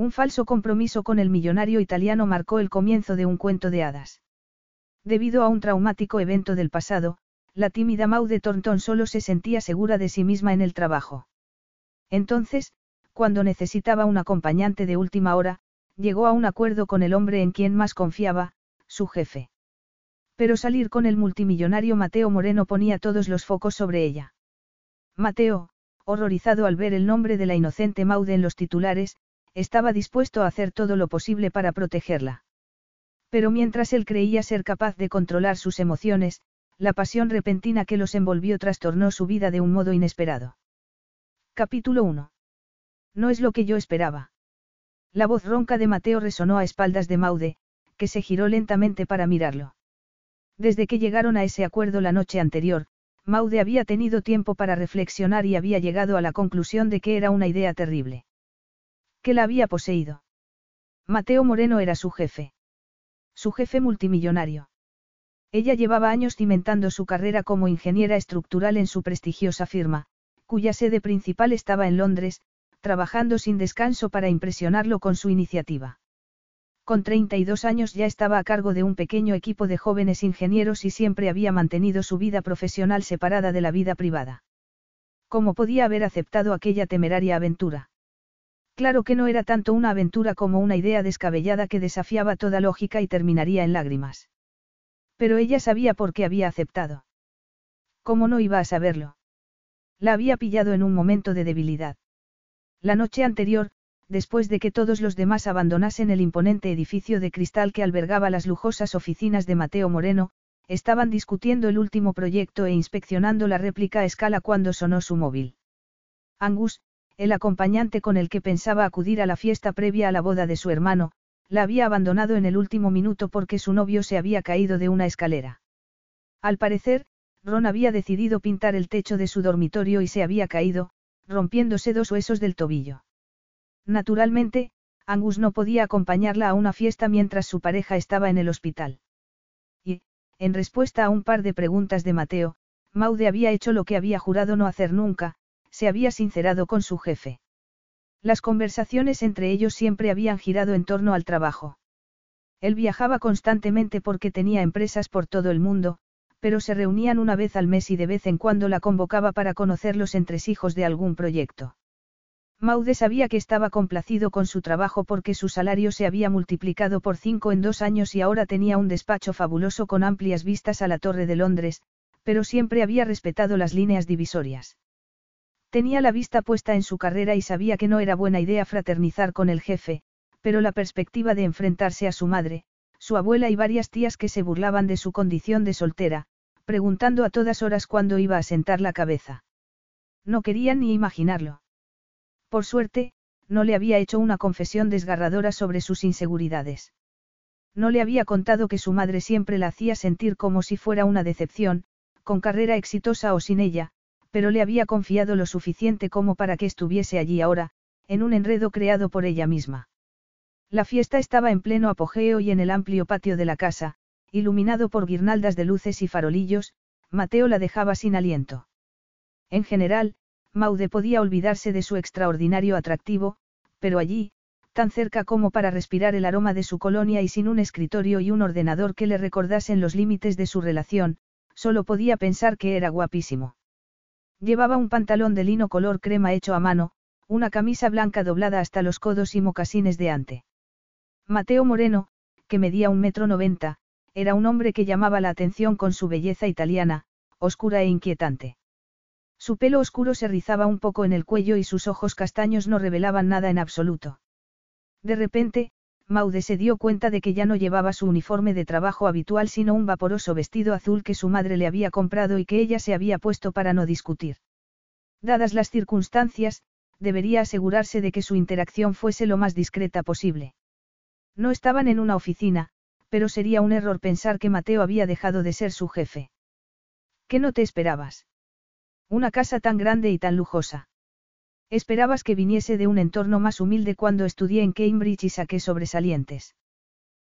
Un falso compromiso con el millonario italiano marcó el comienzo de un cuento de hadas. Debido a un traumático evento del pasado, la tímida Maude Thornton solo se sentía segura de sí misma en el trabajo. Entonces, cuando necesitaba un acompañante de última hora, llegó a un acuerdo con el hombre en quien más confiaba, su jefe. Pero salir con el multimillonario Mateo Moreno ponía todos los focos sobre ella. Mateo, horrorizado al ver el nombre de la inocente Maude en los titulares, estaba dispuesto a hacer todo lo posible para protegerla. Pero mientras él creía ser capaz de controlar sus emociones, la pasión repentina que los envolvió trastornó su vida de un modo inesperado. Capítulo 1. No es lo que yo esperaba. La voz ronca de Mateo resonó a espaldas de Maude, que se giró lentamente para mirarlo. Desde que llegaron a ese acuerdo la noche anterior, Maude había tenido tiempo para reflexionar y había llegado a la conclusión de que era una idea terrible. Que la había poseído. Mateo Moreno era su jefe. Su jefe multimillonario. Ella llevaba años cimentando su carrera como ingeniera estructural en su prestigiosa firma, cuya sede principal estaba en Londres, trabajando sin descanso para impresionarlo con su iniciativa. Con 32 años ya estaba a cargo de un pequeño equipo de jóvenes ingenieros y siempre había mantenido su vida profesional separada de la vida privada. ¿Cómo podía haber aceptado aquella temeraria aventura? Claro que no era tanto una aventura como una idea descabellada que desafiaba toda lógica y terminaría en lágrimas. Pero ella sabía por qué había aceptado. ¿Cómo no iba a saberlo? La había pillado en un momento de debilidad. La noche anterior, después de que todos los demás abandonasen el imponente edificio de cristal que albergaba las lujosas oficinas de Mateo Moreno, estaban discutiendo el último proyecto e inspeccionando la réplica a escala cuando sonó su móvil. Angus, el acompañante con el que pensaba acudir a la fiesta previa a la boda de su hermano, la había abandonado en el último minuto porque su novio se había caído de una escalera. Al parecer, Ron había decidido pintar el techo de su dormitorio y se había caído, rompiéndose dos huesos del tobillo. Naturalmente, Angus no podía acompañarla a una fiesta mientras su pareja estaba en el hospital. Y, en respuesta a un par de preguntas de Mateo, Maude había hecho lo que había jurado no hacer nunca, se había sincerado con su jefe. Las conversaciones entre ellos siempre habían girado en torno al trabajo. Él viajaba constantemente porque tenía empresas por todo el mundo, pero se reunían una vez al mes y de vez en cuando la convocaba para conocer los entresijos de algún proyecto. Maude sabía que estaba complacido con su trabajo porque su salario se había multiplicado por cinco en dos años y ahora tenía un despacho fabuloso con amplias vistas a la Torre de Londres, pero siempre había respetado las líneas divisorias. Tenía la vista puesta en su carrera y sabía que no era buena idea fraternizar con el jefe, pero la perspectiva de enfrentarse a su madre, su abuela y varias tías que se burlaban de su condición de soltera, preguntando a todas horas cuándo iba a sentar la cabeza. No querían ni imaginarlo. Por suerte, no le había hecho una confesión desgarradora sobre sus inseguridades. No le había contado que su madre siempre la hacía sentir como si fuera una decepción, con carrera exitosa o sin ella, pero le había confiado lo suficiente como para que estuviese allí ahora, en un enredo creado por ella misma. La fiesta estaba en pleno apogeo y en el amplio patio de la casa, iluminado por guirnaldas de luces y farolillos, Mateo la dejaba sin aliento. En general, Maude podía olvidarse de su extraordinario atractivo, pero allí, tan cerca como para respirar el aroma de su colonia y sin un escritorio y un ordenador que le recordasen los límites de su relación, solo podía pensar que era guapísimo. Llevaba un pantalón de lino color crema hecho a mano, una camisa blanca doblada hasta los codos y mocasines de ante. Mateo Moreno, que medía un metro noventa, era un hombre que llamaba la atención con su belleza italiana, oscura e inquietante. Su pelo oscuro se rizaba un poco en el cuello y sus ojos castaños no revelaban nada en absoluto. De repente, Maude se dio cuenta de que ya no llevaba su uniforme de trabajo habitual sino un vaporoso vestido azul que su madre le había comprado y que ella se había puesto para no discutir. Dadas las circunstancias, debería asegurarse de que su interacción fuese lo más discreta posible. No estaban en una oficina, pero sería un error pensar que Mateo había dejado de ser su jefe. ¿Qué no te esperabas? Una casa tan grande y tan lujosa. Esperabas que viniese de un entorno más humilde cuando estudié en Cambridge y saqué sobresalientes.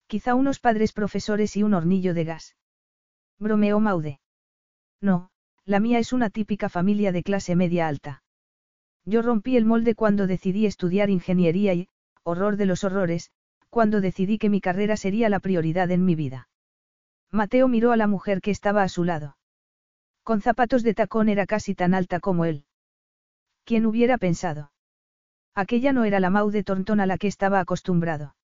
Quizá unos padres profesores y un hornillo de gas. Bromeó Maude. No, la mía es una típica familia de clase media alta. Yo rompí el molde cuando decidí estudiar ingeniería y, horror de los horrores, cuando decidí que mi carrera sería la prioridad en mi vida. Mateo miró a la mujer que estaba a su lado. Con zapatos de tacón era casi tan alta como él. ¿Quién hubiera pensado? Aquella no era la Maude Thornton a la que estaba acostumbrado.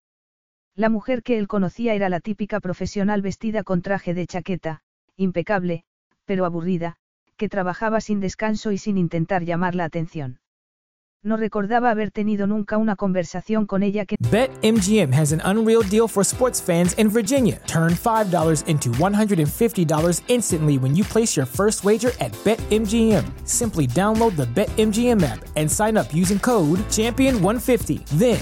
La mujer que él conocía era la típica profesional vestida con traje de chaqueta, impecable, pero aburrida, que trabajaba sin descanso y sin intentar llamar la atención. No recordaba haber tenido nunca una conversación con ella que... BetMGM has an unreal deal for sports fans in Virginia. Turn $5 into $150 instantly when you place your first wager at BetMGM. Simply download the BetMGM app and sign up using code Champion150. Then,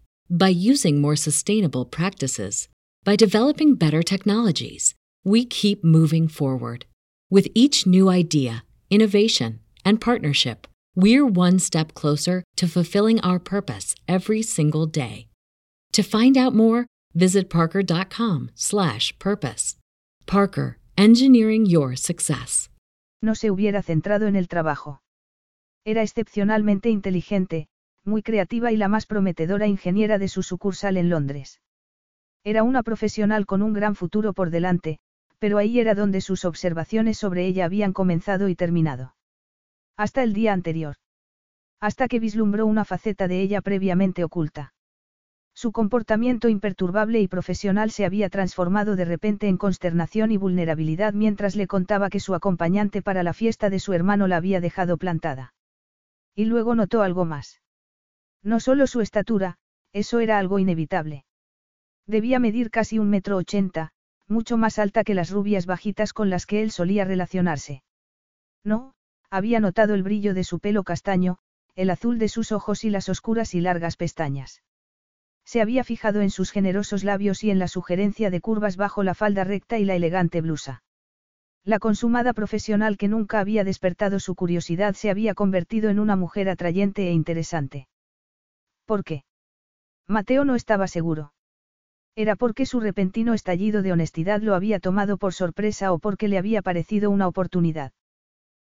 by using more sustainable practices, by developing better technologies, we keep moving forward. With each new idea, innovation, and partnership, we're one step closer to fulfilling our purpose every single day. To find out more, visit parker.com/purpose. Parker, engineering your success. No se hubiera centrado en el trabajo. Era excepcionalmente inteligente, muy creativa y la más prometedora ingeniera de su sucursal en Londres. Era una profesional con un gran futuro por delante, pero ahí era donde sus observaciones sobre ella habían comenzado y terminado. Hasta el día anterior. Hasta que vislumbró una faceta de ella previamente oculta. Su comportamiento imperturbable y profesional se había transformado de repente en consternación y vulnerabilidad mientras le contaba que su acompañante para la fiesta de su hermano la había dejado plantada. Y luego notó algo más. No solo su estatura, eso era algo inevitable. Debía medir casi un metro ochenta, mucho más alta que las rubias bajitas con las que él solía relacionarse. No, había notado el brillo de su pelo castaño, el azul de sus ojos y las oscuras y largas pestañas. Se había fijado en sus generosos labios y en la sugerencia de curvas bajo la falda recta y la elegante blusa. La consumada profesional que nunca había despertado su curiosidad se había convertido en una mujer atrayente e interesante. ¿Por qué? Mateo no estaba seguro. Era porque su repentino estallido de honestidad lo había tomado por sorpresa o porque le había parecido una oportunidad.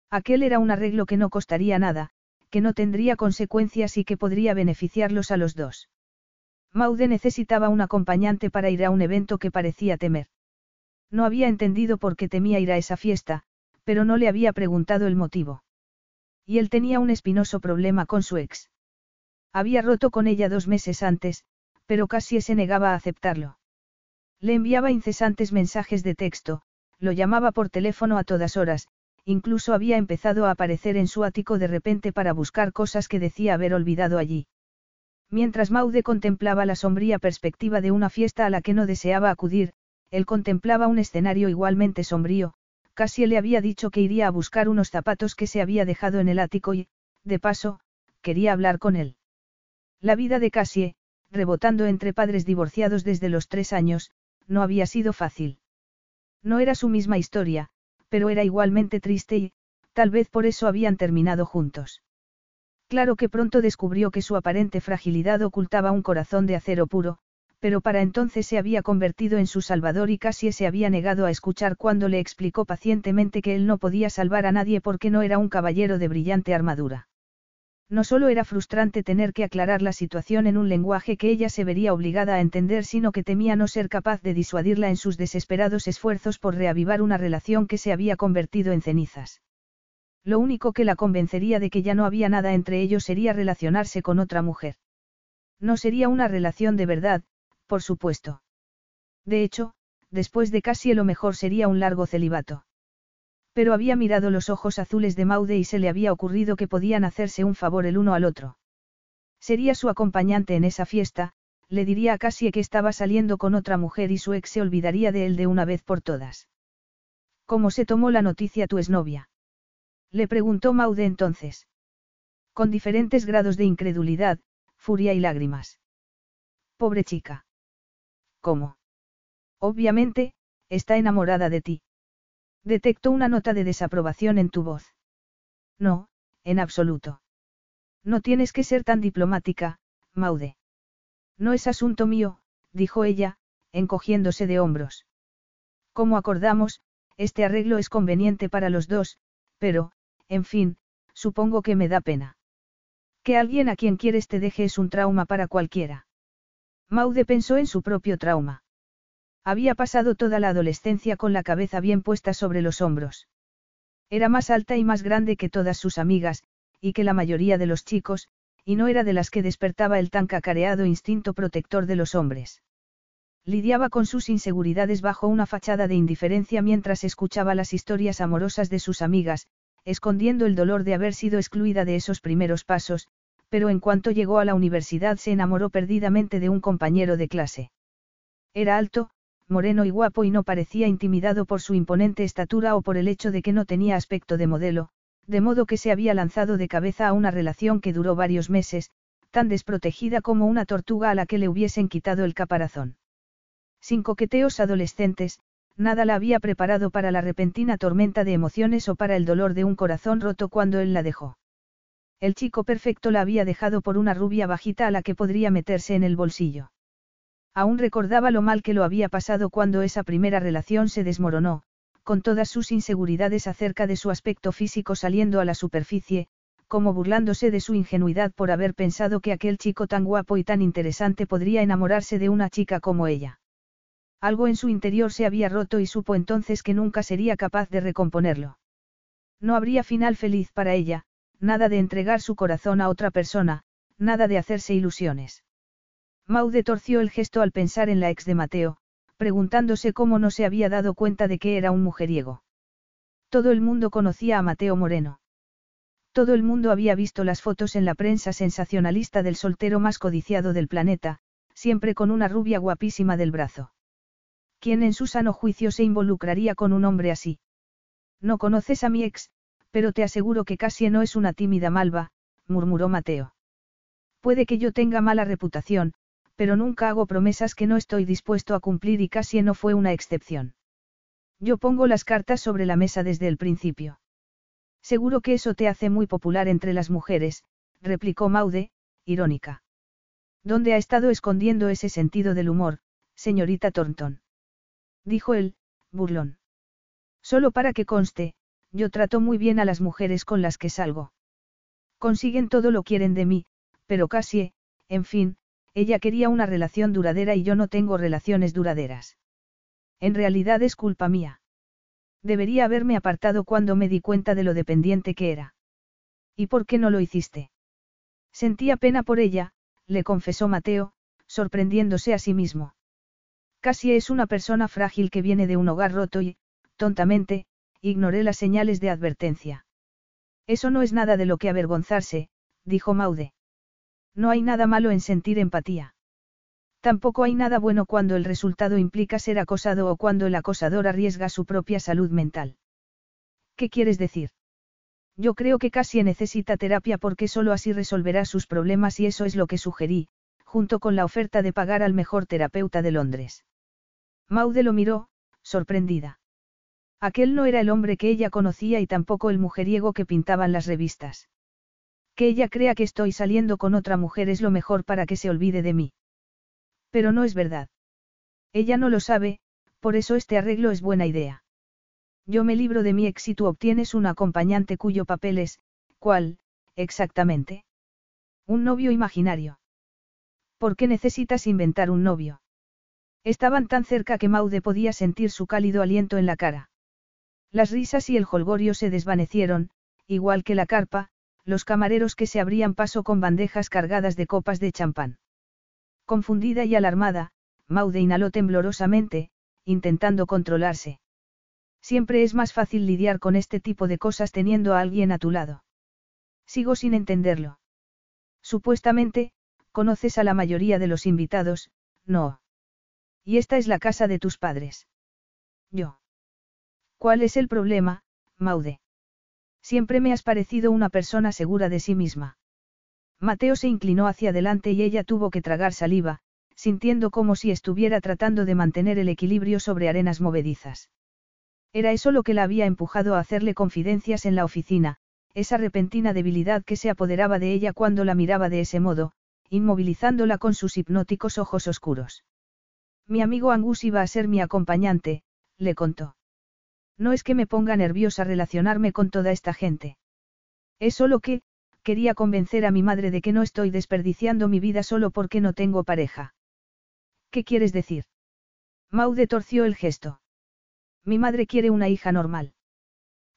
Aquel era un arreglo que no costaría nada, que no tendría consecuencias y que podría beneficiarlos a los dos. Maude necesitaba un acompañante para ir a un evento que parecía temer. No había entendido por qué temía ir a esa fiesta, pero no le había preguntado el motivo. Y él tenía un espinoso problema con su ex. Había roto con ella dos meses antes, pero casi se negaba a aceptarlo. Le enviaba incesantes mensajes de texto, lo llamaba por teléfono a todas horas, incluso había empezado a aparecer en su ático de repente para buscar cosas que decía haber olvidado allí. Mientras Maude contemplaba la sombría perspectiva de una fiesta a la que no deseaba acudir, él contemplaba un escenario igualmente sombrío, casi le había dicho que iría a buscar unos zapatos que se había dejado en el ático y, de paso, quería hablar con él. La vida de Cassie, rebotando entre padres divorciados desde los tres años, no había sido fácil. No era su misma historia, pero era igualmente triste y, tal vez por eso habían terminado juntos. Claro que pronto descubrió que su aparente fragilidad ocultaba un corazón de acero puro, pero para entonces se había convertido en su salvador y casi se había negado a escuchar cuando le explicó pacientemente que él no podía salvar a nadie porque no era un caballero de brillante armadura. No solo era frustrante tener que aclarar la situación en un lenguaje que ella se vería obligada a entender, sino que temía no ser capaz de disuadirla en sus desesperados esfuerzos por reavivar una relación que se había convertido en cenizas. Lo único que la convencería de que ya no había nada entre ellos sería relacionarse con otra mujer. No sería una relación de verdad, por supuesto. De hecho, después de casi lo mejor sería un largo celibato. Pero había mirado los ojos azules de Maude y se le había ocurrido que podían hacerse un favor el uno al otro. Sería su acompañante en esa fiesta, le diría a Cassie que estaba saliendo con otra mujer y su ex se olvidaría de él de una vez por todas. ¿Cómo se tomó la noticia tu exnovia? Le preguntó Maude entonces. Con diferentes grados de incredulidad, furia y lágrimas. Pobre chica. ¿Cómo? Obviamente, está enamorada de ti. Detecto una nota de desaprobación en tu voz. No, en absoluto. No tienes que ser tan diplomática, Maude. No es asunto mío, dijo ella, encogiéndose de hombros. Como acordamos, este arreglo es conveniente para los dos, pero, en fin, supongo que me da pena. Que alguien a quien quieres te deje es un trauma para cualquiera. Maude pensó en su propio trauma. Había pasado toda la adolescencia con la cabeza bien puesta sobre los hombros. Era más alta y más grande que todas sus amigas, y que la mayoría de los chicos, y no era de las que despertaba el tan cacareado instinto protector de los hombres. Lidiaba con sus inseguridades bajo una fachada de indiferencia mientras escuchaba las historias amorosas de sus amigas, escondiendo el dolor de haber sido excluida de esos primeros pasos, pero en cuanto llegó a la universidad se enamoró perdidamente de un compañero de clase. Era alto, moreno y guapo y no parecía intimidado por su imponente estatura o por el hecho de que no tenía aspecto de modelo, de modo que se había lanzado de cabeza a una relación que duró varios meses, tan desprotegida como una tortuga a la que le hubiesen quitado el caparazón. Sin coqueteos adolescentes, nada la había preparado para la repentina tormenta de emociones o para el dolor de un corazón roto cuando él la dejó. El chico perfecto la había dejado por una rubia bajita a la que podría meterse en el bolsillo. Aún recordaba lo mal que lo había pasado cuando esa primera relación se desmoronó, con todas sus inseguridades acerca de su aspecto físico saliendo a la superficie, como burlándose de su ingenuidad por haber pensado que aquel chico tan guapo y tan interesante podría enamorarse de una chica como ella. Algo en su interior se había roto y supo entonces que nunca sería capaz de recomponerlo. No habría final feliz para ella, nada de entregar su corazón a otra persona, nada de hacerse ilusiones. Maude torció el gesto al pensar en la ex de Mateo, preguntándose cómo no se había dado cuenta de que era un mujeriego. Todo el mundo conocía a Mateo Moreno. Todo el mundo había visto las fotos en la prensa sensacionalista del soltero más codiciado del planeta, siempre con una rubia guapísima del brazo. ¿Quién en su sano juicio se involucraría con un hombre así? No conoces a mi ex, pero te aseguro que casi no es una tímida malva, murmuró Mateo. Puede que yo tenga mala reputación, pero nunca hago promesas que no estoy dispuesto a cumplir y casi no fue una excepción. Yo pongo las cartas sobre la mesa desde el principio. Seguro que eso te hace muy popular entre las mujeres, replicó Maude, irónica. ¿Dónde ha estado escondiendo ese sentido del humor, señorita Thornton? Dijo él, burlón. Solo para que conste, yo trato muy bien a las mujeres con las que salgo. Consiguen todo lo quieren de mí, pero casi, en fin, ella quería una relación duradera y yo no tengo relaciones duraderas. En realidad es culpa mía. Debería haberme apartado cuando me di cuenta de lo dependiente que era. ¿Y por qué no lo hiciste? Sentía pena por ella, le confesó Mateo, sorprendiéndose a sí mismo. Casi es una persona frágil que viene de un hogar roto y, tontamente, ignoré las señales de advertencia. Eso no es nada de lo que avergonzarse, dijo Maude. No hay nada malo en sentir empatía. Tampoco hay nada bueno cuando el resultado implica ser acosado o cuando el acosador arriesga su propia salud mental. ¿Qué quieres decir? Yo creo que Cassie necesita terapia porque solo así resolverá sus problemas y eso es lo que sugerí, junto con la oferta de pagar al mejor terapeuta de Londres. Maude lo miró, sorprendida. Aquel no era el hombre que ella conocía y tampoco el mujeriego que pintaban las revistas. Que ella crea que estoy saliendo con otra mujer es lo mejor para que se olvide de mí. Pero no es verdad. Ella no lo sabe, por eso este arreglo es buena idea. Yo me libro de mi ex tú obtienes un acompañante cuyo papel es, ¿cuál, exactamente? Un novio imaginario. ¿Por qué necesitas inventar un novio? Estaban tan cerca que Maude podía sentir su cálido aliento en la cara. Las risas y el jolgorio se desvanecieron, igual que la carpa, los camareros que se abrían paso con bandejas cargadas de copas de champán. Confundida y alarmada, Maude inhaló temblorosamente, intentando controlarse. Siempre es más fácil lidiar con este tipo de cosas teniendo a alguien a tu lado. Sigo sin entenderlo. Supuestamente, conoces a la mayoría de los invitados, no. Y esta es la casa de tus padres. Yo. ¿Cuál es el problema, Maude? Siempre me has parecido una persona segura de sí misma. Mateo se inclinó hacia adelante y ella tuvo que tragar saliva, sintiendo como si estuviera tratando de mantener el equilibrio sobre arenas movedizas. Era eso lo que la había empujado a hacerle confidencias en la oficina, esa repentina debilidad que se apoderaba de ella cuando la miraba de ese modo, inmovilizándola con sus hipnóticos ojos oscuros. Mi amigo Angus iba a ser mi acompañante, le contó. No es que me ponga nerviosa relacionarme con toda esta gente. Es solo que, quería convencer a mi madre de que no estoy desperdiciando mi vida solo porque no tengo pareja. ¿Qué quieres decir? Maude torció el gesto. Mi madre quiere una hija normal.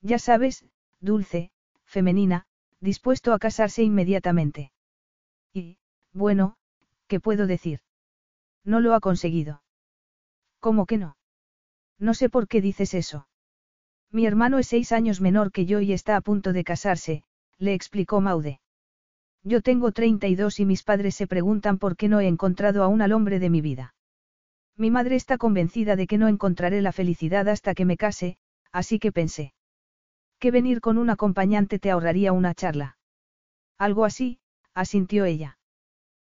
Ya sabes, dulce, femenina, dispuesto a casarse inmediatamente. Y, bueno, ¿qué puedo decir? No lo ha conseguido. ¿Cómo que no? No sé por qué dices eso. Mi hermano es seis años menor que yo y está a punto de casarse, le explicó Maude. Yo tengo 32 y mis padres se preguntan por qué no he encontrado aún al hombre de mi vida. Mi madre está convencida de que no encontraré la felicidad hasta que me case, así que pensé. Que venir con un acompañante te ahorraría una charla. Algo así, asintió ella.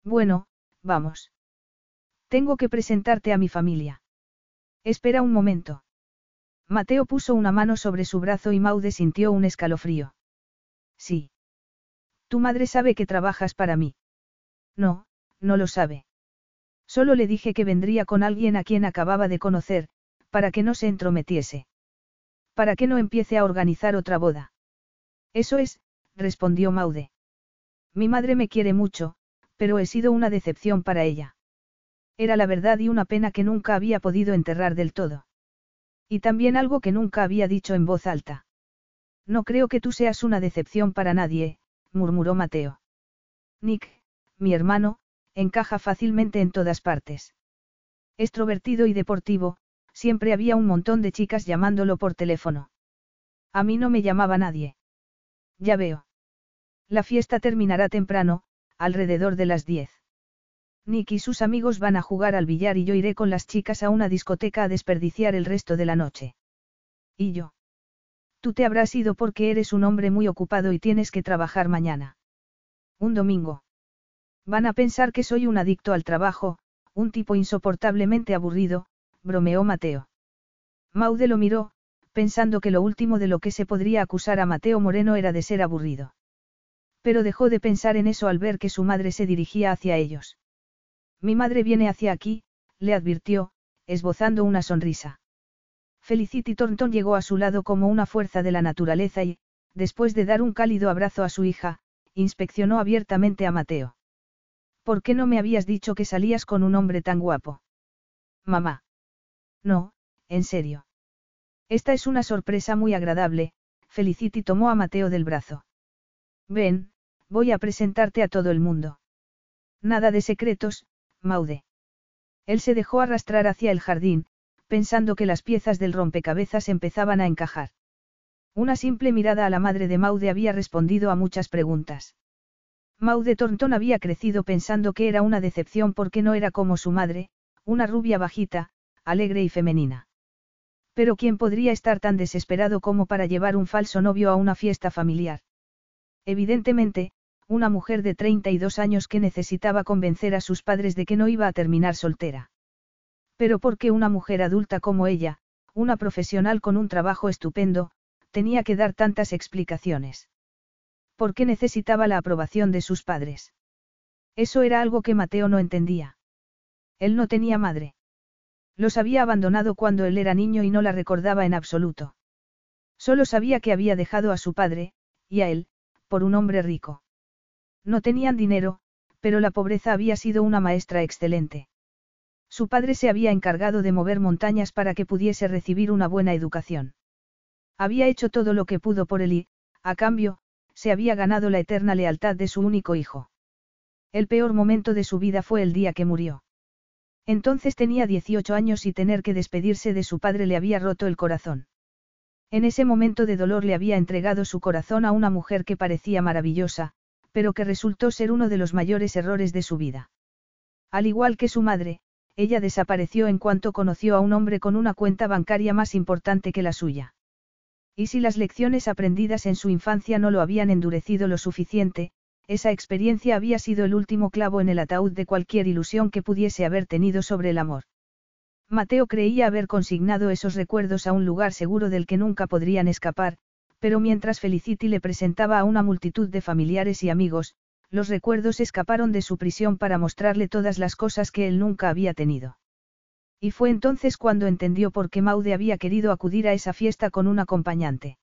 Bueno, vamos. Tengo que presentarte a mi familia. Espera un momento. Mateo puso una mano sobre su brazo y Maude sintió un escalofrío. Sí. Tu madre sabe que trabajas para mí. No, no lo sabe. Solo le dije que vendría con alguien a quien acababa de conocer, para que no se entrometiese. Para que no empiece a organizar otra boda. Eso es, respondió Maude. Mi madre me quiere mucho, pero he sido una decepción para ella. Era la verdad y una pena que nunca había podido enterrar del todo. Y también algo que nunca había dicho en voz alta. No creo que tú seas una decepción para nadie, murmuró Mateo. Nick, mi hermano, encaja fácilmente en todas partes. Extrovertido y deportivo, siempre había un montón de chicas llamándolo por teléfono. A mí no me llamaba nadie. Ya veo. La fiesta terminará temprano, alrededor de las 10. Nick y sus amigos van a jugar al billar y yo iré con las chicas a una discoteca a desperdiciar el resto de la noche. ¿Y yo? Tú te habrás ido porque eres un hombre muy ocupado y tienes que trabajar mañana. Un domingo. Van a pensar que soy un adicto al trabajo, un tipo insoportablemente aburrido, bromeó Mateo. Maude lo miró, pensando que lo último de lo que se podría acusar a Mateo Moreno era de ser aburrido. Pero dejó de pensar en eso al ver que su madre se dirigía hacia ellos. Mi madre viene hacia aquí, le advirtió, esbozando una sonrisa. Felicity Thornton llegó a su lado como una fuerza de la naturaleza y, después de dar un cálido abrazo a su hija, inspeccionó abiertamente a Mateo. ¿Por qué no me habías dicho que salías con un hombre tan guapo? Mamá. No, en serio. Esta es una sorpresa muy agradable, Felicity tomó a Mateo del brazo. Ven, voy a presentarte a todo el mundo. Nada de secretos, Maude. Él se dejó arrastrar hacia el jardín, pensando que las piezas del rompecabezas empezaban a encajar. Una simple mirada a la madre de Maude había respondido a muchas preguntas. Maude Thornton había crecido pensando que era una decepción porque no era como su madre, una rubia bajita, alegre y femenina. Pero ¿quién podría estar tan desesperado como para llevar un falso novio a una fiesta familiar? Evidentemente, una mujer de 32 años que necesitaba convencer a sus padres de que no iba a terminar soltera. Pero ¿por qué una mujer adulta como ella, una profesional con un trabajo estupendo, tenía que dar tantas explicaciones? ¿Por qué necesitaba la aprobación de sus padres? Eso era algo que Mateo no entendía. Él no tenía madre. Los había abandonado cuando él era niño y no la recordaba en absoluto. Solo sabía que había dejado a su padre, y a él, por un hombre rico. No tenían dinero, pero la pobreza había sido una maestra excelente. Su padre se había encargado de mover montañas para que pudiese recibir una buena educación. Había hecho todo lo que pudo por él y, a cambio, se había ganado la eterna lealtad de su único hijo. El peor momento de su vida fue el día que murió. Entonces tenía 18 años y tener que despedirse de su padre le había roto el corazón. En ese momento de dolor le había entregado su corazón a una mujer que parecía maravillosa, pero que resultó ser uno de los mayores errores de su vida. Al igual que su madre, ella desapareció en cuanto conoció a un hombre con una cuenta bancaria más importante que la suya. Y si las lecciones aprendidas en su infancia no lo habían endurecido lo suficiente, esa experiencia había sido el último clavo en el ataúd de cualquier ilusión que pudiese haber tenido sobre el amor. Mateo creía haber consignado esos recuerdos a un lugar seguro del que nunca podrían escapar, pero mientras Felicity le presentaba a una multitud de familiares y amigos, los recuerdos escaparon de su prisión para mostrarle todas las cosas que él nunca había tenido. Y fue entonces cuando entendió por qué Maude había querido acudir a esa fiesta con un acompañante.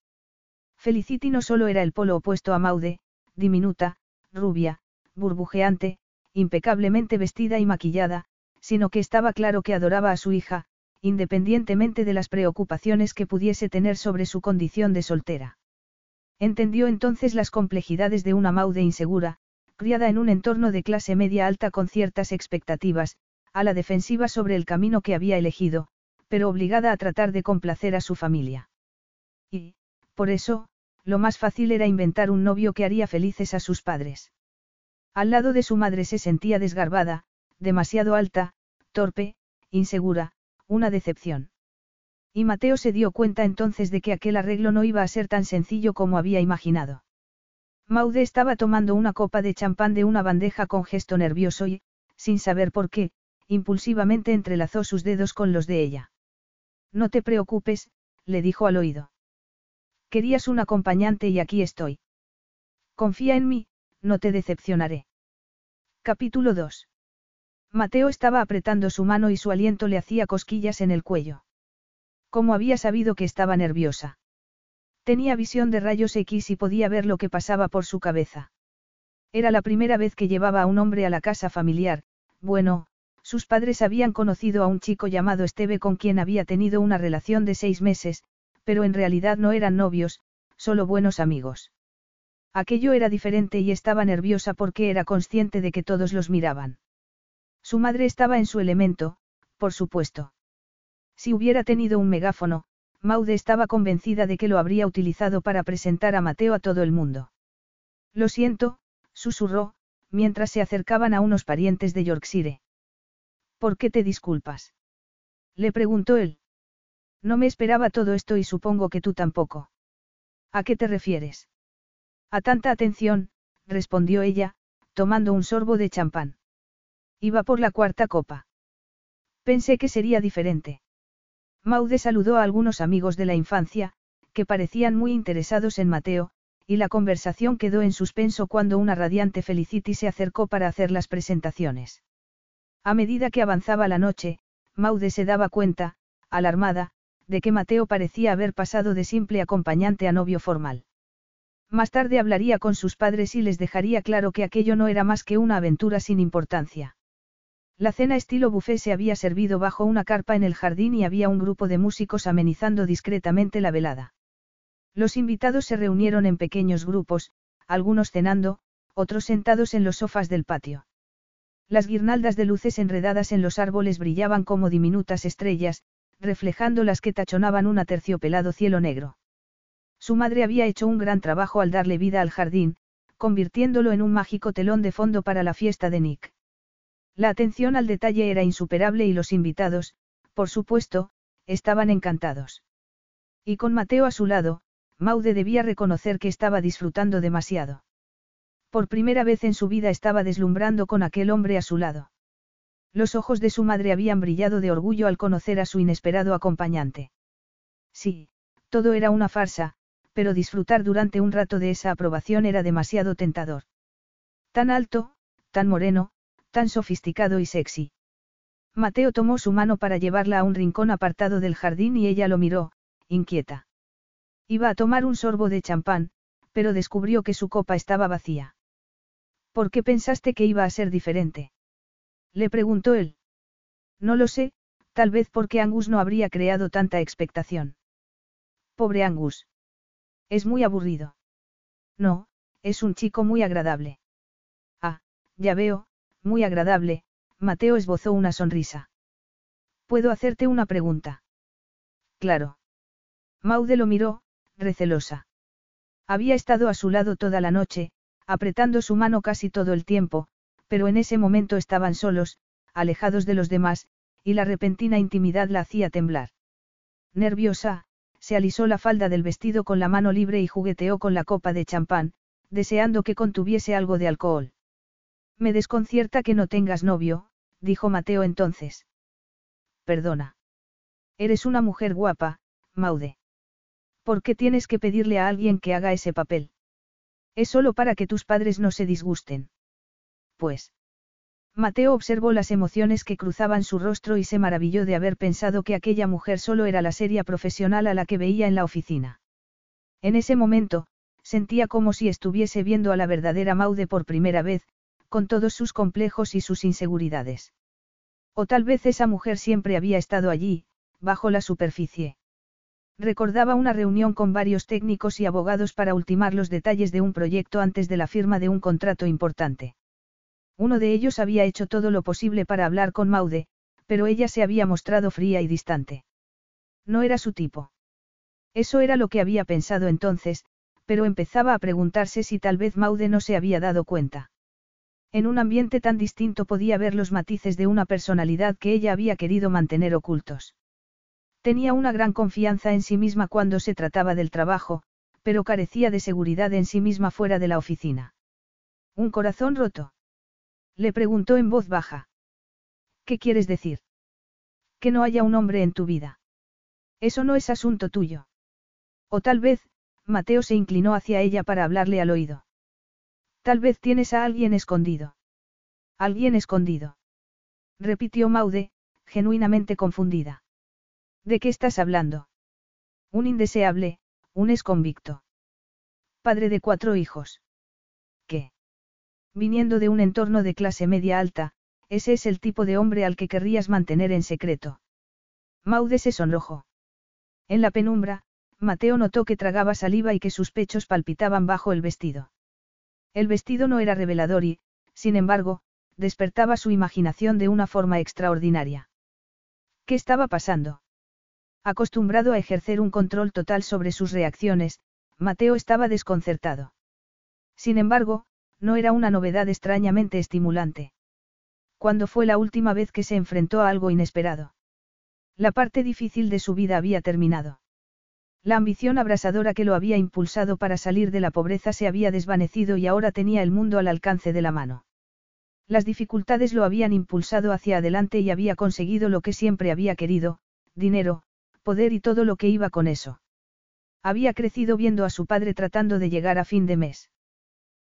Felicity no solo era el polo opuesto a Maude, diminuta, rubia, burbujeante, impecablemente vestida y maquillada, sino que estaba claro que adoraba a su hija, independientemente de las preocupaciones que pudiese tener sobre su condición de soltera. Entendió entonces las complejidades de una Maude insegura, criada en un entorno de clase media alta con ciertas expectativas, a la defensiva sobre el camino que había elegido, pero obligada a tratar de complacer a su familia. Y, por eso, lo más fácil era inventar un novio que haría felices a sus padres. Al lado de su madre se sentía desgarbada, demasiado alta, torpe, insegura, una decepción. Y Mateo se dio cuenta entonces de que aquel arreglo no iba a ser tan sencillo como había imaginado. Maude estaba tomando una copa de champán de una bandeja con gesto nervioso y, sin saber por qué, impulsivamente entrelazó sus dedos con los de ella. No te preocupes, le dijo al oído. Querías un acompañante y aquí estoy. Confía en mí, no te decepcionaré. Capítulo 2. Mateo estaba apretando su mano y su aliento le hacía cosquillas en el cuello. ¿Cómo había sabido que estaba nerviosa? Tenía visión de rayos X y podía ver lo que pasaba por su cabeza. Era la primera vez que llevaba a un hombre a la casa familiar, bueno, sus padres habían conocido a un chico llamado Esteve con quien había tenido una relación de seis meses, pero en realidad no eran novios, solo buenos amigos. Aquello era diferente y estaba nerviosa porque era consciente de que todos los miraban. Su madre estaba en su elemento, por supuesto. Si hubiera tenido un megáfono, Maude estaba convencida de que lo habría utilizado para presentar a Mateo a todo el mundo. Lo siento, susurró, mientras se acercaban a unos parientes de Yorkshire. ¿Por qué te disculpas? Le preguntó él. No me esperaba todo esto y supongo que tú tampoco. ¿A qué te refieres? A tanta atención, respondió ella, tomando un sorbo de champán. Iba por la cuarta copa. Pensé que sería diferente. Maude saludó a algunos amigos de la infancia, que parecían muy interesados en Mateo, y la conversación quedó en suspenso cuando una radiante Felicity se acercó para hacer las presentaciones. A medida que avanzaba la noche, Maude se daba cuenta, alarmada, de que Mateo parecía haber pasado de simple acompañante a novio formal. Más tarde hablaría con sus padres y les dejaría claro que aquello no era más que una aventura sin importancia. La cena estilo buffet se había servido bajo una carpa en el jardín y había un grupo de músicos amenizando discretamente la velada. Los invitados se reunieron en pequeños grupos, algunos cenando, otros sentados en los sofás del patio. Las guirnaldas de luces enredadas en los árboles brillaban como diminutas estrellas, reflejando las que tachonaban un aterciopelado cielo negro. Su madre había hecho un gran trabajo al darle vida al jardín, convirtiéndolo en un mágico telón de fondo para la fiesta de Nick. La atención al detalle era insuperable y los invitados, por supuesto, estaban encantados. Y con Mateo a su lado, Maude debía reconocer que estaba disfrutando demasiado. Por primera vez en su vida estaba deslumbrando con aquel hombre a su lado. Los ojos de su madre habían brillado de orgullo al conocer a su inesperado acompañante. Sí, todo era una farsa, pero disfrutar durante un rato de esa aprobación era demasiado tentador. Tan alto, tan moreno, tan sofisticado y sexy. Mateo tomó su mano para llevarla a un rincón apartado del jardín y ella lo miró, inquieta. Iba a tomar un sorbo de champán, pero descubrió que su copa estaba vacía. ¿Por qué pensaste que iba a ser diferente? Le preguntó él. No lo sé, tal vez porque Angus no habría creado tanta expectación. Pobre Angus. Es muy aburrido. No, es un chico muy agradable. Ah, ya veo, muy agradable, Mateo esbozó una sonrisa. ¿Puedo hacerte una pregunta? Claro. Maude lo miró, recelosa. Había estado a su lado toda la noche, apretando su mano casi todo el tiempo, pero en ese momento estaban solos, alejados de los demás, y la repentina intimidad la hacía temblar. Nerviosa, se alisó la falda del vestido con la mano libre y jugueteó con la copa de champán, deseando que contuviese algo de alcohol. Me desconcierta que no tengas novio, dijo Mateo entonces. Perdona. Eres una mujer guapa, Maude. ¿Por qué tienes que pedirle a alguien que haga ese papel? Es solo para que tus padres no se disgusten. Pues. Mateo observó las emociones que cruzaban su rostro y se maravilló de haber pensado que aquella mujer solo era la seria profesional a la que veía en la oficina. En ese momento, sentía como si estuviese viendo a la verdadera Maude por primera vez, con todos sus complejos y sus inseguridades. O tal vez esa mujer siempre había estado allí, bajo la superficie. Recordaba una reunión con varios técnicos y abogados para ultimar los detalles de un proyecto antes de la firma de un contrato importante. Uno de ellos había hecho todo lo posible para hablar con Maude, pero ella se había mostrado fría y distante. No era su tipo. Eso era lo que había pensado entonces, pero empezaba a preguntarse si tal vez Maude no se había dado cuenta. En un ambiente tan distinto podía ver los matices de una personalidad que ella había querido mantener ocultos. Tenía una gran confianza en sí misma cuando se trataba del trabajo, pero carecía de seguridad en sí misma fuera de la oficina. ¿Un corazón roto? Le preguntó en voz baja. ¿Qué quieres decir? Que no haya un hombre en tu vida. Eso no es asunto tuyo. O tal vez, Mateo se inclinó hacia ella para hablarle al oído. Tal vez tienes a alguien escondido. Alguien escondido. Repitió Maude, genuinamente confundida. ¿De qué estás hablando? Un indeseable, un esconvicto. Padre de cuatro hijos. ¿Qué? Viniendo de un entorno de clase media alta, ese es el tipo de hombre al que querrías mantener en secreto. Maude se sonrojó. En la penumbra, Mateo notó que tragaba saliva y que sus pechos palpitaban bajo el vestido. El vestido no era revelador y, sin embargo, despertaba su imaginación de una forma extraordinaria. ¿Qué estaba pasando? Acostumbrado a ejercer un control total sobre sus reacciones, Mateo estaba desconcertado. Sin embargo, no era una novedad extrañamente estimulante. ¿Cuándo fue la última vez que se enfrentó a algo inesperado? La parte difícil de su vida había terminado. La ambición abrasadora que lo había impulsado para salir de la pobreza se había desvanecido y ahora tenía el mundo al alcance de la mano. Las dificultades lo habían impulsado hacia adelante y había conseguido lo que siempre había querido, dinero, poder y todo lo que iba con eso. Había crecido viendo a su padre tratando de llegar a fin de mes.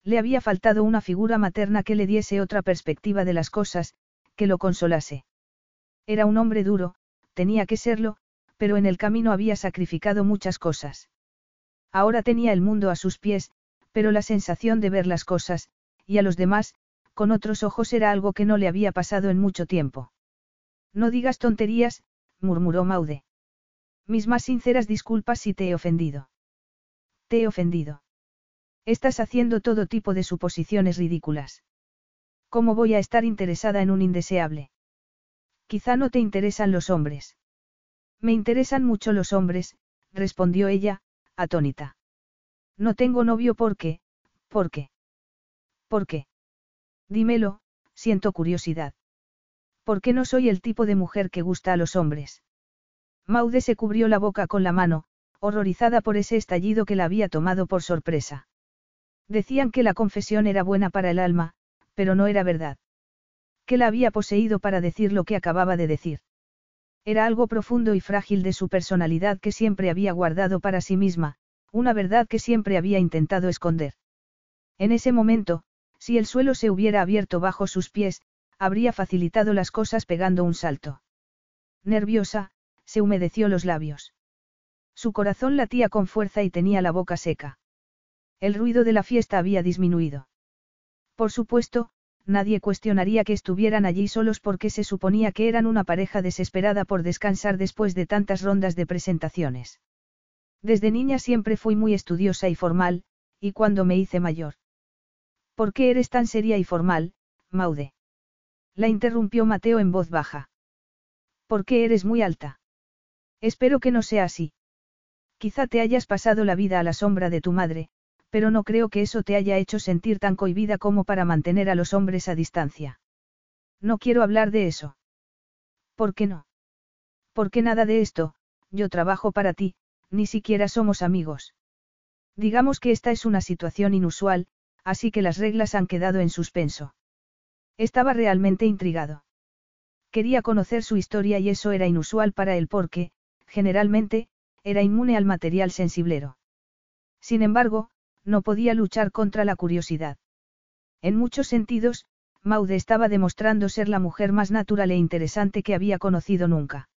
Le había faltado una figura materna que le diese otra perspectiva de las cosas, que lo consolase. Era un hombre duro, tenía que serlo, pero en el camino había sacrificado muchas cosas. Ahora tenía el mundo a sus pies, pero la sensación de ver las cosas, y a los demás, con otros ojos era algo que no le había pasado en mucho tiempo. No digas tonterías, murmuró Maude. Mis más sinceras disculpas si te he ofendido. Te he ofendido. Estás haciendo todo tipo de suposiciones ridículas. ¿Cómo voy a estar interesada en un indeseable? Quizá no te interesan los hombres. Me interesan mucho los hombres, respondió ella, atónita. No tengo novio porque, ¿por qué? ¿Por qué? Dímelo, siento curiosidad. ¿Por qué no soy el tipo de mujer que gusta a los hombres? Maude se cubrió la boca con la mano, horrorizada por ese estallido que la había tomado por sorpresa. Decían que la confesión era buena para el alma, pero no era verdad. Que la había poseído para decir lo que acababa de decir. Era algo profundo y frágil de su personalidad que siempre había guardado para sí misma, una verdad que siempre había intentado esconder. En ese momento, si el suelo se hubiera abierto bajo sus pies, habría facilitado las cosas pegando un salto. Nerviosa, se humedeció los labios. Su corazón latía con fuerza y tenía la boca seca. El ruido de la fiesta había disminuido. Por supuesto, nadie cuestionaría que estuvieran allí solos porque se suponía que eran una pareja desesperada por descansar después de tantas rondas de presentaciones. Desde niña siempre fui muy estudiosa y formal, y cuando me hice mayor. ¿Por qué eres tan seria y formal, Maude? La interrumpió Mateo en voz baja. ¿Por qué eres muy alta? Espero que no sea así. Quizá te hayas pasado la vida a la sombra de tu madre, pero no creo que eso te haya hecho sentir tan cohibida como para mantener a los hombres a distancia. No quiero hablar de eso. ¿Por qué no? Porque nada de esto, yo trabajo para ti, ni siquiera somos amigos. Digamos que esta es una situación inusual, así que las reglas han quedado en suspenso. Estaba realmente intrigado. Quería conocer su historia y eso era inusual para él porque, generalmente, era inmune al material sensiblero. Sin embargo, no podía luchar contra la curiosidad. En muchos sentidos, Maude estaba demostrando ser la mujer más natural e interesante que había conocido nunca.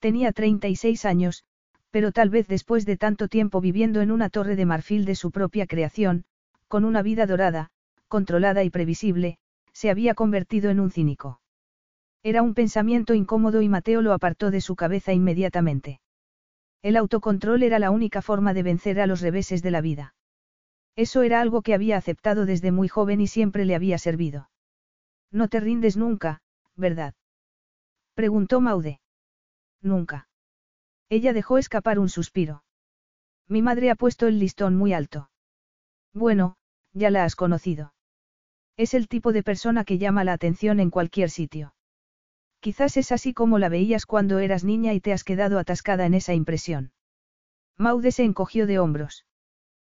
Tenía 36 años, pero tal vez después de tanto tiempo viviendo en una torre de marfil de su propia creación, con una vida dorada, controlada y previsible, se había convertido en un cínico. Era un pensamiento incómodo y Mateo lo apartó de su cabeza inmediatamente. El autocontrol era la única forma de vencer a los reveses de la vida. Eso era algo que había aceptado desde muy joven y siempre le había servido. No te rindes nunca, ¿verdad? Preguntó Maude. Nunca. Ella dejó escapar un suspiro. Mi madre ha puesto el listón muy alto. Bueno, ya la has conocido. Es el tipo de persona que llama la atención en cualquier sitio. Quizás es así como la veías cuando eras niña y te has quedado atascada en esa impresión. Maude se encogió de hombros.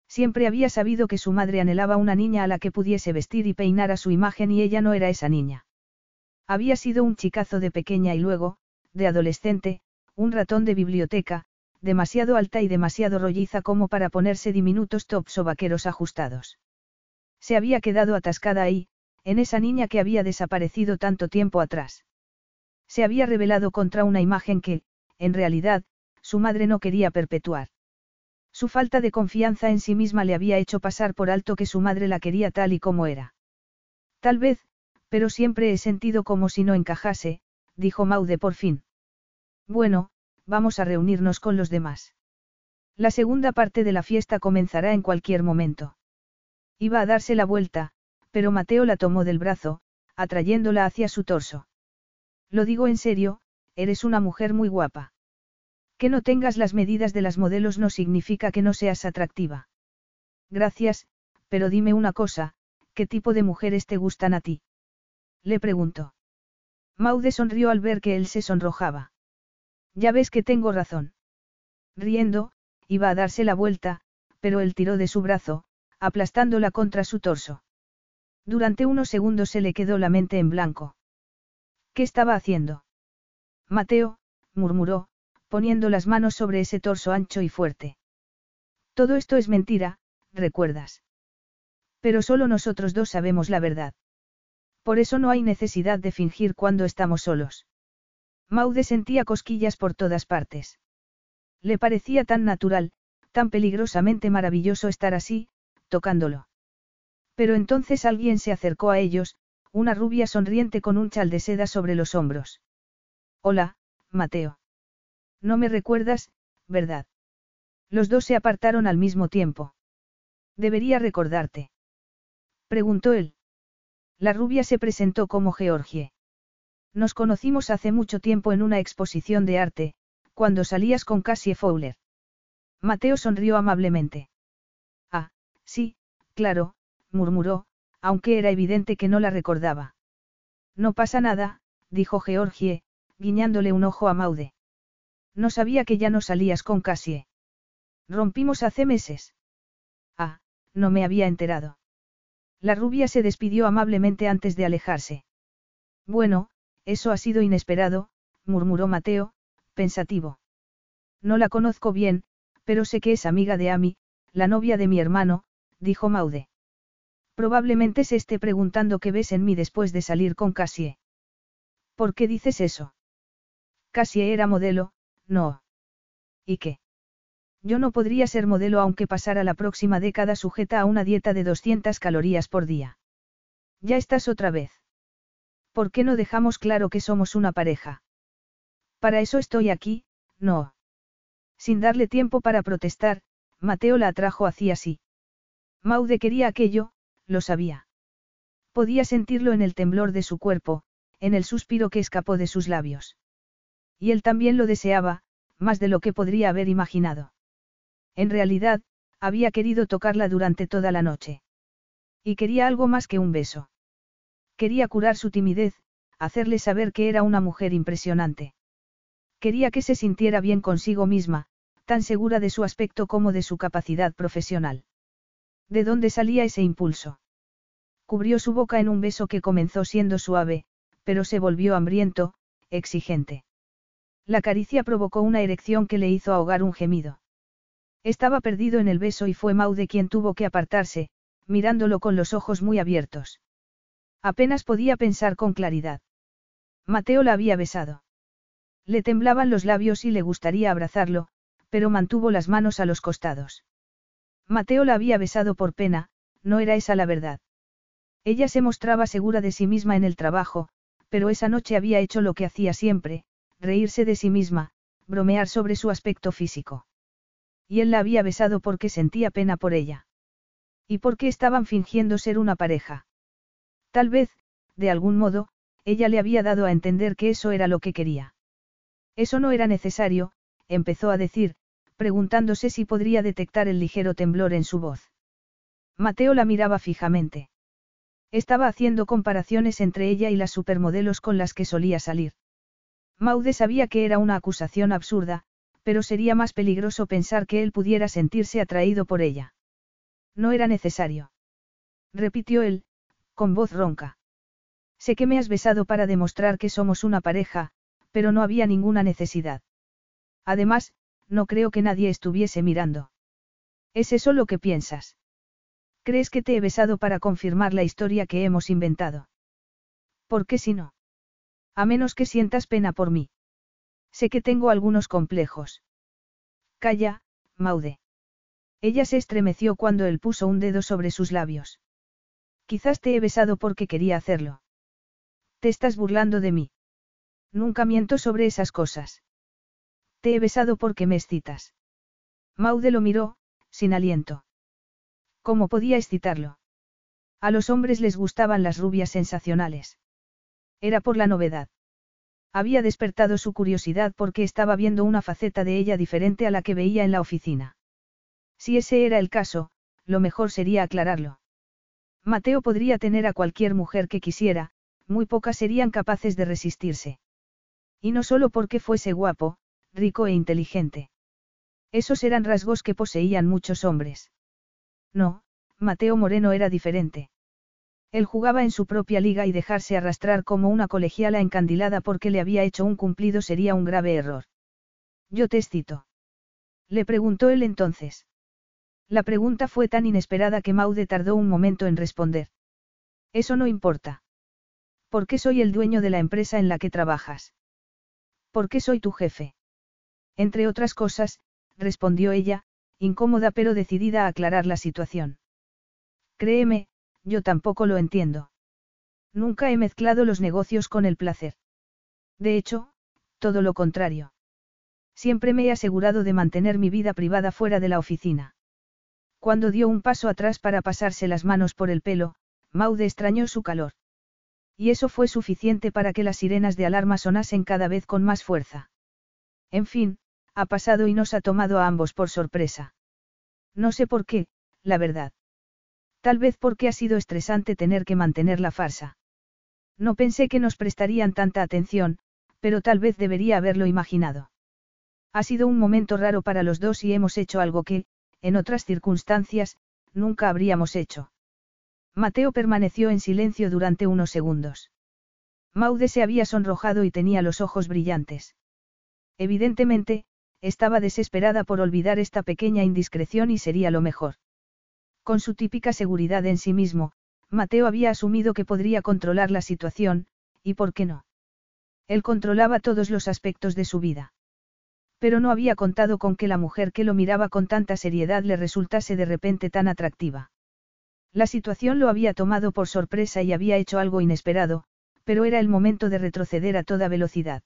Siempre había sabido que su madre anhelaba una niña a la que pudiese vestir y peinar a su imagen y ella no era esa niña. Había sido un chicazo de pequeña y luego, de adolescente, un ratón de biblioteca, demasiado alta y demasiado rolliza como para ponerse diminutos tops o vaqueros ajustados. Se había quedado atascada ahí, en esa niña que había desaparecido tanto tiempo atrás. Se había rebelado contra una imagen que, en realidad, su madre no quería perpetuar. Su falta de confianza en sí misma le había hecho pasar por alto que su madre la quería tal y como era. Tal vez, pero siempre he sentido como si no encajase, dijo Maude por fin. Bueno, vamos a reunirnos con los demás. La segunda parte de la fiesta comenzará en cualquier momento. Iba a darse la vuelta, pero Mateo la tomó del brazo, atrayéndola hacia su torso. Lo digo en serio, eres una mujer muy guapa. Que no tengas las medidas de las modelos no significa que no seas atractiva. Gracias, pero dime una cosa, ¿qué tipo de mujeres te gustan a ti? Le preguntó. Maude sonrió al ver que él se sonrojaba. Ya ves que tengo razón. Riendo, iba a darse la vuelta, pero él tiró de su brazo, aplastándola contra su torso. Durante unos segundos se le quedó la mente en blanco. ¿Qué estaba haciendo? Mateo, murmuró, poniendo las manos sobre ese torso ancho y fuerte. Todo esto es mentira, recuerdas. Pero solo nosotros dos sabemos la verdad. Por eso no hay necesidad de fingir cuando estamos solos. Maude sentía cosquillas por todas partes. Le parecía tan natural, tan peligrosamente maravilloso estar así, tocándolo. Pero entonces alguien se acercó a ellos, una rubia sonriente con un chal de seda sobre los hombros. Hola, Mateo. No me recuerdas, ¿verdad? Los dos se apartaron al mismo tiempo. Debería recordarte. Preguntó él. La rubia se presentó como Georgie. Nos conocimos hace mucho tiempo en una exposición de arte, cuando salías con Cassie Fowler. Mateo sonrió amablemente. Ah, sí, claro, murmuró, aunque era evidente que no la recordaba. No pasa nada, dijo Georgie, guiñándole un ojo a Maude. No sabía que ya no salías con Cassie. Rompimos hace meses. Ah, no me había enterado. La rubia se despidió amablemente antes de alejarse. Bueno, eso ha sido inesperado, murmuró Mateo, pensativo. No la conozco bien, pero sé que es amiga de Amy, la novia de mi hermano, dijo Maude. Probablemente se esté preguntando qué ves en mí después de salir con Cassie. ¿Por qué dices eso? Cassie era modelo, no. ¿Y qué? Yo no podría ser modelo aunque pasara la próxima década sujeta a una dieta de 200 calorías por día. Ya estás otra vez. ¿Por qué no dejamos claro que somos una pareja? Para eso estoy aquí, no. Sin darle tiempo para protestar, Mateo la atrajo hacia sí. Maude quería aquello, lo sabía. Podía sentirlo en el temblor de su cuerpo, en el suspiro que escapó de sus labios. Y él también lo deseaba, más de lo que podría haber imaginado. En realidad, había querido tocarla durante toda la noche. Y quería algo más que un beso. Quería curar su timidez, hacerle saber que era una mujer impresionante. Quería que se sintiera bien consigo misma, tan segura de su aspecto como de su capacidad profesional. ¿De dónde salía ese impulso? Cubrió su boca en un beso que comenzó siendo suave, pero se volvió hambriento, exigente. La caricia provocó una erección que le hizo ahogar un gemido. Estaba perdido en el beso y fue Maude quien tuvo que apartarse, mirándolo con los ojos muy abiertos. Apenas podía pensar con claridad. Mateo la había besado. Le temblaban los labios y le gustaría abrazarlo, pero mantuvo las manos a los costados. Mateo la había besado por pena, no era esa la verdad. Ella se mostraba segura de sí misma en el trabajo, pero esa noche había hecho lo que hacía siempre, reírse de sí misma, bromear sobre su aspecto físico. Y él la había besado porque sentía pena por ella. Y porque estaban fingiendo ser una pareja. Tal vez, de algún modo, ella le había dado a entender que eso era lo que quería. Eso no era necesario, empezó a decir, preguntándose si podría detectar el ligero temblor en su voz. Mateo la miraba fijamente. Estaba haciendo comparaciones entre ella y las supermodelos con las que solía salir. Maude sabía que era una acusación absurda, pero sería más peligroso pensar que él pudiera sentirse atraído por ella. No era necesario. Repitió él, con voz ronca. Sé que me has besado para demostrar que somos una pareja, pero no había ninguna necesidad. Además, no creo que nadie estuviese mirando. ¿Es eso lo que piensas? ¿Crees que te he besado para confirmar la historia que hemos inventado? ¿Por qué si no? A menos que sientas pena por mí. Sé que tengo algunos complejos. Calla, Maude. Ella se estremeció cuando él puso un dedo sobre sus labios. Quizás te he besado porque quería hacerlo. Te estás burlando de mí. Nunca miento sobre esas cosas. Te he besado porque me excitas. Maude lo miró, sin aliento. ¿Cómo podía excitarlo? A los hombres les gustaban las rubias sensacionales. Era por la novedad. Había despertado su curiosidad porque estaba viendo una faceta de ella diferente a la que veía en la oficina. Si ese era el caso, lo mejor sería aclararlo. Mateo podría tener a cualquier mujer que quisiera, muy pocas serían capaces de resistirse. Y no solo porque fuese guapo, rico e inteligente. Esos eran rasgos que poseían muchos hombres. No, Mateo Moreno era diferente. Él jugaba en su propia liga y dejarse arrastrar como una colegiala encandilada porque le había hecho un cumplido sería un grave error. Yo te excito. Le preguntó él entonces. La pregunta fue tan inesperada que Maude tardó un momento en responder. Eso no importa. ¿Por qué soy el dueño de la empresa en la que trabajas? ¿Por qué soy tu jefe? Entre otras cosas, respondió ella, incómoda pero decidida a aclarar la situación. Créeme, yo tampoco lo entiendo. Nunca he mezclado los negocios con el placer. De hecho, todo lo contrario. Siempre me he asegurado de mantener mi vida privada fuera de la oficina. Cuando dio un paso atrás para pasarse las manos por el pelo, Maude extrañó su calor. Y eso fue suficiente para que las sirenas de alarma sonasen cada vez con más fuerza. En fin, ha pasado y nos ha tomado a ambos por sorpresa. No sé por qué, la verdad. Tal vez porque ha sido estresante tener que mantener la farsa. No pensé que nos prestarían tanta atención, pero tal vez debería haberlo imaginado. Ha sido un momento raro para los dos y hemos hecho algo que, en otras circunstancias, nunca habríamos hecho. Mateo permaneció en silencio durante unos segundos. Maude se había sonrojado y tenía los ojos brillantes. Evidentemente, estaba desesperada por olvidar esta pequeña indiscreción y sería lo mejor. Con su típica seguridad en sí mismo, Mateo había asumido que podría controlar la situación, y por qué no. Él controlaba todos los aspectos de su vida. Pero no había contado con que la mujer que lo miraba con tanta seriedad le resultase de repente tan atractiva. La situación lo había tomado por sorpresa y había hecho algo inesperado, pero era el momento de retroceder a toda velocidad.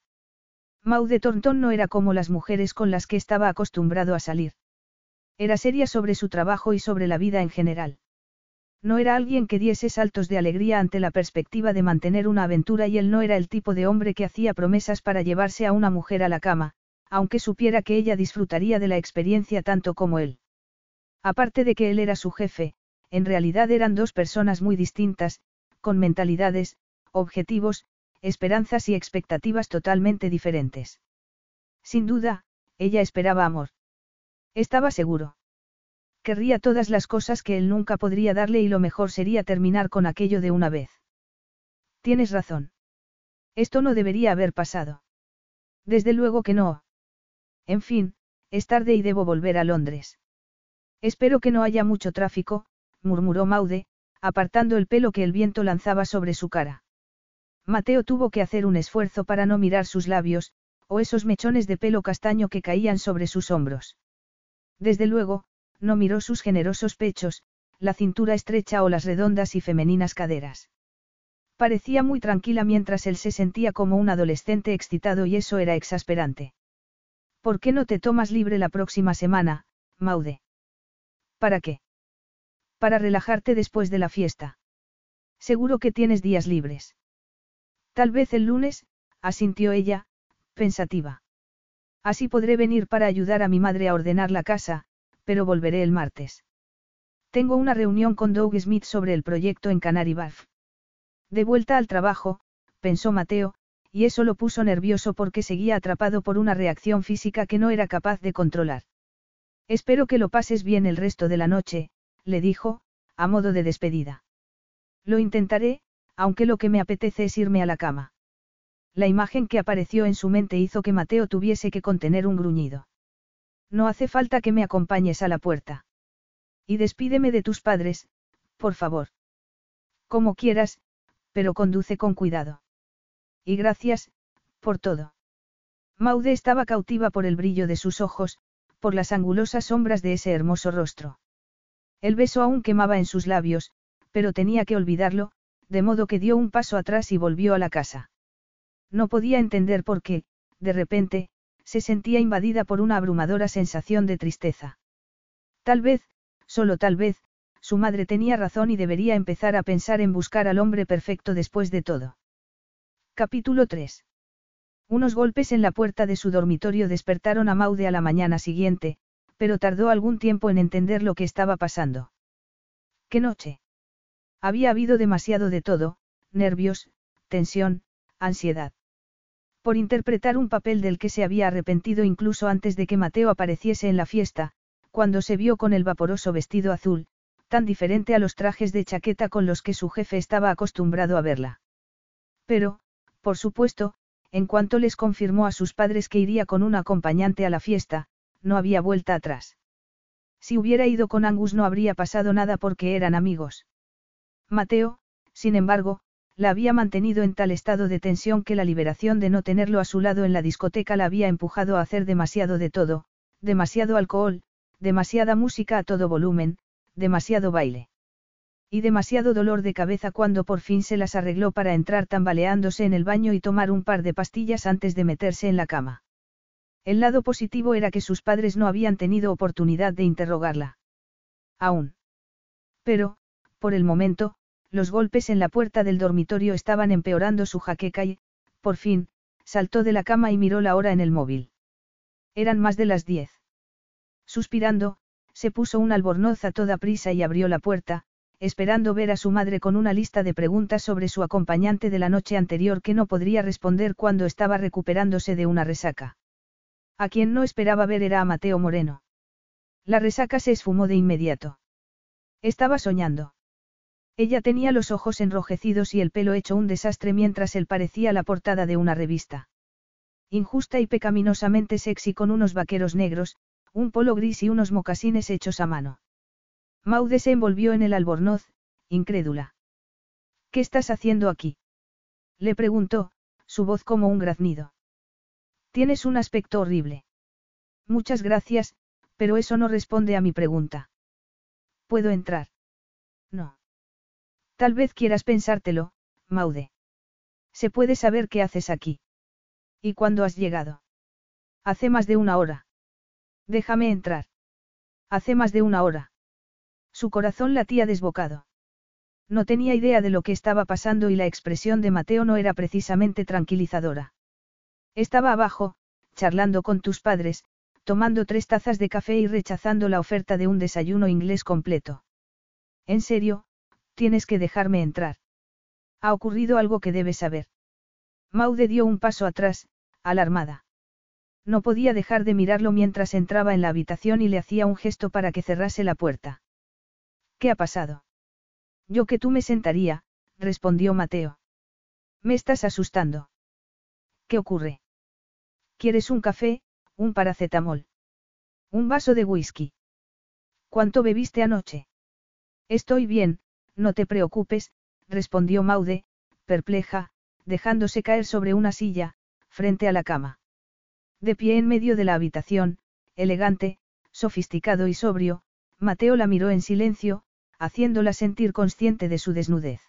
Maude Thornton no era como las mujeres con las que estaba acostumbrado a salir. Era seria sobre su trabajo y sobre la vida en general. No era alguien que diese saltos de alegría ante la perspectiva de mantener una aventura y él no era el tipo de hombre que hacía promesas para llevarse a una mujer a la cama, aunque supiera que ella disfrutaría de la experiencia tanto como él. Aparte de que él era su jefe, en realidad eran dos personas muy distintas, con mentalidades, objetivos, esperanzas y expectativas totalmente diferentes. Sin duda, ella esperaba amor. Estaba seguro. Querría todas las cosas que él nunca podría darle y lo mejor sería terminar con aquello de una vez. Tienes razón. Esto no debería haber pasado. Desde luego que no, en fin, es tarde y debo volver a Londres. Espero que no haya mucho tráfico, murmuró Maude, apartando el pelo que el viento lanzaba sobre su cara. Mateo tuvo que hacer un esfuerzo para no mirar sus labios, o esos mechones de pelo castaño que caían sobre sus hombros. Desde luego, no miró sus generosos pechos, la cintura estrecha o las redondas y femeninas caderas. Parecía muy tranquila mientras él se sentía como un adolescente excitado y eso era exasperante. ¿Por qué no te tomas libre la próxima semana, Maude? ¿Para qué? Para relajarte después de la fiesta. Seguro que tienes días libres. Tal vez el lunes, asintió ella, pensativa. Así podré venir para ayudar a mi madre a ordenar la casa, pero volveré el martes. Tengo una reunión con Doug Smith sobre el proyecto en Canary Wharf. De vuelta al trabajo, pensó Mateo, y eso lo puso nervioso porque seguía atrapado por una reacción física que no era capaz de controlar. Espero que lo pases bien el resto de la noche, le dijo, a modo de despedida. Lo intentaré, aunque lo que me apetece es irme a la cama. La imagen que apareció en su mente hizo que Mateo tuviese que contener un gruñido. No hace falta que me acompañes a la puerta. Y despídeme de tus padres, por favor. Como quieras, pero conduce con cuidado. Y gracias, por todo. Maude estaba cautiva por el brillo de sus ojos, por las angulosas sombras de ese hermoso rostro. El beso aún quemaba en sus labios, pero tenía que olvidarlo, de modo que dio un paso atrás y volvió a la casa. No podía entender por qué, de repente, se sentía invadida por una abrumadora sensación de tristeza. Tal vez, solo tal vez, su madre tenía razón y debería empezar a pensar en buscar al hombre perfecto después de todo. Capítulo 3. Unos golpes en la puerta de su dormitorio despertaron a Maude a la mañana siguiente, pero tardó algún tiempo en entender lo que estaba pasando. ¿Qué noche? Había habido demasiado de todo, nervios, tensión, ansiedad. Por interpretar un papel del que se había arrepentido incluso antes de que Mateo apareciese en la fiesta, cuando se vio con el vaporoso vestido azul, tan diferente a los trajes de chaqueta con los que su jefe estaba acostumbrado a verla. Pero, por supuesto, en cuanto les confirmó a sus padres que iría con un acompañante a la fiesta, no había vuelta atrás. Si hubiera ido con Angus no habría pasado nada porque eran amigos. Mateo, sin embargo, la había mantenido en tal estado de tensión que la liberación de no tenerlo a su lado en la discoteca la había empujado a hacer demasiado de todo, demasiado alcohol, demasiada música a todo volumen, demasiado baile. Y demasiado dolor de cabeza cuando por fin se las arregló para entrar tambaleándose en el baño y tomar un par de pastillas antes de meterse en la cama. El lado positivo era que sus padres no habían tenido oportunidad de interrogarla. Aún. Pero, por el momento, los golpes en la puerta del dormitorio estaban empeorando su jaqueca y, por fin, saltó de la cama y miró la hora en el móvil. Eran más de las diez. Suspirando, se puso un albornoz a toda prisa y abrió la puerta, esperando ver a su madre con una lista de preguntas sobre su acompañante de la noche anterior que no podría responder cuando estaba recuperándose de una resaca. A quien no esperaba ver era a Mateo Moreno. La resaca se esfumó de inmediato. Estaba soñando. Ella tenía los ojos enrojecidos y el pelo hecho un desastre mientras él parecía la portada de una revista. Injusta y pecaminosamente sexy con unos vaqueros negros, un polo gris y unos mocasines hechos a mano. Maude se envolvió en el albornoz, incrédula. ¿Qué estás haciendo aquí? Le preguntó, su voz como un graznido. Tienes un aspecto horrible. Muchas gracias, pero eso no responde a mi pregunta. ¿Puedo entrar? Tal vez quieras pensártelo, Maude. ¿Se puede saber qué haces aquí? ¿Y cuándo has llegado? Hace más de una hora. Déjame entrar. Hace más de una hora. Su corazón latía desbocado. No tenía idea de lo que estaba pasando y la expresión de Mateo no era precisamente tranquilizadora. Estaba abajo, charlando con tus padres, tomando tres tazas de café y rechazando la oferta de un desayuno inglés completo. En serio, tienes que dejarme entrar. Ha ocurrido algo que debes saber. Maude dio un paso atrás, alarmada. No podía dejar de mirarlo mientras entraba en la habitación y le hacía un gesto para que cerrase la puerta. ¿Qué ha pasado? Yo que tú me sentaría, respondió Mateo. Me estás asustando. ¿Qué ocurre? ¿Quieres un café, un paracetamol? Un vaso de whisky. ¿Cuánto bebiste anoche? Estoy bien, no te preocupes, respondió Maude, perpleja, dejándose caer sobre una silla, frente a la cama. De pie en medio de la habitación, elegante, sofisticado y sobrio, Mateo la miró en silencio, haciéndola sentir consciente de su desnudez.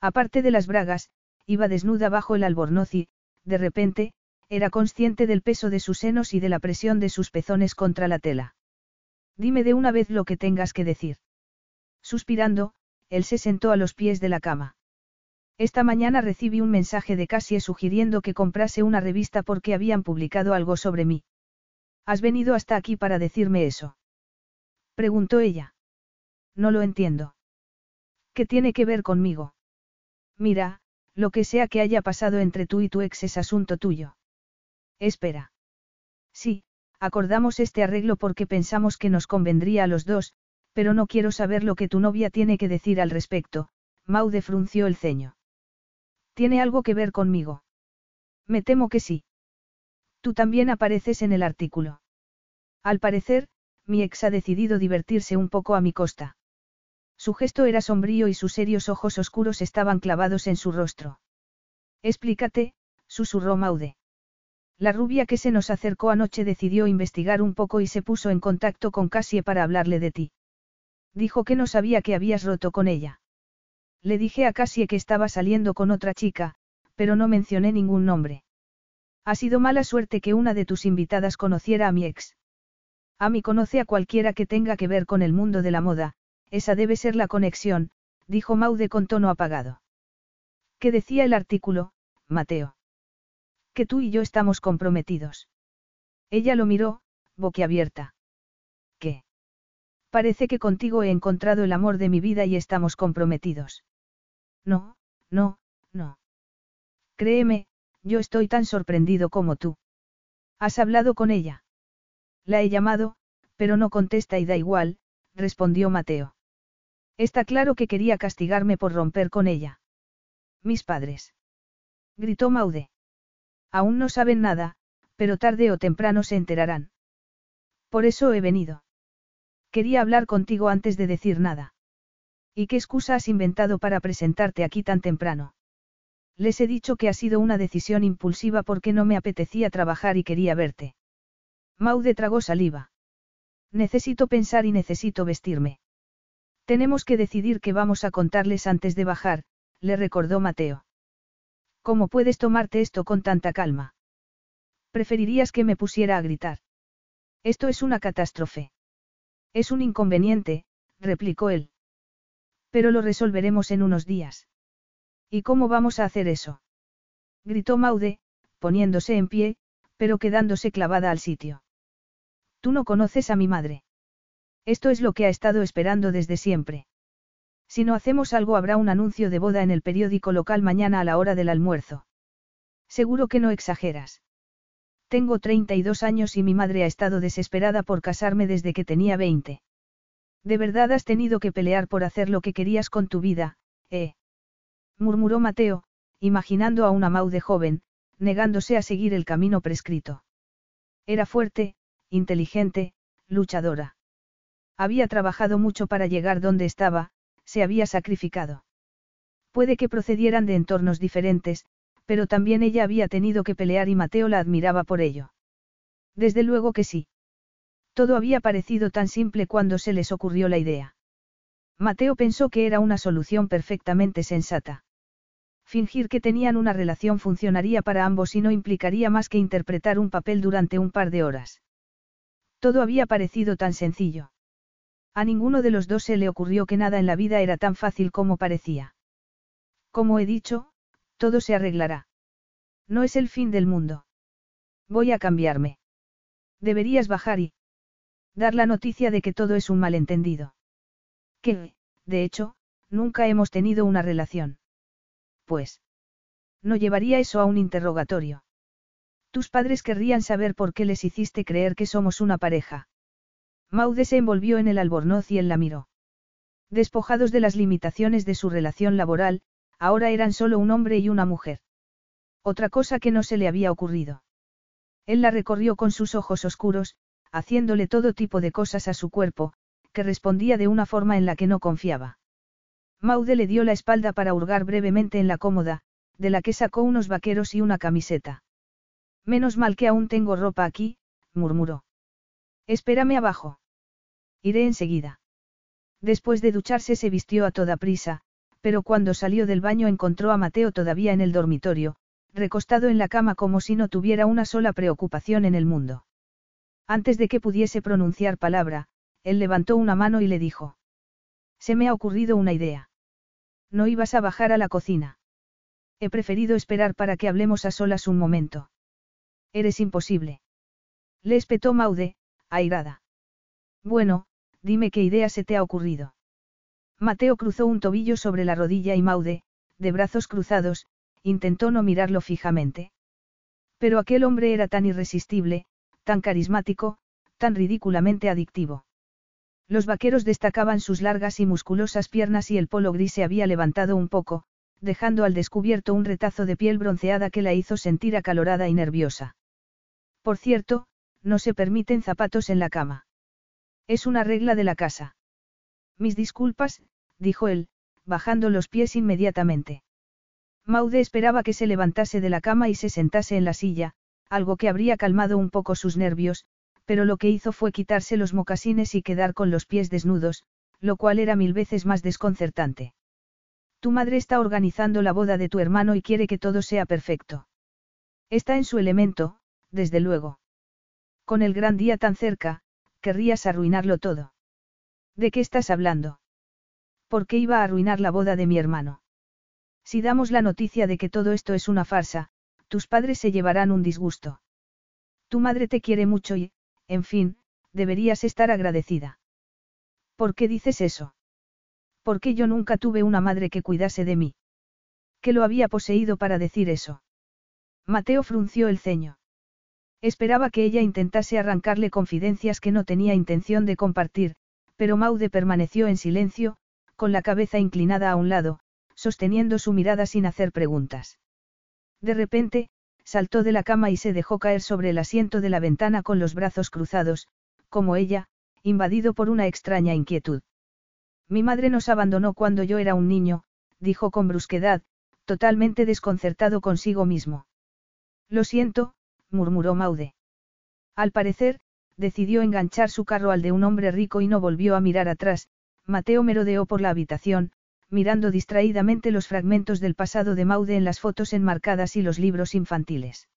Aparte de las bragas, iba desnuda bajo el albornoz y, de repente, era consciente del peso de sus senos y de la presión de sus pezones contra la tela. Dime de una vez lo que tengas que decir. Suspirando, él se sentó a los pies de la cama. Esta mañana recibí un mensaje de Cassie sugiriendo que comprase una revista porque habían publicado algo sobre mí. ¿Has venido hasta aquí para decirme eso? Preguntó ella. No lo entiendo. ¿Qué tiene que ver conmigo? Mira, lo que sea que haya pasado entre tú y tu ex es asunto tuyo. Espera. Sí, acordamos este arreglo porque pensamos que nos convendría a los dos, pero no quiero saber lo que tu novia tiene que decir al respecto, Maude frunció el ceño. ¿Tiene algo que ver conmigo? Me temo que sí. Tú también apareces en el artículo. Al parecer, mi ex ha decidido divertirse un poco a mi costa. Su gesto era sombrío y sus serios ojos oscuros estaban clavados en su rostro. Explícate, susurró Maude. La rubia que se nos acercó anoche decidió investigar un poco y se puso en contacto con Cassie para hablarle de ti. Dijo que no sabía que habías roto con ella. Le dije a Cassie que estaba saliendo con otra chica, pero no mencioné ningún nombre. Ha sido mala suerte que una de tus invitadas conociera a mi ex. A mí conoce a cualquiera que tenga que ver con el mundo de la moda, esa debe ser la conexión, dijo Maude con tono apagado. ¿Qué decía el artículo, Mateo? Que tú y yo estamos comprometidos. Ella lo miró, boquiabierta. Parece que contigo he encontrado el amor de mi vida y estamos comprometidos. No, no, no. Créeme, yo estoy tan sorprendido como tú. ¿Has hablado con ella? La he llamado, pero no contesta y da igual, respondió Mateo. Está claro que quería castigarme por romper con ella. Mis padres. Gritó Maude. Aún no saben nada, pero tarde o temprano se enterarán. Por eso he venido. Quería hablar contigo antes de decir nada. ¿Y qué excusa has inventado para presentarte aquí tan temprano? Les he dicho que ha sido una decisión impulsiva porque no me apetecía trabajar y quería verte. Maude tragó saliva. Necesito pensar y necesito vestirme. Tenemos que decidir qué vamos a contarles antes de bajar, le recordó Mateo. ¿Cómo puedes tomarte esto con tanta calma? Preferirías que me pusiera a gritar. Esto es una catástrofe. Es un inconveniente, replicó él. Pero lo resolveremos en unos días. ¿Y cómo vamos a hacer eso? gritó Maude, poniéndose en pie, pero quedándose clavada al sitio. Tú no conoces a mi madre. Esto es lo que ha estado esperando desde siempre. Si no hacemos algo habrá un anuncio de boda en el periódico local mañana a la hora del almuerzo. Seguro que no exageras. Tengo 32 años y mi madre ha estado desesperada por casarme desde que tenía 20. De verdad has tenido que pelear por hacer lo que querías con tu vida, ¿eh? murmuró Mateo, imaginando a una Maude joven, negándose a seguir el camino prescrito. Era fuerte, inteligente, luchadora. Había trabajado mucho para llegar donde estaba, se había sacrificado. Puede que procedieran de entornos diferentes, pero también ella había tenido que pelear y Mateo la admiraba por ello. Desde luego que sí. Todo había parecido tan simple cuando se les ocurrió la idea. Mateo pensó que era una solución perfectamente sensata. Fingir que tenían una relación funcionaría para ambos y no implicaría más que interpretar un papel durante un par de horas. Todo había parecido tan sencillo. A ninguno de los dos se le ocurrió que nada en la vida era tan fácil como parecía. Como he dicho, todo se arreglará. No es el fin del mundo. Voy a cambiarme. Deberías bajar y dar la noticia de que todo es un malentendido. Que, de hecho, nunca hemos tenido una relación. Pues. No llevaría eso a un interrogatorio. Tus padres querrían saber por qué les hiciste creer que somos una pareja. Maude se envolvió en el albornoz y él la miró. Despojados de las limitaciones de su relación laboral, ahora eran solo un hombre y una mujer. Otra cosa que no se le había ocurrido. Él la recorrió con sus ojos oscuros, haciéndole todo tipo de cosas a su cuerpo, que respondía de una forma en la que no confiaba. Maude le dio la espalda para hurgar brevemente en la cómoda, de la que sacó unos vaqueros y una camiseta. Menos mal que aún tengo ropa aquí, murmuró. Espérame abajo. Iré enseguida. Después de ducharse se vistió a toda prisa, pero cuando salió del baño encontró a Mateo todavía en el dormitorio, recostado en la cama como si no tuviera una sola preocupación en el mundo. Antes de que pudiese pronunciar palabra, él levantó una mano y le dijo. Se me ha ocurrido una idea. No ibas a bajar a la cocina. He preferido esperar para que hablemos a solas un momento. Eres imposible. Le espetó Maude, airada. Bueno, dime qué idea se te ha ocurrido. Mateo cruzó un tobillo sobre la rodilla y Maude, de brazos cruzados, intentó no mirarlo fijamente. Pero aquel hombre era tan irresistible, tan carismático, tan ridículamente adictivo. Los vaqueros destacaban sus largas y musculosas piernas y el polo gris se había levantado un poco, dejando al descubierto un retazo de piel bronceada que la hizo sentir acalorada y nerviosa. Por cierto, no se permiten zapatos en la cama. Es una regla de la casa. Mis disculpas, dijo él, bajando los pies inmediatamente. Maude esperaba que se levantase de la cama y se sentase en la silla, algo que habría calmado un poco sus nervios, pero lo que hizo fue quitarse los mocasines y quedar con los pies desnudos, lo cual era mil veces más desconcertante. Tu madre está organizando la boda de tu hermano y quiere que todo sea perfecto. Está en su elemento, desde luego. Con el gran día tan cerca, querrías arruinarlo todo. ¿De qué estás hablando? ¿Por qué iba a arruinar la boda de mi hermano? Si damos la noticia de que todo esto es una farsa, tus padres se llevarán un disgusto. Tu madre te quiere mucho y, en fin, deberías estar agradecida. ¿Por qué dices eso? Porque yo nunca tuve una madre que cuidase de mí. ¿Qué lo había poseído para decir eso? Mateo frunció el ceño. Esperaba que ella intentase arrancarle confidencias que no tenía intención de compartir, pero Maude permaneció en silencio, con la cabeza inclinada a un lado, sosteniendo su mirada sin hacer preguntas. De repente, saltó de la cama y se dejó caer sobre el asiento de la ventana con los brazos cruzados, como ella, invadido por una extraña inquietud. Mi madre nos abandonó cuando yo era un niño, dijo con brusquedad, totalmente desconcertado consigo mismo. Lo siento, murmuró Maude. Al parecer, decidió enganchar su carro al de un hombre rico y no volvió a mirar atrás, Mateo merodeó por la habitación, mirando distraídamente los fragmentos del pasado de Maude en las fotos enmarcadas y los libros infantiles.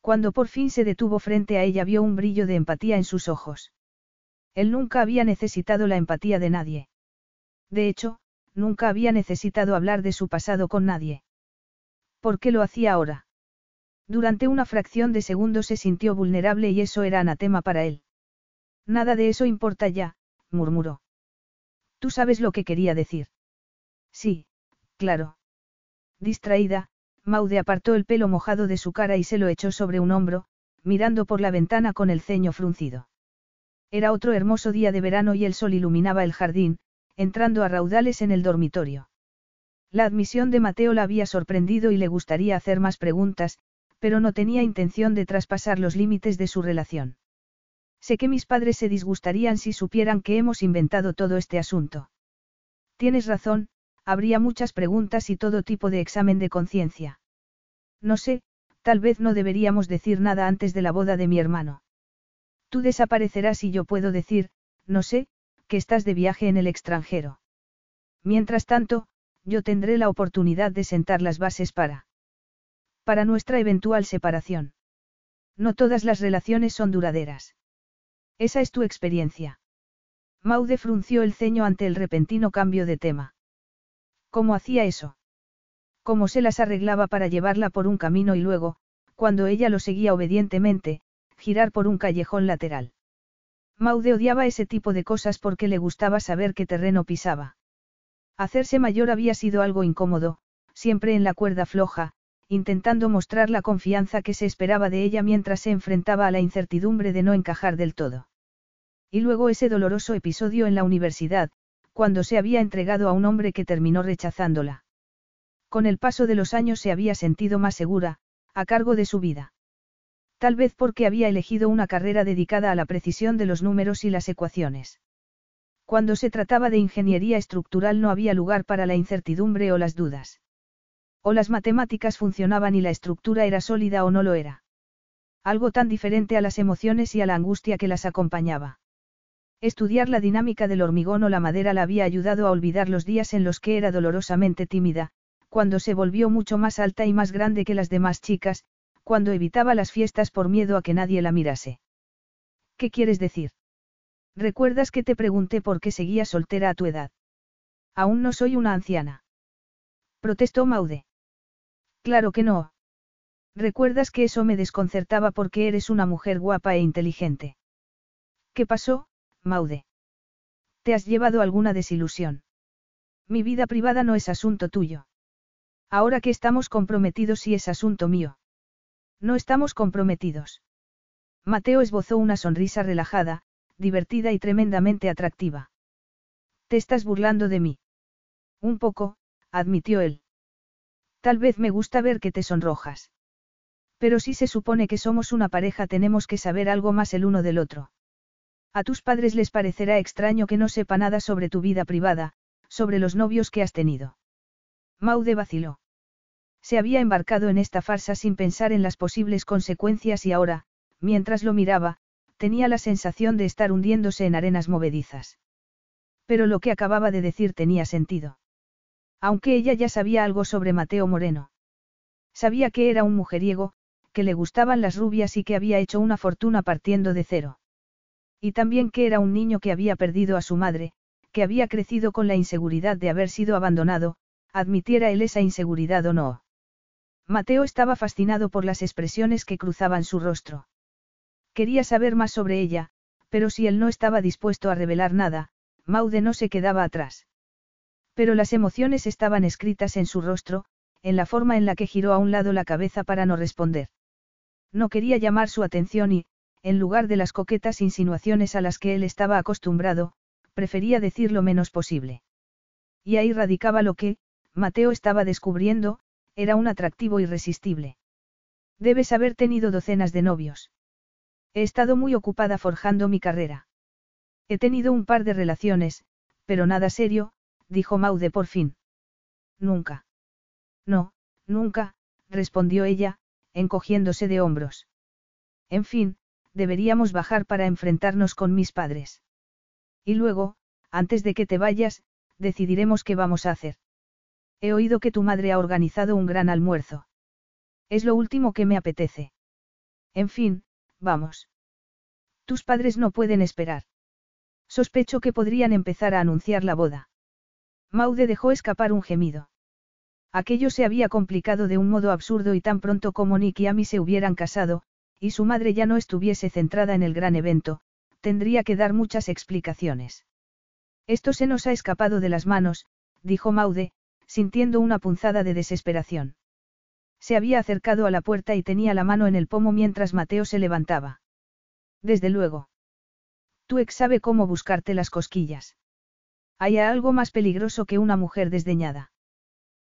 Cuando por fin se detuvo frente a ella vio un brillo de empatía en sus ojos. Él nunca había necesitado la empatía de nadie. De hecho, nunca había necesitado hablar de su pasado con nadie. ¿Por qué lo hacía ahora? Durante una fracción de segundo se sintió vulnerable y eso era anatema para él. Nada de eso importa ya, murmuró. Tú sabes lo que quería decir. Sí, claro. Distraída, Maude apartó el pelo mojado de su cara y se lo echó sobre un hombro, mirando por la ventana con el ceño fruncido. Era otro hermoso día de verano y el sol iluminaba el jardín, entrando a raudales en el dormitorio. La admisión de Mateo la había sorprendido y le gustaría hacer más preguntas, pero no tenía intención de traspasar los límites de su relación. Sé que mis padres se disgustarían si supieran que hemos inventado todo este asunto. Tienes razón, habría muchas preguntas y todo tipo de examen de conciencia. No sé, tal vez no deberíamos decir nada antes de la boda de mi hermano. Tú desaparecerás y yo puedo decir, no sé, que estás de viaje en el extranjero. Mientras tanto, yo tendré la oportunidad de sentar las bases para... para nuestra eventual separación. No todas las relaciones son duraderas. Esa es tu experiencia. Maude frunció el ceño ante el repentino cambio de tema. ¿Cómo hacía eso? ¿Cómo se las arreglaba para llevarla por un camino y luego, cuando ella lo seguía obedientemente, girar por un callejón lateral? Maude odiaba ese tipo de cosas porque le gustaba saber qué terreno pisaba. Hacerse mayor había sido algo incómodo, siempre en la cuerda floja, intentando mostrar la confianza que se esperaba de ella mientras se enfrentaba a la incertidumbre de no encajar del todo. Y luego ese doloroso episodio en la universidad, cuando se había entregado a un hombre que terminó rechazándola. Con el paso de los años se había sentido más segura, a cargo de su vida. Tal vez porque había elegido una carrera dedicada a la precisión de los números y las ecuaciones. Cuando se trataba de ingeniería estructural no había lugar para la incertidumbre o las dudas. O las matemáticas funcionaban y la estructura era sólida o no lo era. Algo tan diferente a las emociones y a la angustia que las acompañaba. Estudiar la dinámica del hormigón o la madera la había ayudado a olvidar los días en los que era dolorosamente tímida, cuando se volvió mucho más alta y más grande que las demás chicas, cuando evitaba las fiestas por miedo a que nadie la mirase. ¿Qué quieres decir? ¿Recuerdas que te pregunté por qué seguía soltera a tu edad? Aún no soy una anciana. Protestó Maude. Claro que no. ¿Recuerdas que eso me desconcertaba porque eres una mujer guapa e inteligente? ¿Qué pasó, Maude. ¿Te has llevado alguna desilusión? Mi vida privada no es asunto tuyo. Ahora que estamos comprometidos sí es asunto mío. No estamos comprometidos. Mateo esbozó una sonrisa relajada, divertida y tremendamente atractiva. ¿Te estás burlando de mí? Un poco, admitió él. Tal vez me gusta ver que te sonrojas. Pero si se supone que somos una pareja tenemos que saber algo más el uno del otro. A tus padres les parecerá extraño que no sepa nada sobre tu vida privada, sobre los novios que has tenido. Maude vaciló. Se había embarcado en esta farsa sin pensar en las posibles consecuencias y ahora, mientras lo miraba, tenía la sensación de estar hundiéndose en arenas movedizas. Pero lo que acababa de decir tenía sentido. Aunque ella ya sabía algo sobre Mateo Moreno. Sabía que era un mujeriego, que le gustaban las rubias y que había hecho una fortuna partiendo de cero. Y también que era un niño que había perdido a su madre, que había crecido con la inseguridad de haber sido abandonado, admitiera él esa inseguridad o no. Mateo estaba fascinado por las expresiones que cruzaban su rostro. Quería saber más sobre ella, pero si él no estaba dispuesto a revelar nada, Maude no se quedaba atrás. Pero las emociones estaban escritas en su rostro, en la forma en la que giró a un lado la cabeza para no responder. No quería llamar su atención y, en lugar de las coquetas insinuaciones a las que él estaba acostumbrado, prefería decir lo menos posible. Y ahí radicaba lo que, Mateo estaba descubriendo, era un atractivo irresistible. Debes haber tenido docenas de novios. He estado muy ocupada forjando mi carrera. He tenido un par de relaciones, pero nada serio, dijo Maude por fin. Nunca. No, nunca, respondió ella, encogiéndose de hombros. En fin, deberíamos bajar para enfrentarnos con mis padres. Y luego, antes de que te vayas, decidiremos qué vamos a hacer. He oído que tu madre ha organizado un gran almuerzo. Es lo último que me apetece. En fin, vamos. Tus padres no pueden esperar. Sospecho que podrían empezar a anunciar la boda. Maude dejó escapar un gemido. Aquello se había complicado de un modo absurdo y tan pronto como Nick y Amy se hubieran casado, y su madre ya no estuviese centrada en el gran evento, tendría que dar muchas explicaciones. Esto se nos ha escapado de las manos, dijo Maude, sintiendo una punzada de desesperación. Se había acercado a la puerta y tenía la mano en el pomo mientras Mateo se levantaba. Desde luego. Tu ex sabe cómo buscarte las cosquillas. Hay algo más peligroso que una mujer desdeñada.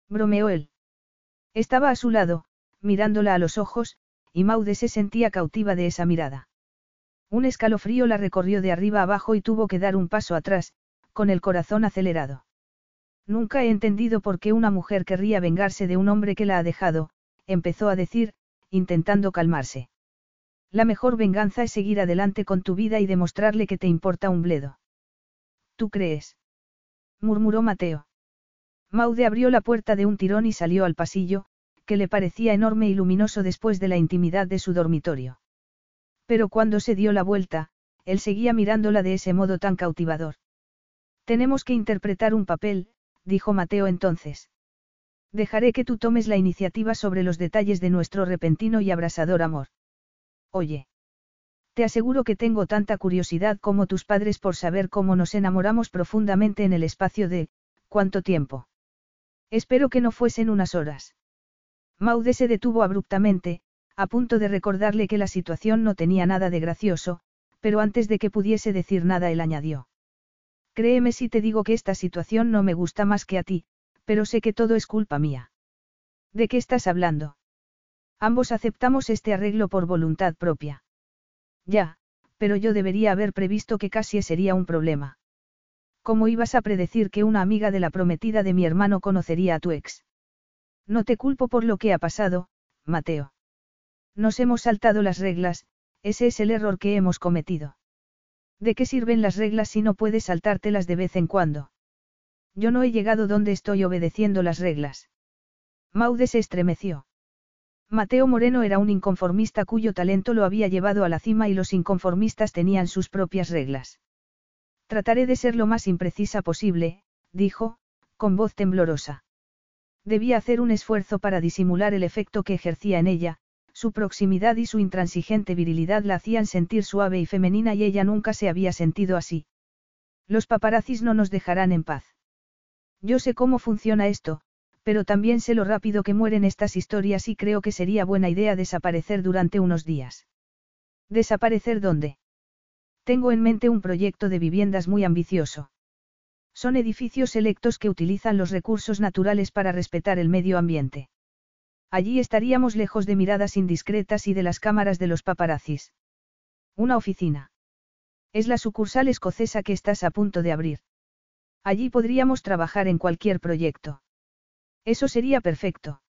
Bromeó él. Estaba a su lado, mirándola a los ojos, y Maude se sentía cautiva de esa mirada. Un escalofrío la recorrió de arriba abajo y tuvo que dar un paso atrás, con el corazón acelerado. Nunca he entendido por qué una mujer querría vengarse de un hombre que la ha dejado, empezó a decir, intentando calmarse. La mejor venganza es seguir adelante con tu vida y demostrarle que te importa un bledo. ¿Tú crees? Murmuró Mateo. Maude abrió la puerta de un tirón y salió al pasillo, que le parecía enorme y luminoso después de la intimidad de su dormitorio. Pero cuando se dio la vuelta, él seguía mirándola de ese modo tan cautivador. Tenemos que interpretar un papel, dijo Mateo entonces. Dejaré que tú tomes la iniciativa sobre los detalles de nuestro repentino y abrasador amor. Oye. Te aseguro que tengo tanta curiosidad como tus padres por saber cómo nos enamoramos profundamente en el espacio de, ¿cuánto tiempo? Espero que no fuesen unas horas. Maude se detuvo abruptamente, a punto de recordarle que la situación no tenía nada de gracioso, pero antes de que pudiese decir nada él añadió. Créeme si te digo que esta situación no me gusta más que a ti, pero sé que todo es culpa mía. ¿De qué estás hablando? Ambos aceptamos este arreglo por voluntad propia. Ya, pero yo debería haber previsto que casi sería un problema. ¿Cómo ibas a predecir que una amiga de la prometida de mi hermano conocería a tu ex? No te culpo por lo que ha pasado, Mateo. Nos hemos saltado las reglas, ese es el error que hemos cometido. ¿De qué sirven las reglas si no puedes saltártelas de vez en cuando? Yo no he llegado donde estoy obedeciendo las reglas. Maude se estremeció. Mateo Moreno era un inconformista cuyo talento lo había llevado a la cima y los inconformistas tenían sus propias reglas. Trataré de ser lo más imprecisa posible, dijo, con voz temblorosa. Debía hacer un esfuerzo para disimular el efecto que ejercía en ella, su proximidad y su intransigente virilidad la hacían sentir suave y femenina y ella nunca se había sentido así. Los paparazzis no nos dejarán en paz. Yo sé cómo funciona esto, pero también sé lo rápido que mueren estas historias y creo que sería buena idea desaparecer durante unos días. ¿Desaparecer dónde? Tengo en mente un proyecto de viviendas muy ambicioso. Son edificios selectos que utilizan los recursos naturales para respetar el medio ambiente. Allí estaríamos lejos de miradas indiscretas y de las cámaras de los paparazzis. Una oficina. Es la sucursal escocesa que estás a punto de abrir. Allí podríamos trabajar en cualquier proyecto. Eso sería perfecto.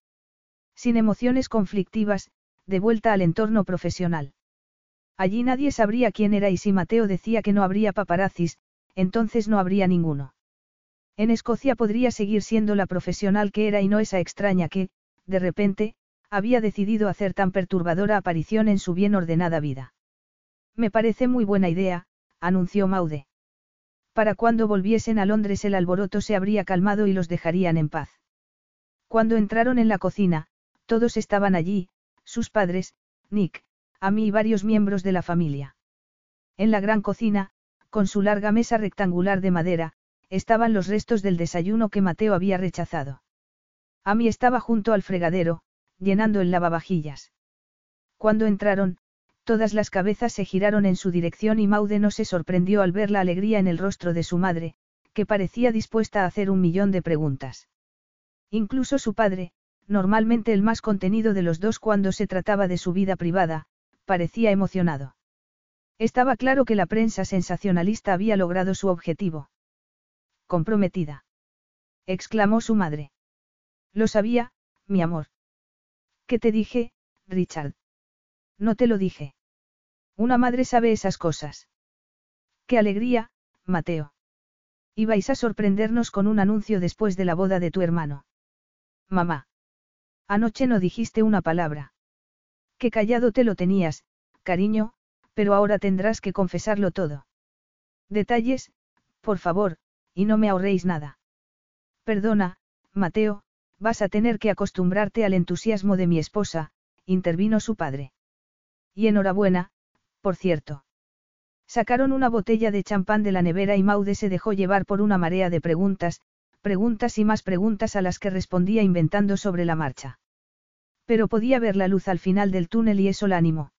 Sin emociones conflictivas, de vuelta al entorno profesional. Allí nadie sabría quién era y si Mateo decía que no habría paparazzis, entonces no habría ninguno. En Escocia podría seguir siendo la profesional que era y no esa extraña que, de repente, había decidido hacer tan perturbadora aparición en su bien ordenada vida. Me parece muy buena idea, anunció Maude. Para cuando volviesen a Londres el alboroto se habría calmado y los dejarían en paz. Cuando entraron en la cocina, todos estaban allí, sus padres, Nick, Amy y varios miembros de la familia. En la gran cocina, con su larga mesa rectangular de madera, estaban los restos del desayuno que Mateo había rechazado. Amy estaba junto al fregadero, llenando el lavavajillas. Cuando entraron, Todas las cabezas se giraron en su dirección y Maude no se sorprendió al ver la alegría en el rostro de su madre, que parecía dispuesta a hacer un millón de preguntas. Incluso su padre, normalmente el más contenido de los dos cuando se trataba de su vida privada, parecía emocionado. Estaba claro que la prensa sensacionalista había logrado su objetivo. Comprometida. exclamó su madre. Lo sabía, mi amor. ¿Qué te dije, Richard? No te lo dije. Una madre sabe esas cosas. ¡Qué alegría, Mateo! Ibais a sorprendernos con un anuncio después de la boda de tu hermano. Mamá. Anoche no dijiste una palabra. Qué callado te lo tenías, cariño, pero ahora tendrás que confesarlo todo. Detalles, por favor, y no me ahorréis nada. Perdona, Mateo, vas a tener que acostumbrarte al entusiasmo de mi esposa, intervino su padre. Y enhorabuena, por cierto. Sacaron una botella de champán de la nevera y Maude se dejó llevar por una marea de preguntas, preguntas y más preguntas a las que respondía inventando sobre la marcha. Pero podía ver la luz al final del túnel y eso la animó.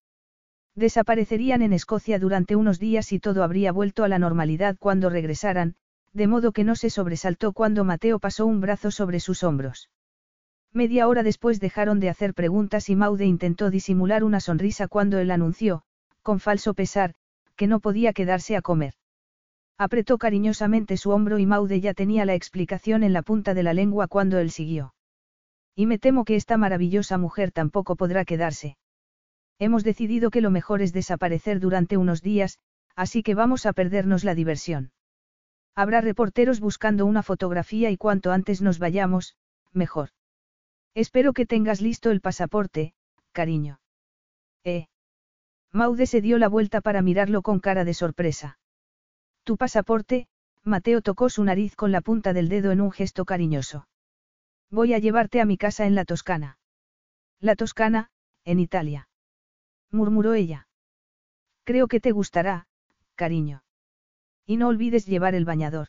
Desaparecerían en Escocia durante unos días y todo habría vuelto a la normalidad cuando regresaran, de modo que no se sobresaltó cuando Mateo pasó un brazo sobre sus hombros. Media hora después dejaron de hacer preguntas y Maude intentó disimular una sonrisa cuando él anunció, con falso pesar, que no podía quedarse a comer. Apretó cariñosamente su hombro y Maude ya tenía la explicación en la punta de la lengua cuando él siguió. Y me temo que esta maravillosa mujer tampoco podrá quedarse. Hemos decidido que lo mejor es desaparecer durante unos días, así que vamos a perdernos la diversión. Habrá reporteros buscando una fotografía y cuanto antes nos vayamos, mejor. Espero que tengas listo el pasaporte, cariño. Eh. Maude se dio la vuelta para mirarlo con cara de sorpresa. Tu pasaporte, Mateo tocó su nariz con la punta del dedo en un gesto cariñoso. Voy a llevarte a mi casa en la Toscana. La Toscana, en Italia. Murmuró ella. Creo que te gustará, cariño. Y no olvides llevar el bañador.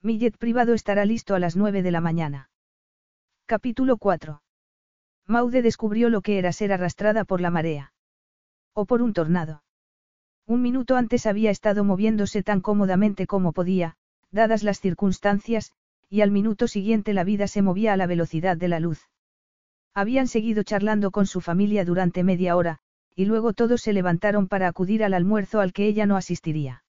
Mi jet privado estará listo a las nueve de la mañana. Capítulo 4. Maude descubrió lo que era ser arrastrada por la marea. O por un tornado. Un minuto antes había estado moviéndose tan cómodamente como podía, dadas las circunstancias, y al minuto siguiente la vida se movía a la velocidad de la luz. Habían seguido charlando con su familia durante media hora, y luego todos se levantaron para acudir al almuerzo al que ella no asistiría.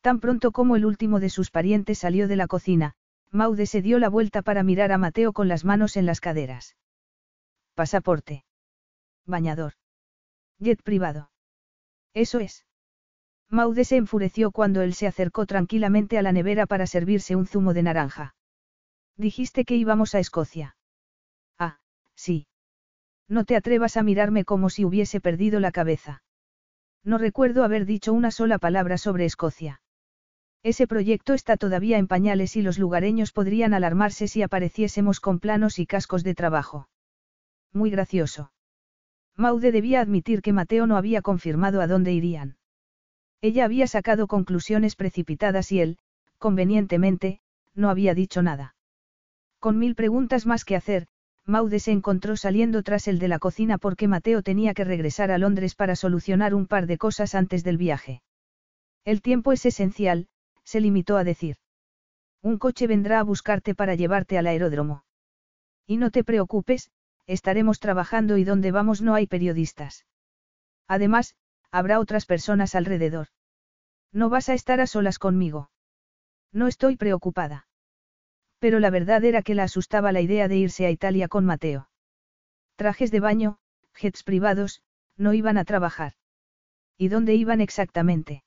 Tan pronto como el último de sus parientes salió de la cocina, Maude se dio la vuelta para mirar a Mateo con las manos en las caderas. Pasaporte. Bañador. Jet privado. Eso es. Maude se enfureció cuando él se acercó tranquilamente a la nevera para servirse un zumo de naranja. Dijiste que íbamos a Escocia. Ah, sí. No te atrevas a mirarme como si hubiese perdido la cabeza. No recuerdo haber dicho una sola palabra sobre Escocia. Ese proyecto está todavía en pañales y los lugareños podrían alarmarse si apareciésemos con planos y cascos de trabajo. Muy gracioso. Maude debía admitir que Mateo no había confirmado a dónde irían. Ella había sacado conclusiones precipitadas y él, convenientemente, no había dicho nada. Con mil preguntas más que hacer, Maude se encontró saliendo tras el de la cocina porque Mateo tenía que regresar a Londres para solucionar un par de cosas antes del viaje. El tiempo es esencial, se limitó a decir. Un coche vendrá a buscarte para llevarte al aeródromo. Y no te preocupes, estaremos trabajando y donde vamos no hay periodistas. Además, habrá otras personas alrededor. No vas a estar a solas conmigo. No estoy preocupada. Pero la verdad era que la asustaba la idea de irse a Italia con Mateo. Trajes de baño, jets privados, no iban a trabajar. ¿Y dónde iban exactamente?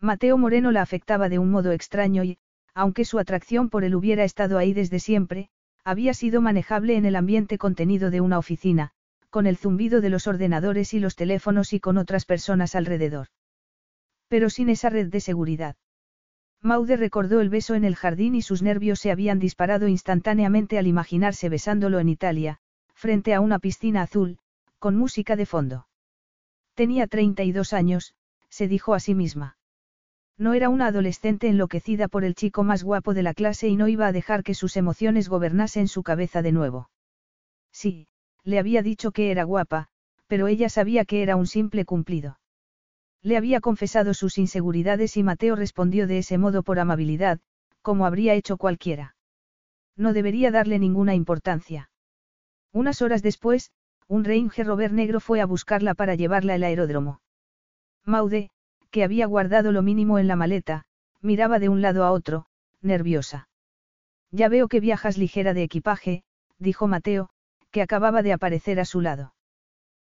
Mateo Moreno la afectaba de un modo extraño y, aunque su atracción por él hubiera estado ahí desde siempre, había sido manejable en el ambiente contenido de una oficina, con el zumbido de los ordenadores y los teléfonos y con otras personas alrededor. Pero sin esa red de seguridad. Maude recordó el beso en el jardín y sus nervios se habían disparado instantáneamente al imaginarse besándolo en Italia, frente a una piscina azul, con música de fondo. Tenía 32 años, se dijo a sí misma. No era una adolescente enloquecida por el chico más guapo de la clase y no iba a dejar que sus emociones gobernasen su cabeza de nuevo. Sí, le había dicho que era guapa, pero ella sabía que era un simple cumplido. Le había confesado sus inseguridades y Mateo respondió de ese modo por amabilidad, como habría hecho cualquiera. No debería darle ninguna importancia. Unas horas después, un Range Rover negro fue a buscarla para llevarla al aeródromo. Maude, que había guardado lo mínimo en la maleta, miraba de un lado a otro, nerviosa. Ya veo que viajas ligera de equipaje, dijo Mateo, que acababa de aparecer a su lado.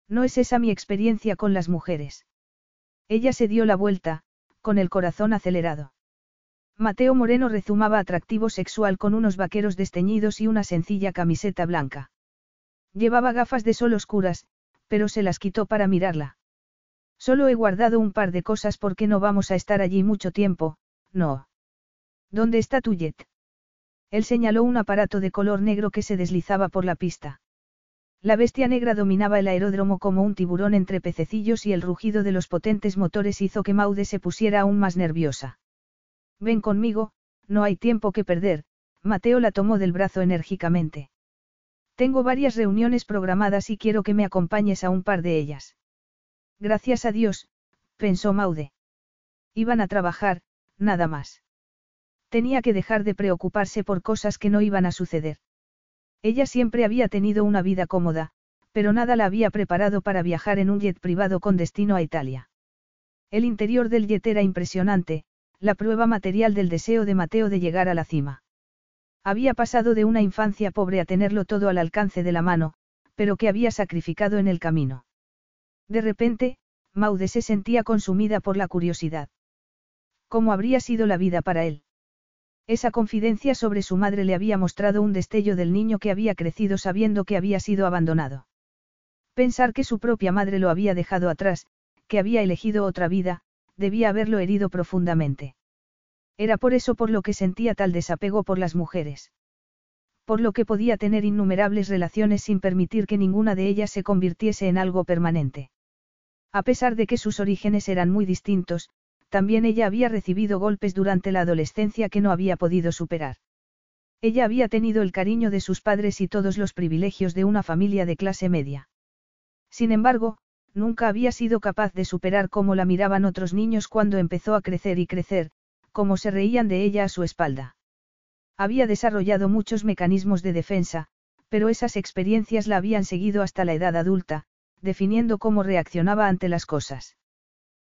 No es esa mi experiencia con las mujeres. Ella se dio la vuelta, con el corazón acelerado. Mateo Moreno rezumaba atractivo sexual con unos vaqueros desteñidos y una sencilla camiseta blanca. Llevaba gafas de sol oscuras, pero se las quitó para mirarla. Solo he guardado un par de cosas porque no vamos a estar allí mucho tiempo, no. ¿Dónde está tu jet? Él señaló un aparato de color negro que se deslizaba por la pista. La bestia negra dominaba el aeródromo como un tiburón entre pececillos y el rugido de los potentes motores hizo que Maude se pusiera aún más nerviosa. Ven conmigo, no hay tiempo que perder, Mateo la tomó del brazo enérgicamente. Tengo varias reuniones programadas y quiero que me acompañes a un par de ellas. Gracias a Dios, pensó Maude. Iban a trabajar, nada más. Tenía que dejar de preocuparse por cosas que no iban a suceder. Ella siempre había tenido una vida cómoda, pero nada la había preparado para viajar en un jet privado con destino a Italia. El interior del jet era impresionante, la prueba material del deseo de Mateo de llegar a la cima. Había pasado de una infancia pobre a tenerlo todo al alcance de la mano, pero que había sacrificado en el camino. De repente, Maude se sentía consumida por la curiosidad. ¿Cómo habría sido la vida para él? Esa confidencia sobre su madre le había mostrado un destello del niño que había crecido sabiendo que había sido abandonado. Pensar que su propia madre lo había dejado atrás, que había elegido otra vida, debía haberlo herido profundamente. Era por eso por lo que sentía tal desapego por las mujeres. Por lo que podía tener innumerables relaciones sin permitir que ninguna de ellas se convirtiese en algo permanente. A pesar de que sus orígenes eran muy distintos, también ella había recibido golpes durante la adolescencia que no había podido superar. Ella había tenido el cariño de sus padres y todos los privilegios de una familia de clase media. Sin embargo, nunca había sido capaz de superar cómo la miraban otros niños cuando empezó a crecer y crecer, cómo se reían de ella a su espalda. Había desarrollado muchos mecanismos de defensa, pero esas experiencias la habían seguido hasta la edad adulta, definiendo cómo reaccionaba ante las cosas.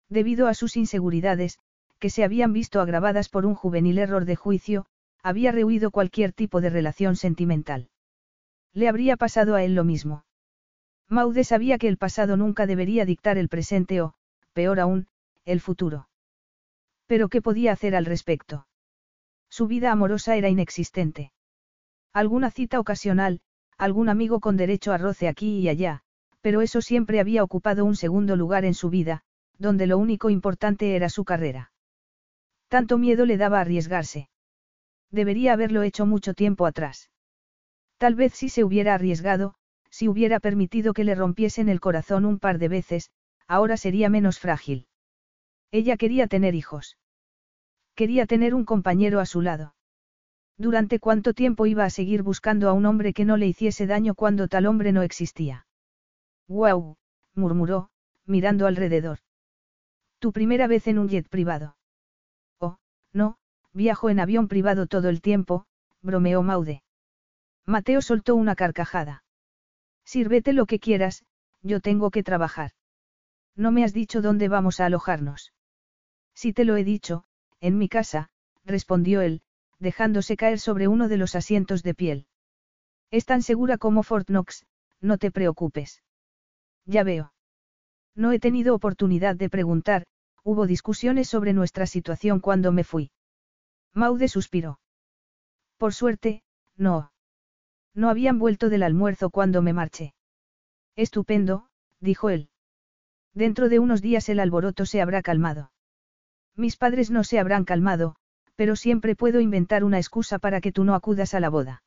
Debido a sus inseguridades, que se habían visto agravadas por un juvenil error de juicio, había rehuido cualquier tipo de relación sentimental. Le habría pasado a él lo mismo. Maude sabía que el pasado nunca debería dictar el presente o, peor aún, el futuro. Pero ¿qué podía hacer al respecto? Su vida amorosa era inexistente. Alguna cita ocasional, algún amigo con derecho a roce aquí y allá, pero eso siempre había ocupado un segundo lugar en su vida, donde lo único importante era su carrera. Tanto miedo le daba arriesgarse. Debería haberlo hecho mucho tiempo atrás. Tal vez si se hubiera arriesgado, si hubiera permitido que le rompiesen el corazón un par de veces, ahora sería menos frágil. Ella quería tener hijos. Quería tener un compañero a su lado. ¿Durante cuánto tiempo iba a seguir buscando a un hombre que no le hiciese daño cuando tal hombre no existía? ¡Guau! murmuró, mirando alrededor. Tu primera vez en un jet privado. Oh, no, viajo en avión privado todo el tiempo, bromeó Maude. Mateo soltó una carcajada. Sírvete lo que quieras, yo tengo que trabajar. No me has dicho dónde vamos a alojarnos. Si te lo he dicho, en mi casa, respondió él, dejándose caer sobre uno de los asientos de piel. Es tan segura como Fort Knox, no te preocupes. Ya veo. No he tenido oportunidad de preguntar, hubo discusiones sobre nuestra situación cuando me fui. Maude suspiró. Por suerte, no. No habían vuelto del almuerzo cuando me marché. Estupendo, dijo él. Dentro de unos días el alboroto se habrá calmado. Mis padres no se habrán calmado, pero siempre puedo inventar una excusa para que tú no acudas a la boda.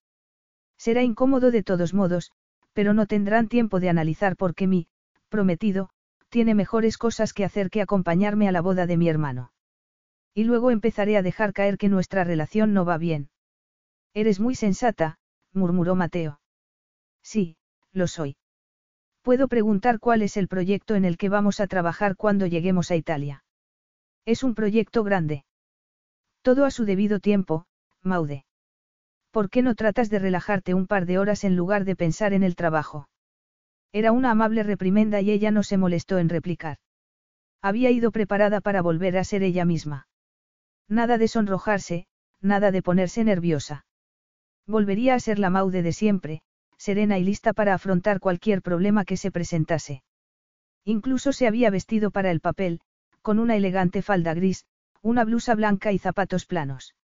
Será incómodo de todos modos, pero no tendrán tiempo de analizar por qué mi, prometido, tiene mejores cosas que hacer que acompañarme a la boda de mi hermano. Y luego empezaré a dejar caer que nuestra relación no va bien. Eres muy sensata, murmuró Mateo. Sí, lo soy. Puedo preguntar cuál es el proyecto en el que vamos a trabajar cuando lleguemos a Italia. Es un proyecto grande. Todo a su debido tiempo, Maude. ¿Por qué no tratas de relajarte un par de horas en lugar de pensar en el trabajo? Era una amable reprimenda y ella no se molestó en replicar. Había ido preparada para volver a ser ella misma. Nada de sonrojarse, nada de ponerse nerviosa. Volvería a ser la Maude de siempre, serena y lista para afrontar cualquier problema que se presentase. Incluso se había vestido para el papel, con una elegante falda gris, una blusa blanca y zapatos planos.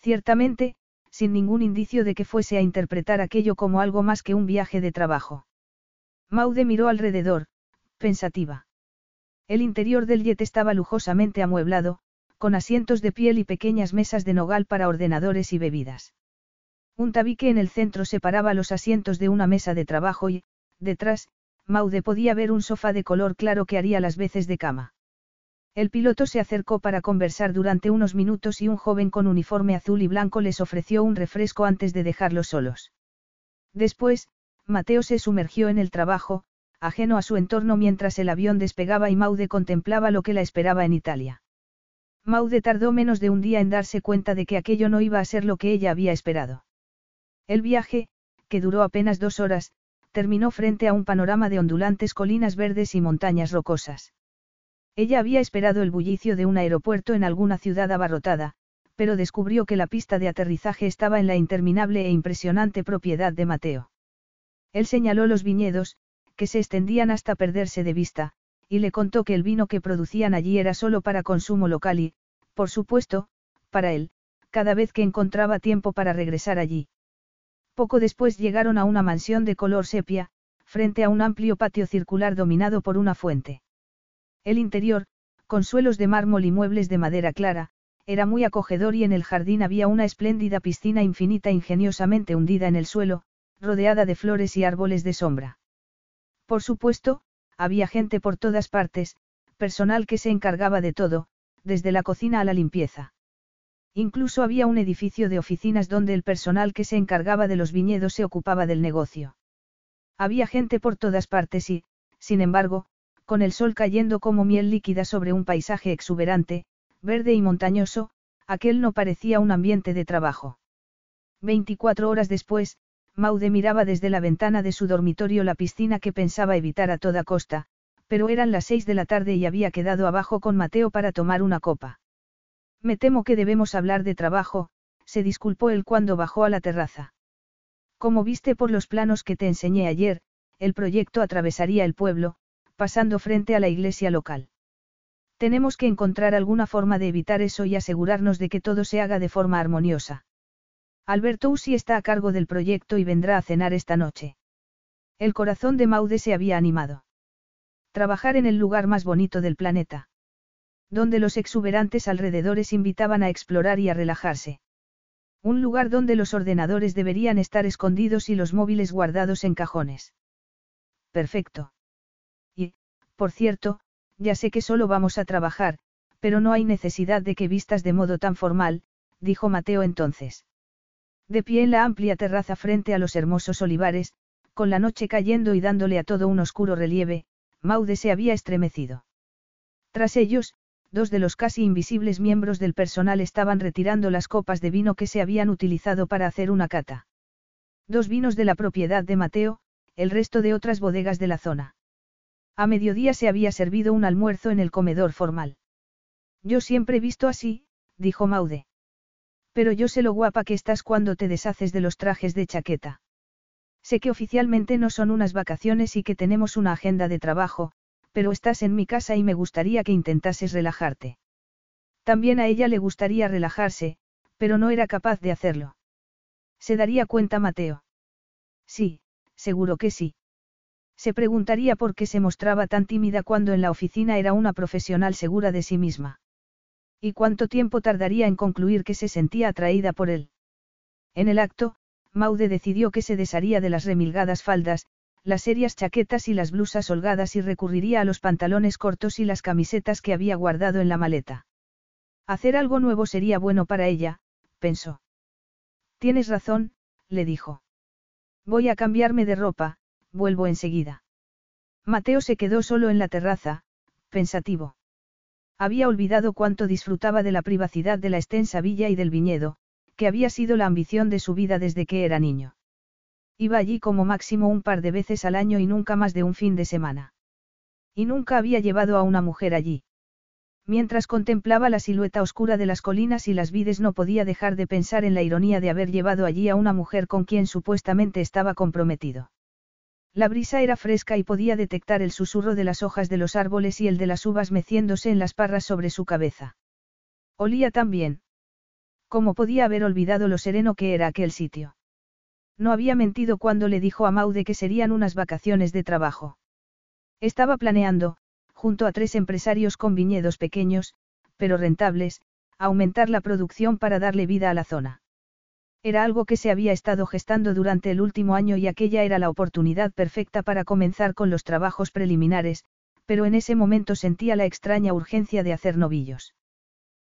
Ciertamente, sin ningún indicio de que fuese a interpretar aquello como algo más que un viaje de trabajo. Maude miró alrededor, pensativa. El interior del jet estaba lujosamente amueblado, con asientos de piel y pequeñas mesas de nogal para ordenadores y bebidas. Un tabique en el centro separaba los asientos de una mesa de trabajo y, detrás, Maude podía ver un sofá de color claro que haría las veces de cama. El piloto se acercó para conversar durante unos minutos y un joven con uniforme azul y blanco les ofreció un refresco antes de dejarlos solos. Después, Mateo se sumergió en el trabajo, ajeno a su entorno mientras el avión despegaba y Maude contemplaba lo que la esperaba en Italia. Maude tardó menos de un día en darse cuenta de que aquello no iba a ser lo que ella había esperado. El viaje, que duró apenas dos horas, terminó frente a un panorama de ondulantes colinas verdes y montañas rocosas. Ella había esperado el bullicio de un aeropuerto en alguna ciudad abarrotada, pero descubrió que la pista de aterrizaje estaba en la interminable e impresionante propiedad de Mateo. Él señaló los viñedos, que se extendían hasta perderse de vista, y le contó que el vino que producían allí era solo para consumo local y, por supuesto, para él, cada vez que encontraba tiempo para regresar allí. Poco después llegaron a una mansión de color sepia, frente a un amplio patio circular dominado por una fuente. El interior, con suelos de mármol y muebles de madera clara, era muy acogedor y en el jardín había una espléndida piscina infinita ingeniosamente hundida en el suelo, rodeada de flores y árboles de sombra. Por supuesto, había gente por todas partes, personal que se encargaba de todo, desde la cocina a la limpieza. Incluso había un edificio de oficinas donde el personal que se encargaba de los viñedos se ocupaba del negocio. Había gente por todas partes y, sin embargo, con el sol cayendo como miel líquida sobre un paisaje exuberante, verde y montañoso, aquel no parecía un ambiente de trabajo. Veinticuatro horas después, Maude miraba desde la ventana de su dormitorio la piscina que pensaba evitar a toda costa, pero eran las seis de la tarde y había quedado abajo con Mateo para tomar una copa. Me temo que debemos hablar de trabajo, se disculpó él cuando bajó a la terraza. Como viste por los planos que te enseñé ayer, el proyecto atravesaría el pueblo, pasando frente a la iglesia local. Tenemos que encontrar alguna forma de evitar eso y asegurarnos de que todo se haga de forma armoniosa. Alberto Usi está a cargo del proyecto y vendrá a cenar esta noche. El corazón de Maude se había animado. Trabajar en el lugar más bonito del planeta. Donde los exuberantes alrededores invitaban a explorar y a relajarse. Un lugar donde los ordenadores deberían estar escondidos y los móviles guardados en cajones. Perfecto. Y, por cierto, ya sé que solo vamos a trabajar, pero no hay necesidad de que vistas de modo tan formal, dijo Mateo entonces. De pie en la amplia terraza frente a los hermosos olivares, con la noche cayendo y dándole a todo un oscuro relieve, Maude se había estremecido. Tras ellos, dos de los casi invisibles miembros del personal estaban retirando las copas de vino que se habían utilizado para hacer una cata. Dos vinos de la propiedad de Mateo, el resto de otras bodegas de la zona. A mediodía se había servido un almuerzo en el comedor formal. Yo siempre he visto así, dijo Maude. Pero yo sé lo guapa que estás cuando te deshaces de los trajes de chaqueta. Sé que oficialmente no son unas vacaciones y que tenemos una agenda de trabajo, pero estás en mi casa y me gustaría que intentases relajarte. También a ella le gustaría relajarse, pero no era capaz de hacerlo. ¿Se daría cuenta Mateo? Sí, seguro que sí. Se preguntaría por qué se mostraba tan tímida cuando en la oficina era una profesional segura de sí misma. ¿Y cuánto tiempo tardaría en concluir que se sentía atraída por él? En el acto, Maude decidió que se desharía de las remilgadas faldas, las serias chaquetas y las blusas holgadas y recurriría a los pantalones cortos y las camisetas que había guardado en la maleta. Hacer algo nuevo sería bueno para ella, pensó. Tienes razón, le dijo. Voy a cambiarme de ropa, vuelvo enseguida. Mateo se quedó solo en la terraza, pensativo. Había olvidado cuánto disfrutaba de la privacidad de la extensa villa y del viñedo, que había sido la ambición de su vida desde que era niño. Iba allí como máximo un par de veces al año y nunca más de un fin de semana. Y nunca había llevado a una mujer allí. Mientras contemplaba la silueta oscura de las colinas y las vides no podía dejar de pensar en la ironía de haber llevado allí a una mujer con quien supuestamente estaba comprometido. La brisa era fresca y podía detectar el susurro de las hojas de los árboles y el de las uvas meciéndose en las parras sobre su cabeza. Olía tan bien. ¿Cómo podía haber olvidado lo sereno que era aquel sitio? No había mentido cuando le dijo a Maude que serían unas vacaciones de trabajo. Estaba planeando, junto a tres empresarios con viñedos pequeños, pero rentables, aumentar la producción para darle vida a la zona. Era algo que se había estado gestando durante el último año y aquella era la oportunidad perfecta para comenzar con los trabajos preliminares, pero en ese momento sentía la extraña urgencia de hacer novillos.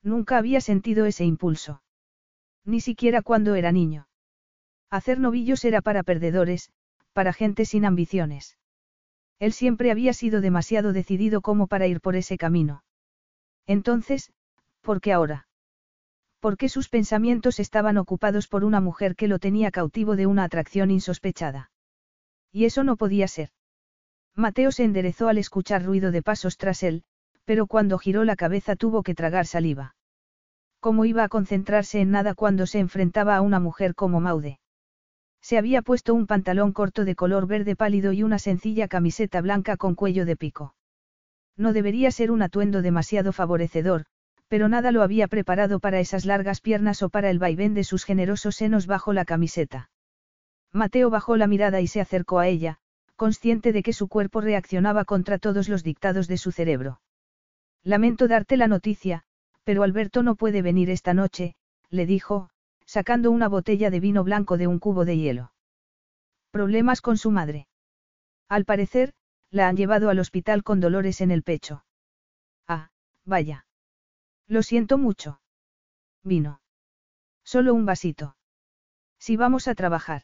Nunca había sentido ese impulso. Ni siquiera cuando era niño. Hacer novillos era para perdedores, para gente sin ambiciones. Él siempre había sido demasiado decidido como para ir por ese camino. Entonces, ¿por qué ahora? Porque sus pensamientos estaban ocupados por una mujer que lo tenía cautivo de una atracción insospechada. Y eso no podía ser. Mateo se enderezó al escuchar ruido de pasos tras él, pero cuando giró la cabeza tuvo que tragar saliva. ¿Cómo iba a concentrarse en nada cuando se enfrentaba a una mujer como Maude? Se había puesto un pantalón corto de color verde pálido y una sencilla camiseta blanca con cuello de pico. No debería ser un atuendo demasiado favorecedor, pero nada lo había preparado para esas largas piernas o para el vaivén de sus generosos senos bajo la camiseta. Mateo bajó la mirada y se acercó a ella, consciente de que su cuerpo reaccionaba contra todos los dictados de su cerebro. Lamento darte la noticia, pero Alberto no puede venir esta noche, le dijo, sacando una botella de vino blanco de un cubo de hielo. Problemas con su madre. Al parecer, la han llevado al hospital con dolores en el pecho. Ah, vaya. Lo siento mucho. Vino. Solo un vasito. Si vamos a trabajar.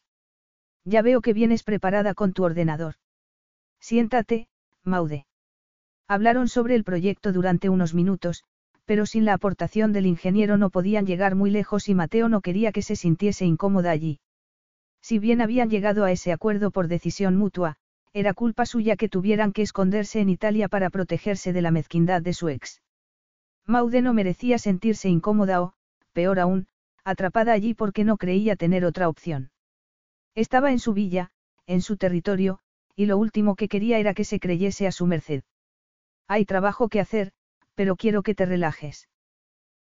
Ya veo que vienes preparada con tu ordenador. Siéntate, Maude. Hablaron sobre el proyecto durante unos minutos, pero sin la aportación del ingeniero no podían llegar muy lejos y Mateo no quería que se sintiese incómoda allí. Si bien habían llegado a ese acuerdo por decisión mutua, era culpa suya que tuvieran que esconderse en Italia para protegerse de la mezquindad de su ex. Maude no merecía sentirse incómoda o, peor aún, atrapada allí porque no creía tener otra opción. Estaba en su villa, en su territorio, y lo último que quería era que se creyese a su merced. Hay trabajo que hacer, pero quiero que te relajes.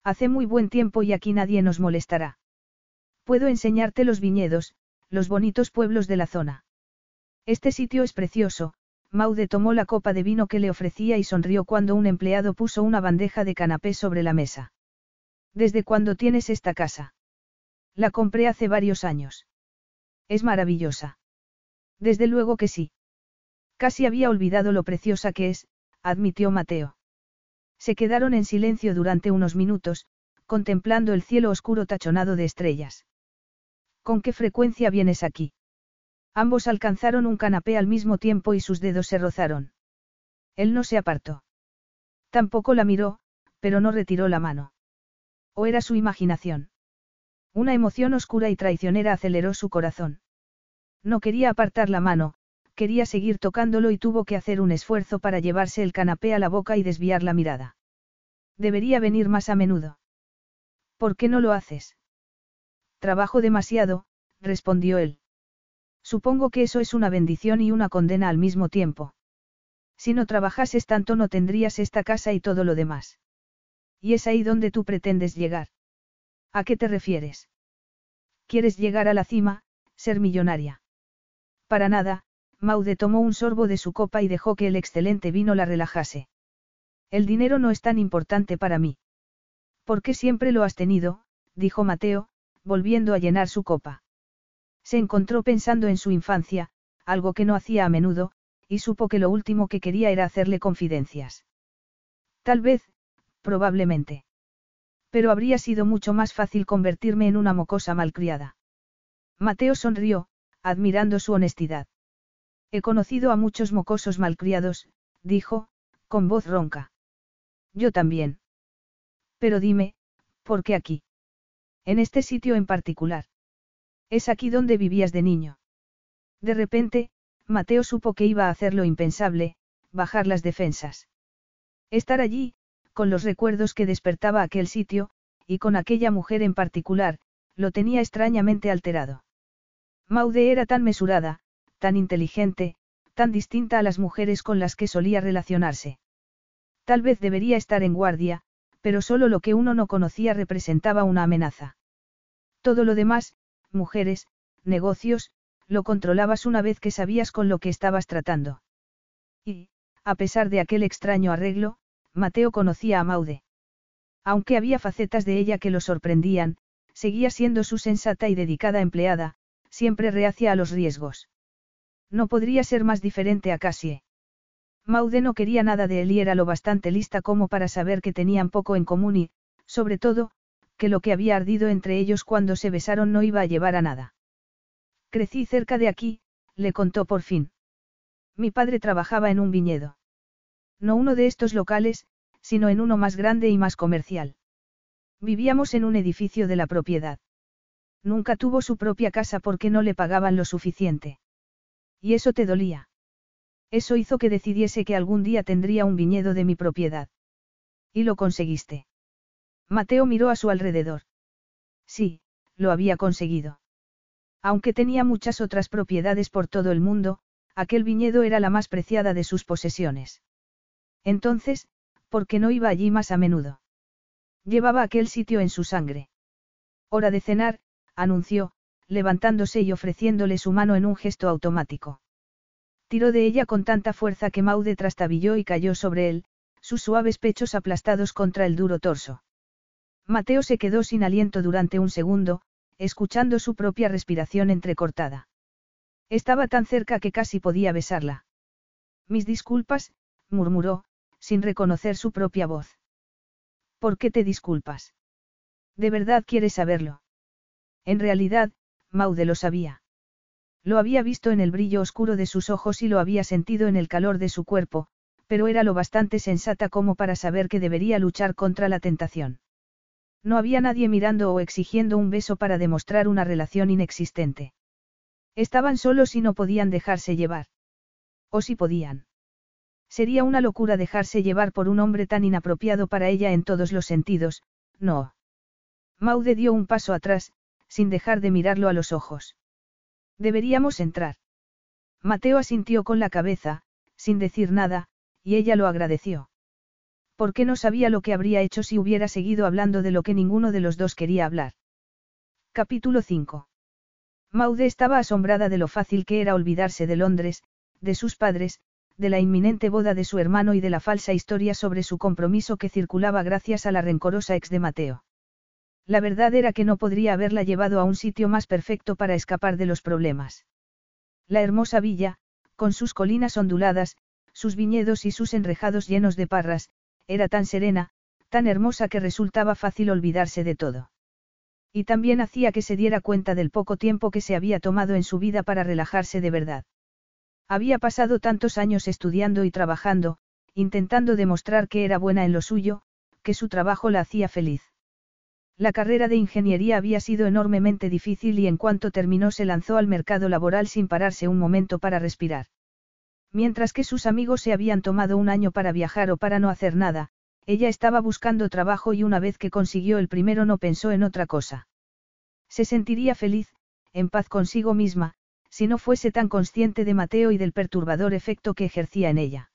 Hace muy buen tiempo y aquí nadie nos molestará. Puedo enseñarte los viñedos, los bonitos pueblos de la zona. Este sitio es precioso, Maude tomó la copa de vino que le ofrecía y sonrió cuando un empleado puso una bandeja de canapé sobre la mesa. ¿Desde cuándo tienes esta casa? La compré hace varios años. Es maravillosa. Desde luego que sí. Casi había olvidado lo preciosa que es, admitió Mateo. Se quedaron en silencio durante unos minutos, contemplando el cielo oscuro tachonado de estrellas. ¿Con qué frecuencia vienes aquí? Ambos alcanzaron un canapé al mismo tiempo y sus dedos se rozaron. Él no se apartó. Tampoco la miró, pero no retiró la mano. ¿O era su imaginación? Una emoción oscura y traicionera aceleró su corazón. No quería apartar la mano, quería seguir tocándolo y tuvo que hacer un esfuerzo para llevarse el canapé a la boca y desviar la mirada. Debería venir más a menudo. ¿Por qué no lo haces? Trabajo demasiado, respondió él. Supongo que eso es una bendición y una condena al mismo tiempo. Si no trabajases tanto no tendrías esta casa y todo lo demás. Y es ahí donde tú pretendes llegar. ¿A qué te refieres? ¿Quieres llegar a la cima, ser millonaria? Para nada, Maude tomó un sorbo de su copa y dejó que el excelente vino la relajase. El dinero no es tan importante para mí. ¿Por qué siempre lo has tenido? dijo Mateo, volviendo a llenar su copa. Se encontró pensando en su infancia, algo que no hacía a menudo, y supo que lo último que quería era hacerle confidencias. Tal vez, probablemente. Pero habría sido mucho más fácil convertirme en una mocosa malcriada. Mateo sonrió, admirando su honestidad. He conocido a muchos mocosos malcriados, dijo, con voz ronca. Yo también. Pero dime, ¿por qué aquí? En este sitio en particular. Es aquí donde vivías de niño. De repente, Mateo supo que iba a hacer lo impensable, bajar las defensas. Estar allí, con los recuerdos que despertaba aquel sitio, y con aquella mujer en particular, lo tenía extrañamente alterado. Maude era tan mesurada, tan inteligente, tan distinta a las mujeres con las que solía relacionarse. Tal vez debería estar en guardia, pero solo lo que uno no conocía representaba una amenaza. Todo lo demás, mujeres, negocios, lo controlabas una vez que sabías con lo que estabas tratando. Y, a pesar de aquel extraño arreglo, Mateo conocía a Maude. Aunque había facetas de ella que lo sorprendían, seguía siendo su sensata y dedicada empleada, siempre reacia a los riesgos. No podría ser más diferente a Cassie. Maude no quería nada de él y era lo bastante lista como para saber que tenían poco en común y, sobre todo, que lo que había ardido entre ellos cuando se besaron no iba a llevar a nada. Crecí cerca de aquí, le contó por fin. Mi padre trabajaba en un viñedo. No uno de estos locales, sino en uno más grande y más comercial. Vivíamos en un edificio de la propiedad. Nunca tuvo su propia casa porque no le pagaban lo suficiente. Y eso te dolía. Eso hizo que decidiese que algún día tendría un viñedo de mi propiedad. ¿Y lo conseguiste? Mateo miró a su alrededor. Sí, lo había conseguido. Aunque tenía muchas otras propiedades por todo el mundo, aquel viñedo era la más preciada de sus posesiones. Entonces, ¿por qué no iba allí más a menudo? Llevaba aquel sitio en su sangre. Hora de cenar, anunció, levantándose y ofreciéndole su mano en un gesto automático. Tiró de ella con tanta fuerza que Maude trastabilló y cayó sobre él, sus suaves pechos aplastados contra el duro torso. Mateo se quedó sin aliento durante un segundo, escuchando su propia respiración entrecortada. Estaba tan cerca que casi podía besarla. Mis disculpas, murmuró, sin reconocer su propia voz. ¿Por qué te disculpas? ¿De verdad quieres saberlo? En realidad, Maude lo sabía. Lo había visto en el brillo oscuro de sus ojos y lo había sentido en el calor de su cuerpo, pero era lo bastante sensata como para saber que debería luchar contra la tentación. No había nadie mirando o exigiendo un beso para demostrar una relación inexistente. Estaban solos y no podían dejarse llevar. O si podían. Sería una locura dejarse llevar por un hombre tan inapropiado para ella en todos los sentidos, no. Maude dio un paso atrás, sin dejar de mirarlo a los ojos. Deberíamos entrar. Mateo asintió con la cabeza, sin decir nada, y ella lo agradeció. Porque no sabía lo que habría hecho si hubiera seguido hablando de lo que ninguno de los dos quería hablar. Capítulo 5. Maude estaba asombrada de lo fácil que era olvidarse de Londres, de sus padres, de la inminente boda de su hermano y de la falsa historia sobre su compromiso que circulaba gracias a la rencorosa ex de Mateo. La verdad era que no podría haberla llevado a un sitio más perfecto para escapar de los problemas. La hermosa villa, con sus colinas onduladas, sus viñedos y sus enrejados llenos de parras, era tan serena, tan hermosa que resultaba fácil olvidarse de todo. Y también hacía que se diera cuenta del poco tiempo que se había tomado en su vida para relajarse de verdad. Había pasado tantos años estudiando y trabajando, intentando demostrar que era buena en lo suyo, que su trabajo la hacía feliz. La carrera de ingeniería había sido enormemente difícil y en cuanto terminó se lanzó al mercado laboral sin pararse un momento para respirar. Mientras que sus amigos se habían tomado un año para viajar o para no hacer nada, ella estaba buscando trabajo y una vez que consiguió el primero no pensó en otra cosa. Se sentiría feliz, en paz consigo misma, si no fuese tan consciente de Mateo y del perturbador efecto que ejercía en ella.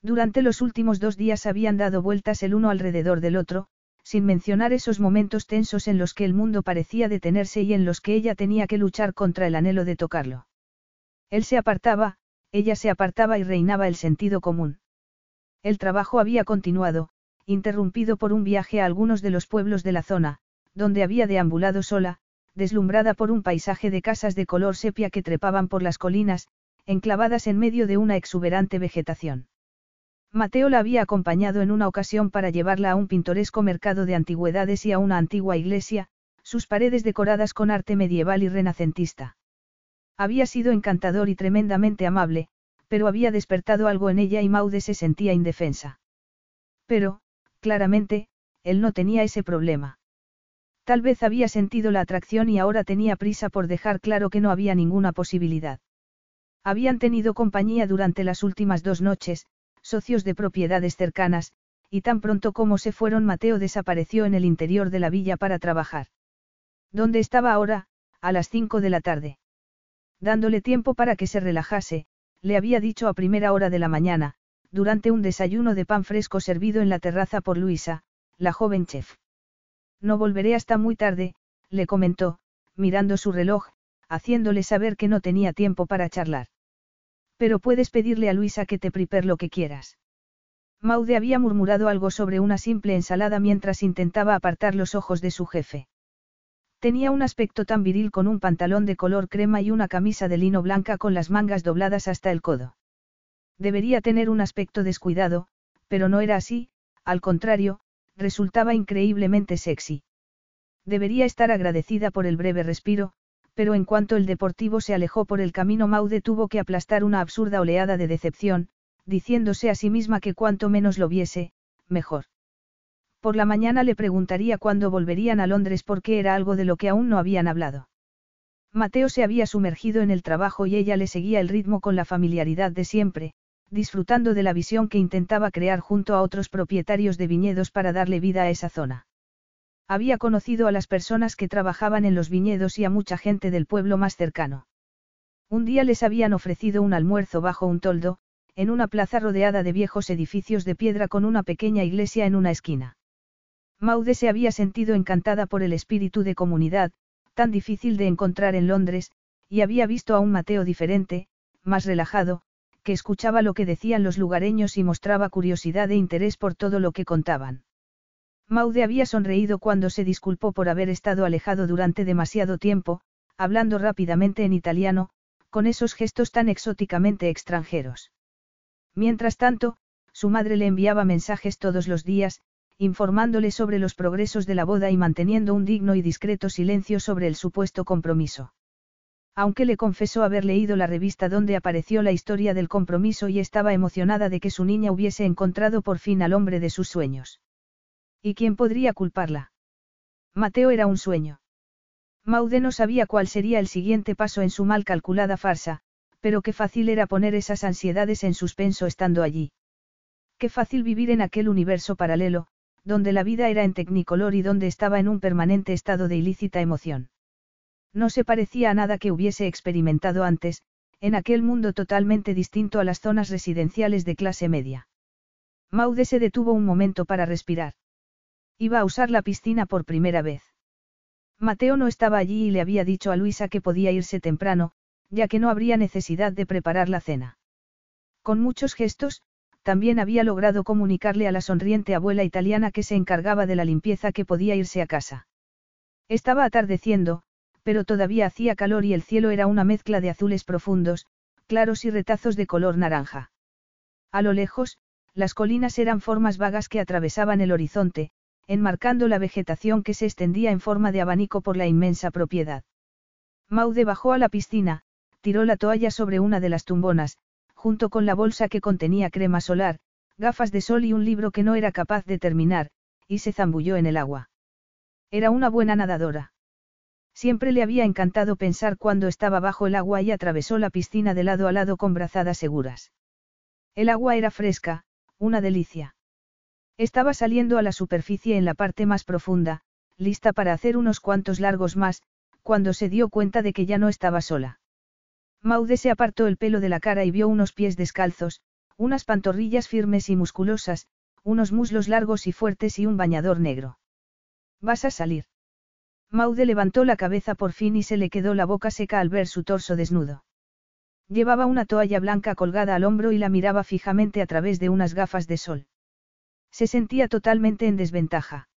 Durante los últimos dos días habían dado vueltas el uno alrededor del otro, sin mencionar esos momentos tensos en los que el mundo parecía detenerse y en los que ella tenía que luchar contra el anhelo de tocarlo. Él se apartaba, ella se apartaba y reinaba el sentido común. El trabajo había continuado, interrumpido por un viaje a algunos de los pueblos de la zona, donde había deambulado sola, deslumbrada por un paisaje de casas de color sepia que trepaban por las colinas, enclavadas en medio de una exuberante vegetación. Mateo la había acompañado en una ocasión para llevarla a un pintoresco mercado de antigüedades y a una antigua iglesia, sus paredes decoradas con arte medieval y renacentista. Había sido encantador y tremendamente amable, pero había despertado algo en ella y Maude se sentía indefensa. Pero, claramente, él no tenía ese problema. Tal vez había sentido la atracción y ahora tenía prisa por dejar claro que no había ninguna posibilidad. Habían tenido compañía durante las últimas dos noches, socios de propiedades cercanas, y tan pronto como se fueron Mateo desapareció en el interior de la villa para trabajar. ¿Dónde estaba ahora? A las cinco de la tarde. Dándole tiempo para que se relajase, le había dicho a primera hora de la mañana, durante un desayuno de pan fresco servido en la terraza por Luisa, la joven chef. No volveré hasta muy tarde, le comentó, mirando su reloj, haciéndole saber que no tenía tiempo para charlar. Pero puedes pedirle a Luisa que te prepare lo que quieras. Maude había murmurado algo sobre una simple ensalada mientras intentaba apartar los ojos de su jefe. Tenía un aspecto tan viril con un pantalón de color crema y una camisa de lino blanca con las mangas dobladas hasta el codo. Debería tener un aspecto descuidado, pero no era así, al contrario, resultaba increíblemente sexy. Debería estar agradecida por el breve respiro, pero en cuanto el deportivo se alejó por el camino Maude tuvo que aplastar una absurda oleada de decepción, diciéndose a sí misma que cuanto menos lo viese, mejor. Por la mañana le preguntaría cuándo volverían a Londres porque era algo de lo que aún no habían hablado. Mateo se había sumergido en el trabajo y ella le seguía el ritmo con la familiaridad de siempre, disfrutando de la visión que intentaba crear junto a otros propietarios de viñedos para darle vida a esa zona. Había conocido a las personas que trabajaban en los viñedos y a mucha gente del pueblo más cercano. Un día les habían ofrecido un almuerzo bajo un toldo, en una plaza rodeada de viejos edificios de piedra con una pequeña iglesia en una esquina. Maude se había sentido encantada por el espíritu de comunidad, tan difícil de encontrar en Londres, y había visto a un Mateo diferente, más relajado, que escuchaba lo que decían los lugareños y mostraba curiosidad e interés por todo lo que contaban. Maude había sonreído cuando se disculpó por haber estado alejado durante demasiado tiempo, hablando rápidamente en italiano, con esos gestos tan exóticamente extranjeros. Mientras tanto, su madre le enviaba mensajes todos los días, informándole sobre los progresos de la boda y manteniendo un digno y discreto silencio sobre el supuesto compromiso. Aunque le confesó haber leído la revista donde apareció la historia del compromiso y estaba emocionada de que su niña hubiese encontrado por fin al hombre de sus sueños. ¿Y quién podría culparla? Mateo era un sueño. Maude no sabía cuál sería el siguiente paso en su mal calculada farsa, pero qué fácil era poner esas ansiedades en suspenso estando allí. Qué fácil vivir en aquel universo paralelo, donde la vida era en tecnicolor y donde estaba en un permanente estado de ilícita emoción. No se parecía a nada que hubiese experimentado antes, en aquel mundo totalmente distinto a las zonas residenciales de clase media. Maude se detuvo un momento para respirar. Iba a usar la piscina por primera vez. Mateo no estaba allí y le había dicho a Luisa que podía irse temprano, ya que no habría necesidad de preparar la cena. Con muchos gestos, también había logrado comunicarle a la sonriente abuela italiana que se encargaba de la limpieza que podía irse a casa. Estaba atardeciendo, pero todavía hacía calor y el cielo era una mezcla de azules profundos, claros y retazos de color naranja. A lo lejos, las colinas eran formas vagas que atravesaban el horizonte, enmarcando la vegetación que se extendía en forma de abanico por la inmensa propiedad. Maude bajó a la piscina, tiró la toalla sobre una de las tumbonas, junto con la bolsa que contenía crema solar, gafas de sol y un libro que no era capaz de terminar, y se zambulló en el agua. Era una buena nadadora. Siempre le había encantado pensar cuando estaba bajo el agua y atravesó la piscina de lado a lado con brazadas seguras. El agua era fresca, una delicia. Estaba saliendo a la superficie en la parte más profunda, lista para hacer unos cuantos largos más, cuando se dio cuenta de que ya no estaba sola. Maude se apartó el pelo de la cara y vio unos pies descalzos, unas pantorrillas firmes y musculosas, unos muslos largos y fuertes y un bañador negro. ¿Vas a salir? Maude levantó la cabeza por fin y se le quedó la boca seca al ver su torso desnudo. Llevaba una toalla blanca colgada al hombro y la miraba fijamente a través de unas gafas de sol. Se sentía totalmente en desventaja.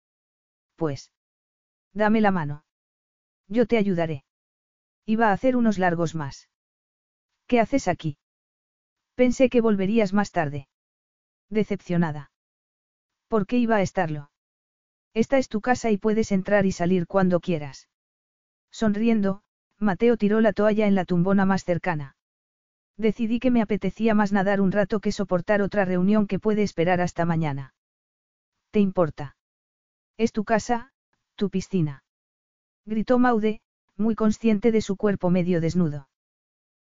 Pues. Dame la mano. Yo te ayudaré. Iba a hacer unos largos más. ¿Qué haces aquí? Pensé que volverías más tarde. Decepcionada. ¿Por qué iba a estarlo? Esta es tu casa y puedes entrar y salir cuando quieras. Sonriendo, Mateo tiró la toalla en la tumbona más cercana. Decidí que me apetecía más nadar un rato que soportar otra reunión que puede esperar hasta mañana. ¿Te importa? Es tu casa, tu piscina. Gritó Maude, muy consciente de su cuerpo medio desnudo.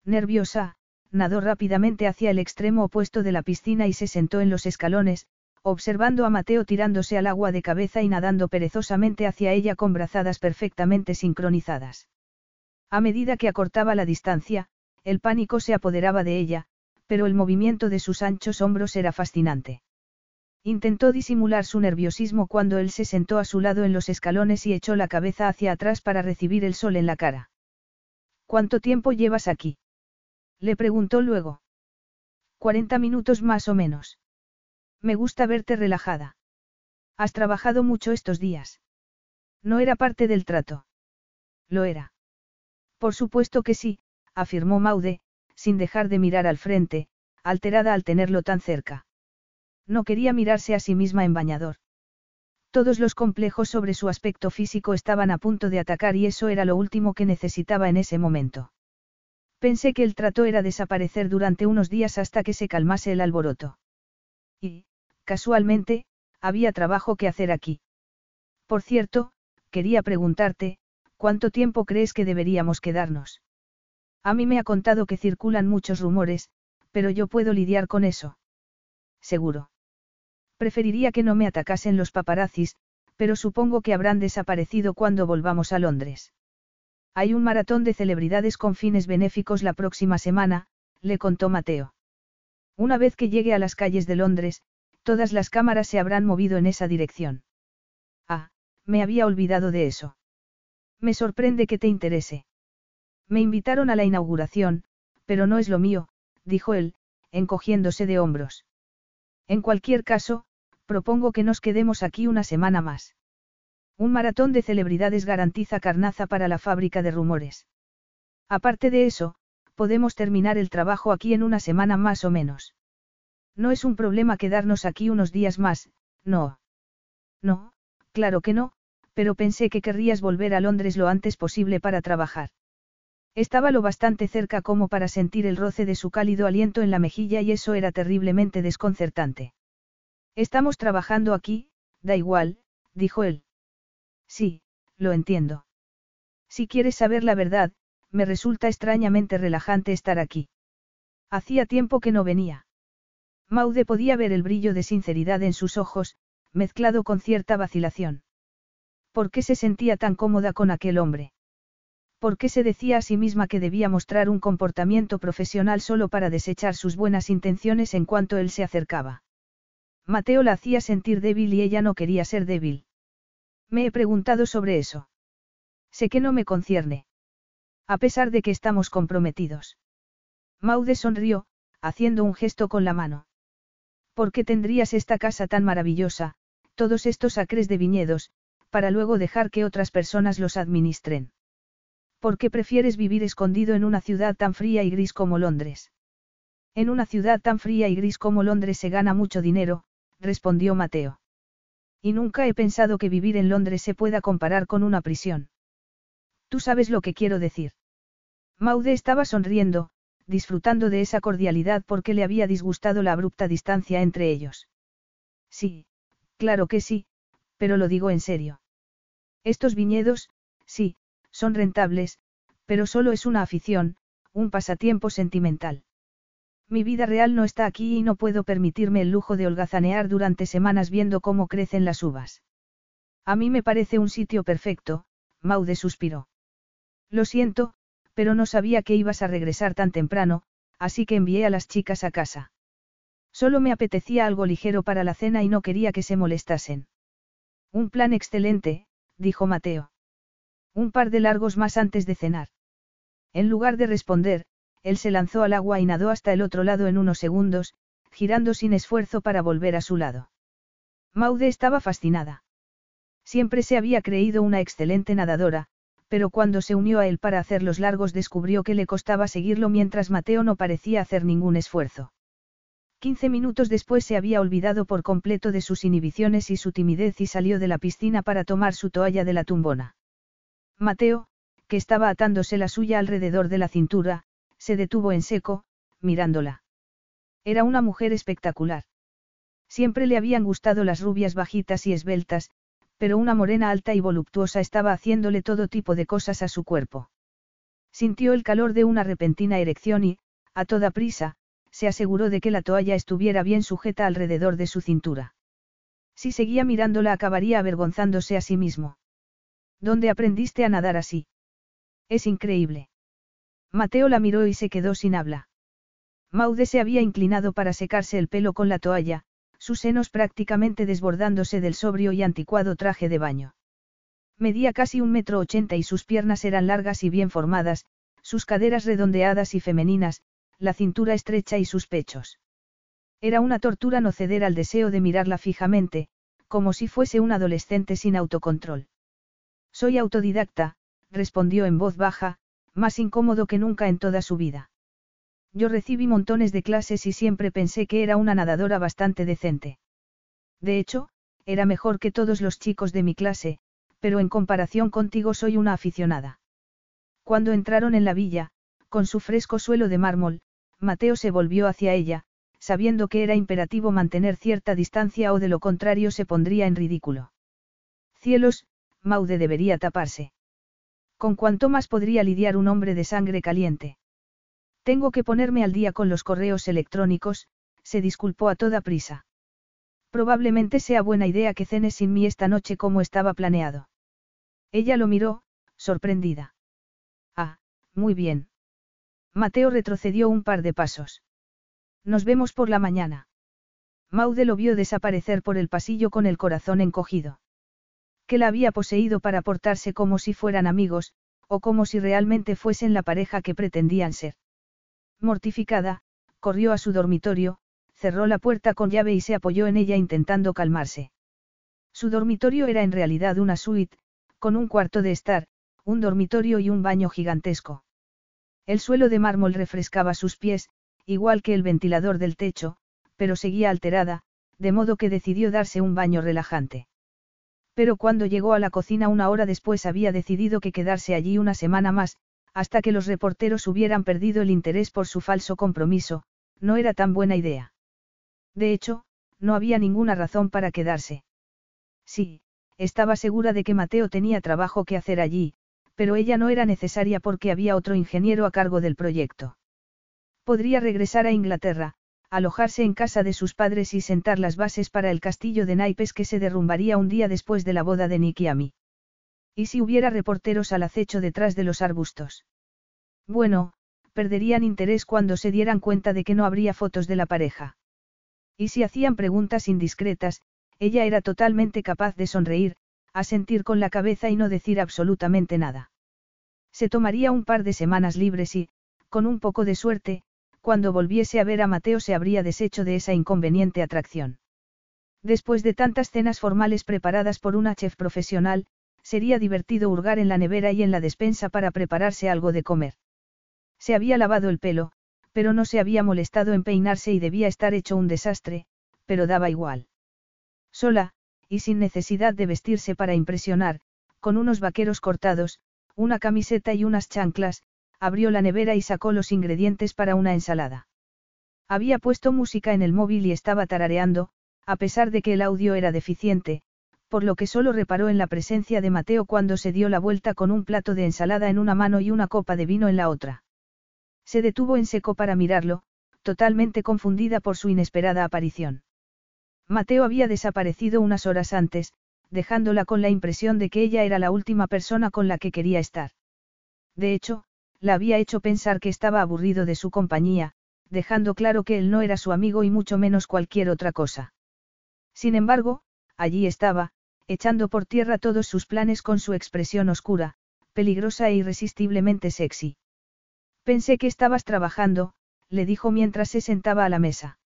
Nerviosa, nadó rápidamente hacia el extremo opuesto de la piscina y se sentó en los escalones, observando a Mateo tirándose al agua de cabeza y nadando perezosamente hacia ella con brazadas perfectamente sincronizadas. A medida que acortaba la distancia, el pánico se apoderaba de ella, pero el movimiento de sus anchos hombros era fascinante. Intentó disimular su nerviosismo cuando él se sentó a su lado en los escalones y echó la cabeza hacia atrás para recibir el sol en la cara. ¿Cuánto tiempo llevas aquí? Le preguntó luego. Cuarenta minutos más o menos. Me gusta verte relajada. Has trabajado mucho estos días. No era parte del trato. Lo era. Por supuesto que sí, afirmó Maude, sin dejar de mirar al frente, alterada al tenerlo tan cerca. No quería mirarse a sí misma en bañador. Todos los complejos sobre su aspecto físico estaban a punto de atacar y eso era lo último que necesitaba en ese momento. Pensé que el trato era desaparecer durante unos días hasta que se calmase el alboroto. Y, casualmente, había trabajo que hacer aquí. Por cierto, quería preguntarte, ¿cuánto tiempo crees que deberíamos quedarnos? A mí me ha contado que circulan muchos rumores, pero yo puedo lidiar con eso. Seguro. Preferiría que no me atacasen los paparazzis, pero supongo que habrán desaparecido cuando volvamos a Londres. Hay un maratón de celebridades con fines benéficos la próxima semana, le contó Mateo. Una vez que llegue a las calles de Londres, todas las cámaras se habrán movido en esa dirección. Ah, me había olvidado de eso. Me sorprende que te interese. Me invitaron a la inauguración, pero no es lo mío, dijo él, encogiéndose de hombros. En cualquier caso, propongo que nos quedemos aquí una semana más. Un maratón de celebridades garantiza carnaza para la fábrica de rumores. Aparte de eso, podemos terminar el trabajo aquí en una semana más o menos. No es un problema quedarnos aquí unos días más, no. No, claro que no, pero pensé que querrías volver a Londres lo antes posible para trabajar. Estaba lo bastante cerca como para sentir el roce de su cálido aliento en la mejilla y eso era terriblemente desconcertante. Estamos trabajando aquí, da igual, dijo él. Sí, lo entiendo. Si quieres saber la verdad, me resulta extrañamente relajante estar aquí. Hacía tiempo que no venía. Maude podía ver el brillo de sinceridad en sus ojos, mezclado con cierta vacilación. ¿Por qué se sentía tan cómoda con aquel hombre? ¿Por qué se decía a sí misma que debía mostrar un comportamiento profesional solo para desechar sus buenas intenciones en cuanto él se acercaba? Mateo la hacía sentir débil y ella no quería ser débil. Me he preguntado sobre eso. Sé que no me concierne. A pesar de que estamos comprometidos. Maude sonrió, haciendo un gesto con la mano. ¿Por qué tendrías esta casa tan maravillosa, todos estos acres de viñedos, para luego dejar que otras personas los administren? ¿Por qué prefieres vivir escondido en una ciudad tan fría y gris como Londres? En una ciudad tan fría y gris como Londres se gana mucho dinero, respondió Mateo. Y nunca he pensado que vivir en Londres se pueda comparar con una prisión. Tú sabes lo que quiero decir. Maude estaba sonriendo, disfrutando de esa cordialidad porque le había disgustado la abrupta distancia entre ellos. Sí, claro que sí, pero lo digo en serio. Estos viñedos, sí, son rentables, pero solo es una afición, un pasatiempo sentimental. Mi vida real no está aquí y no puedo permitirme el lujo de holgazanear durante semanas viendo cómo crecen las uvas. A mí me parece un sitio perfecto, Maude suspiró. Lo siento, pero no sabía que ibas a regresar tan temprano, así que envié a las chicas a casa. Solo me apetecía algo ligero para la cena y no quería que se molestasen. Un plan excelente, dijo Mateo. Un par de largos más antes de cenar. En lugar de responder, él se lanzó al agua y nadó hasta el otro lado en unos segundos, girando sin esfuerzo para volver a su lado. Maude estaba fascinada. Siempre se había creído una excelente nadadora, pero cuando se unió a él para hacer los largos descubrió que le costaba seguirlo mientras Mateo no parecía hacer ningún esfuerzo. Quince minutos después se había olvidado por completo de sus inhibiciones y su timidez y salió de la piscina para tomar su toalla de la tumbona. Mateo, que estaba atándose la suya alrededor de la cintura, se detuvo en seco, mirándola. Era una mujer espectacular. Siempre le habían gustado las rubias bajitas y esbeltas, pero una morena alta y voluptuosa estaba haciéndole todo tipo de cosas a su cuerpo. Sintió el calor de una repentina erección y, a toda prisa, se aseguró de que la toalla estuviera bien sujeta alrededor de su cintura. Si seguía mirándola acabaría avergonzándose a sí mismo. ¿Dónde aprendiste a nadar así? Es increíble. Mateo la miró y se quedó sin habla. Maude se había inclinado para secarse el pelo con la toalla, sus senos prácticamente desbordándose del sobrio y anticuado traje de baño. Medía casi un metro ochenta y sus piernas eran largas y bien formadas, sus caderas redondeadas y femeninas, la cintura estrecha y sus pechos. Era una tortura no ceder al deseo de mirarla fijamente, como si fuese un adolescente sin autocontrol. Soy autodidacta, respondió en voz baja, más incómodo que nunca en toda su vida. Yo recibí montones de clases y siempre pensé que era una nadadora bastante decente. De hecho, era mejor que todos los chicos de mi clase, pero en comparación contigo soy una aficionada. Cuando entraron en la villa, con su fresco suelo de mármol, Mateo se volvió hacia ella, sabiendo que era imperativo mantener cierta distancia o de lo contrario se pondría en ridículo. Cielos, Maude debería taparse. ¿Con cuánto más podría lidiar un hombre de sangre caliente? Tengo que ponerme al día con los correos electrónicos, se disculpó a toda prisa. Probablemente sea buena idea que cenes sin mí esta noche como estaba planeado. Ella lo miró, sorprendida. Ah, muy bien. Mateo retrocedió un par de pasos. Nos vemos por la mañana. Maude lo vio desaparecer por el pasillo con el corazón encogido. Que la había poseído para portarse como si fueran amigos, o como si realmente fuesen la pareja que pretendían ser. Mortificada, corrió a su dormitorio, cerró la puerta con llave y se apoyó en ella intentando calmarse. Su dormitorio era en realidad una suite, con un cuarto de estar, un dormitorio y un baño gigantesco. El suelo de mármol refrescaba sus pies, igual que el ventilador del techo, pero seguía alterada, de modo que decidió darse un baño relajante. Pero cuando llegó a la cocina una hora después había decidido que quedarse allí una semana más, hasta que los reporteros hubieran perdido el interés por su falso compromiso, no era tan buena idea. De hecho, no había ninguna razón para quedarse. Sí, estaba segura de que Mateo tenía trabajo que hacer allí, pero ella no era necesaria porque había otro ingeniero a cargo del proyecto. Podría regresar a Inglaterra, alojarse en casa de sus padres y sentar las bases para el castillo de naipes que se derrumbaría un día después de la boda de Amy. ¿Y si hubiera reporteros al acecho detrás de los arbustos? Bueno, perderían interés cuando se dieran cuenta de que no habría fotos de la pareja. Y si hacían preguntas indiscretas, ella era totalmente capaz de sonreír, asentir con la cabeza y no decir absolutamente nada. Se tomaría un par de semanas libres y, con un poco de suerte, cuando volviese a ver a Mateo se habría deshecho de esa inconveniente atracción. Después de tantas cenas formales preparadas por una chef profesional, sería divertido hurgar en la nevera y en la despensa para prepararse algo de comer. Se había lavado el pelo, pero no se había molestado en peinarse y debía estar hecho un desastre, pero daba igual. Sola, y sin necesidad de vestirse para impresionar, con unos vaqueros cortados, una camiseta y unas chanclas, abrió la nevera y sacó los ingredientes para una ensalada. Había puesto música en el móvil y estaba tarareando, a pesar de que el audio era deficiente, por lo que solo reparó en la presencia de Mateo cuando se dio la vuelta con un plato de ensalada en una mano y una copa de vino en la otra. Se detuvo en seco para mirarlo, totalmente confundida por su inesperada aparición. Mateo había desaparecido unas horas antes, dejándola con la impresión de que ella era la última persona con la que quería estar. De hecho, la había hecho pensar que estaba aburrido de su compañía, dejando claro que él no era su amigo y mucho menos cualquier otra cosa. Sin embargo, allí estaba, echando por tierra todos sus planes con su expresión oscura, peligrosa e irresistiblemente sexy. Pensé que estabas trabajando, le dijo mientras se sentaba a la mesa.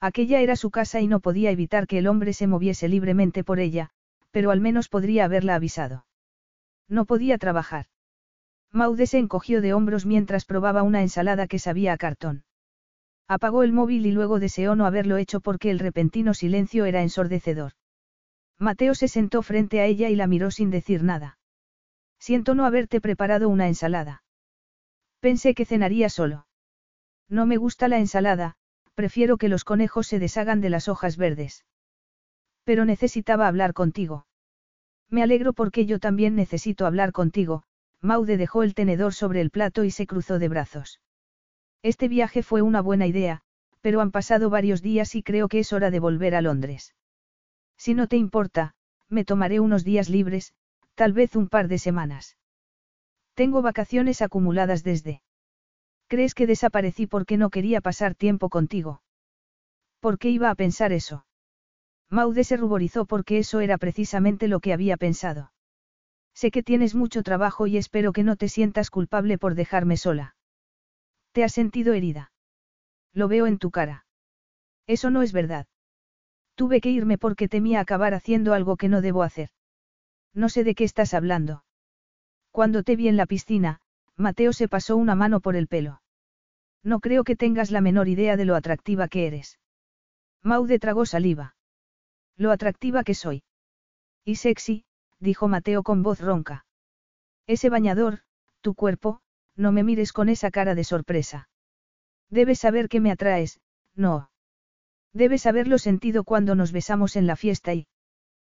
Aquella era su casa y no podía evitar que el hombre se moviese libremente por ella, pero al menos podría haberla avisado. No podía trabajar. Maude se encogió de hombros mientras probaba una ensalada que sabía a cartón. Apagó el móvil y luego deseó no haberlo hecho porque el repentino silencio era ensordecedor. Mateo se sentó frente a ella y la miró sin decir nada. Siento no haberte preparado una ensalada. Pensé que cenaría solo. No me gusta la ensalada, prefiero que los conejos se deshagan de las hojas verdes. Pero necesitaba hablar contigo. Me alegro porque yo también necesito hablar contigo, Maude dejó el tenedor sobre el plato y se cruzó de brazos. Este viaje fue una buena idea, pero han pasado varios días y creo que es hora de volver a Londres. Si no te importa, me tomaré unos días libres, tal vez un par de semanas. Tengo vacaciones acumuladas desde. ¿Crees que desaparecí porque no quería pasar tiempo contigo? ¿Por qué iba a pensar eso? Maude se ruborizó porque eso era precisamente lo que había pensado. Sé que tienes mucho trabajo y espero que no te sientas culpable por dejarme sola. ¿Te has sentido herida? Lo veo en tu cara. Eso no es verdad. Tuve que irme porque temía acabar haciendo algo que no debo hacer. No sé de qué estás hablando. Cuando te vi en la piscina, Mateo se pasó una mano por el pelo. No creo que tengas la menor idea de lo atractiva que eres. Maude tragó saliva. Lo atractiva que soy. Y sexy, dijo Mateo con voz ronca. Ese bañador, tu cuerpo, no me mires con esa cara de sorpresa. Debes saber que me atraes, no. Debes haberlo sentido cuando nos besamos en la fiesta y...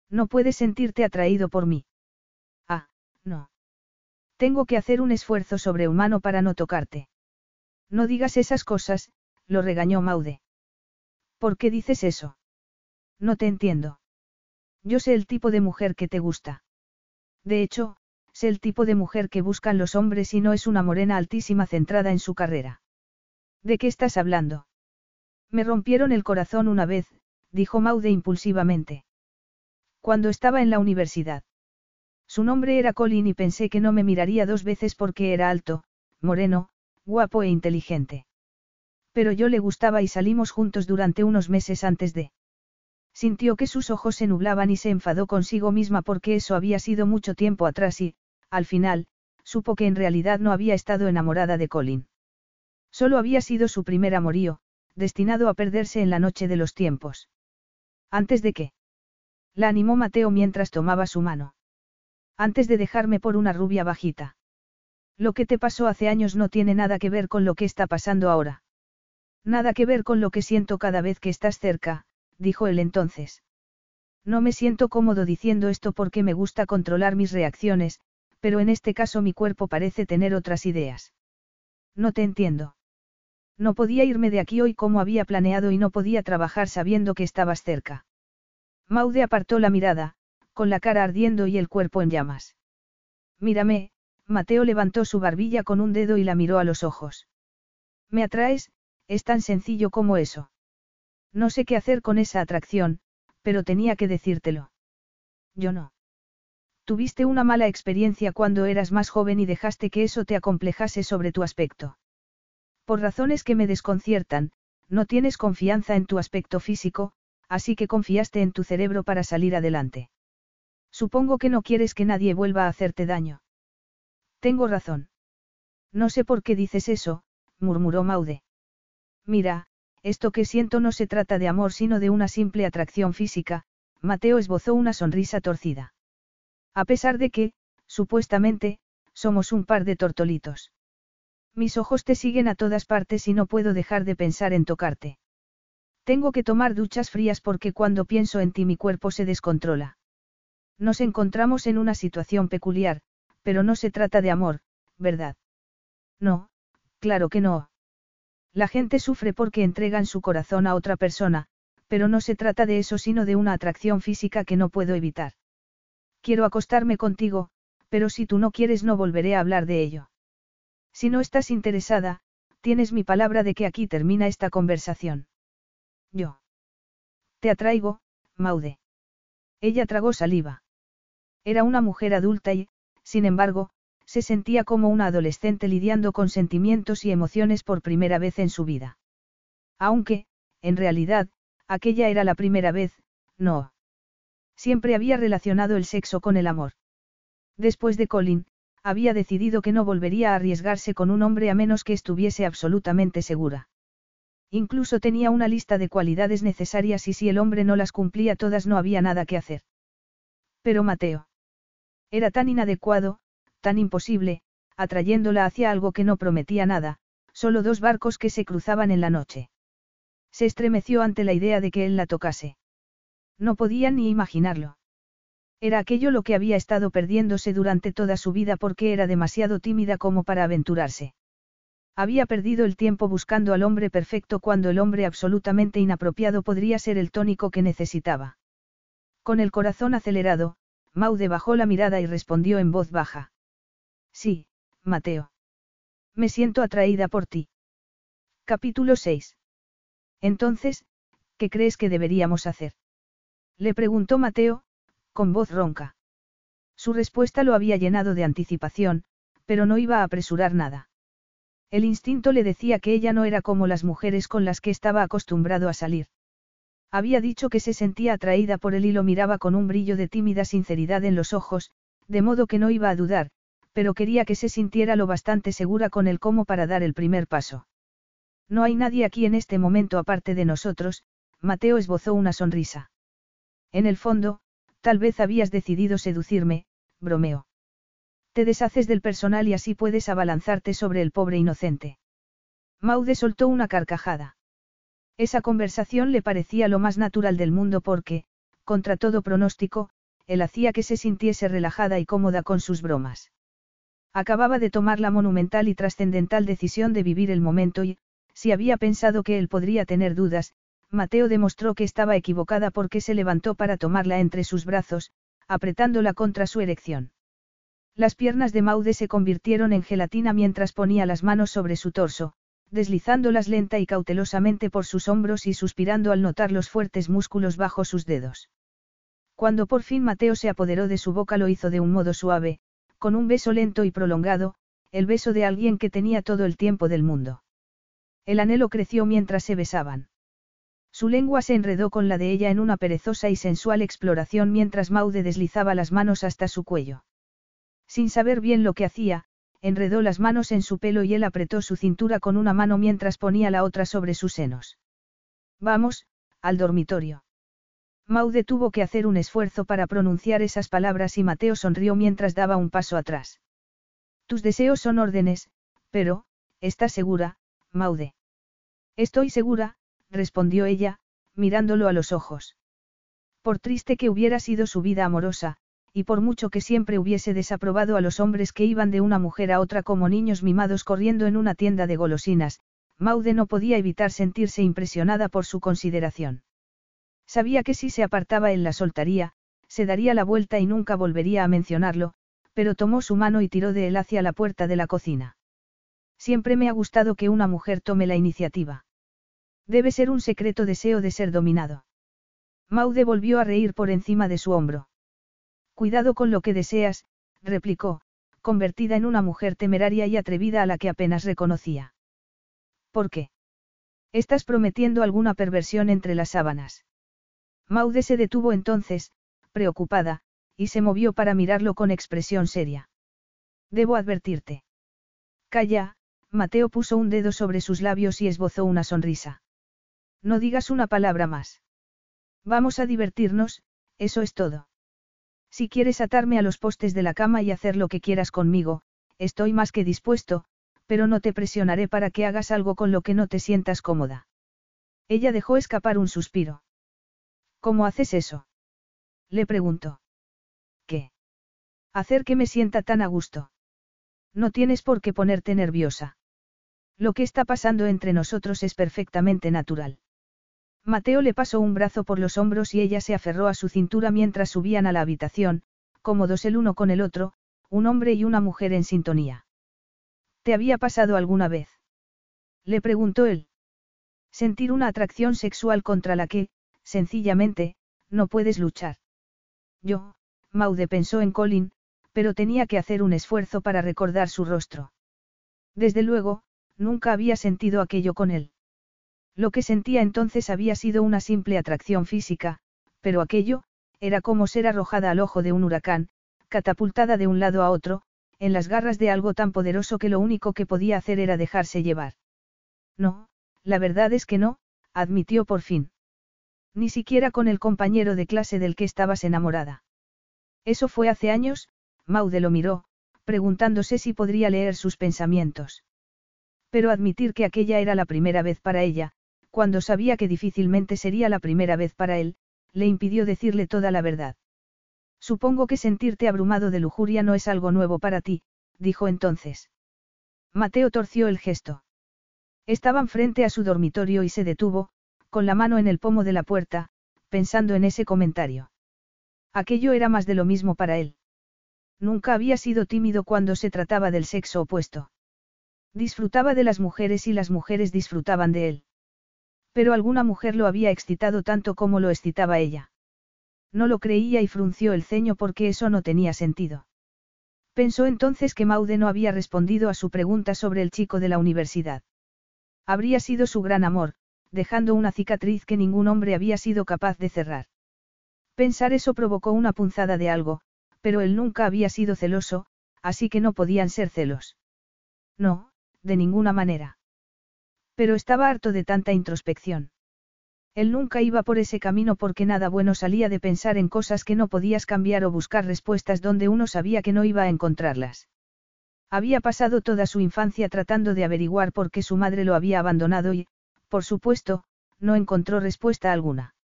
No puedes sentirte atraído por mí. Ah, no. Tengo que hacer un esfuerzo sobrehumano para no tocarte. No digas esas cosas, lo regañó Maude. ¿Por qué dices eso? No te entiendo. Yo sé el tipo de mujer que te gusta. De hecho, sé el tipo de mujer que buscan los hombres y no es una morena altísima centrada en su carrera. ¿De qué estás hablando? Me rompieron el corazón una vez, dijo Maude impulsivamente. Cuando estaba en la universidad. Su nombre era Colin y pensé que no me miraría dos veces porque era alto, moreno, guapo e inteligente. Pero yo le gustaba y salimos juntos durante unos meses antes de... Sintió que sus ojos se nublaban y se enfadó consigo misma porque eso había sido mucho tiempo atrás y, al final, supo que en realidad no había estado enamorada de Colin. Solo había sido su primer amorío, destinado a perderse en la noche de los tiempos. ¿Antes de qué? La animó Mateo mientras tomaba su mano. Antes de dejarme por una rubia bajita. Lo que te pasó hace años no tiene nada que ver con lo que está pasando ahora. Nada que ver con lo que siento cada vez que estás cerca, dijo él entonces. No me siento cómodo diciendo esto porque me gusta controlar mis reacciones, pero en este caso mi cuerpo parece tener otras ideas. No te entiendo. No podía irme de aquí hoy como había planeado y no podía trabajar sabiendo que estabas cerca. Maude apartó la mirada, con la cara ardiendo y el cuerpo en llamas. Mírame, Mateo levantó su barbilla con un dedo y la miró a los ojos. Me atraes, es tan sencillo como eso. No sé qué hacer con esa atracción, pero tenía que decírtelo. Yo no. Tuviste una mala experiencia cuando eras más joven y dejaste que eso te acomplejase sobre tu aspecto. Por razones que me desconciertan, no tienes confianza en tu aspecto físico, así que confiaste en tu cerebro para salir adelante. Supongo que no quieres que nadie vuelva a hacerte daño. Tengo razón. No sé por qué dices eso, murmuró Maude. Mira, esto que siento no se trata de amor sino de una simple atracción física, Mateo esbozó una sonrisa torcida. A pesar de que, supuestamente, somos un par de tortolitos. Mis ojos te siguen a todas partes y no puedo dejar de pensar en tocarte. Tengo que tomar duchas frías porque cuando pienso en ti mi cuerpo se descontrola. Nos encontramos en una situación peculiar, pero no se trata de amor, ¿verdad? No, claro que no. La gente sufre porque entregan su corazón a otra persona, pero no se trata de eso sino de una atracción física que no puedo evitar. Quiero acostarme contigo, pero si tú no quieres no volveré a hablar de ello. Si no estás interesada, tienes mi palabra de que aquí termina esta conversación. Yo. Te atraigo, Maude. Ella tragó saliva. Era una mujer adulta y, sin embargo, se sentía como una adolescente lidiando con sentimientos y emociones por primera vez en su vida. Aunque, en realidad, aquella era la primera vez, no. Siempre había relacionado el sexo con el amor. Después de Colin, había decidido que no volvería a arriesgarse con un hombre a menos que estuviese absolutamente segura. Incluso tenía una lista de cualidades necesarias y si el hombre no las cumplía todas no había nada que hacer. Pero Mateo. Era tan inadecuado, tan imposible, atrayéndola hacia algo que no prometía nada, solo dos barcos que se cruzaban en la noche. Se estremeció ante la idea de que él la tocase. No podía ni imaginarlo. Era aquello lo que había estado perdiéndose durante toda su vida porque era demasiado tímida como para aventurarse. Había perdido el tiempo buscando al hombre perfecto cuando el hombre absolutamente inapropiado podría ser el tónico que necesitaba. Con el corazón acelerado, Maude bajó la mirada y respondió en voz baja. Sí, Mateo. Me siento atraída por ti. Capítulo 6. Entonces, ¿qué crees que deberíamos hacer? Le preguntó Mateo, con voz ronca. Su respuesta lo había llenado de anticipación, pero no iba a apresurar nada. El instinto le decía que ella no era como las mujeres con las que estaba acostumbrado a salir. Había dicho que se sentía atraída por él y lo miraba con un brillo de tímida sinceridad en los ojos, de modo que no iba a dudar, pero quería que se sintiera lo bastante segura con él como para dar el primer paso. No hay nadie aquí en este momento aparte de nosotros, Mateo esbozó una sonrisa. En el fondo, tal vez habías decidido seducirme, bromeó. Te deshaces del personal y así puedes abalanzarte sobre el pobre inocente. Maude soltó una carcajada. Esa conversación le parecía lo más natural del mundo porque, contra todo pronóstico, él hacía que se sintiese relajada y cómoda con sus bromas. Acababa de tomar la monumental y trascendental decisión de vivir el momento y, si había pensado que él podría tener dudas, Mateo demostró que estaba equivocada porque se levantó para tomarla entre sus brazos, apretándola contra su erección. Las piernas de Maude se convirtieron en gelatina mientras ponía las manos sobre su torso, deslizándolas lenta y cautelosamente por sus hombros y suspirando al notar los fuertes músculos bajo sus dedos. Cuando por fin Mateo se apoderó de su boca lo hizo de un modo suave, con un beso lento y prolongado, el beso de alguien que tenía todo el tiempo del mundo. El anhelo creció mientras se besaban. Su lengua se enredó con la de ella en una perezosa y sensual exploración mientras Maude deslizaba las manos hasta su cuello. Sin saber bien lo que hacía, enredó las manos en su pelo y él apretó su cintura con una mano mientras ponía la otra sobre sus senos. Vamos, al dormitorio. Maude tuvo que hacer un esfuerzo para pronunciar esas palabras y Mateo sonrió mientras daba un paso atrás. Tus deseos son órdenes, pero, ¿estás segura, Maude? Estoy segura, respondió ella, mirándolo a los ojos. Por triste que hubiera sido su vida amorosa, y por mucho que siempre hubiese desaprobado a los hombres que iban de una mujer a otra como niños mimados corriendo en una tienda de golosinas, Maude no podía evitar sentirse impresionada por su consideración. Sabía que si se apartaba él la soltaría, se daría la vuelta y nunca volvería a mencionarlo, pero tomó su mano y tiró de él hacia la puerta de la cocina. Siempre me ha gustado que una mujer tome la iniciativa. Debe ser un secreto deseo de ser dominado. Maude volvió a reír por encima de su hombro. Cuidado con lo que deseas, replicó, convertida en una mujer temeraria y atrevida a la que apenas reconocía. ¿Por qué? Estás prometiendo alguna perversión entre las sábanas. Maude se detuvo entonces, preocupada, y se movió para mirarlo con expresión seria. Debo advertirte. Calla, Mateo puso un dedo sobre sus labios y esbozó una sonrisa. No digas una palabra más. Vamos a divertirnos, eso es todo. Si quieres atarme a los postes de la cama y hacer lo que quieras conmigo, estoy más que dispuesto, pero no te presionaré para que hagas algo con lo que no te sientas cómoda. Ella dejó escapar un suspiro. ¿Cómo haces eso? Le preguntó. ¿Qué? Hacer que me sienta tan a gusto. No tienes por qué ponerte nerviosa. Lo que está pasando entre nosotros es perfectamente natural. Mateo le pasó un brazo por los hombros y ella se aferró a su cintura mientras subían a la habitación, cómodos el uno con el otro, un hombre y una mujer en sintonía. ¿Te había pasado alguna vez? Le preguntó él. Sentir una atracción sexual contra la que, sencillamente, no puedes luchar. Yo, Maude pensó en Colin, pero tenía que hacer un esfuerzo para recordar su rostro. Desde luego, nunca había sentido aquello con él. Lo que sentía entonces había sido una simple atracción física, pero aquello, era como ser arrojada al ojo de un huracán, catapultada de un lado a otro, en las garras de algo tan poderoso que lo único que podía hacer era dejarse llevar. No, la verdad es que no, admitió por fin. Ni siquiera con el compañero de clase del que estabas enamorada. Eso fue hace años, Maude lo miró, preguntándose si podría leer sus pensamientos. Pero admitir que aquella era la primera vez para ella, cuando sabía que difícilmente sería la primera vez para él, le impidió decirle toda la verdad. Supongo que sentirte abrumado de lujuria no es algo nuevo para ti, dijo entonces. Mateo torció el gesto. Estaban frente a su dormitorio y se detuvo, con la mano en el pomo de la puerta, pensando en ese comentario. Aquello era más de lo mismo para él. Nunca había sido tímido cuando se trataba del sexo opuesto. Disfrutaba de las mujeres y las mujeres disfrutaban de él. Pero alguna mujer lo había excitado tanto como lo excitaba ella. No lo creía y frunció el ceño porque eso no tenía sentido. Pensó entonces que Maude no había respondido a su pregunta sobre el chico de la universidad. Habría sido su gran amor, dejando una cicatriz que ningún hombre había sido capaz de cerrar. Pensar eso provocó una punzada de algo, pero él nunca había sido celoso, así que no podían ser celos. No, de ninguna manera. Pero estaba harto de tanta introspección. Él nunca iba por ese camino porque nada bueno salía de pensar en cosas que no podías cambiar o buscar respuestas donde uno sabía que no iba a encontrarlas. Había pasado toda su infancia tratando de averiguar por qué su madre lo había abandonado y, por supuesto, no encontró respuesta alguna.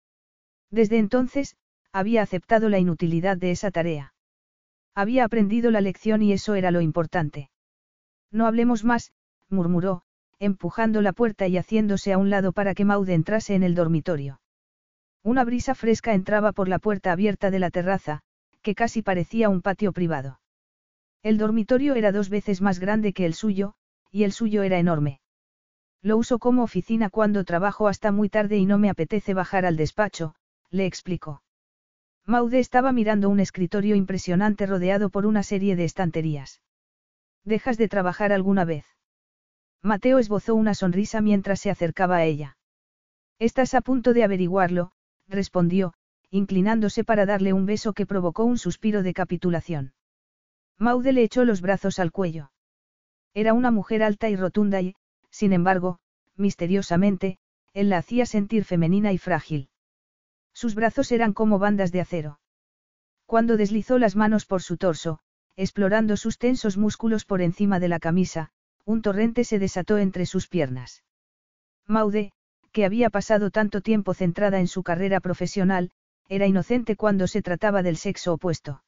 Desde entonces, había aceptado la inutilidad de esa tarea. Había aprendido la lección y eso era lo importante. No hablemos más, murmuró, empujando la puerta y haciéndose a un lado para que Maude entrase en el dormitorio. Una brisa fresca entraba por la puerta abierta de la terraza, que casi parecía un patio privado. El dormitorio era dos veces más grande que el suyo, y el suyo era enorme. Lo uso como oficina cuando trabajo hasta muy tarde y no me apetece bajar al despacho, le explicó. Maude estaba mirando un escritorio impresionante rodeado por una serie de estanterías. ¿Dejas de trabajar alguna vez? Mateo esbozó una sonrisa mientras se acercaba a ella. Estás a punto de averiguarlo, respondió, inclinándose para darle un beso que provocó un suspiro de capitulación. Maude le echó los brazos al cuello. Era una mujer alta y rotunda y, sin embargo, misteriosamente, él la hacía sentir femenina y frágil. Sus brazos eran como bandas de acero. Cuando deslizó las manos por su torso, explorando sus tensos músculos por encima de la camisa, un torrente se desató entre sus piernas. Maude, que había pasado tanto tiempo centrada en su carrera profesional, era inocente cuando se trataba del sexo opuesto.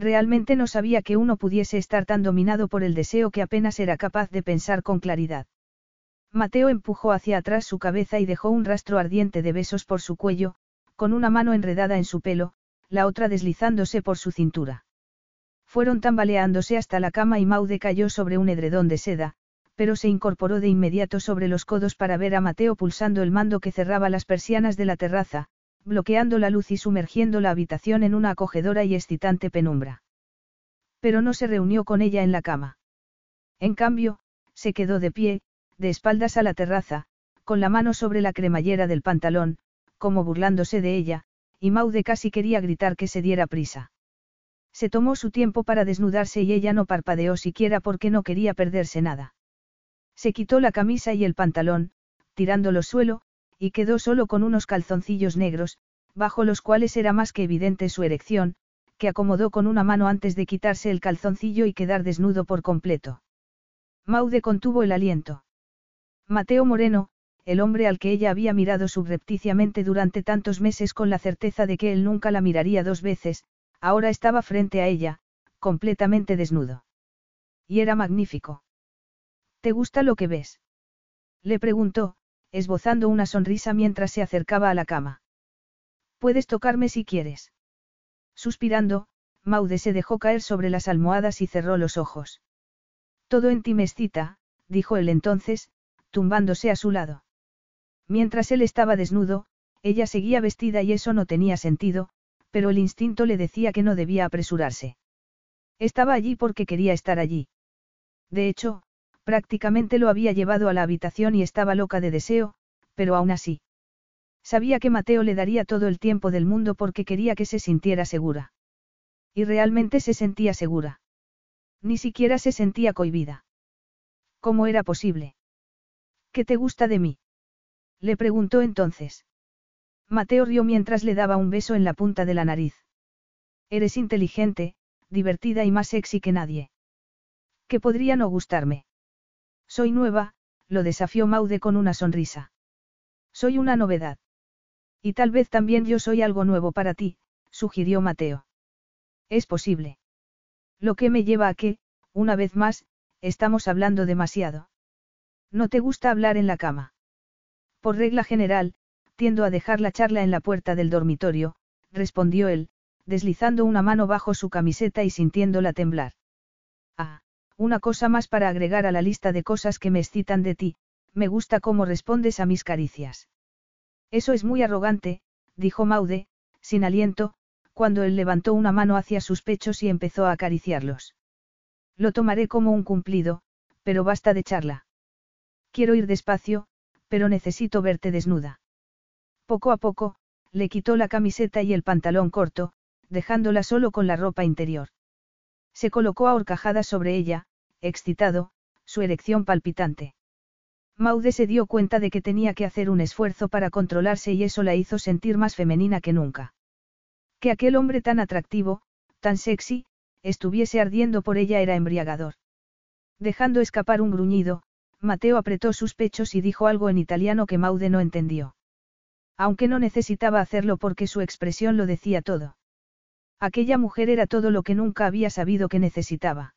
Realmente no sabía que uno pudiese estar tan dominado por el deseo que apenas era capaz de pensar con claridad. Mateo empujó hacia atrás su cabeza y dejó un rastro ardiente de besos por su cuello, con una mano enredada en su pelo, la otra deslizándose por su cintura. Fueron tambaleándose hasta la cama y Maude cayó sobre un edredón de seda, pero se incorporó de inmediato sobre los codos para ver a Mateo pulsando el mando que cerraba las persianas de la terraza, bloqueando la luz y sumergiendo la habitación en una acogedora y excitante penumbra. Pero no se reunió con ella en la cama. En cambio, se quedó de pie, de espaldas a la terraza, con la mano sobre la cremallera del pantalón, como burlándose de ella, y Maude casi quería gritar que se diera prisa. Se tomó su tiempo para desnudarse y ella no parpadeó siquiera porque no quería perderse nada. Se quitó la camisa y el pantalón, tirándolo suelo, y quedó solo con unos calzoncillos negros, bajo los cuales era más que evidente su erección, que acomodó con una mano antes de quitarse el calzoncillo y quedar desnudo por completo. Maude contuvo el aliento. Mateo Moreno, el hombre al que ella había mirado subrepticiamente durante tantos meses con la certeza de que él nunca la miraría dos veces, Ahora estaba frente a ella, completamente desnudo. Y era magnífico. ¿Te gusta lo que ves? Le preguntó, esbozando una sonrisa mientras se acercaba a la cama. Puedes tocarme si quieres. Suspirando, Maude se dejó caer sobre las almohadas y cerró los ojos. Todo en ti me excita, dijo él entonces, tumbándose a su lado. Mientras él estaba desnudo, ella seguía vestida y eso no tenía sentido, pero el instinto le decía que no debía apresurarse. Estaba allí porque quería estar allí. De hecho, prácticamente lo había llevado a la habitación y estaba loca de deseo, pero aún así. Sabía que Mateo le daría todo el tiempo del mundo porque quería que se sintiera segura. Y realmente se sentía segura. Ni siquiera se sentía cohibida. ¿Cómo era posible? ¿Qué te gusta de mí? Le preguntó entonces. Mateo rió mientras le daba un beso en la punta de la nariz. Eres inteligente, divertida y más sexy que nadie. ¿Qué podría no gustarme? Soy nueva, lo desafió Maude con una sonrisa. Soy una novedad. Y tal vez también yo soy algo nuevo para ti, sugirió Mateo. Es posible. Lo que me lleva a que, una vez más, estamos hablando demasiado. ¿No te gusta hablar en la cama? Por regla general, tiendo a dejar la charla en la puerta del dormitorio, respondió él, deslizando una mano bajo su camiseta y sintiéndola temblar. Ah, una cosa más para agregar a la lista de cosas que me excitan de ti, me gusta cómo respondes a mis caricias. Eso es muy arrogante, dijo Maude, sin aliento, cuando él levantó una mano hacia sus pechos y empezó a acariciarlos. Lo tomaré como un cumplido, pero basta de charla. Quiero ir despacio, pero necesito verte desnuda. Poco a poco, le quitó la camiseta y el pantalón corto, dejándola solo con la ropa interior. Se colocó a horcajadas sobre ella, excitado, su erección palpitante. Maude se dio cuenta de que tenía que hacer un esfuerzo para controlarse y eso la hizo sentir más femenina que nunca. Que aquel hombre tan atractivo, tan sexy, estuviese ardiendo por ella era embriagador. Dejando escapar un gruñido, Mateo apretó sus pechos y dijo algo en italiano que Maude no entendió aunque no necesitaba hacerlo porque su expresión lo decía todo. Aquella mujer era todo lo que nunca había sabido que necesitaba.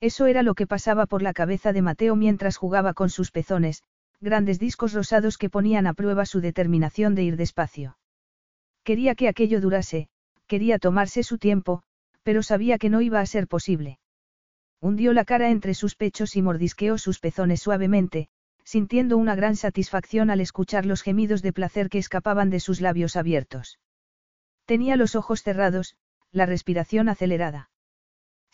Eso era lo que pasaba por la cabeza de Mateo mientras jugaba con sus pezones, grandes discos rosados que ponían a prueba su determinación de ir despacio. Quería que aquello durase, quería tomarse su tiempo, pero sabía que no iba a ser posible. Hundió la cara entre sus pechos y mordisqueó sus pezones suavemente, sintiendo una gran satisfacción al escuchar los gemidos de placer que escapaban de sus labios abiertos. Tenía los ojos cerrados, la respiración acelerada.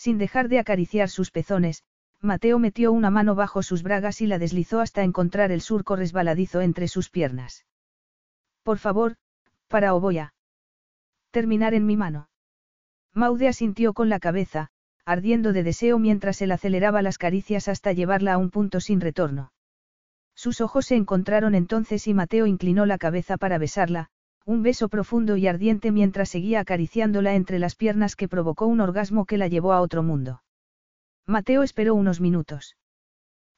Sin dejar de acariciar sus pezones, Mateo metió una mano bajo sus bragas y la deslizó hasta encontrar el surco resbaladizo entre sus piernas. Por favor, para o voy a terminar en mi mano. Maude asintió con la cabeza, ardiendo de deseo mientras él aceleraba las caricias hasta llevarla a un punto sin retorno. Sus ojos se encontraron entonces y Mateo inclinó la cabeza para besarla, un beso profundo y ardiente mientras seguía acariciándola entre las piernas que provocó un orgasmo que la llevó a otro mundo. Mateo esperó unos minutos.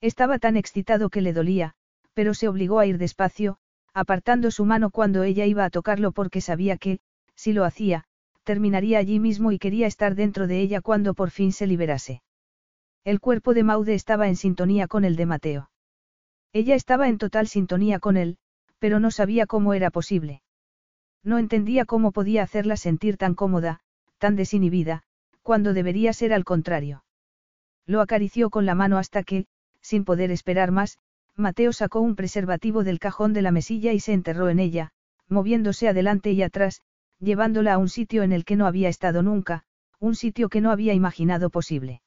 Estaba tan excitado que le dolía, pero se obligó a ir despacio, apartando su mano cuando ella iba a tocarlo porque sabía que, si lo hacía, terminaría allí mismo y quería estar dentro de ella cuando por fin se liberase. El cuerpo de Maude estaba en sintonía con el de Mateo. Ella estaba en total sintonía con él, pero no sabía cómo era posible. No entendía cómo podía hacerla sentir tan cómoda, tan desinhibida, cuando debería ser al contrario. Lo acarició con la mano hasta que, sin poder esperar más, Mateo sacó un preservativo del cajón de la mesilla y se enterró en ella, moviéndose adelante y atrás, llevándola a un sitio en el que no había estado nunca, un sitio que no había imaginado posible.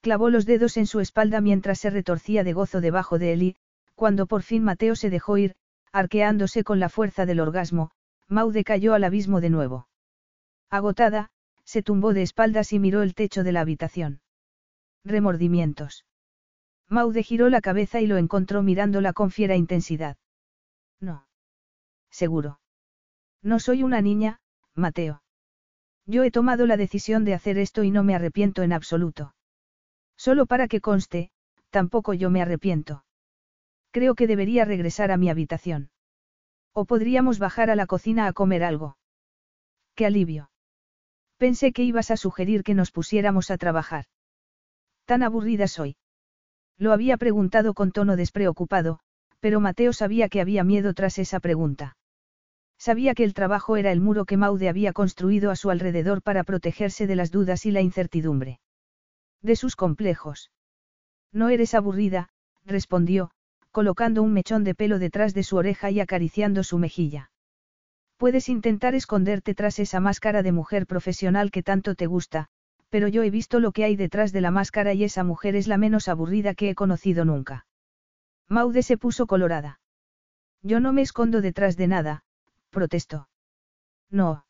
Clavó los dedos en su espalda mientras se retorcía de gozo debajo de él y, cuando por fin Mateo se dejó ir, arqueándose con la fuerza del orgasmo, Maude cayó al abismo de nuevo. Agotada, se tumbó de espaldas y miró el techo de la habitación. Remordimientos. Maude giró la cabeza y lo encontró mirándola con fiera intensidad. No. Seguro. No soy una niña, Mateo. Yo he tomado la decisión de hacer esto y no me arrepiento en absoluto. Solo para que conste, tampoco yo me arrepiento. Creo que debería regresar a mi habitación. O podríamos bajar a la cocina a comer algo. Qué alivio. Pensé que ibas a sugerir que nos pusiéramos a trabajar. Tan aburrida soy. Lo había preguntado con tono despreocupado, pero Mateo sabía que había miedo tras esa pregunta. Sabía que el trabajo era el muro que Maude había construido a su alrededor para protegerse de las dudas y la incertidumbre. De sus complejos. No eres aburrida, respondió, colocando un mechón de pelo detrás de su oreja y acariciando su mejilla. Puedes intentar esconderte tras esa máscara de mujer profesional que tanto te gusta, pero yo he visto lo que hay detrás de la máscara y esa mujer es la menos aburrida que he conocido nunca. Maude se puso colorada. Yo no me escondo detrás de nada, protestó. No.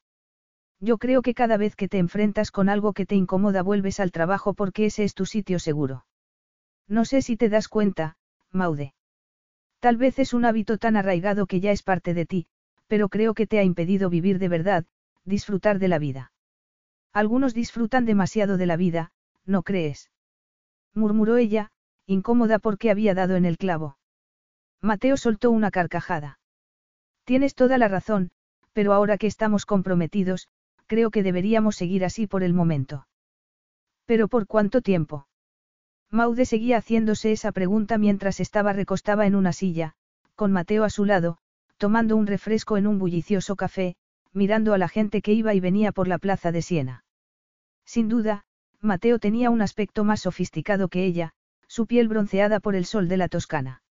Yo creo que cada vez que te enfrentas con algo que te incomoda vuelves al trabajo porque ese es tu sitio seguro. No sé si te das cuenta, Maude. Tal vez es un hábito tan arraigado que ya es parte de ti, pero creo que te ha impedido vivir de verdad, disfrutar de la vida. Algunos disfrutan demasiado de la vida, ¿no crees? murmuró ella, incómoda porque había dado en el clavo. Mateo soltó una carcajada. Tienes toda la razón, pero ahora que estamos comprometidos, creo que deberíamos seguir así por el momento. ¿Pero por cuánto tiempo? Maude seguía haciéndose esa pregunta mientras estaba recostada en una silla, con Mateo a su lado, tomando un refresco en un bullicioso café, mirando a la gente que iba y venía por la plaza de Siena. Sin duda, Mateo tenía un aspecto más sofisticado que ella, su piel bronceada por el sol de la Toscana.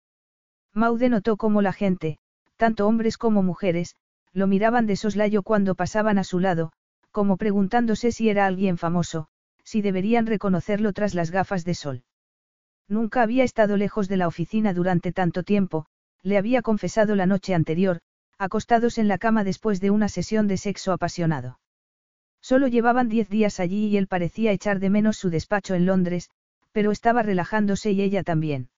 Maude notó cómo la gente, tanto hombres como mujeres, lo miraban de soslayo cuando pasaban a su lado, como preguntándose si era alguien famoso, si deberían reconocerlo tras las gafas de sol. Nunca había estado lejos de la oficina durante tanto tiempo, le había confesado la noche anterior, acostados en la cama después de una sesión de sexo apasionado. Solo llevaban diez días allí y él parecía echar de menos su despacho en Londres, pero estaba relajándose y ella también.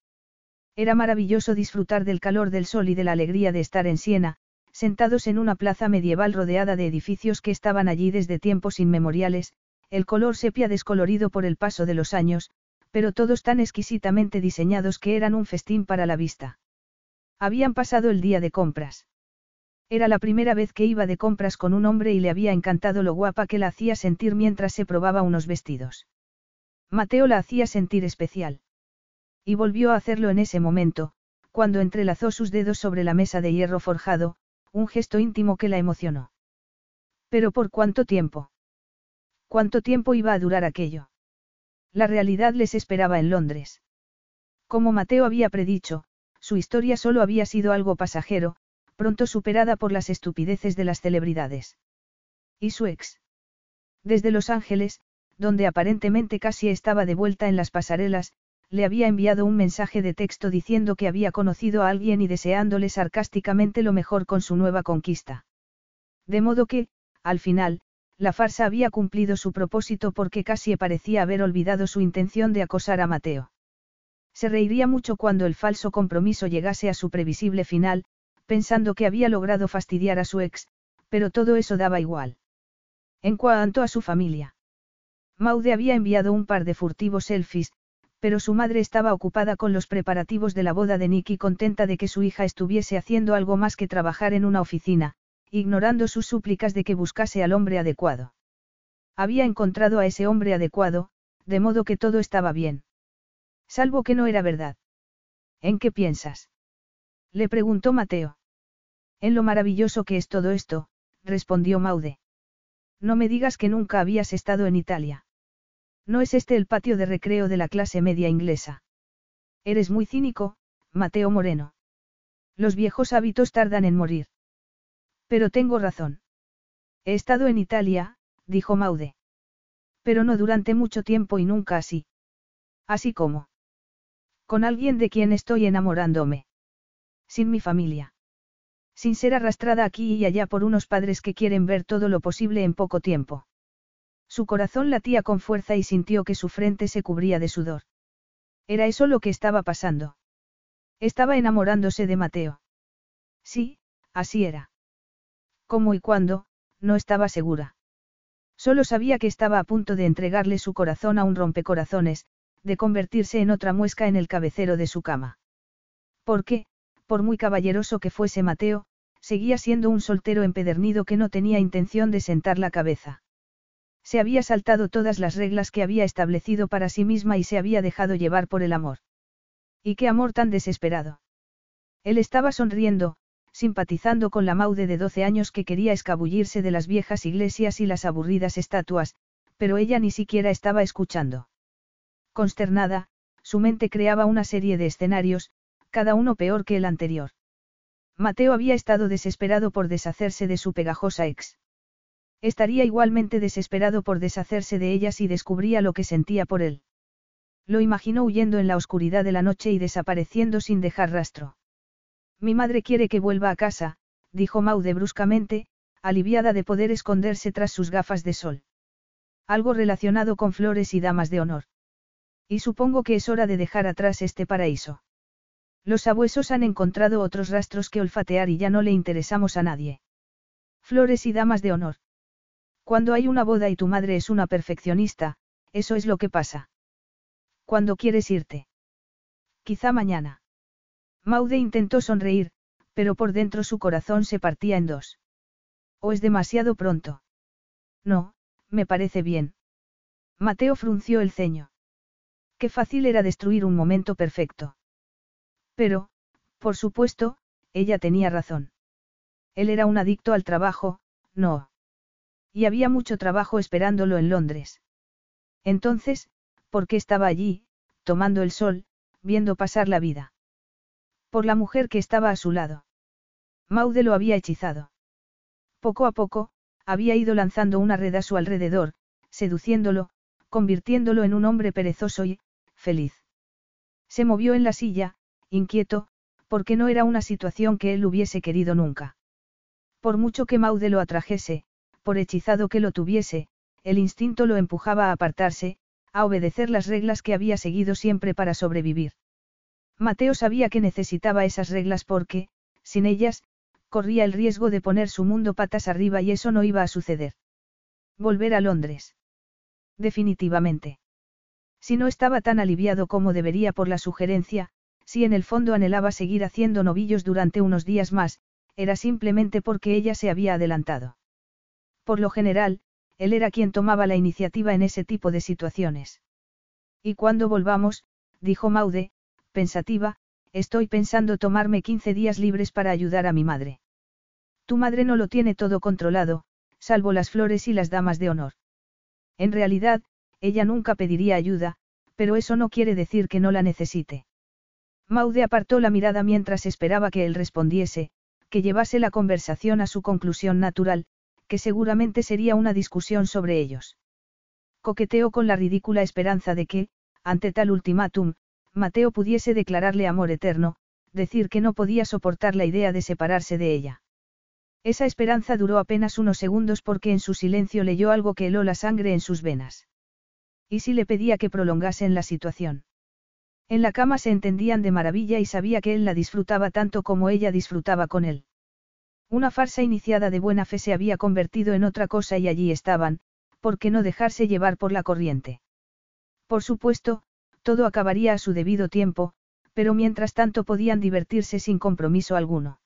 Era maravilloso disfrutar del calor del sol y de la alegría de estar en Siena, sentados en una plaza medieval rodeada de edificios que estaban allí desde tiempos inmemoriales, el color sepia descolorido por el paso de los años, pero todos tan exquisitamente diseñados que eran un festín para la vista. Habían pasado el día de compras. Era la primera vez que iba de compras con un hombre y le había encantado lo guapa que la hacía sentir mientras se probaba unos vestidos. Mateo la hacía sentir especial. Y volvió a hacerlo en ese momento, cuando entrelazó sus dedos sobre la mesa de hierro forjado, un gesto íntimo que la emocionó. Pero ¿por cuánto tiempo? ¿Cuánto tiempo iba a durar aquello? La realidad les esperaba en Londres. Como Mateo había predicho, su historia solo había sido algo pasajero, pronto superada por las estupideces de las celebridades. ¿Y su ex? Desde Los Ángeles, donde aparentemente casi estaba de vuelta en las pasarelas, le había enviado un mensaje de texto diciendo que había conocido a alguien y deseándole sarcásticamente lo mejor con su nueva conquista. De modo que, al final, la farsa había cumplido su propósito porque casi parecía haber olvidado su intención de acosar a Mateo. Se reiría mucho cuando el falso compromiso llegase a su previsible final, pensando que había logrado fastidiar a su ex, pero todo eso daba igual. En cuanto a su familia. Maude había enviado un par de furtivos selfies, pero su madre estaba ocupada con los preparativos de la boda de Nicky contenta de que su hija estuviese haciendo algo más que trabajar en una oficina, ignorando sus súplicas de que buscase al hombre adecuado. Había encontrado a ese hombre adecuado, de modo que todo estaba bien. Salvo que no era verdad. ¿En qué piensas? Le preguntó Mateo. En lo maravilloso que es todo esto, respondió Maude. No me digas que nunca habías estado en Italia. No es este el patio de recreo de la clase media inglesa. Eres muy cínico, Mateo Moreno. Los viejos hábitos tardan en morir. Pero tengo razón. He estado en Italia, dijo Maude. Pero no durante mucho tiempo y nunca así. Así como. Con alguien de quien estoy enamorándome. Sin mi familia. Sin ser arrastrada aquí y allá por unos padres que quieren ver todo lo posible en poco tiempo. Su corazón latía con fuerza y sintió que su frente se cubría de sudor. Era eso lo que estaba pasando. Estaba enamorándose de Mateo. Sí, así era. ¿Cómo y cuándo? No estaba segura. Solo sabía que estaba a punto de entregarle su corazón a un rompecorazones, de convertirse en otra muesca en el cabecero de su cama. Porque, por muy caballeroso que fuese Mateo, seguía siendo un soltero empedernido que no tenía intención de sentar la cabeza. Se había saltado todas las reglas que había establecido para sí misma y se había dejado llevar por el amor. ¿Y qué amor tan desesperado? Él estaba sonriendo, simpatizando con la Maude de 12 años que quería escabullirse de las viejas iglesias y las aburridas estatuas, pero ella ni siquiera estaba escuchando. Consternada, su mente creaba una serie de escenarios, cada uno peor que el anterior. Mateo había estado desesperado por deshacerse de su pegajosa ex. Estaría igualmente desesperado por deshacerse de ella si descubría lo que sentía por él. Lo imaginó huyendo en la oscuridad de la noche y desapareciendo sin dejar rastro. Mi madre quiere que vuelva a casa, dijo Maude bruscamente, aliviada de poder esconderse tras sus gafas de sol. Algo relacionado con flores y damas de honor. Y supongo que es hora de dejar atrás este paraíso. Los abuesos han encontrado otros rastros que olfatear y ya no le interesamos a nadie. Flores y damas de honor. Cuando hay una boda y tu madre es una perfeccionista, eso es lo que pasa. ¿Cuándo quieres irte? Quizá mañana. Maude intentó sonreír, pero por dentro su corazón se partía en dos. ¿O es demasiado pronto? No, me parece bien. Mateo frunció el ceño. Qué fácil era destruir un momento perfecto. Pero, por supuesto, ella tenía razón. Él era un adicto al trabajo, no. Y había mucho trabajo esperándolo en Londres. Entonces, ¿por qué estaba allí, tomando el sol, viendo pasar la vida? Por la mujer que estaba a su lado. Maude lo había hechizado. Poco a poco, había ido lanzando una red a su alrededor, seduciéndolo, convirtiéndolo en un hombre perezoso y, feliz. Se movió en la silla, inquieto, porque no era una situación que él hubiese querido nunca. Por mucho que Maude lo atrajese, por hechizado que lo tuviese, el instinto lo empujaba a apartarse, a obedecer las reglas que había seguido siempre para sobrevivir. Mateo sabía que necesitaba esas reglas porque, sin ellas, corría el riesgo de poner su mundo patas arriba y eso no iba a suceder. Volver a Londres. Definitivamente. Si no estaba tan aliviado como debería por la sugerencia, si en el fondo anhelaba seguir haciendo novillos durante unos días más, era simplemente porque ella se había adelantado. Por lo general, él era quien tomaba la iniciativa en ese tipo de situaciones. Y cuando volvamos, dijo Maude, pensativa, estoy pensando tomarme 15 días libres para ayudar a mi madre. Tu madre no lo tiene todo controlado, salvo las flores y las damas de honor. En realidad, ella nunca pediría ayuda, pero eso no quiere decir que no la necesite. Maude apartó la mirada mientras esperaba que él respondiese, que llevase la conversación a su conclusión natural, que seguramente sería una discusión sobre ellos. Coqueteó con la ridícula esperanza de que, ante tal ultimátum, Mateo pudiese declararle amor eterno, decir que no podía soportar la idea de separarse de ella. Esa esperanza duró apenas unos segundos porque en su silencio leyó algo que heló la sangre en sus venas. ¿Y si le pedía que prolongasen la situación? En la cama se entendían de maravilla y sabía que él la disfrutaba tanto como ella disfrutaba con él. Una farsa iniciada de buena fe se había convertido en otra cosa y allí estaban, ¿por qué no dejarse llevar por la corriente? Por supuesto, todo acabaría a su debido tiempo, pero mientras tanto podían divertirse sin compromiso alguno.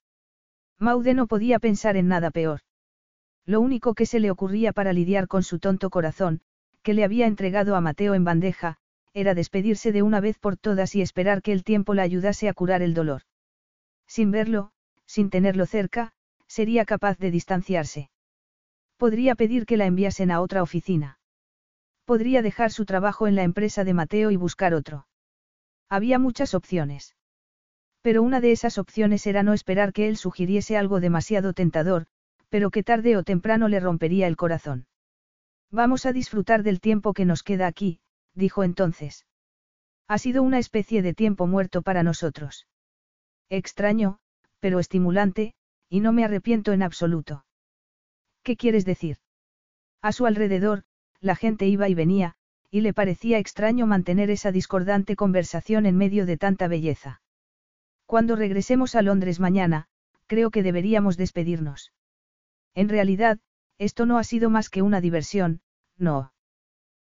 Maude no podía pensar en nada peor. Lo único que se le ocurría para lidiar con su tonto corazón, que le había entregado a Mateo en bandeja, era despedirse de una vez por todas y esperar que el tiempo la ayudase a curar el dolor. Sin verlo, sin tenerlo cerca, sería capaz de distanciarse. Podría pedir que la enviasen a otra oficina. Podría dejar su trabajo en la empresa de Mateo y buscar otro. Había muchas opciones. Pero una de esas opciones era no esperar que él sugiriese algo demasiado tentador, pero que tarde o temprano le rompería el corazón. Vamos a disfrutar del tiempo que nos queda aquí, dijo entonces. Ha sido una especie de tiempo muerto para nosotros. Extraño, pero estimulante, y no me arrepiento en absoluto. ¿Qué quieres decir? A su alrededor, la gente iba y venía, y le parecía extraño mantener esa discordante conversación en medio de tanta belleza. Cuando regresemos a Londres mañana, creo que deberíamos despedirnos. En realidad, esto no ha sido más que una diversión, no.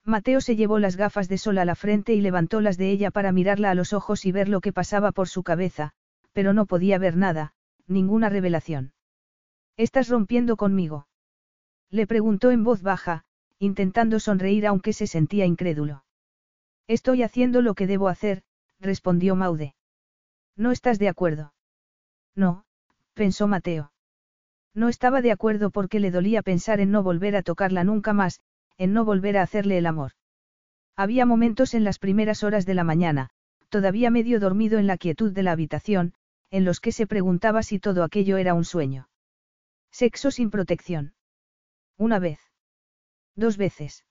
Mateo se llevó las gafas de sol a la frente y levantó las de ella para mirarla a los ojos y ver lo que pasaba por su cabeza, pero no podía ver nada, ninguna revelación. ¿Estás rompiendo conmigo? Le preguntó en voz baja, intentando sonreír aunque se sentía incrédulo. Estoy haciendo lo que debo hacer, respondió Maude. ¿No estás de acuerdo? No, pensó Mateo. No estaba de acuerdo porque le dolía pensar en no volver a tocarla nunca más, en no volver a hacerle el amor. Había momentos en las primeras horas de la mañana, todavía medio dormido en la quietud de la habitación, en los que se preguntaba si todo aquello era un sueño. Sexo sin protección. Una vez. Dos veces.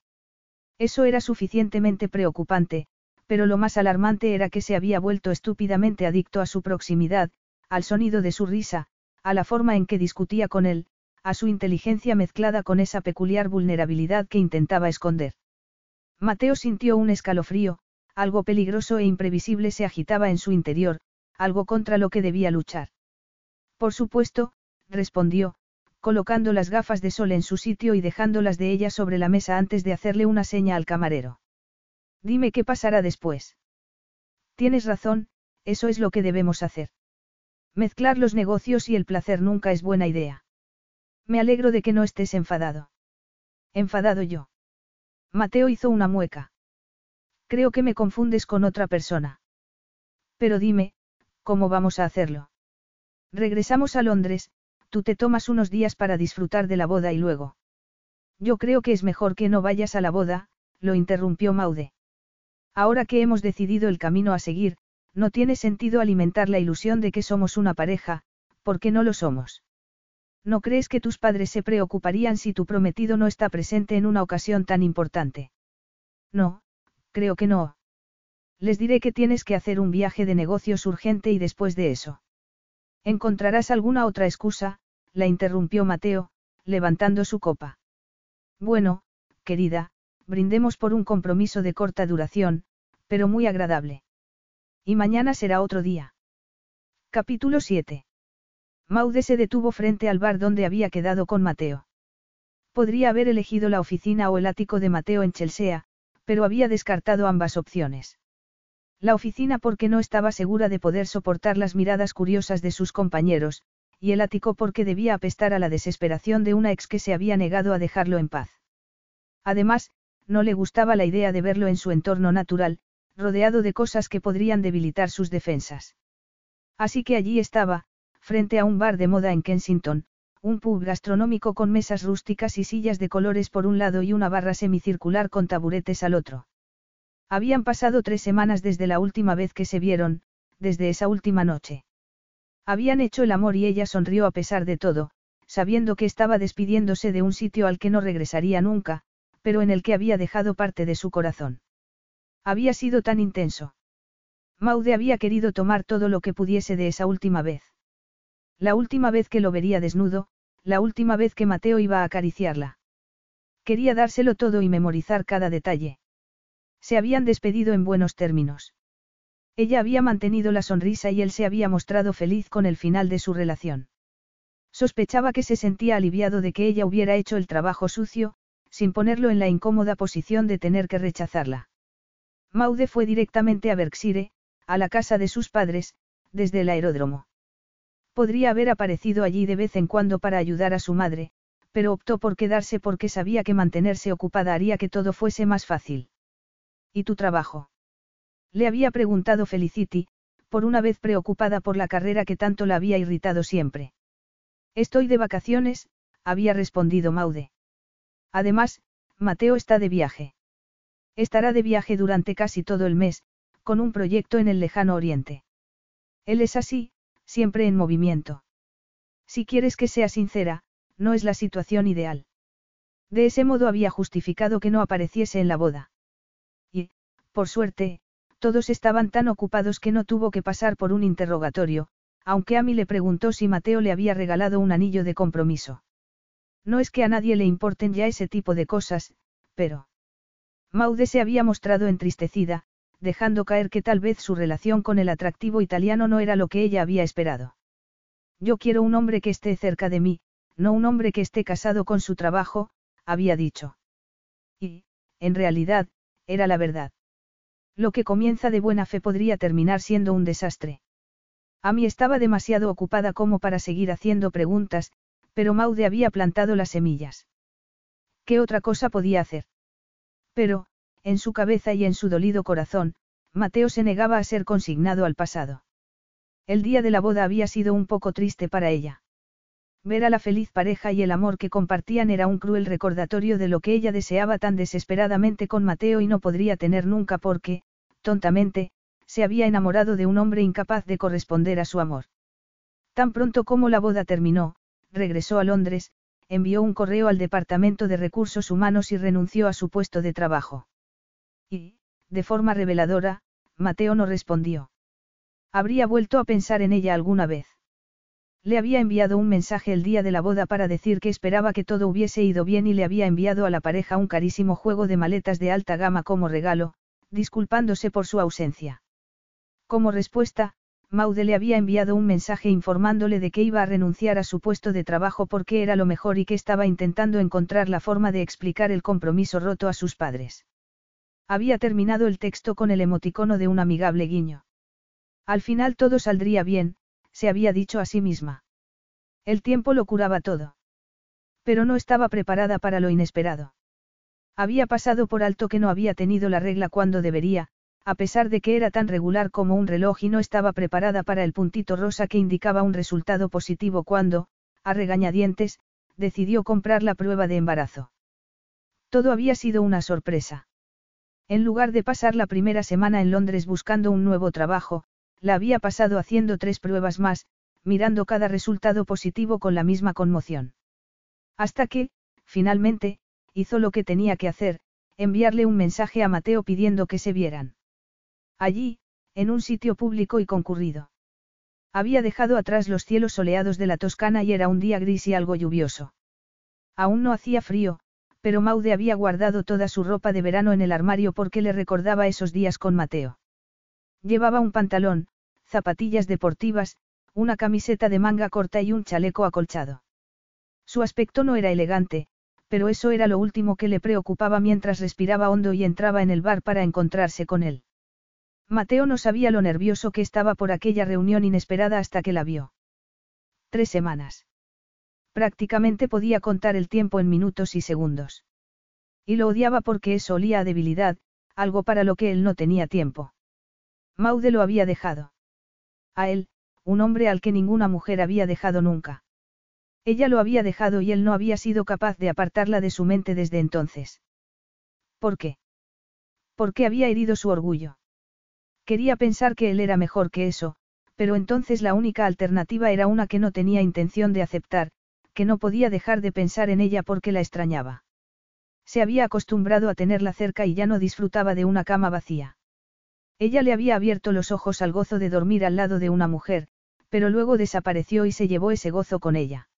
Eso era suficientemente preocupante, pero lo más alarmante era que se había vuelto estúpidamente adicto a su proximidad, al sonido de su risa, a la forma en que discutía con él, a su inteligencia mezclada con esa peculiar vulnerabilidad que intentaba esconder. Mateo sintió un escalofrío, algo peligroso e imprevisible se agitaba en su interior, algo contra lo que debía luchar. Por supuesto, respondió, colocando las gafas de sol en su sitio y dejándolas de ella sobre la mesa antes de hacerle una seña al camarero. Dime qué pasará después. Tienes razón, eso es lo que debemos hacer. Mezclar los negocios y el placer nunca es buena idea. Me alegro de que no estés enfadado. Enfadado yo. Mateo hizo una mueca. Creo que me confundes con otra persona. Pero dime, ¿cómo vamos a hacerlo? Regresamos a Londres, tú te tomas unos días para disfrutar de la boda y luego. Yo creo que es mejor que no vayas a la boda, lo interrumpió Maude. Ahora que hemos decidido el camino a seguir, no tiene sentido alimentar la ilusión de que somos una pareja, porque no lo somos. ¿No crees que tus padres se preocuparían si tu prometido no está presente en una ocasión tan importante? No, creo que no. Les diré que tienes que hacer un viaje de negocios urgente y después de eso. Encontrarás alguna otra excusa, la interrumpió Mateo, levantando su copa. Bueno, querida, brindemos por un compromiso de corta duración, pero muy agradable. Y mañana será otro día. Capítulo 7. Maude se detuvo frente al bar donde había quedado con Mateo. Podría haber elegido la oficina o el ático de Mateo en Chelsea, pero había descartado ambas opciones. La oficina porque no estaba segura de poder soportar las miradas curiosas de sus compañeros, y el ático porque debía apestar a la desesperación de una ex que se había negado a dejarlo en paz. Además, no le gustaba la idea de verlo en su entorno natural, rodeado de cosas que podrían debilitar sus defensas. Así que allí estaba, frente a un bar de moda en Kensington, un pub gastronómico con mesas rústicas y sillas de colores por un lado y una barra semicircular con taburetes al otro. Habían pasado tres semanas desde la última vez que se vieron, desde esa última noche. Habían hecho el amor y ella sonrió a pesar de todo, sabiendo que estaba despidiéndose de un sitio al que no regresaría nunca, pero en el que había dejado parte de su corazón. Había sido tan intenso. Maude había querido tomar todo lo que pudiese de esa última vez. La última vez que lo vería desnudo, la última vez que Mateo iba a acariciarla. Quería dárselo todo y memorizar cada detalle. Se habían despedido en buenos términos. Ella había mantenido la sonrisa y él se había mostrado feliz con el final de su relación. Sospechaba que se sentía aliviado de que ella hubiera hecho el trabajo sucio, sin ponerlo en la incómoda posición de tener que rechazarla. Maude fue directamente a Berkshire, a la casa de sus padres, desde el aeródromo. Podría haber aparecido allí de vez en cuando para ayudar a su madre, pero optó por quedarse porque sabía que mantenerse ocupada haría que todo fuese más fácil. ¿Y tu trabajo? Le había preguntado Felicity, por una vez preocupada por la carrera que tanto la había irritado siempre. Estoy de vacaciones, había respondido Maude. Además, Mateo está de viaje. Estará de viaje durante casi todo el mes, con un proyecto en el lejano oriente. Él es así, siempre en movimiento. Si quieres que sea sincera, no es la situación ideal. De ese modo había justificado que no apareciese en la boda. Y, por suerte, todos estaban tan ocupados que no tuvo que pasar por un interrogatorio, aunque Amy le preguntó si Mateo le había regalado un anillo de compromiso. No es que a nadie le importen ya ese tipo de cosas, pero... Maude se había mostrado entristecida, dejando caer que tal vez su relación con el atractivo italiano no era lo que ella había esperado. Yo quiero un hombre que esté cerca de mí, no un hombre que esté casado con su trabajo, había dicho. Y, en realidad, era la verdad. Lo que comienza de buena fe podría terminar siendo un desastre. Amy estaba demasiado ocupada como para seguir haciendo preguntas, pero Maude había plantado las semillas. ¿Qué otra cosa podía hacer? Pero, en su cabeza y en su dolido corazón, Mateo se negaba a ser consignado al pasado. El día de la boda había sido un poco triste para ella. Ver a la feliz pareja y el amor que compartían era un cruel recordatorio de lo que ella deseaba tan desesperadamente con Mateo y no podría tener nunca porque, tontamente, se había enamorado de un hombre incapaz de corresponder a su amor. Tan pronto como la boda terminó, regresó a Londres, envió un correo al Departamento de Recursos Humanos y renunció a su puesto de trabajo. Y, de forma reveladora, Mateo no respondió. Habría vuelto a pensar en ella alguna vez. Le había enviado un mensaje el día de la boda para decir que esperaba que todo hubiese ido bien y le había enviado a la pareja un carísimo juego de maletas de alta gama como regalo, disculpándose por su ausencia. Como respuesta, Maude le había enviado un mensaje informándole de que iba a renunciar a su puesto de trabajo porque era lo mejor y que estaba intentando encontrar la forma de explicar el compromiso roto a sus padres. Había terminado el texto con el emoticono de un amigable guiño. Al final todo saldría bien, se había dicho a sí misma. El tiempo lo curaba todo. Pero no estaba preparada para lo inesperado. Había pasado por alto que no había tenido la regla cuando debería, a pesar de que era tan regular como un reloj y no estaba preparada para el puntito rosa que indicaba un resultado positivo cuando, a regañadientes, decidió comprar la prueba de embarazo. Todo había sido una sorpresa. En lugar de pasar la primera semana en Londres buscando un nuevo trabajo, la había pasado haciendo tres pruebas más, mirando cada resultado positivo con la misma conmoción. Hasta que, finalmente, hizo lo que tenía que hacer, enviarle un mensaje a Mateo pidiendo que se vieran. Allí, en un sitio público y concurrido. Había dejado atrás los cielos soleados de la Toscana y era un día gris y algo lluvioso. Aún no hacía frío, pero Maude había guardado toda su ropa de verano en el armario porque le recordaba esos días con Mateo. Llevaba un pantalón, zapatillas deportivas, una camiseta de manga corta y un chaleco acolchado. Su aspecto no era elegante, pero eso era lo último que le preocupaba mientras respiraba hondo y entraba en el bar para encontrarse con él. Mateo no sabía lo nervioso que estaba por aquella reunión inesperada hasta que la vio. Tres semanas. Prácticamente podía contar el tiempo en minutos y segundos. Y lo odiaba porque eso olía a debilidad, algo para lo que él no tenía tiempo. Maude lo había dejado. A él, un hombre al que ninguna mujer había dejado nunca. Ella lo había dejado y él no había sido capaz de apartarla de su mente desde entonces. ¿Por qué? Porque había herido su orgullo. Quería pensar que él era mejor que eso, pero entonces la única alternativa era una que no tenía intención de aceptar, que no podía dejar de pensar en ella porque la extrañaba. Se había acostumbrado a tenerla cerca y ya no disfrutaba de una cama vacía. Ella le había abierto los ojos al gozo de dormir al lado de una mujer, pero luego desapareció y se llevó ese gozo con ella.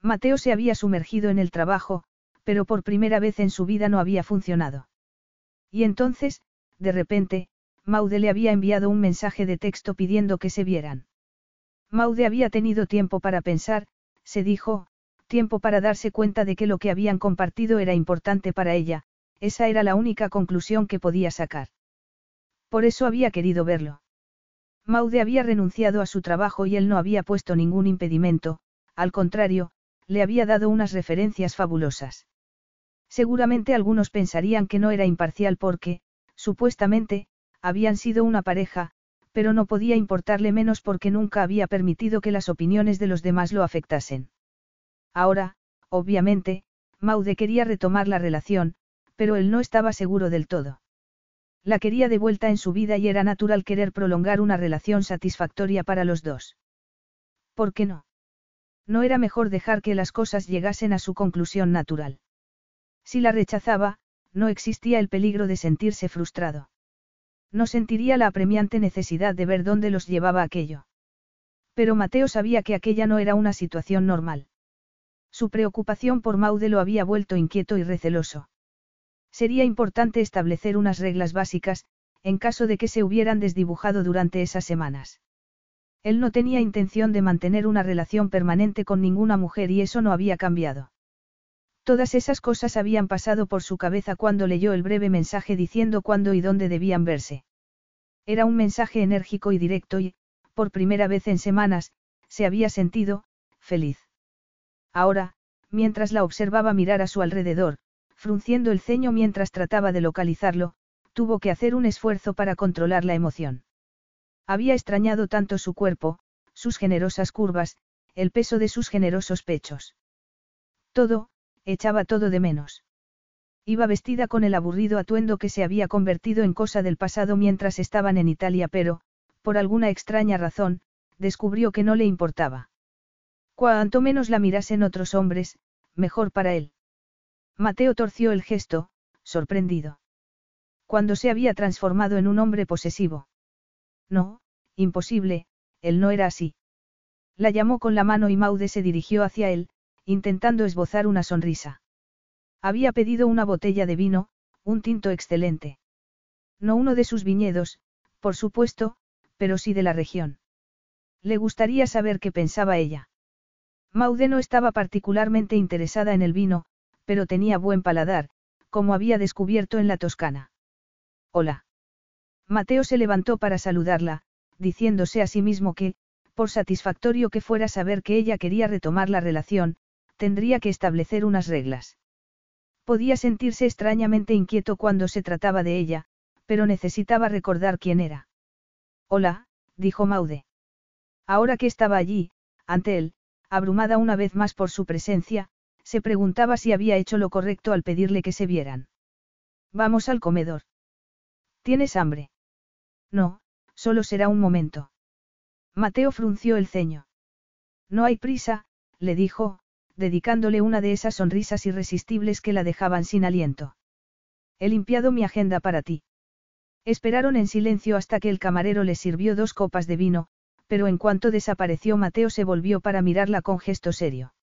Mateo se había sumergido en el trabajo, pero por primera vez en su vida no había funcionado. Y entonces, de repente, Maude le había enviado un mensaje de texto pidiendo que se vieran. Maude había tenido tiempo para pensar, se dijo, tiempo para darse cuenta de que lo que habían compartido era importante para ella, esa era la única conclusión que podía sacar. Por eso había querido verlo. Maude había renunciado a su trabajo y él no había puesto ningún impedimento, al contrario, le había dado unas referencias fabulosas. Seguramente algunos pensarían que no era imparcial porque, supuestamente, habían sido una pareja, pero no podía importarle menos porque nunca había permitido que las opiniones de los demás lo afectasen. Ahora, obviamente, Maude quería retomar la relación, pero él no estaba seguro del todo. La quería de vuelta en su vida y era natural querer prolongar una relación satisfactoria para los dos. ¿Por qué no? No era mejor dejar que las cosas llegasen a su conclusión natural. Si la rechazaba, no existía el peligro de sentirse frustrado. No sentiría la apremiante necesidad de ver dónde los llevaba aquello. Pero Mateo sabía que aquella no era una situación normal. Su preocupación por Maude lo había vuelto inquieto y receloso. Sería importante establecer unas reglas básicas, en caso de que se hubieran desdibujado durante esas semanas. Él no tenía intención de mantener una relación permanente con ninguna mujer y eso no había cambiado. Todas esas cosas habían pasado por su cabeza cuando leyó el breve mensaje diciendo cuándo y dónde debían verse. Era un mensaje enérgico y directo y, por primera vez en semanas, se había sentido, feliz. Ahora, mientras la observaba mirar a su alrededor, frunciendo el ceño mientras trataba de localizarlo, tuvo que hacer un esfuerzo para controlar la emoción. Había extrañado tanto su cuerpo, sus generosas curvas, el peso de sus generosos pechos. Todo, echaba todo de menos. Iba vestida con el aburrido atuendo que se había convertido en cosa del pasado mientras estaban en Italia, pero, por alguna extraña razón, descubrió que no le importaba. Cuanto menos la mirasen otros hombres, mejor para él. Mateo torció el gesto, sorprendido. Cuando se había transformado en un hombre posesivo. No, imposible, él no era así. La llamó con la mano y Maude se dirigió hacia él, intentando esbozar una sonrisa. Había pedido una botella de vino, un tinto excelente. No uno de sus viñedos, por supuesto, pero sí de la región. Le gustaría saber qué pensaba ella. Maude no estaba particularmente interesada en el vino, pero tenía buen paladar, como había descubierto en la Toscana. Hola. Mateo se levantó para saludarla, diciéndose a sí mismo que, por satisfactorio que fuera saber que ella quería retomar la relación, tendría que establecer unas reglas. Podía sentirse extrañamente inquieto cuando se trataba de ella, pero necesitaba recordar quién era. Hola, dijo Maude. Ahora que estaba allí, ante él, abrumada una vez más por su presencia, se preguntaba si había hecho lo correcto al pedirle que se vieran. Vamos al comedor. ¿Tienes hambre? No, solo será un momento. Mateo frunció el ceño. No hay prisa, le dijo, dedicándole una de esas sonrisas irresistibles que la dejaban sin aliento. He limpiado mi agenda para ti. Esperaron en silencio hasta que el camarero les sirvió dos copas de vino, pero en cuanto desapareció Mateo se volvió para mirarla con gesto serio.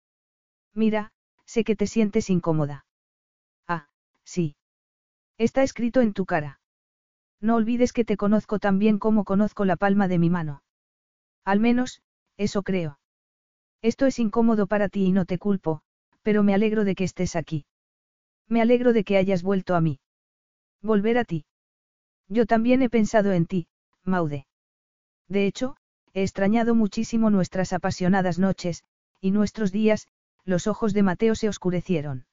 Mira, sé que te sientes incómoda. Ah, sí. Está escrito en tu cara. No olvides que te conozco tan bien como conozco la palma de mi mano. Al menos, eso creo. Esto es incómodo para ti y no te culpo, pero me alegro de que estés aquí. Me alegro de que hayas vuelto a mí. Volver a ti. Yo también he pensado en ti, Maude. De hecho, he extrañado muchísimo nuestras apasionadas noches, y nuestros días, los ojos de Mateo se oscurecieron.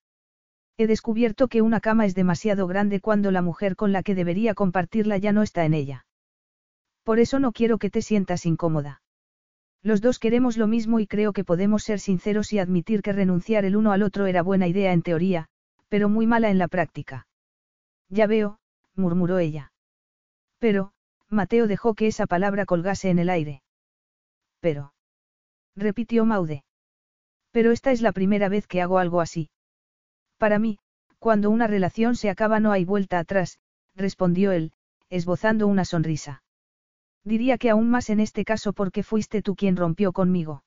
He descubierto que una cama es demasiado grande cuando la mujer con la que debería compartirla ya no está en ella. Por eso no quiero que te sientas incómoda. Los dos queremos lo mismo y creo que podemos ser sinceros y admitir que renunciar el uno al otro era buena idea en teoría, pero muy mala en la práctica. Ya veo, murmuró ella. Pero, Mateo dejó que esa palabra colgase en el aire. Pero. repitió Maude. Pero esta es la primera vez que hago algo así. Para mí, cuando una relación se acaba no hay vuelta atrás, respondió él, esbozando una sonrisa. Diría que aún más en este caso porque fuiste tú quien rompió conmigo.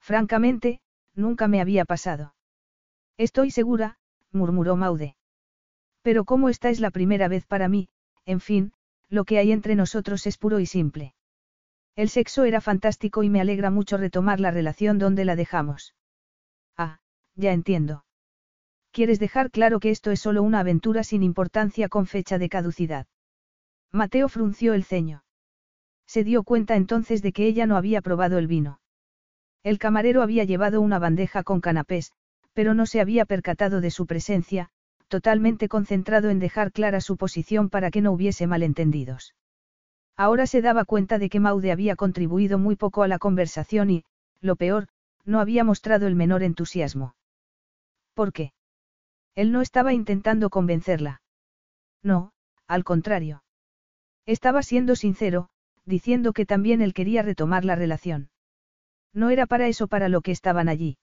Francamente, nunca me había pasado. Estoy segura, murmuró Maude. Pero como esta es la primera vez para mí, en fin, lo que hay entre nosotros es puro y simple. El sexo era fantástico y me alegra mucho retomar la relación donde la dejamos. Ah, ya entiendo. Quieres dejar claro que esto es solo una aventura sin importancia con fecha de caducidad. Mateo frunció el ceño. Se dio cuenta entonces de que ella no había probado el vino. El camarero había llevado una bandeja con canapés, pero no se había percatado de su presencia, totalmente concentrado en dejar clara su posición para que no hubiese malentendidos. Ahora se daba cuenta de que Maude había contribuido muy poco a la conversación y, lo peor, no había mostrado el menor entusiasmo. ¿Por qué? Él no estaba intentando convencerla. No, al contrario. Estaba siendo sincero, diciendo que también él quería retomar la relación. No era para eso para lo que estaban allí.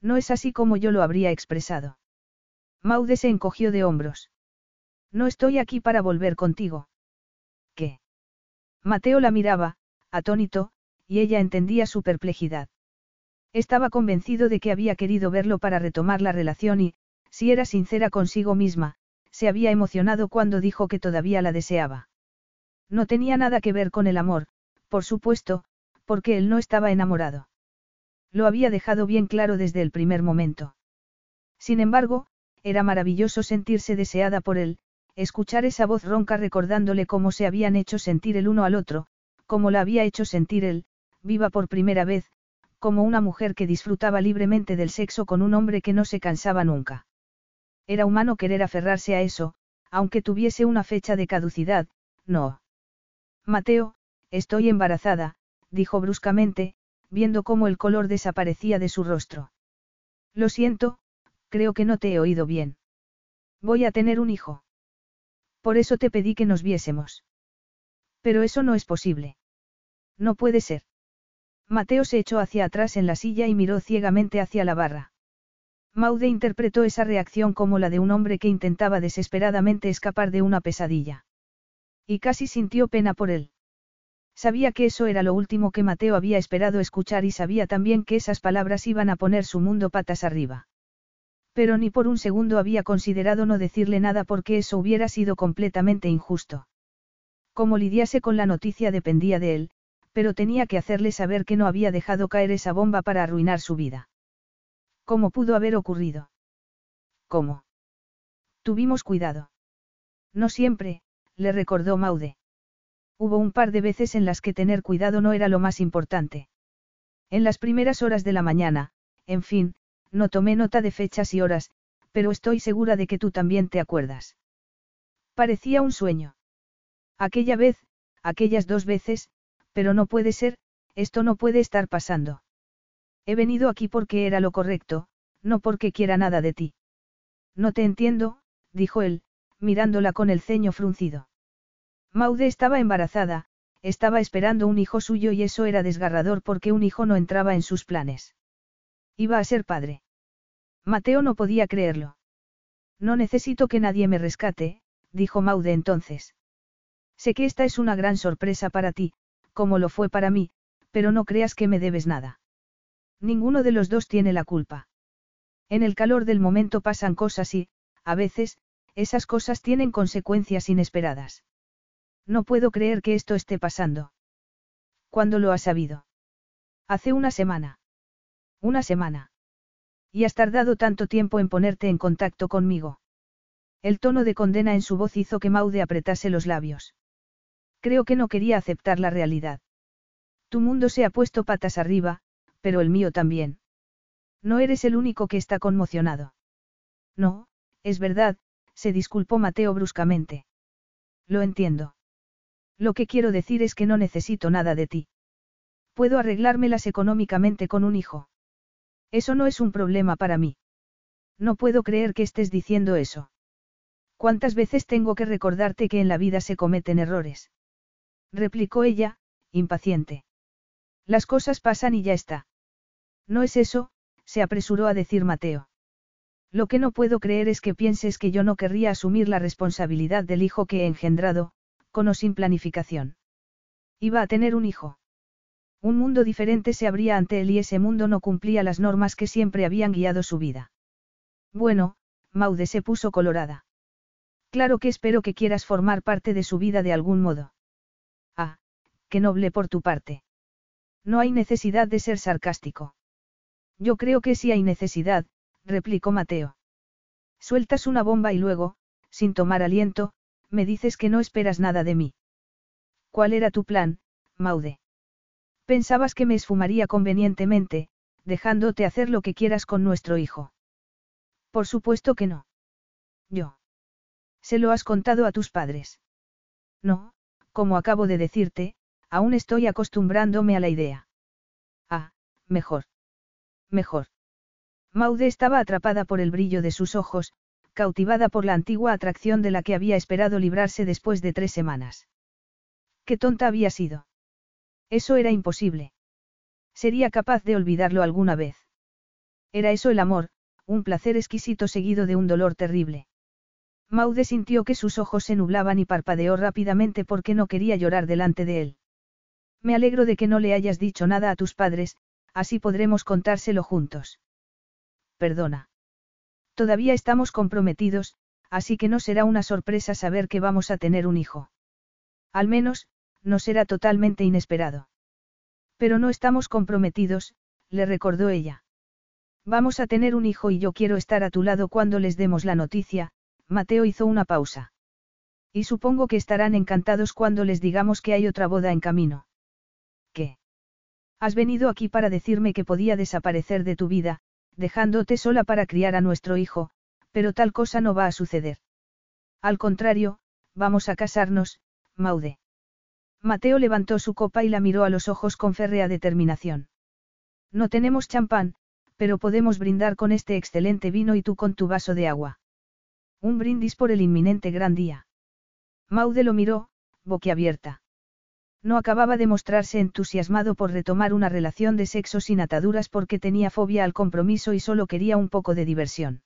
No es así como yo lo habría expresado. Maude se encogió de hombros. No estoy aquí para volver contigo. Mateo la miraba, atónito, y ella entendía su perplejidad. Estaba convencido de que había querido verlo para retomar la relación y, si era sincera consigo misma, se había emocionado cuando dijo que todavía la deseaba. No tenía nada que ver con el amor, por supuesto, porque él no estaba enamorado. Lo había dejado bien claro desde el primer momento. Sin embargo, era maravilloso sentirse deseada por él, escuchar esa voz ronca recordándole cómo se habían hecho sentir el uno al otro, cómo la había hecho sentir él, viva por primera vez, como una mujer que disfrutaba libremente del sexo con un hombre que no se cansaba nunca. Era humano querer aferrarse a eso, aunque tuviese una fecha de caducidad, no. Mateo, estoy embarazada, dijo bruscamente, viendo cómo el color desaparecía de su rostro. Lo siento, creo que no te he oído bien. Voy a tener un hijo. Por eso te pedí que nos viésemos. Pero eso no es posible. No puede ser. Mateo se echó hacia atrás en la silla y miró ciegamente hacia la barra. Maude interpretó esa reacción como la de un hombre que intentaba desesperadamente escapar de una pesadilla. Y casi sintió pena por él. Sabía que eso era lo último que Mateo había esperado escuchar y sabía también que esas palabras iban a poner su mundo patas arriba. Pero ni por un segundo había considerado no decirle nada porque eso hubiera sido completamente injusto. Como lidiase con la noticia dependía de él, pero tenía que hacerle saber que no había dejado caer esa bomba para arruinar su vida. ¿Cómo pudo haber ocurrido? ¿Cómo? Tuvimos cuidado. No siempre, le recordó Maude. Hubo un par de veces en las que tener cuidado no era lo más importante. En las primeras horas de la mañana, en fin, no tomé nota de fechas y horas, pero estoy segura de que tú también te acuerdas. Parecía un sueño. Aquella vez, aquellas dos veces, pero no puede ser, esto no puede estar pasando. He venido aquí porque era lo correcto, no porque quiera nada de ti. No te entiendo, dijo él, mirándola con el ceño fruncido. Maude estaba embarazada, estaba esperando un hijo suyo y eso era desgarrador porque un hijo no entraba en sus planes. Iba a ser padre. Mateo no podía creerlo. No necesito que nadie me rescate, dijo Maude entonces. Sé que esta es una gran sorpresa para ti, como lo fue para mí, pero no creas que me debes nada. Ninguno de los dos tiene la culpa. En el calor del momento pasan cosas y, a veces, esas cosas tienen consecuencias inesperadas. No puedo creer que esto esté pasando. ¿Cuándo lo has sabido? Hace una semana. Una semana. Y has tardado tanto tiempo en ponerte en contacto conmigo. El tono de condena en su voz hizo que Maude apretase los labios. Creo que no quería aceptar la realidad. Tu mundo se ha puesto patas arriba, pero el mío también. No eres el único que está conmocionado. No, es verdad, se disculpó Mateo bruscamente. Lo entiendo. Lo que quiero decir es que no necesito nada de ti. Puedo arreglármelas económicamente con un hijo. Eso no es un problema para mí. No puedo creer que estés diciendo eso. ¿Cuántas veces tengo que recordarte que en la vida se cometen errores? replicó ella, impaciente. Las cosas pasan y ya está. No es eso, se apresuró a decir Mateo. Lo que no puedo creer es que pienses que yo no querría asumir la responsabilidad del hijo que he engendrado, con o sin planificación. Iba a tener un hijo. Un mundo diferente se abría ante él y ese mundo no cumplía las normas que siempre habían guiado su vida. Bueno, Maude se puso colorada. Claro que espero que quieras formar parte de su vida de algún modo. Ah, qué noble por tu parte. No hay necesidad de ser sarcástico. Yo creo que sí hay necesidad, replicó Mateo. Sueltas una bomba y luego, sin tomar aliento, me dices que no esperas nada de mí. ¿Cuál era tu plan, Maude? Pensabas que me esfumaría convenientemente, dejándote hacer lo que quieras con nuestro hijo. Por supuesto que no. Yo. ¿Se lo has contado a tus padres? No, como acabo de decirte, aún estoy acostumbrándome a la idea. Ah, mejor. Mejor. Maude estaba atrapada por el brillo de sus ojos, cautivada por la antigua atracción de la que había esperado librarse después de tres semanas. Qué tonta había sido. Eso era imposible. Sería capaz de olvidarlo alguna vez. Era eso el amor, un placer exquisito seguido de un dolor terrible. Maude sintió que sus ojos se nublaban y parpadeó rápidamente porque no quería llorar delante de él. Me alegro de que no le hayas dicho nada a tus padres, así podremos contárselo juntos. Perdona. Todavía estamos comprometidos, así que no será una sorpresa saber que vamos a tener un hijo. Al menos, no será totalmente inesperado. Pero no estamos comprometidos, le recordó ella. Vamos a tener un hijo y yo quiero estar a tu lado cuando les demos la noticia, Mateo hizo una pausa. Y supongo que estarán encantados cuando les digamos que hay otra boda en camino. ¿Qué? Has venido aquí para decirme que podía desaparecer de tu vida, dejándote sola para criar a nuestro hijo, pero tal cosa no va a suceder. Al contrario, vamos a casarnos, Maude. Mateo levantó su copa y la miró a los ojos con férrea determinación. No tenemos champán, pero podemos brindar con este excelente vino y tú con tu vaso de agua. Un brindis por el inminente gran día. Maude lo miró, boquiabierta. No acababa de mostrarse entusiasmado por retomar una relación de sexo sin ataduras porque tenía fobia al compromiso y solo quería un poco de diversión.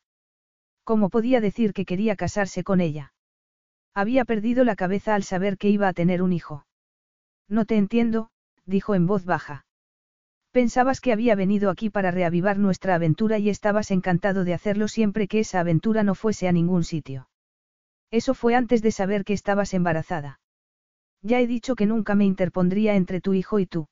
¿Cómo podía decir que quería casarse con ella? Había perdido la cabeza al saber que iba a tener un hijo. No te entiendo, dijo en voz baja. Pensabas que había venido aquí para reavivar nuestra aventura y estabas encantado de hacerlo siempre que esa aventura no fuese a ningún sitio. Eso fue antes de saber que estabas embarazada. Ya he dicho que nunca me interpondría entre tu hijo y tú.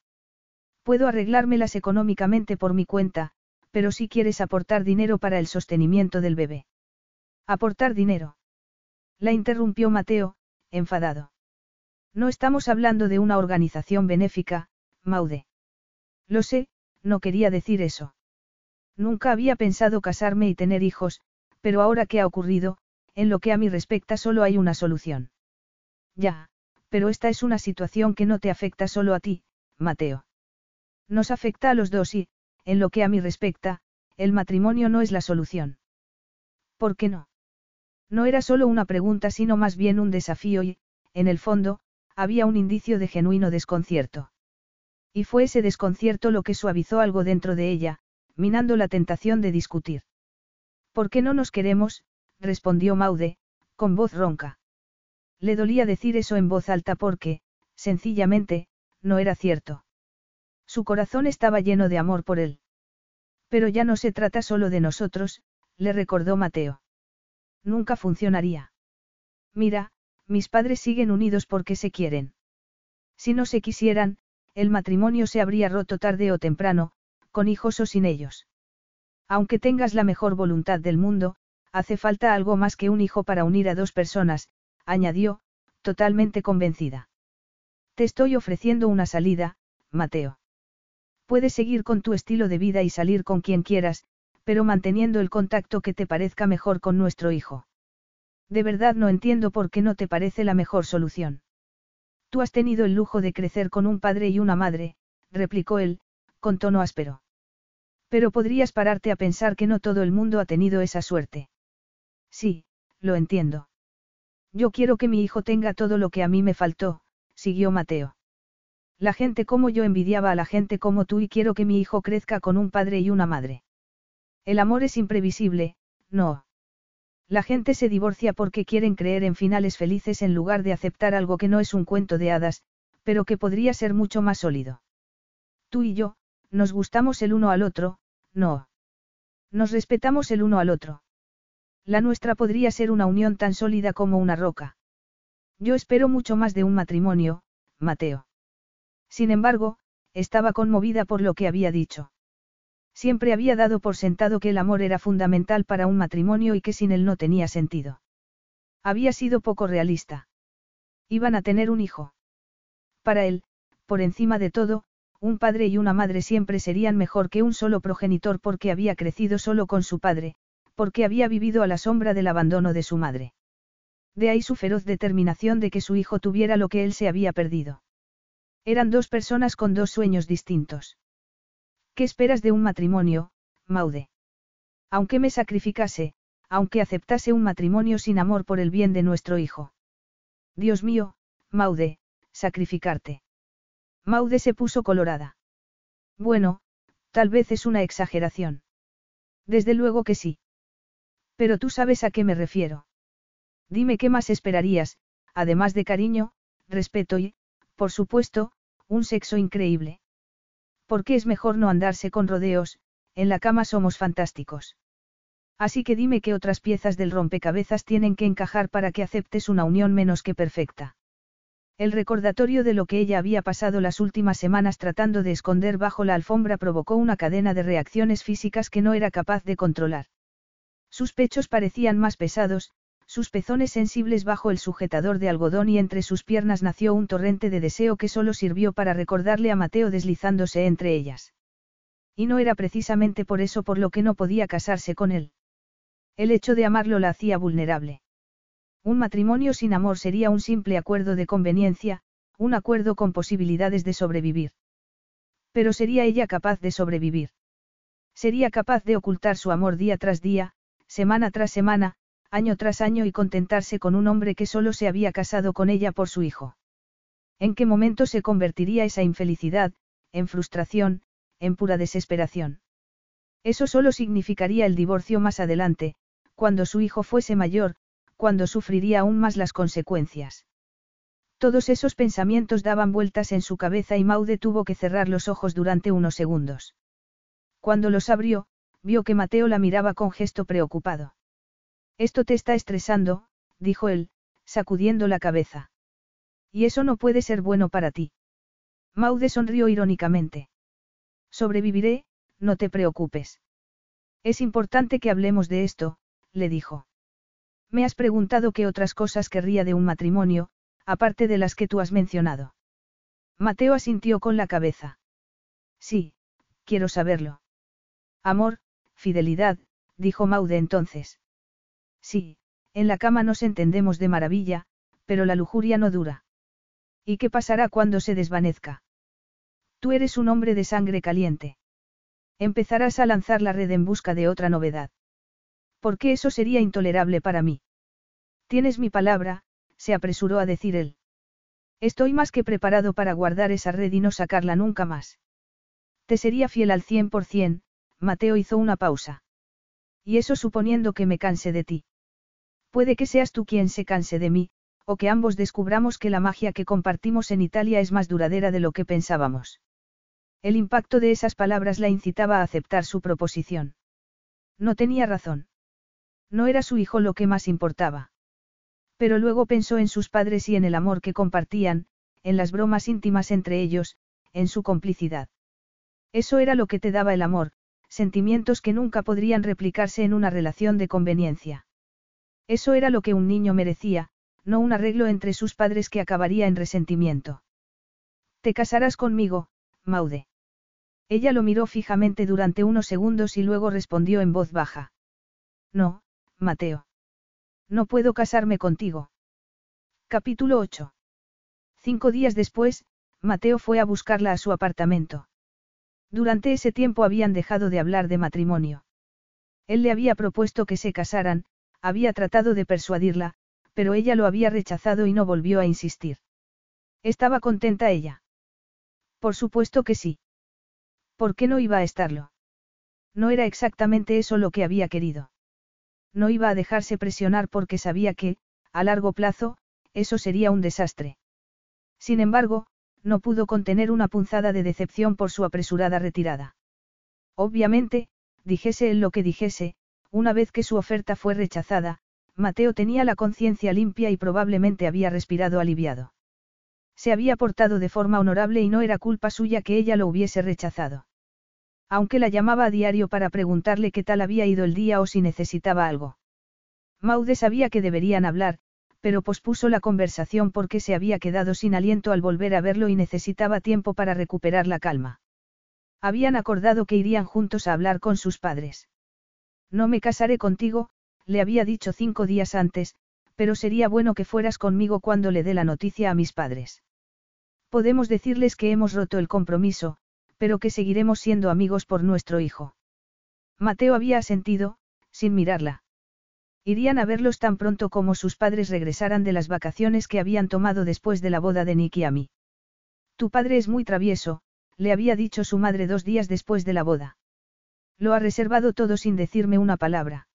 Puedo arreglármelas económicamente por mi cuenta, pero si quieres aportar dinero para el sostenimiento del bebé. ¿Aportar dinero? La interrumpió Mateo, enfadado. No estamos hablando de una organización benéfica, Maude. Lo sé, no quería decir eso. Nunca había pensado casarme y tener hijos, pero ahora que ha ocurrido, en lo que a mí respecta solo hay una solución. Ya, pero esta es una situación que no te afecta solo a ti, Mateo. Nos afecta a los dos y, en lo que a mí respecta, el matrimonio no es la solución. ¿Por qué no? No era solo una pregunta sino más bien un desafío y, en el fondo, había un indicio de genuino desconcierto. Y fue ese desconcierto lo que suavizó algo dentro de ella, minando la tentación de discutir. ¿Por qué no nos queremos? respondió Maude, con voz ronca. Le dolía decir eso en voz alta porque, sencillamente, no era cierto. Su corazón estaba lleno de amor por él. Pero ya no se trata solo de nosotros, le recordó Mateo. Nunca funcionaría. Mira, mis padres siguen unidos porque se quieren. Si no se quisieran, el matrimonio se habría roto tarde o temprano, con hijos o sin ellos. Aunque tengas la mejor voluntad del mundo, hace falta algo más que un hijo para unir a dos personas, añadió, totalmente convencida. Te estoy ofreciendo una salida, Mateo. Puedes seguir con tu estilo de vida y salir con quien quieras, pero manteniendo el contacto que te parezca mejor con nuestro hijo. De verdad no entiendo por qué no te parece la mejor solución. Tú has tenido el lujo de crecer con un padre y una madre, replicó él, con tono áspero. Pero podrías pararte a pensar que no todo el mundo ha tenido esa suerte. Sí, lo entiendo. Yo quiero que mi hijo tenga todo lo que a mí me faltó, siguió Mateo. La gente como yo envidiaba a la gente como tú y quiero que mi hijo crezca con un padre y una madre. El amor es imprevisible, no. La gente se divorcia porque quieren creer en finales felices en lugar de aceptar algo que no es un cuento de hadas, pero que podría ser mucho más sólido. Tú y yo, nos gustamos el uno al otro, no. Nos respetamos el uno al otro. La nuestra podría ser una unión tan sólida como una roca. Yo espero mucho más de un matrimonio, Mateo. Sin embargo, estaba conmovida por lo que había dicho. Siempre había dado por sentado que el amor era fundamental para un matrimonio y que sin él no tenía sentido. Había sido poco realista. Iban a tener un hijo. Para él, por encima de todo, un padre y una madre siempre serían mejor que un solo progenitor porque había crecido solo con su padre, porque había vivido a la sombra del abandono de su madre. De ahí su feroz determinación de que su hijo tuviera lo que él se había perdido. Eran dos personas con dos sueños distintos. ¿Qué esperas de un matrimonio, Maude? Aunque me sacrificase, aunque aceptase un matrimonio sin amor por el bien de nuestro hijo. Dios mío, Maude, sacrificarte. Maude se puso colorada. Bueno, tal vez es una exageración. Desde luego que sí. Pero tú sabes a qué me refiero. Dime qué más esperarías, además de cariño, respeto y, por supuesto, un sexo increíble. Porque es mejor no andarse con rodeos, en la cama somos fantásticos. Así que dime qué otras piezas del rompecabezas tienen que encajar para que aceptes una unión menos que perfecta. El recordatorio de lo que ella había pasado las últimas semanas tratando de esconder bajo la alfombra provocó una cadena de reacciones físicas que no era capaz de controlar. Sus pechos parecían más pesados, sus pezones sensibles bajo el sujetador de algodón y entre sus piernas nació un torrente de deseo que solo sirvió para recordarle a Mateo deslizándose entre ellas. Y no era precisamente por eso por lo que no podía casarse con él. El hecho de amarlo la hacía vulnerable. Un matrimonio sin amor sería un simple acuerdo de conveniencia, un acuerdo con posibilidades de sobrevivir. Pero sería ella capaz de sobrevivir. Sería capaz de ocultar su amor día tras día, semana tras semana, año tras año y contentarse con un hombre que solo se había casado con ella por su hijo. ¿En qué momento se convertiría esa infelicidad, en frustración, en pura desesperación? Eso solo significaría el divorcio más adelante, cuando su hijo fuese mayor, cuando sufriría aún más las consecuencias. Todos esos pensamientos daban vueltas en su cabeza y Maude tuvo que cerrar los ojos durante unos segundos. Cuando los abrió, vio que Mateo la miraba con gesto preocupado. Esto te está estresando, dijo él, sacudiendo la cabeza. Y eso no puede ser bueno para ti. Maude sonrió irónicamente. Sobreviviré, no te preocupes. Es importante que hablemos de esto, le dijo. Me has preguntado qué otras cosas querría de un matrimonio, aparte de las que tú has mencionado. Mateo asintió con la cabeza. Sí, quiero saberlo. Amor, fidelidad, dijo Maude entonces. Sí, en la cama nos entendemos de maravilla, pero la lujuria no dura. ¿Y qué pasará cuando se desvanezca? Tú eres un hombre de sangre caliente. Empezarás a lanzar la red en busca de otra novedad. ¿Por qué eso sería intolerable para mí? Tienes mi palabra, se apresuró a decir él. Estoy más que preparado para guardar esa red y no sacarla nunca más. Te sería fiel al cien por cien, Mateo hizo una pausa. Y eso suponiendo que me canse de ti. Puede que seas tú quien se canse de mí, o que ambos descubramos que la magia que compartimos en Italia es más duradera de lo que pensábamos. El impacto de esas palabras la incitaba a aceptar su proposición. No tenía razón. No era su hijo lo que más importaba. Pero luego pensó en sus padres y en el amor que compartían, en las bromas íntimas entre ellos, en su complicidad. Eso era lo que te daba el amor, sentimientos que nunca podrían replicarse en una relación de conveniencia. Eso era lo que un niño merecía, no un arreglo entre sus padres que acabaría en resentimiento. Te casarás conmigo, Maude. Ella lo miró fijamente durante unos segundos y luego respondió en voz baja. No, Mateo. No puedo casarme contigo. Capítulo 8. Cinco días después, Mateo fue a buscarla a su apartamento. Durante ese tiempo habían dejado de hablar de matrimonio. Él le había propuesto que se casaran, había tratado de persuadirla, pero ella lo había rechazado y no volvió a insistir. ¿Estaba contenta ella? Por supuesto que sí. ¿Por qué no iba a estarlo? No era exactamente eso lo que había querido. No iba a dejarse presionar porque sabía que, a largo plazo, eso sería un desastre. Sin embargo, no pudo contener una punzada de decepción por su apresurada retirada. Obviamente, dijese él lo que dijese, una vez que su oferta fue rechazada, Mateo tenía la conciencia limpia y probablemente había respirado aliviado. Se había portado de forma honorable y no era culpa suya que ella lo hubiese rechazado. Aunque la llamaba a diario para preguntarle qué tal había ido el día o si necesitaba algo. Maude sabía que deberían hablar, pero pospuso la conversación porque se había quedado sin aliento al volver a verlo y necesitaba tiempo para recuperar la calma. Habían acordado que irían juntos a hablar con sus padres. No me casaré contigo, le había dicho cinco días antes, pero sería bueno que fueras conmigo cuando le dé la noticia a mis padres. Podemos decirles que hemos roto el compromiso, pero que seguiremos siendo amigos por nuestro hijo. Mateo había asentido, sin mirarla. Irían a verlos tan pronto como sus padres regresaran de las vacaciones que habían tomado después de la boda de Nick y Amy. Tu padre es muy travieso, le había dicho su madre dos días después de la boda. Lo ha reservado todo sin decirme una palabra.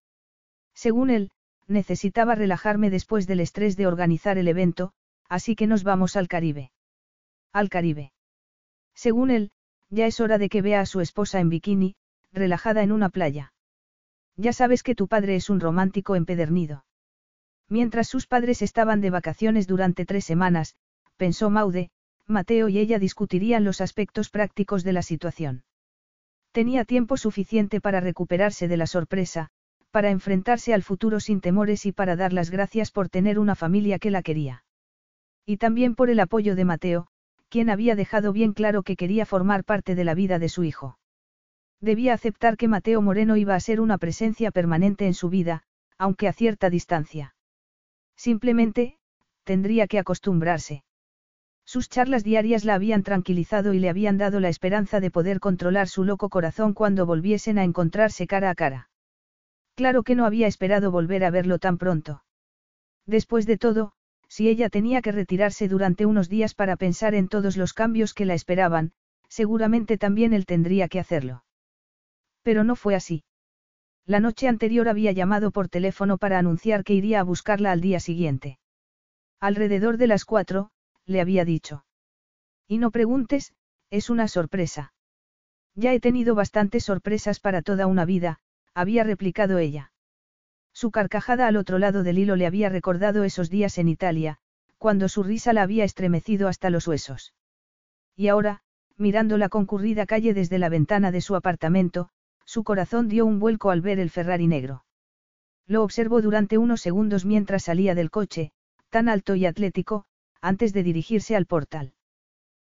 Según él, necesitaba relajarme después del estrés de organizar el evento, así que nos vamos al Caribe. Al Caribe. Según él, ya es hora de que vea a su esposa en bikini, relajada en una playa. Ya sabes que tu padre es un romántico empedernido. Mientras sus padres estaban de vacaciones durante tres semanas, pensó Maude, Mateo y ella discutirían los aspectos prácticos de la situación. Tenía tiempo suficiente para recuperarse de la sorpresa, para enfrentarse al futuro sin temores y para dar las gracias por tener una familia que la quería. Y también por el apoyo de Mateo, quien había dejado bien claro que quería formar parte de la vida de su hijo. Debía aceptar que Mateo Moreno iba a ser una presencia permanente en su vida, aunque a cierta distancia. Simplemente, tendría que acostumbrarse. Sus charlas diarias la habían tranquilizado y le habían dado la esperanza de poder controlar su loco corazón cuando volviesen a encontrarse cara a cara. Claro que no había esperado volver a verlo tan pronto. Después de todo, si ella tenía que retirarse durante unos días para pensar en todos los cambios que la esperaban, seguramente también él tendría que hacerlo. Pero no fue así. La noche anterior había llamado por teléfono para anunciar que iría a buscarla al día siguiente. Alrededor de las cuatro, le había dicho. Y no preguntes, es una sorpresa. Ya he tenido bastantes sorpresas para toda una vida, había replicado ella. Su carcajada al otro lado del hilo le había recordado esos días en Italia, cuando su risa la había estremecido hasta los huesos. Y ahora, mirando la concurrida calle desde la ventana de su apartamento, su corazón dio un vuelco al ver el Ferrari negro. Lo observó durante unos segundos mientras salía del coche, tan alto y atlético, antes de dirigirse al portal.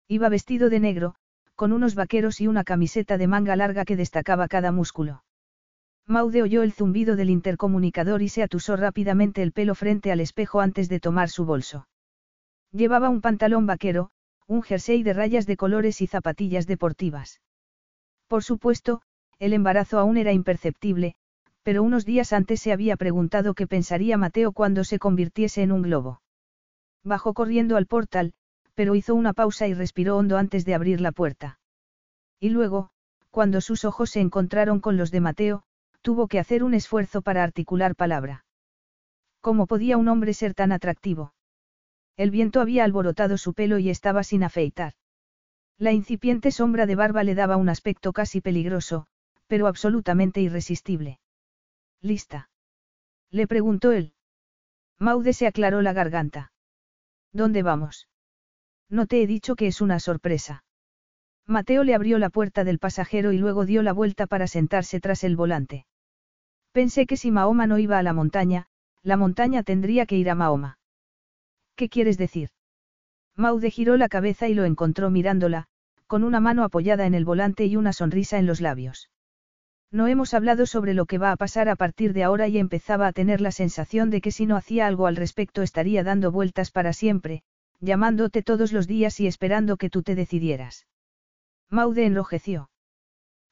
Iba vestido de negro, con unos vaqueros y una camiseta de manga larga que destacaba cada músculo. Maude oyó el zumbido del intercomunicador y se atusó rápidamente el pelo frente al espejo antes de tomar su bolso. Llevaba un pantalón vaquero, un jersey de rayas de colores y zapatillas deportivas. Por supuesto, el embarazo aún era imperceptible, pero unos días antes se había preguntado qué pensaría Mateo cuando se convirtiese en un globo. Bajó corriendo al portal, pero hizo una pausa y respiró hondo antes de abrir la puerta. Y luego, cuando sus ojos se encontraron con los de Mateo, tuvo que hacer un esfuerzo para articular palabra. ¿Cómo podía un hombre ser tan atractivo? El viento había alborotado su pelo y estaba sin afeitar. La incipiente sombra de barba le daba un aspecto casi peligroso, pero absolutamente irresistible. ¿Lista? Le preguntó él. Maude se aclaró la garganta. ¿Dónde vamos? No te he dicho que es una sorpresa. Mateo le abrió la puerta del pasajero y luego dio la vuelta para sentarse tras el volante. Pensé que si Mahoma no iba a la montaña, la montaña tendría que ir a Mahoma. ¿Qué quieres decir? Maude giró la cabeza y lo encontró mirándola, con una mano apoyada en el volante y una sonrisa en los labios. No hemos hablado sobre lo que va a pasar a partir de ahora y empezaba a tener la sensación de que si no hacía algo al respecto estaría dando vueltas para siempre, llamándote todos los días y esperando que tú te decidieras. Maude enrojeció.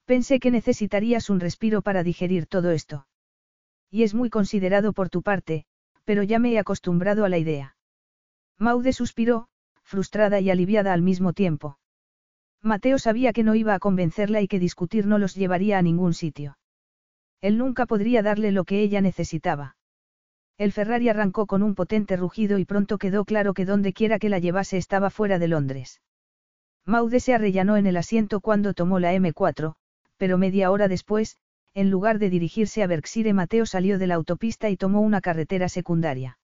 Pensé que necesitarías un respiro para digerir todo esto. Y es muy considerado por tu parte, pero ya me he acostumbrado a la idea. Maude suspiró, frustrada y aliviada al mismo tiempo. Mateo sabía que no iba a convencerla y que discutir no los llevaría a ningún sitio. Él nunca podría darle lo que ella necesitaba. El Ferrari arrancó con un potente rugido y pronto quedó claro que donde quiera que la llevase estaba fuera de Londres. Maude se arrellanó en el asiento cuando tomó la M4, pero media hora después, en lugar de dirigirse a Berkshire, Mateo salió de la autopista y tomó una carretera secundaria.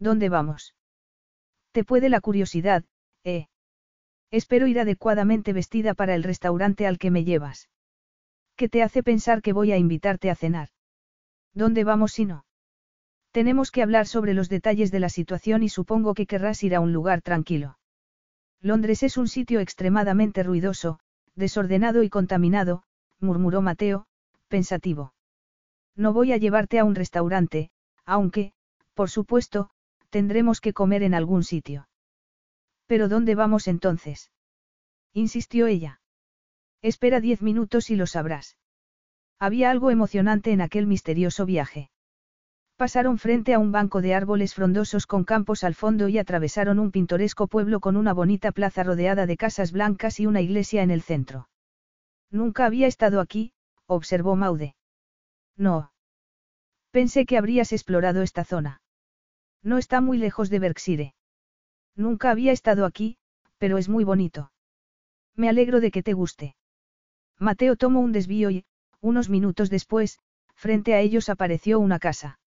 ¿Dónde vamos? Te puede la curiosidad, eh. Espero ir adecuadamente vestida para el restaurante al que me llevas. ¿Qué te hace pensar que voy a invitarte a cenar? ¿Dónde vamos si no? Tenemos que hablar sobre los detalles de la situación y supongo que querrás ir a un lugar tranquilo. Londres es un sitio extremadamente ruidoso, desordenado y contaminado, murmuró Mateo, pensativo. No voy a llevarte a un restaurante, aunque, por supuesto, tendremos que comer en algún sitio. ¿Pero dónde vamos entonces? insistió ella. Espera diez minutos y lo sabrás. Había algo emocionante en aquel misterioso viaje. Pasaron frente a un banco de árboles frondosos con campos al fondo y atravesaron un pintoresco pueblo con una bonita plaza rodeada de casas blancas y una iglesia en el centro. Nunca había estado aquí, observó Maude. No. Pensé que habrías explorado esta zona. No está muy lejos de Berkshire. Nunca había estado aquí, pero es muy bonito. Me alegro de que te guste. Mateo tomó un desvío y, unos minutos después, frente a ellos apareció una casa.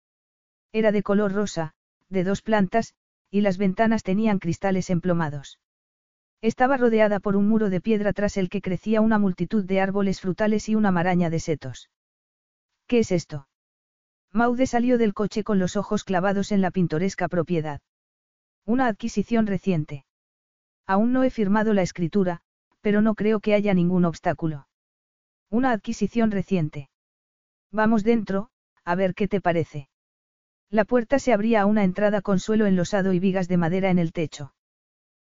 Era de color rosa, de dos plantas, y las ventanas tenían cristales emplomados. Estaba rodeada por un muro de piedra tras el que crecía una multitud de árboles frutales y una maraña de setos. ¿Qué es esto? Maude salió del coche con los ojos clavados en la pintoresca propiedad. Una adquisición reciente. Aún no he firmado la escritura, pero no creo que haya ningún obstáculo. Una adquisición reciente. Vamos dentro, a ver qué te parece. La puerta se abría a una entrada con suelo enlosado y vigas de madera en el techo.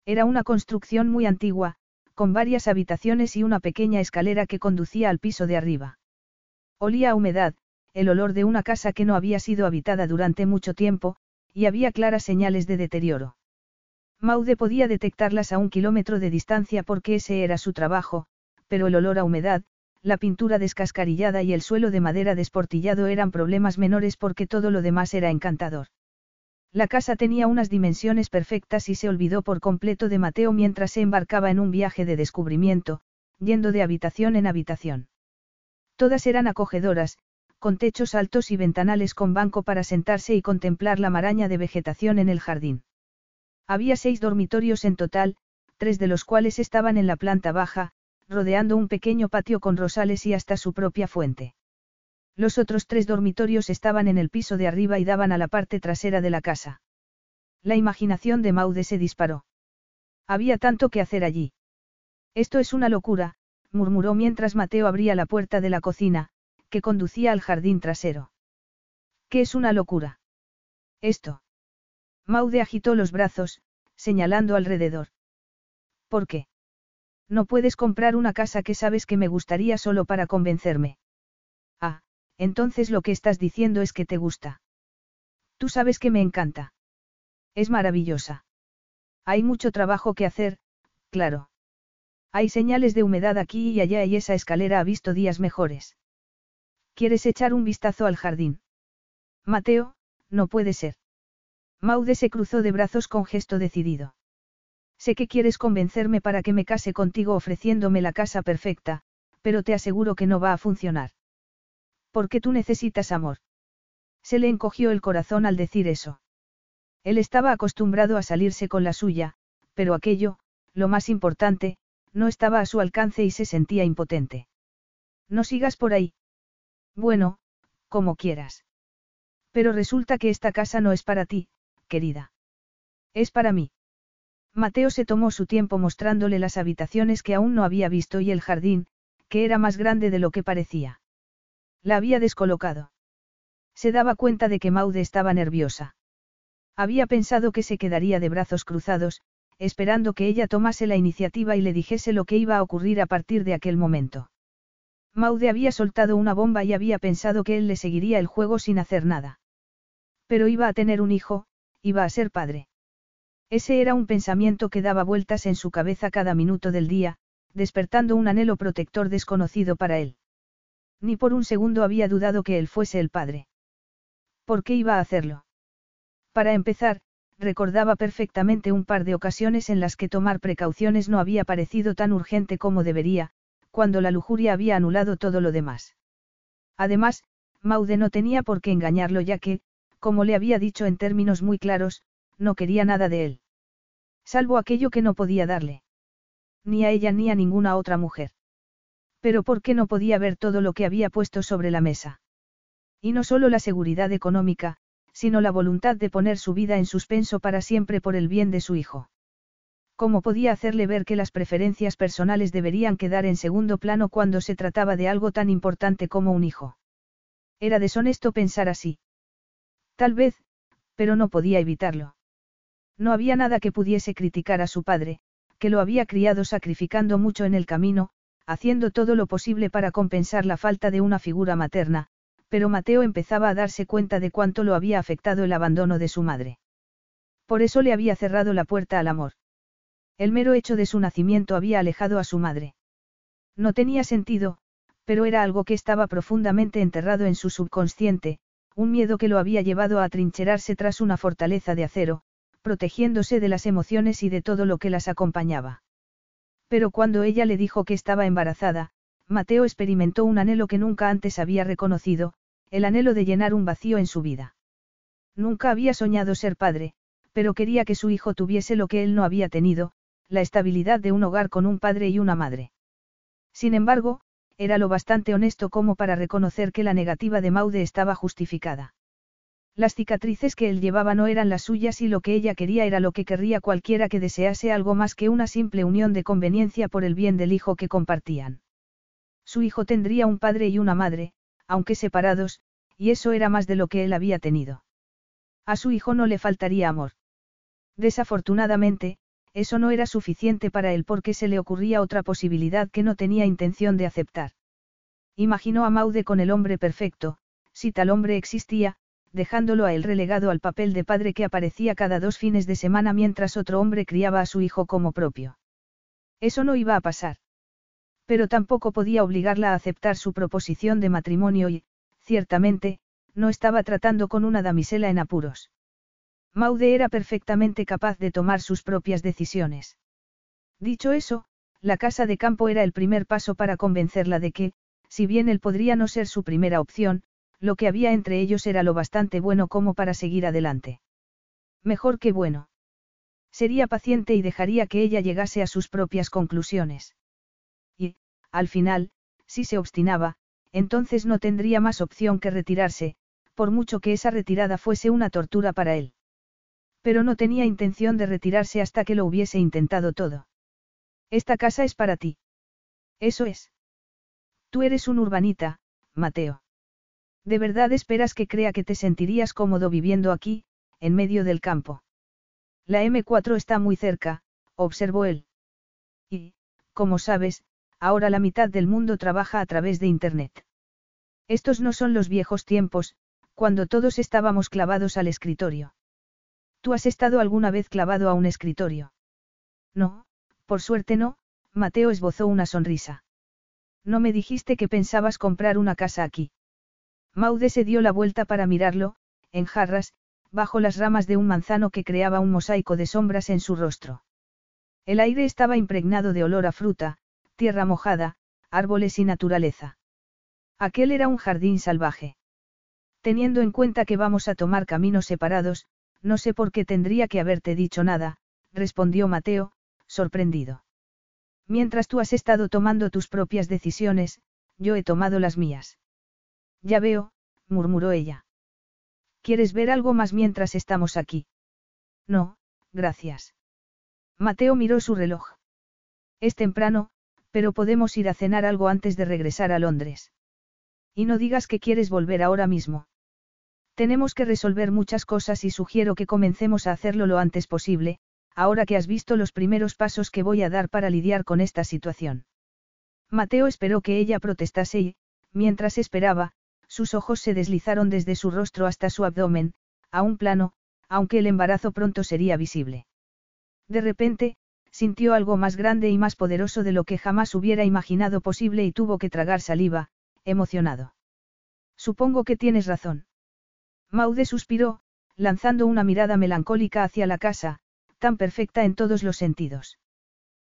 Era una construcción muy antigua, con varias habitaciones y una pequeña escalera que conducía al piso de arriba. Olía a humedad, el olor de una casa que no había sido habitada durante mucho tiempo, y había claras señales de deterioro. Maude podía detectarlas a un kilómetro de distancia porque ese era su trabajo, pero el olor a humedad, la pintura descascarillada y el suelo de madera desportillado eran problemas menores porque todo lo demás era encantador. La casa tenía unas dimensiones perfectas y se olvidó por completo de Mateo mientras se embarcaba en un viaje de descubrimiento, yendo de habitación en habitación. Todas eran acogedoras, con techos altos y ventanales con banco para sentarse y contemplar la maraña de vegetación en el jardín. Había seis dormitorios en total, tres de los cuales estaban en la planta baja, rodeando un pequeño patio con rosales y hasta su propia fuente. Los otros tres dormitorios estaban en el piso de arriba y daban a la parte trasera de la casa. La imaginación de Maude se disparó. Había tanto que hacer allí. Esto es una locura, murmuró mientras Mateo abría la puerta de la cocina, que conducía al jardín trasero. ¿Qué es una locura? Esto. Maude agitó los brazos, señalando alrededor. ¿Por qué? No puedes comprar una casa que sabes que me gustaría solo para convencerme. Ah, entonces lo que estás diciendo es que te gusta. Tú sabes que me encanta. Es maravillosa. Hay mucho trabajo que hacer, claro. Hay señales de humedad aquí y allá y esa escalera ha visto días mejores. ¿Quieres echar un vistazo al jardín? Mateo, no puede ser. Maude se cruzó de brazos con gesto decidido. Sé que quieres convencerme para que me case contigo ofreciéndome la casa perfecta, pero te aseguro que no va a funcionar. Porque tú necesitas amor. Se le encogió el corazón al decir eso. Él estaba acostumbrado a salirse con la suya, pero aquello, lo más importante, no estaba a su alcance y se sentía impotente. No sigas por ahí. Bueno, como quieras. Pero resulta que esta casa no es para ti, querida. Es para mí. Mateo se tomó su tiempo mostrándole las habitaciones que aún no había visto y el jardín, que era más grande de lo que parecía. La había descolocado. Se daba cuenta de que Maude estaba nerviosa. Había pensado que se quedaría de brazos cruzados, esperando que ella tomase la iniciativa y le dijese lo que iba a ocurrir a partir de aquel momento. Maude había soltado una bomba y había pensado que él le seguiría el juego sin hacer nada. Pero iba a tener un hijo, iba a ser padre. Ese era un pensamiento que daba vueltas en su cabeza cada minuto del día, despertando un anhelo protector desconocido para él. Ni por un segundo había dudado que él fuese el padre. ¿Por qué iba a hacerlo? Para empezar, recordaba perfectamente un par de ocasiones en las que tomar precauciones no había parecido tan urgente como debería, cuando la lujuria había anulado todo lo demás. Además, Maude no tenía por qué engañarlo ya que, como le había dicho en términos muy claros, no quería nada de él. Salvo aquello que no podía darle. Ni a ella ni a ninguna otra mujer. Pero ¿por qué no podía ver todo lo que había puesto sobre la mesa? Y no solo la seguridad económica, sino la voluntad de poner su vida en suspenso para siempre por el bien de su hijo. ¿Cómo podía hacerle ver que las preferencias personales deberían quedar en segundo plano cuando se trataba de algo tan importante como un hijo? Era deshonesto pensar así. Tal vez, pero no podía evitarlo. No había nada que pudiese criticar a su padre, que lo había criado sacrificando mucho en el camino, haciendo todo lo posible para compensar la falta de una figura materna, pero Mateo empezaba a darse cuenta de cuánto lo había afectado el abandono de su madre. Por eso le había cerrado la puerta al amor. El mero hecho de su nacimiento había alejado a su madre. No tenía sentido, pero era algo que estaba profundamente enterrado en su subconsciente, un miedo que lo había llevado a atrincherarse tras una fortaleza de acero, protegiéndose de las emociones y de todo lo que las acompañaba. Pero cuando ella le dijo que estaba embarazada, Mateo experimentó un anhelo que nunca antes había reconocido, el anhelo de llenar un vacío en su vida. Nunca había soñado ser padre, pero quería que su hijo tuviese lo que él no había tenido, la estabilidad de un hogar con un padre y una madre. Sin embargo, era lo bastante honesto como para reconocer que la negativa de Maude estaba justificada. Las cicatrices que él llevaba no eran las suyas y lo que ella quería era lo que querría cualquiera que desease algo más que una simple unión de conveniencia por el bien del hijo que compartían. Su hijo tendría un padre y una madre, aunque separados, y eso era más de lo que él había tenido. A su hijo no le faltaría amor. Desafortunadamente, eso no era suficiente para él porque se le ocurría otra posibilidad que no tenía intención de aceptar. Imaginó a Maude con el hombre perfecto, si tal hombre existía, dejándolo a él relegado al papel de padre que aparecía cada dos fines de semana mientras otro hombre criaba a su hijo como propio. Eso no iba a pasar. Pero tampoco podía obligarla a aceptar su proposición de matrimonio y, ciertamente, no estaba tratando con una damisela en apuros. Maude era perfectamente capaz de tomar sus propias decisiones. Dicho eso, la casa de campo era el primer paso para convencerla de que, si bien él podría no ser su primera opción, lo que había entre ellos era lo bastante bueno como para seguir adelante. Mejor que bueno. Sería paciente y dejaría que ella llegase a sus propias conclusiones. Y, al final, si se obstinaba, entonces no tendría más opción que retirarse, por mucho que esa retirada fuese una tortura para él. Pero no tenía intención de retirarse hasta que lo hubiese intentado todo. Esta casa es para ti. Eso es. Tú eres un urbanita, Mateo. ¿De verdad esperas que crea que te sentirías cómodo viviendo aquí, en medio del campo? La M4 está muy cerca, observó él. Y, como sabes, ahora la mitad del mundo trabaja a través de Internet. Estos no son los viejos tiempos, cuando todos estábamos clavados al escritorio. ¿Tú has estado alguna vez clavado a un escritorio? No, por suerte no, Mateo esbozó una sonrisa. No me dijiste que pensabas comprar una casa aquí. Maude se dio la vuelta para mirarlo, en jarras, bajo las ramas de un manzano que creaba un mosaico de sombras en su rostro. El aire estaba impregnado de olor a fruta, tierra mojada, árboles y naturaleza. Aquel era un jardín salvaje. Teniendo en cuenta que vamos a tomar caminos separados, no sé por qué tendría que haberte dicho nada, respondió Mateo, sorprendido. Mientras tú has estado tomando tus propias decisiones, yo he tomado las mías. Ya veo, murmuró ella. ¿Quieres ver algo más mientras estamos aquí? No, gracias. Mateo miró su reloj. Es temprano, pero podemos ir a cenar algo antes de regresar a Londres. Y no digas que quieres volver ahora mismo. Tenemos que resolver muchas cosas y sugiero que comencemos a hacerlo lo antes posible, ahora que has visto los primeros pasos que voy a dar para lidiar con esta situación. Mateo esperó que ella protestase y, mientras esperaba, sus ojos se deslizaron desde su rostro hasta su abdomen, a un plano, aunque el embarazo pronto sería visible. De repente, sintió algo más grande y más poderoso de lo que jamás hubiera imaginado posible y tuvo que tragar saliva, emocionado. Supongo que tienes razón. Maude suspiró, lanzando una mirada melancólica hacia la casa, tan perfecta en todos los sentidos.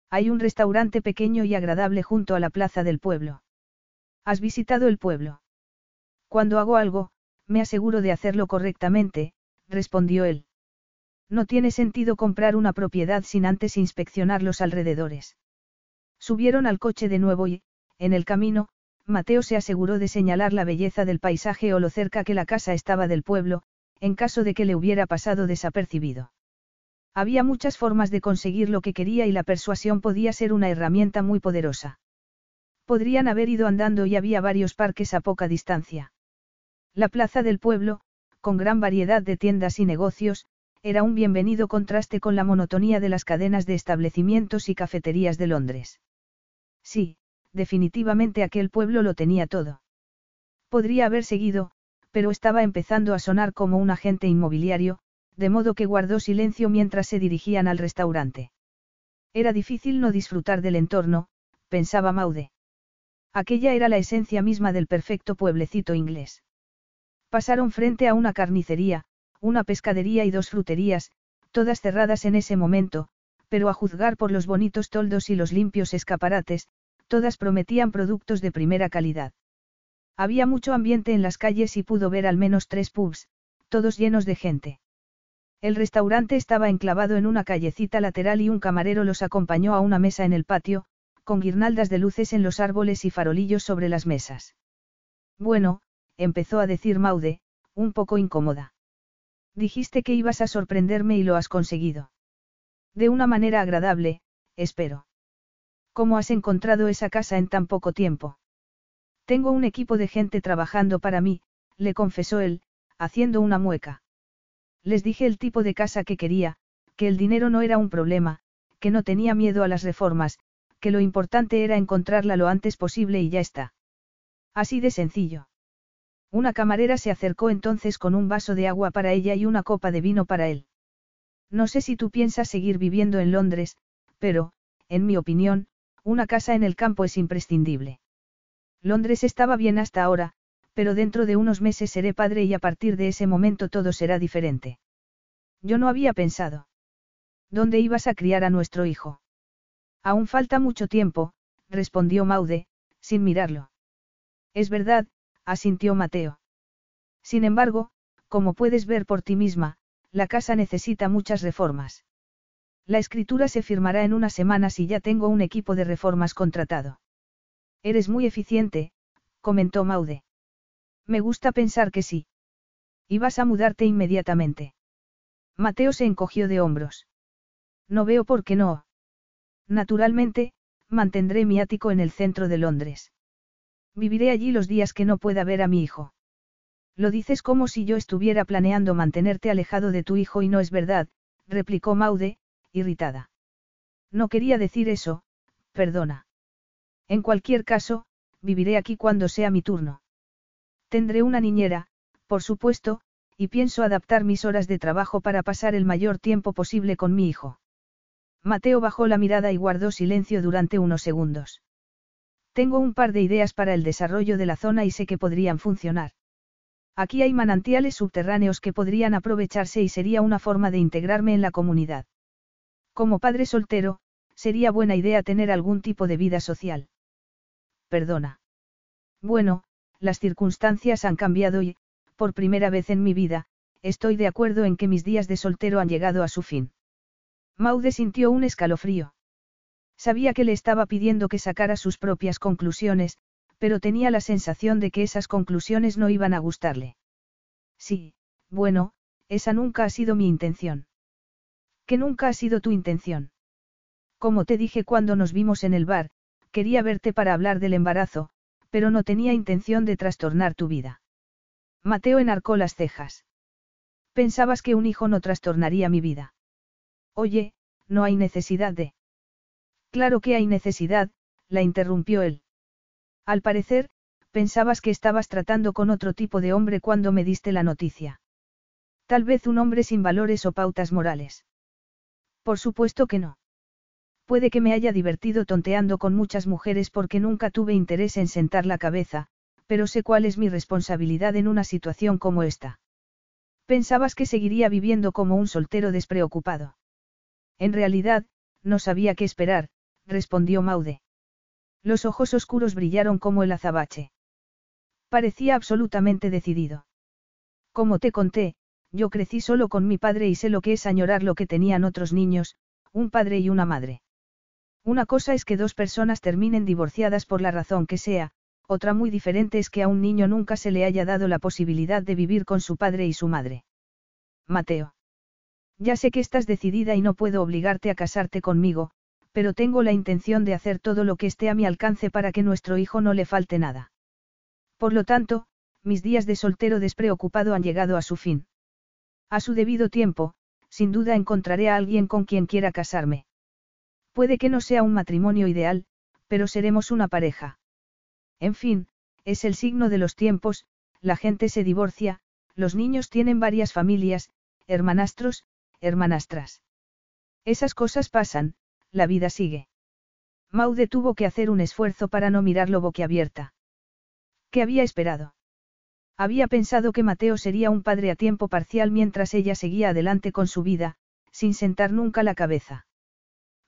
Hay un restaurante pequeño y agradable junto a la plaza del pueblo. ¿Has visitado el pueblo? Cuando hago algo, me aseguro de hacerlo correctamente, respondió él. No tiene sentido comprar una propiedad sin antes inspeccionar los alrededores. Subieron al coche de nuevo y, en el camino, Mateo se aseguró de señalar la belleza del paisaje o lo cerca que la casa estaba del pueblo, en caso de que le hubiera pasado desapercibido. Había muchas formas de conseguir lo que quería y la persuasión podía ser una herramienta muy poderosa. Podrían haber ido andando y había varios parques a poca distancia. La plaza del pueblo, con gran variedad de tiendas y negocios, era un bienvenido contraste con la monotonía de las cadenas de establecimientos y cafeterías de Londres. Sí, definitivamente aquel pueblo lo tenía todo. Podría haber seguido, pero estaba empezando a sonar como un agente inmobiliario, de modo que guardó silencio mientras se dirigían al restaurante. Era difícil no disfrutar del entorno, pensaba Maude. Aquella era la esencia misma del perfecto pueblecito inglés. Pasaron frente a una carnicería, una pescadería y dos fruterías, todas cerradas en ese momento, pero a juzgar por los bonitos toldos y los limpios escaparates, todas prometían productos de primera calidad. Había mucho ambiente en las calles y pudo ver al menos tres pubs, todos llenos de gente. El restaurante estaba enclavado en una callecita lateral y un camarero los acompañó a una mesa en el patio, con guirnaldas de luces en los árboles y farolillos sobre las mesas. Bueno, empezó a decir Maude, un poco incómoda. Dijiste que ibas a sorprenderme y lo has conseguido. De una manera agradable, espero. ¿Cómo has encontrado esa casa en tan poco tiempo? Tengo un equipo de gente trabajando para mí, le confesó él, haciendo una mueca. Les dije el tipo de casa que quería, que el dinero no era un problema, que no tenía miedo a las reformas, que lo importante era encontrarla lo antes posible y ya está. Así de sencillo. Una camarera se acercó entonces con un vaso de agua para ella y una copa de vino para él. No sé si tú piensas seguir viviendo en Londres, pero, en mi opinión, una casa en el campo es imprescindible. Londres estaba bien hasta ahora, pero dentro de unos meses seré padre y a partir de ese momento todo será diferente. Yo no había pensado. ¿Dónde ibas a criar a nuestro hijo? Aún falta mucho tiempo, respondió Maude, sin mirarlo. Es verdad, asintió Mateo. Sin embargo, como puedes ver por ti misma, la casa necesita muchas reformas. La escritura se firmará en unas semanas y ya tengo un equipo de reformas contratado. Eres muy eficiente, comentó Maude. Me gusta pensar que sí. Y vas a mudarte inmediatamente. Mateo se encogió de hombros. No veo por qué no. Naturalmente, mantendré mi ático en el centro de Londres. Viviré allí los días que no pueda ver a mi hijo. Lo dices como si yo estuviera planeando mantenerte alejado de tu hijo y no es verdad, replicó Maude, irritada. No quería decir eso, perdona. En cualquier caso, viviré aquí cuando sea mi turno. Tendré una niñera, por supuesto, y pienso adaptar mis horas de trabajo para pasar el mayor tiempo posible con mi hijo. Mateo bajó la mirada y guardó silencio durante unos segundos. Tengo un par de ideas para el desarrollo de la zona y sé que podrían funcionar. Aquí hay manantiales subterráneos que podrían aprovecharse y sería una forma de integrarme en la comunidad. Como padre soltero, sería buena idea tener algún tipo de vida social. Perdona. Bueno, las circunstancias han cambiado y, por primera vez en mi vida, estoy de acuerdo en que mis días de soltero han llegado a su fin. Maude sintió un escalofrío. Sabía que le estaba pidiendo que sacara sus propias conclusiones, pero tenía la sensación de que esas conclusiones no iban a gustarle. Sí, bueno, esa nunca ha sido mi intención. ¿Qué nunca ha sido tu intención? Como te dije cuando nos vimos en el bar, quería verte para hablar del embarazo, pero no tenía intención de trastornar tu vida. Mateo enarcó las cejas. Pensabas que un hijo no trastornaría mi vida. Oye, no hay necesidad de... Claro que hay necesidad, la interrumpió él. Al parecer, pensabas que estabas tratando con otro tipo de hombre cuando me diste la noticia. Tal vez un hombre sin valores o pautas morales. Por supuesto que no. Puede que me haya divertido tonteando con muchas mujeres porque nunca tuve interés en sentar la cabeza, pero sé cuál es mi responsabilidad en una situación como esta. Pensabas que seguiría viviendo como un soltero despreocupado. En realidad, no sabía qué esperar, respondió Maude. Los ojos oscuros brillaron como el azabache. Parecía absolutamente decidido. Como te conté, yo crecí solo con mi padre y sé lo que es añorar lo que tenían otros niños, un padre y una madre. Una cosa es que dos personas terminen divorciadas por la razón que sea, otra muy diferente es que a un niño nunca se le haya dado la posibilidad de vivir con su padre y su madre. Mateo. Ya sé que estás decidida y no puedo obligarte a casarte conmigo, pero tengo la intención de hacer todo lo que esté a mi alcance para que nuestro hijo no le falte nada. Por lo tanto, mis días de soltero despreocupado han llegado a su fin. A su debido tiempo, sin duda encontraré a alguien con quien quiera casarme. Puede que no sea un matrimonio ideal, pero seremos una pareja. En fin, es el signo de los tiempos, la gente se divorcia, los niños tienen varias familias, hermanastros, hermanastras. Esas cosas pasan, la vida sigue. Maude tuvo que hacer un esfuerzo para no mirarlo boquiabierta. ¿Qué había esperado? Había pensado que Mateo sería un padre a tiempo parcial mientras ella seguía adelante con su vida, sin sentar nunca la cabeza.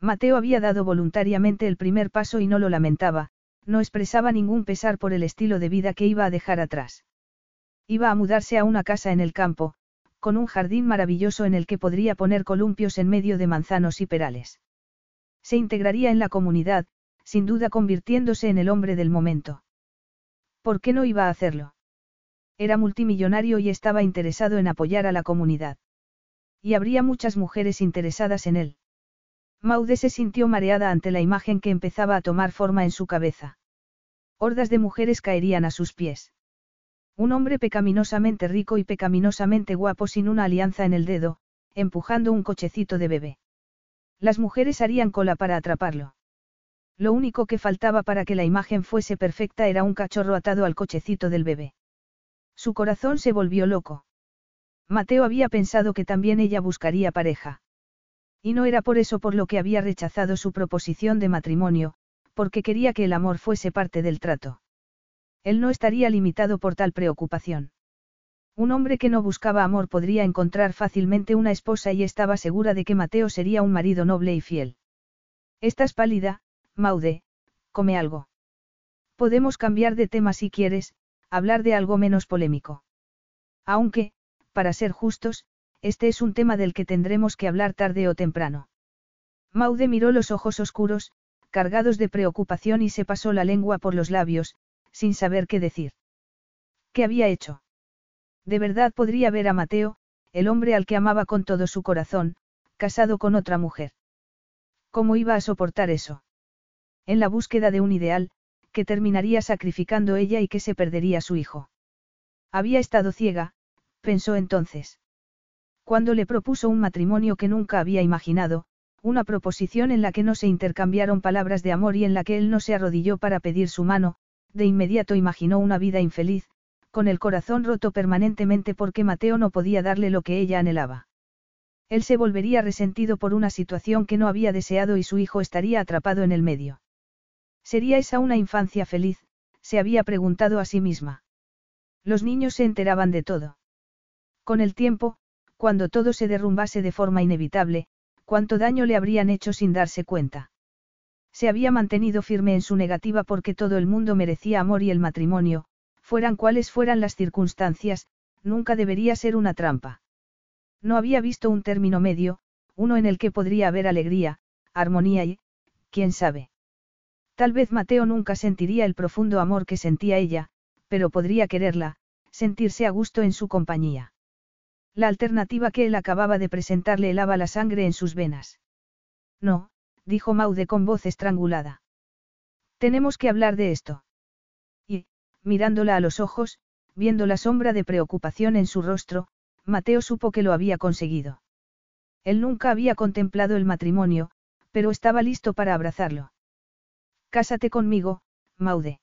Mateo había dado voluntariamente el primer paso y no lo lamentaba, no expresaba ningún pesar por el estilo de vida que iba a dejar atrás. Iba a mudarse a una casa en el campo, con un jardín maravilloso en el que podría poner columpios en medio de manzanos y perales. Se integraría en la comunidad, sin duda convirtiéndose en el hombre del momento. ¿Por qué no iba a hacerlo? Era multimillonario y estaba interesado en apoyar a la comunidad. Y habría muchas mujeres interesadas en él. Maude se sintió mareada ante la imagen que empezaba a tomar forma en su cabeza. Hordas de mujeres caerían a sus pies. Un hombre pecaminosamente rico y pecaminosamente guapo sin una alianza en el dedo, empujando un cochecito de bebé. Las mujeres harían cola para atraparlo. Lo único que faltaba para que la imagen fuese perfecta era un cachorro atado al cochecito del bebé. Su corazón se volvió loco. Mateo había pensado que también ella buscaría pareja. Y no era por eso por lo que había rechazado su proposición de matrimonio, porque quería que el amor fuese parte del trato. Él no estaría limitado por tal preocupación. Un hombre que no buscaba amor podría encontrar fácilmente una esposa y estaba segura de que Mateo sería un marido noble y fiel. Estás pálida, Maude, come algo. Podemos cambiar de tema si quieres, hablar de algo menos polémico. Aunque, para ser justos, este es un tema del que tendremos que hablar tarde o temprano. Maude miró los ojos oscuros, cargados de preocupación y se pasó la lengua por los labios, sin saber qué decir. ¿Qué había hecho? De verdad podría ver a Mateo, el hombre al que amaba con todo su corazón, casado con otra mujer. ¿Cómo iba a soportar eso? En la búsqueda de un ideal, que terminaría sacrificando ella y que se perdería su hijo. Había estado ciega, pensó entonces. Cuando le propuso un matrimonio que nunca había imaginado, una proposición en la que no se intercambiaron palabras de amor y en la que él no se arrodilló para pedir su mano, de inmediato imaginó una vida infeliz, con el corazón roto permanentemente porque Mateo no podía darle lo que ella anhelaba. Él se volvería resentido por una situación que no había deseado y su hijo estaría atrapado en el medio. ¿Sería esa una infancia feliz? se había preguntado a sí misma. Los niños se enteraban de todo. Con el tiempo, cuando todo se derrumbase de forma inevitable, cuánto daño le habrían hecho sin darse cuenta. Se había mantenido firme en su negativa porque todo el mundo merecía amor y el matrimonio, fueran cuales fueran las circunstancias, nunca debería ser una trampa. No había visto un término medio, uno en el que podría haber alegría, armonía y, quién sabe. Tal vez Mateo nunca sentiría el profundo amor que sentía ella, pero podría quererla, sentirse a gusto en su compañía. La alternativa que él acababa de presentarle helaba la sangre en sus venas. No, dijo Maude con voz estrangulada. Tenemos que hablar de esto. Y, mirándola a los ojos, viendo la sombra de preocupación en su rostro, Mateo supo que lo había conseguido. Él nunca había contemplado el matrimonio, pero estaba listo para abrazarlo. Cásate conmigo, Maude.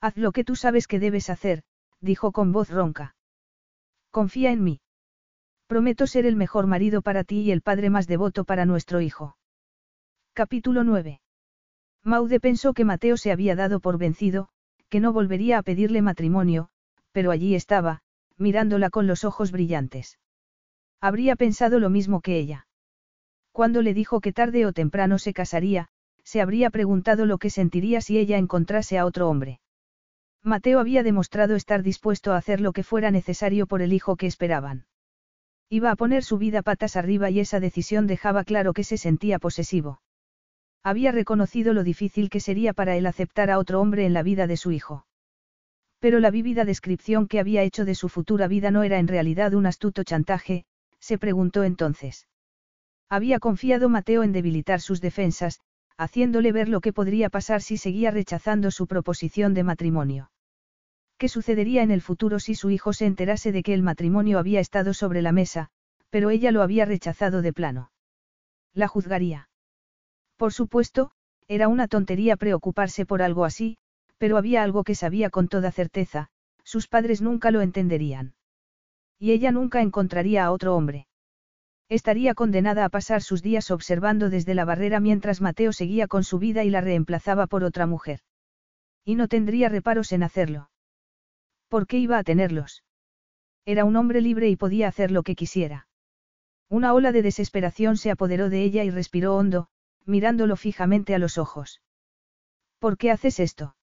Haz lo que tú sabes que debes hacer, dijo con voz ronca. Confía en mí. Prometo ser el mejor marido para ti y el padre más devoto para nuestro hijo. Capítulo 9. Maude pensó que Mateo se había dado por vencido, que no volvería a pedirle matrimonio, pero allí estaba, mirándola con los ojos brillantes. Habría pensado lo mismo que ella. Cuando le dijo que tarde o temprano se casaría, se habría preguntado lo que sentiría si ella encontrase a otro hombre. Mateo había demostrado estar dispuesto a hacer lo que fuera necesario por el hijo que esperaban. Iba a poner su vida patas arriba y esa decisión dejaba claro que se sentía posesivo. Había reconocido lo difícil que sería para él aceptar a otro hombre en la vida de su hijo. Pero la vívida descripción que había hecho de su futura vida no era en realidad un astuto chantaje, se preguntó entonces. Había confiado Mateo en debilitar sus defensas, haciéndole ver lo que podría pasar si seguía rechazando su proposición de matrimonio. ¿Qué sucedería en el futuro si su hijo se enterase de que el matrimonio había estado sobre la mesa, pero ella lo había rechazado de plano? La juzgaría. Por supuesto, era una tontería preocuparse por algo así, pero había algo que sabía con toda certeza, sus padres nunca lo entenderían. Y ella nunca encontraría a otro hombre. Estaría condenada a pasar sus días observando desde la barrera mientras Mateo seguía con su vida y la reemplazaba por otra mujer. Y no tendría reparos en hacerlo. ¿Por qué iba a tenerlos? Era un hombre libre y podía hacer lo que quisiera. Una ola de desesperación se apoderó de ella y respiró hondo, mirándolo fijamente a los ojos. ¿Por qué haces esto?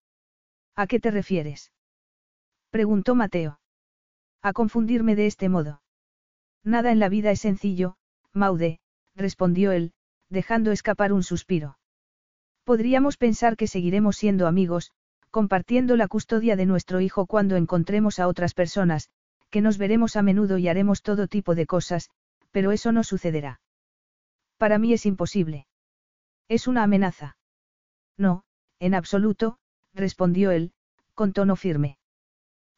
¿A qué te refieres? preguntó Mateo. A confundirme de este modo. Nada en la vida es sencillo, Maude, respondió él, dejando escapar un suspiro. Podríamos pensar que seguiremos siendo amigos, compartiendo la custodia de nuestro hijo cuando encontremos a otras personas, que nos veremos a menudo y haremos todo tipo de cosas, pero eso no sucederá. Para mí es imposible. Es una amenaza. No, en absoluto, respondió él, con tono firme.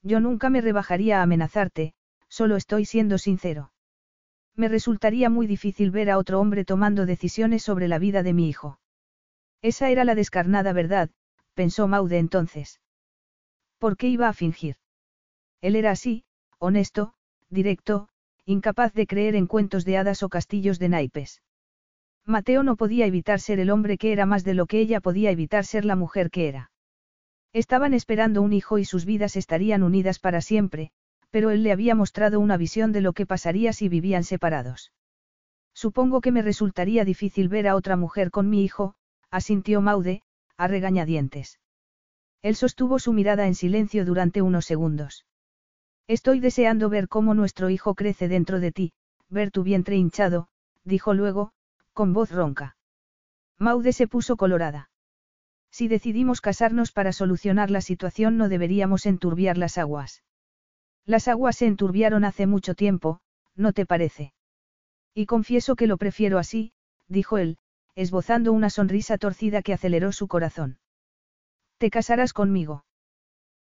Yo nunca me rebajaría a amenazarte, solo estoy siendo sincero. Me resultaría muy difícil ver a otro hombre tomando decisiones sobre la vida de mi hijo. Esa era la descarnada verdad, pensó Maude entonces. ¿Por qué iba a fingir? Él era así, honesto, directo, incapaz de creer en cuentos de hadas o castillos de naipes. Mateo no podía evitar ser el hombre que era más de lo que ella podía evitar ser la mujer que era. Estaban esperando un hijo y sus vidas estarían unidas para siempre, pero él le había mostrado una visión de lo que pasaría si vivían separados. Supongo que me resultaría difícil ver a otra mujer con mi hijo, asintió Maude, a regañadientes. Él sostuvo su mirada en silencio durante unos segundos. Estoy deseando ver cómo nuestro hijo crece dentro de ti, ver tu vientre hinchado, dijo luego, con voz ronca. Maude se puso colorada. Si decidimos casarnos para solucionar la situación no deberíamos enturbiar las aguas. Las aguas se enturbiaron hace mucho tiempo, ¿no te parece? Y confieso que lo prefiero así, dijo él, esbozando una sonrisa torcida que aceleró su corazón. ¿Te casarás conmigo?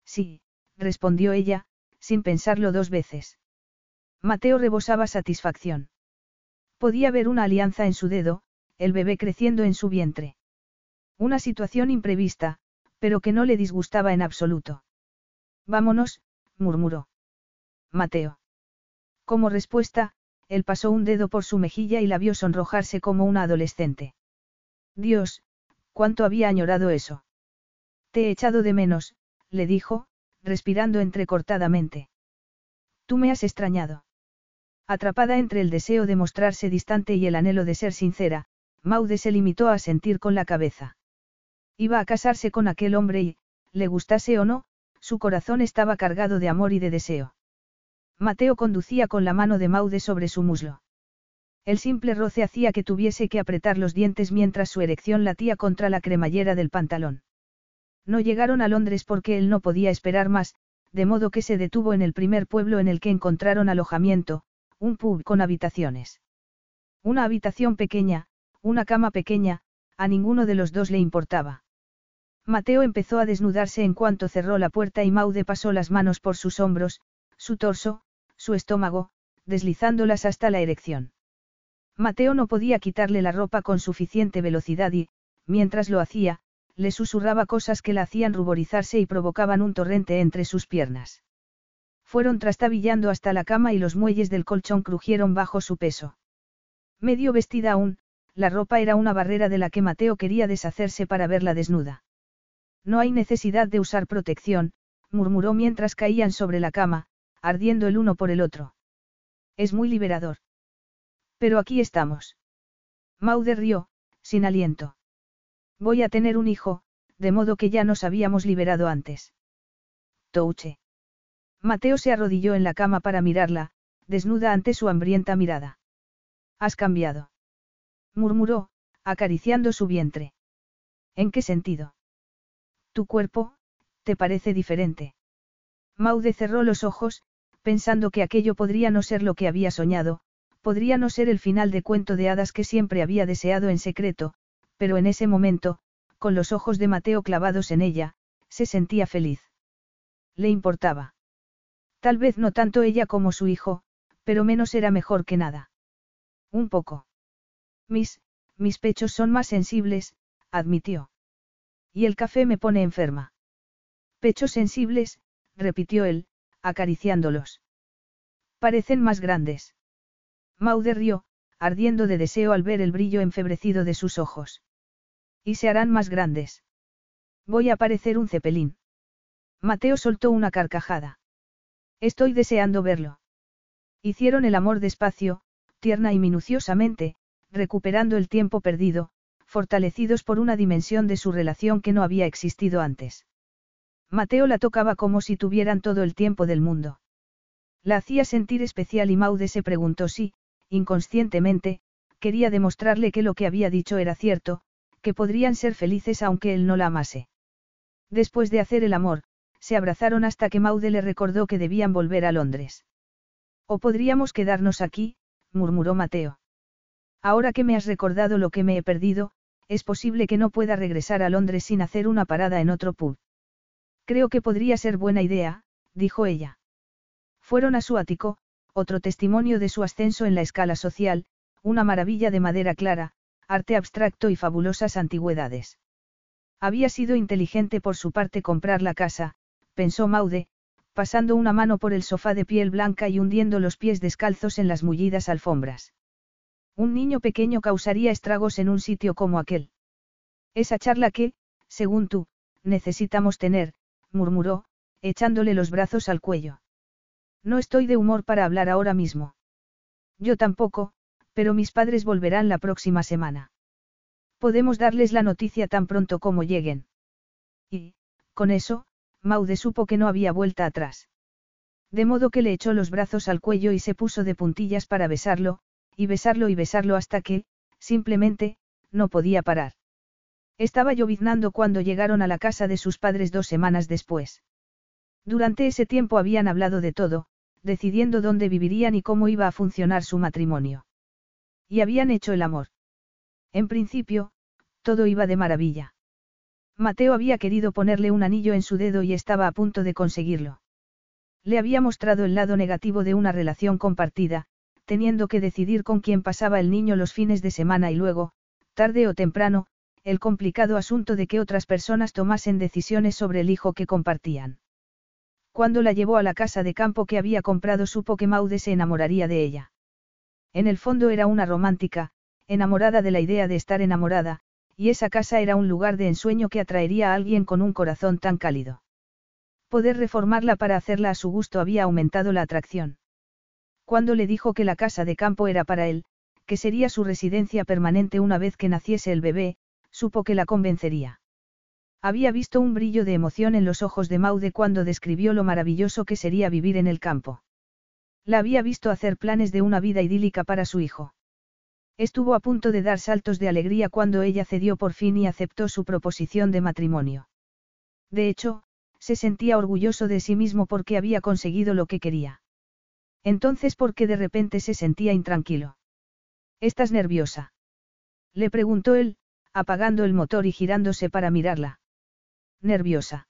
Sí, respondió ella, sin pensarlo dos veces. Mateo rebosaba satisfacción. Podía ver una alianza en su dedo, el bebé creciendo en su vientre. Una situación imprevista, pero que no le disgustaba en absoluto. Vámonos, murmuró. Mateo. Como respuesta, él pasó un dedo por su mejilla y la vio sonrojarse como una adolescente. Dios, cuánto había añorado eso. Te he echado de menos, le dijo, respirando entrecortadamente. Tú me has extrañado. Atrapada entre el deseo de mostrarse distante y el anhelo de ser sincera, Maude se limitó a sentir con la cabeza. Iba a casarse con aquel hombre y, le gustase o no, su corazón estaba cargado de amor y de deseo. Mateo conducía con la mano de Maude sobre su muslo. El simple roce hacía que tuviese que apretar los dientes mientras su erección latía contra la cremallera del pantalón. No llegaron a Londres porque él no podía esperar más, de modo que se detuvo en el primer pueblo en el que encontraron alojamiento, un pub con habitaciones. Una habitación pequeña, una cama pequeña, a ninguno de los dos le importaba. Mateo empezó a desnudarse en cuanto cerró la puerta y Maude pasó las manos por sus hombros, su torso, su estómago, deslizándolas hasta la erección. Mateo no podía quitarle la ropa con suficiente velocidad y, mientras lo hacía, le susurraba cosas que la hacían ruborizarse y provocaban un torrente entre sus piernas. Fueron trastabillando hasta la cama y los muelles del colchón crujieron bajo su peso. Medio vestida aún, la ropa era una barrera de la que Mateo quería deshacerse para verla desnuda. No hay necesidad de usar protección, murmuró mientras caían sobre la cama, ardiendo el uno por el otro. Es muy liberador. Pero aquí estamos. Maude rió, sin aliento. Voy a tener un hijo, de modo que ya nos habíamos liberado antes. Touche. Mateo se arrodilló en la cama para mirarla, desnuda ante su hambrienta mirada. Has cambiado. Murmuró, acariciando su vientre. ¿En qué sentido? Tu cuerpo, te parece diferente. Maude cerró los ojos, pensando que aquello podría no ser lo que había soñado, podría no ser el final de cuento de hadas que siempre había deseado en secreto, pero en ese momento, con los ojos de Mateo clavados en ella, se sentía feliz. Le importaba. Tal vez no tanto ella como su hijo, pero menos era mejor que nada. Un poco. Mis, mis pechos son más sensibles, admitió. Y el café me pone enferma. Pechos sensibles, repitió él, acariciándolos. Parecen más grandes. Maude rió, ardiendo de deseo al ver el brillo enfebrecido de sus ojos. Y se harán más grandes. Voy a parecer un cepelín. Mateo soltó una carcajada. Estoy deseando verlo. Hicieron el amor despacio, tierna y minuciosamente, recuperando el tiempo perdido, fortalecidos por una dimensión de su relación que no había existido antes. Mateo la tocaba como si tuvieran todo el tiempo del mundo. La hacía sentir especial y Maude se preguntó si, inconscientemente, quería demostrarle que lo que había dicho era cierto, que podrían ser felices aunque él no la amase. Después de hacer el amor, se abrazaron hasta que Maude le recordó que debían volver a Londres. O podríamos quedarnos aquí, murmuró Mateo. Ahora que me has recordado lo que me he perdido, es posible que no pueda regresar a Londres sin hacer una parada en otro pub. Creo que podría ser buena idea, dijo ella. Fueron a su ático, otro testimonio de su ascenso en la escala social, una maravilla de madera clara, arte abstracto y fabulosas antigüedades. Había sido inteligente por su parte comprar la casa, pensó Maude, pasando una mano por el sofá de piel blanca y hundiendo los pies descalzos en las mullidas alfombras. Un niño pequeño causaría estragos en un sitio como aquel. Esa charla que, según tú, necesitamos tener, murmuró, echándole los brazos al cuello. No estoy de humor para hablar ahora mismo. Yo tampoco, pero mis padres volverán la próxima semana. Podemos darles la noticia tan pronto como lleguen. Y, con eso, Maude supo que no había vuelta atrás. De modo que le echó los brazos al cuello y se puso de puntillas para besarlo, y besarlo y besarlo hasta que, simplemente, no podía parar. Estaba lloviznando cuando llegaron a la casa de sus padres dos semanas después. Durante ese tiempo habían hablado de todo, decidiendo dónde vivirían y cómo iba a funcionar su matrimonio. Y habían hecho el amor. En principio, todo iba de maravilla. Mateo había querido ponerle un anillo en su dedo y estaba a punto de conseguirlo. Le había mostrado el lado negativo de una relación compartida, teniendo que decidir con quién pasaba el niño los fines de semana y luego, tarde o temprano, el complicado asunto de que otras personas tomasen decisiones sobre el hijo que compartían. Cuando la llevó a la casa de campo que había comprado supo que Maude se enamoraría de ella. En el fondo era una romántica, enamorada de la idea de estar enamorada, y esa casa era un lugar de ensueño que atraería a alguien con un corazón tan cálido. Poder reformarla para hacerla a su gusto había aumentado la atracción. Cuando le dijo que la casa de campo era para él, que sería su residencia permanente una vez que naciese el bebé, supo que la convencería. Había visto un brillo de emoción en los ojos de Maude cuando describió lo maravilloso que sería vivir en el campo. La había visto hacer planes de una vida idílica para su hijo. Estuvo a punto de dar saltos de alegría cuando ella cedió por fin y aceptó su proposición de matrimonio. De hecho, se sentía orgulloso de sí mismo porque había conseguido lo que quería. Entonces, ¿por qué de repente se sentía intranquilo? ¿Estás nerviosa? Le preguntó él, apagando el motor y girándose para mirarla. Nerviosa.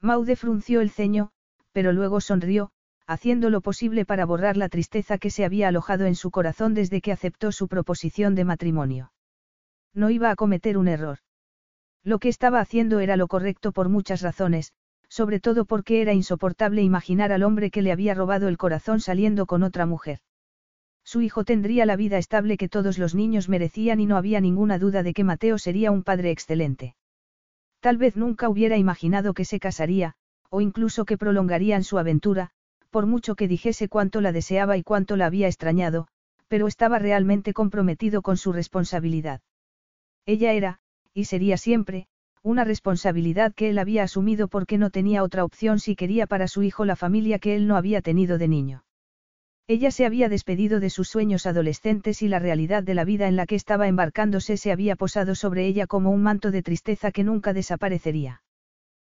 Maude frunció el ceño, pero luego sonrió, haciendo lo posible para borrar la tristeza que se había alojado en su corazón desde que aceptó su proposición de matrimonio. No iba a cometer un error. Lo que estaba haciendo era lo correcto por muchas razones, sobre todo porque era insoportable imaginar al hombre que le había robado el corazón saliendo con otra mujer. Su hijo tendría la vida estable que todos los niños merecían y no había ninguna duda de que Mateo sería un padre excelente. Tal vez nunca hubiera imaginado que se casaría, o incluso que prolongarían su aventura, por mucho que dijese cuánto la deseaba y cuánto la había extrañado, pero estaba realmente comprometido con su responsabilidad. Ella era, y sería siempre, una responsabilidad que él había asumido porque no tenía otra opción si quería para su hijo la familia que él no había tenido de niño. Ella se había despedido de sus sueños adolescentes y la realidad de la vida en la que estaba embarcándose se había posado sobre ella como un manto de tristeza que nunca desaparecería.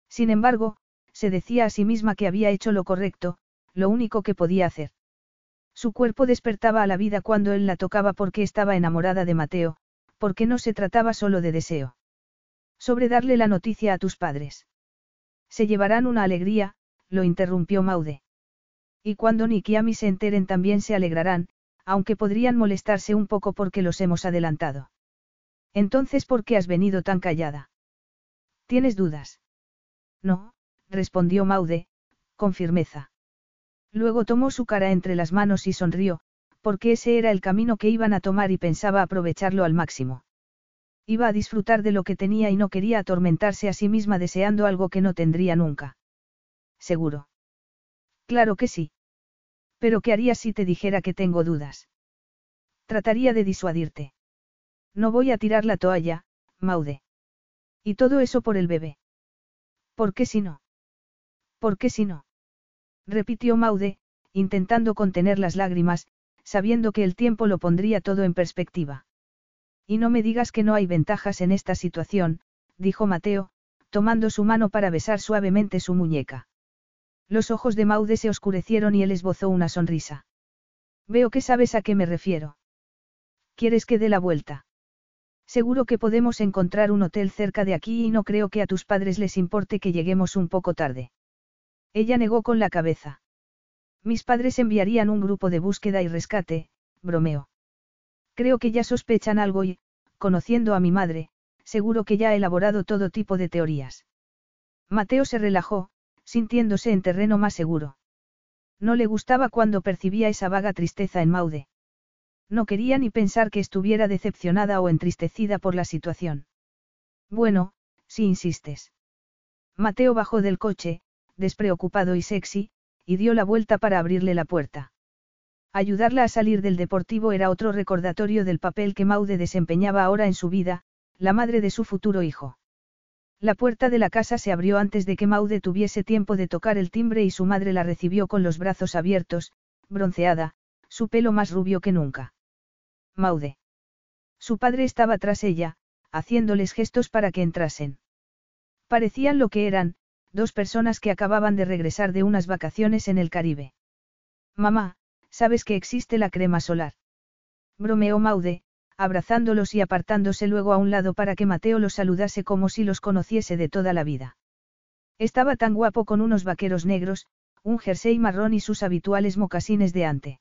Sin embargo, se decía a sí misma que había hecho lo correcto, lo único que podía hacer. Su cuerpo despertaba a la vida cuando él la tocaba porque estaba enamorada de Mateo, porque no se trataba solo de deseo. Sobre darle la noticia a tus padres. Se llevarán una alegría, lo interrumpió Maude. Y cuando Nick y se enteren también se alegrarán, aunque podrían molestarse un poco porque los hemos adelantado. Entonces, ¿por qué has venido tan callada? ¿Tienes dudas? No, respondió Maude, con firmeza. Luego tomó su cara entre las manos y sonrió, porque ese era el camino que iban a tomar y pensaba aprovecharlo al máximo. Iba a disfrutar de lo que tenía y no quería atormentarse a sí misma deseando algo que no tendría nunca. Seguro. Claro que sí. Pero ¿qué harías si te dijera que tengo dudas? Trataría de disuadirte. No voy a tirar la toalla, Maude. Y todo eso por el bebé. ¿Por qué si no? ¿Por qué si no? Repitió Maude, intentando contener las lágrimas, sabiendo que el tiempo lo pondría todo en perspectiva. Y no me digas que no hay ventajas en esta situación, dijo Mateo, tomando su mano para besar suavemente su muñeca. Los ojos de Maude se oscurecieron y él esbozó una sonrisa. Veo que sabes a qué me refiero. ¿Quieres que dé la vuelta? Seguro que podemos encontrar un hotel cerca de aquí y no creo que a tus padres les importe que lleguemos un poco tarde. Ella negó con la cabeza. Mis padres enviarían un grupo de búsqueda y rescate, bromeó. Creo que ya sospechan algo y, conociendo a mi madre, seguro que ya ha elaborado todo tipo de teorías. Mateo se relajó, sintiéndose en terreno más seguro. No le gustaba cuando percibía esa vaga tristeza en Maude. No quería ni pensar que estuviera decepcionada o entristecida por la situación. Bueno, si insistes. Mateo bajó del coche, despreocupado y sexy, y dio la vuelta para abrirle la puerta. Ayudarla a salir del deportivo era otro recordatorio del papel que Maude desempeñaba ahora en su vida, la madre de su futuro hijo. La puerta de la casa se abrió antes de que Maude tuviese tiempo de tocar el timbre y su madre la recibió con los brazos abiertos, bronceada, su pelo más rubio que nunca. Maude. Su padre estaba tras ella, haciéndoles gestos para que entrasen. Parecían lo que eran, dos personas que acababan de regresar de unas vacaciones en el Caribe. Mamá, ¿sabes que existe la crema solar? Bromeó Maude, abrazándolos y apartándose luego a un lado para que Mateo los saludase como si los conociese de toda la vida. Estaba tan guapo con unos vaqueros negros, un jersey marrón y sus habituales mocasines de ante.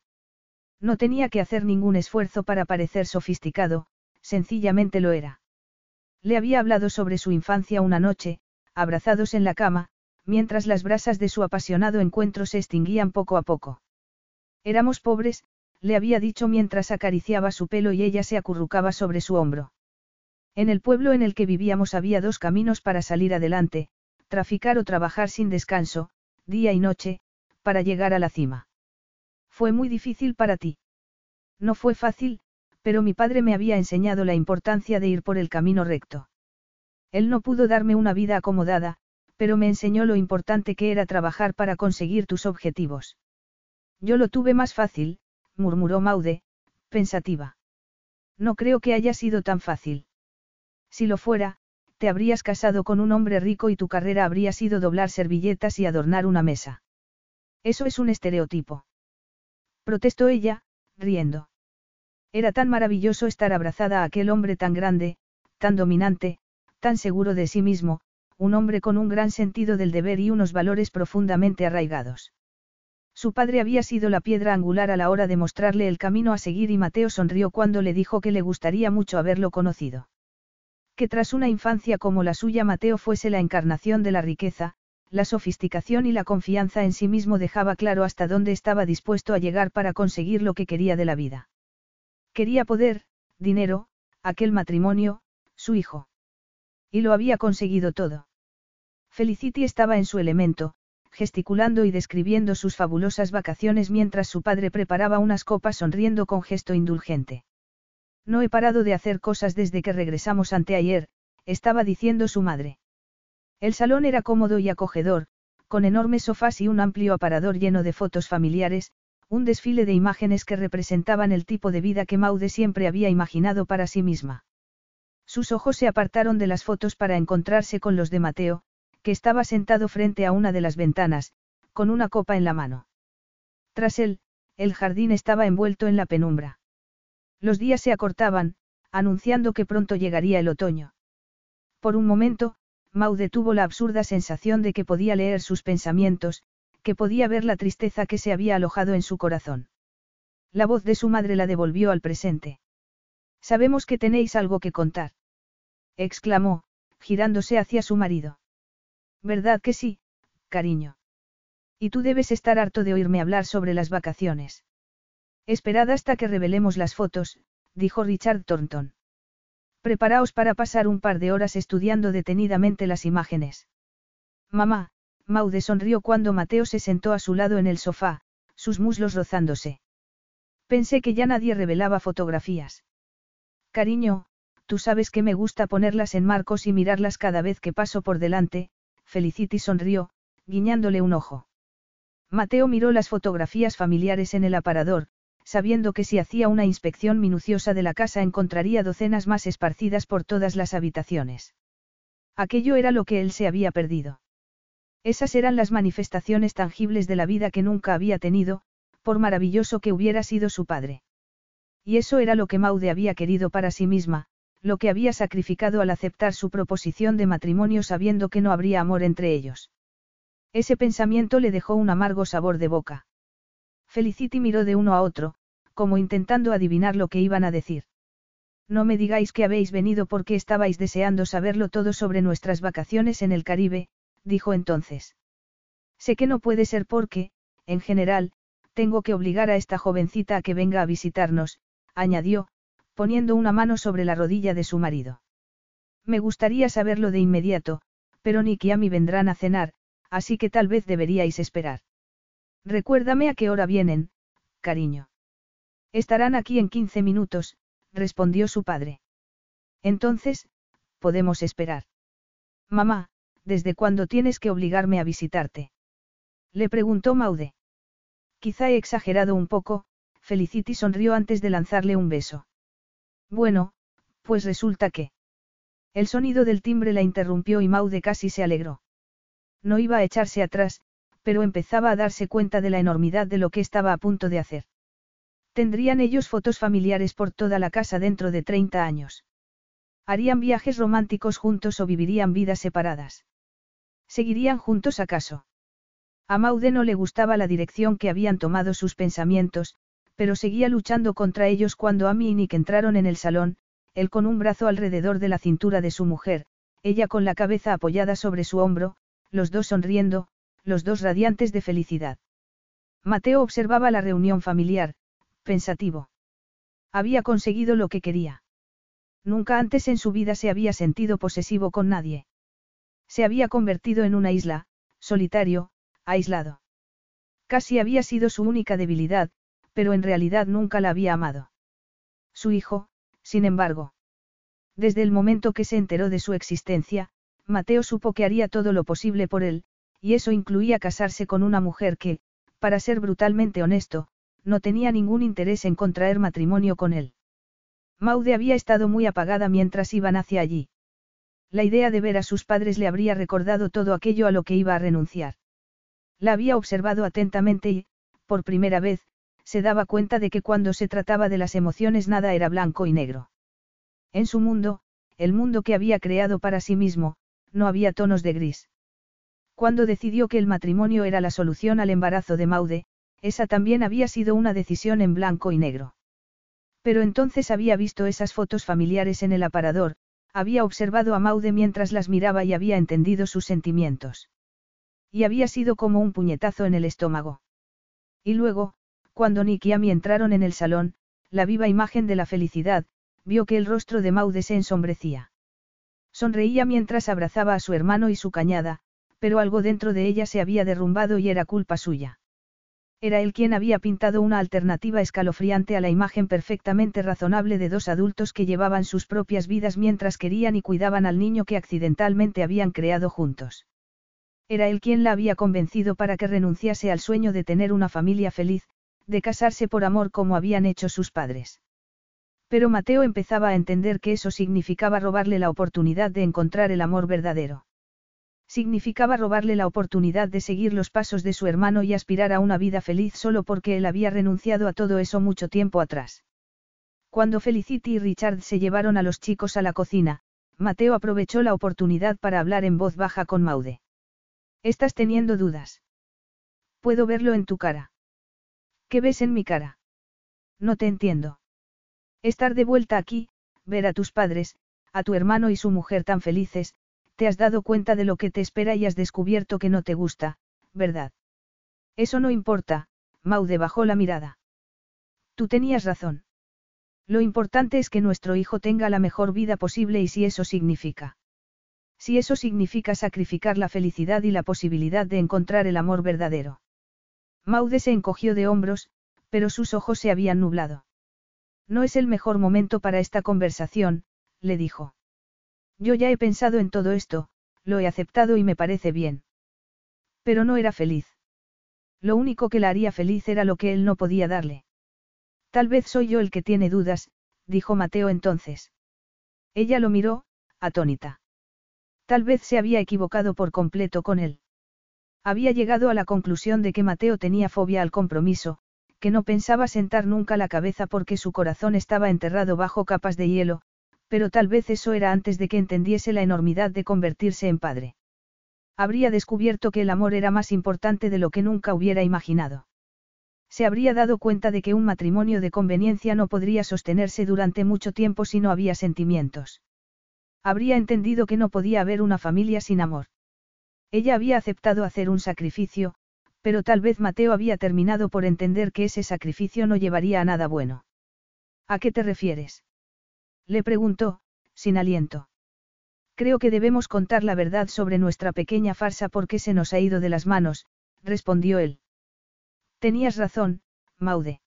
No tenía que hacer ningún esfuerzo para parecer sofisticado, sencillamente lo era. Le había hablado sobre su infancia una noche, abrazados en la cama, mientras las brasas de su apasionado encuentro se extinguían poco a poco. Éramos pobres, le había dicho mientras acariciaba su pelo y ella se acurrucaba sobre su hombro. En el pueblo en el que vivíamos había dos caminos para salir adelante, traficar o trabajar sin descanso, día y noche, para llegar a la cima. Fue muy difícil para ti. No fue fácil, pero mi padre me había enseñado la importancia de ir por el camino recto. Él no pudo darme una vida acomodada, pero me enseñó lo importante que era trabajar para conseguir tus objetivos. Yo lo tuve más fácil, murmuró Maude, pensativa. No creo que haya sido tan fácil. Si lo fuera, te habrías casado con un hombre rico y tu carrera habría sido doblar servilletas y adornar una mesa. Eso es un estereotipo. Protestó ella, riendo. Era tan maravilloso estar abrazada a aquel hombre tan grande, tan dominante, tan seguro de sí mismo, un hombre con un gran sentido del deber y unos valores profundamente arraigados. Su padre había sido la piedra angular a la hora de mostrarle el camino a seguir y Mateo sonrió cuando le dijo que le gustaría mucho haberlo conocido. Que tras una infancia como la suya Mateo fuese la encarnación de la riqueza, la sofisticación y la confianza en sí mismo dejaba claro hasta dónde estaba dispuesto a llegar para conseguir lo que quería de la vida. Quería poder, dinero, aquel matrimonio, su hijo. Y lo había conseguido todo. Felicity estaba en su elemento, gesticulando y describiendo sus fabulosas vacaciones mientras su padre preparaba unas copas sonriendo con gesto indulgente. No he parado de hacer cosas desde que regresamos anteayer, estaba diciendo su madre. El salón era cómodo y acogedor, con enormes sofás y un amplio aparador lleno de fotos familiares, un desfile de imágenes que representaban el tipo de vida que Maude siempre había imaginado para sí misma. Sus ojos se apartaron de las fotos para encontrarse con los de Mateo, que estaba sentado frente a una de las ventanas, con una copa en la mano. Tras él, el jardín estaba envuelto en la penumbra. Los días se acortaban, anunciando que pronto llegaría el otoño. Por un momento, Maude tuvo la absurda sensación de que podía leer sus pensamientos, que podía ver la tristeza que se había alojado en su corazón. La voz de su madre la devolvió al presente. Sabemos que tenéis algo que contar. exclamó, girándose hacia su marido. ¿Verdad que sí, cariño? Y tú debes estar harto de oírme hablar sobre las vacaciones. Esperad hasta que revelemos las fotos, dijo Richard Thornton. Preparaos para pasar un par de horas estudiando detenidamente las imágenes. Mamá, Maude sonrió cuando Mateo se sentó a su lado en el sofá, sus muslos rozándose. Pensé que ya nadie revelaba fotografías. Cariño, tú sabes que me gusta ponerlas en marcos y mirarlas cada vez que paso por delante, Felicity sonrió, guiñándole un ojo. Mateo miró las fotografías familiares en el aparador, sabiendo que si hacía una inspección minuciosa de la casa encontraría docenas más esparcidas por todas las habitaciones. Aquello era lo que él se había perdido. Esas eran las manifestaciones tangibles de la vida que nunca había tenido, por maravilloso que hubiera sido su padre. Y eso era lo que Maude había querido para sí misma, lo que había sacrificado al aceptar su proposición de matrimonio sabiendo que no habría amor entre ellos. Ese pensamiento le dejó un amargo sabor de boca. Felicity miró de uno a otro, como intentando adivinar lo que iban a decir. No me digáis que habéis venido porque estabais deseando saberlo todo sobre nuestras vacaciones en el Caribe, dijo entonces. Sé que no puede ser porque, en general, tengo que obligar a esta jovencita a que venga a visitarnos, añadió, poniendo una mano sobre la rodilla de su marido. Me gustaría saberlo de inmediato, pero Nick y Amy vendrán a cenar, así que tal vez deberíais esperar. Recuérdame a qué hora vienen, cariño. Estarán aquí en 15 minutos, respondió su padre. Entonces, podemos esperar. Mamá, ¿desde cuándo tienes que obligarme a visitarte? Le preguntó Maude. Quizá he exagerado un poco, Felicity sonrió antes de lanzarle un beso. Bueno, pues resulta que... El sonido del timbre la interrumpió y Maude casi se alegró. No iba a echarse atrás, pero empezaba a darse cuenta de la enormidad de lo que estaba a punto de hacer. Tendrían ellos fotos familiares por toda la casa dentro de 30 años. ¿Harían viajes románticos juntos o vivirían vidas separadas? ¿Seguirían juntos acaso? A Maude no le gustaba la dirección que habían tomado sus pensamientos, pero seguía luchando contra ellos cuando Amy y Nick entraron en el salón, él con un brazo alrededor de la cintura de su mujer, ella con la cabeza apoyada sobre su hombro, los dos sonriendo, los dos radiantes de felicidad. Mateo observaba la reunión familiar, pensativo. Había conseguido lo que quería. Nunca antes en su vida se había sentido posesivo con nadie. Se había convertido en una isla, solitario, aislado. Casi había sido su única debilidad, pero en realidad nunca la había amado. Su hijo, sin embargo. Desde el momento que se enteró de su existencia, Mateo supo que haría todo lo posible por él, y eso incluía casarse con una mujer que, para ser brutalmente honesto, no tenía ningún interés en contraer matrimonio con él. Maude había estado muy apagada mientras iban hacia allí. La idea de ver a sus padres le habría recordado todo aquello a lo que iba a renunciar. La había observado atentamente y, por primera vez, se daba cuenta de que cuando se trataba de las emociones nada era blanco y negro. En su mundo, el mundo que había creado para sí mismo, no había tonos de gris. Cuando decidió que el matrimonio era la solución al embarazo de Maude, esa también había sido una decisión en blanco y negro. Pero entonces había visto esas fotos familiares en el aparador, había observado a Maude mientras las miraba y había entendido sus sentimientos. Y había sido como un puñetazo en el estómago. Y luego, cuando Nick y Amy entraron en el salón, la viva imagen de la felicidad, vio que el rostro de Maude se ensombrecía. Sonreía mientras abrazaba a su hermano y su cañada, pero algo dentro de ella se había derrumbado y era culpa suya. Era él quien había pintado una alternativa escalofriante a la imagen perfectamente razonable de dos adultos que llevaban sus propias vidas mientras querían y cuidaban al niño que accidentalmente habían creado juntos. Era él quien la había convencido para que renunciase al sueño de tener una familia feliz, de casarse por amor como habían hecho sus padres. Pero Mateo empezaba a entender que eso significaba robarle la oportunidad de encontrar el amor verdadero. Significaba robarle la oportunidad de seguir los pasos de su hermano y aspirar a una vida feliz solo porque él había renunciado a todo eso mucho tiempo atrás. Cuando Felicity y Richard se llevaron a los chicos a la cocina, Mateo aprovechó la oportunidad para hablar en voz baja con Maude. Estás teniendo dudas. Puedo verlo en tu cara. ¿Qué ves en mi cara? No te entiendo. Estar de vuelta aquí, ver a tus padres, a tu hermano y su mujer tan felices, te has dado cuenta de lo que te espera y has descubierto que no te gusta, ¿verdad? Eso no importa, Maude bajó la mirada. Tú tenías razón. Lo importante es que nuestro hijo tenga la mejor vida posible y si eso significa. Si eso significa sacrificar la felicidad y la posibilidad de encontrar el amor verdadero. Maude se encogió de hombros, pero sus ojos se habían nublado. No es el mejor momento para esta conversación, le dijo. Yo ya he pensado en todo esto, lo he aceptado y me parece bien. Pero no era feliz. Lo único que la haría feliz era lo que él no podía darle. Tal vez soy yo el que tiene dudas, dijo Mateo entonces. Ella lo miró, atónita. Tal vez se había equivocado por completo con él. Había llegado a la conclusión de que Mateo tenía fobia al compromiso, que no pensaba sentar nunca la cabeza porque su corazón estaba enterrado bajo capas de hielo, pero tal vez eso era antes de que entendiese la enormidad de convertirse en padre. Habría descubierto que el amor era más importante de lo que nunca hubiera imaginado. Se habría dado cuenta de que un matrimonio de conveniencia no podría sostenerse durante mucho tiempo si no había sentimientos. Habría entendido que no podía haber una familia sin amor. Ella había aceptado hacer un sacrificio, pero tal vez Mateo había terminado por entender que ese sacrificio no llevaría a nada bueno. ¿A qué te refieres? Le preguntó, sin aliento. Creo que debemos contar la verdad sobre nuestra pequeña farsa porque se nos ha ido de las manos, respondió él. Tenías razón, Maude.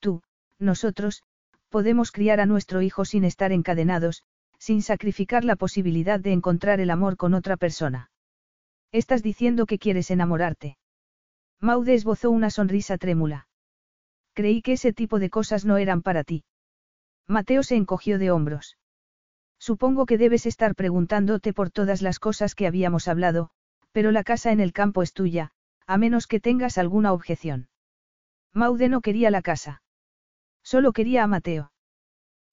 Tú, nosotros, podemos criar a nuestro hijo sin estar encadenados, sin sacrificar la posibilidad de encontrar el amor con otra persona. Estás diciendo que quieres enamorarte. Maude esbozó una sonrisa trémula. Creí que ese tipo de cosas no eran para ti. Mateo se encogió de hombros. Supongo que debes estar preguntándote por todas las cosas que habíamos hablado, pero la casa en el campo es tuya, a menos que tengas alguna objeción. Maude no quería la casa. Solo quería a Mateo.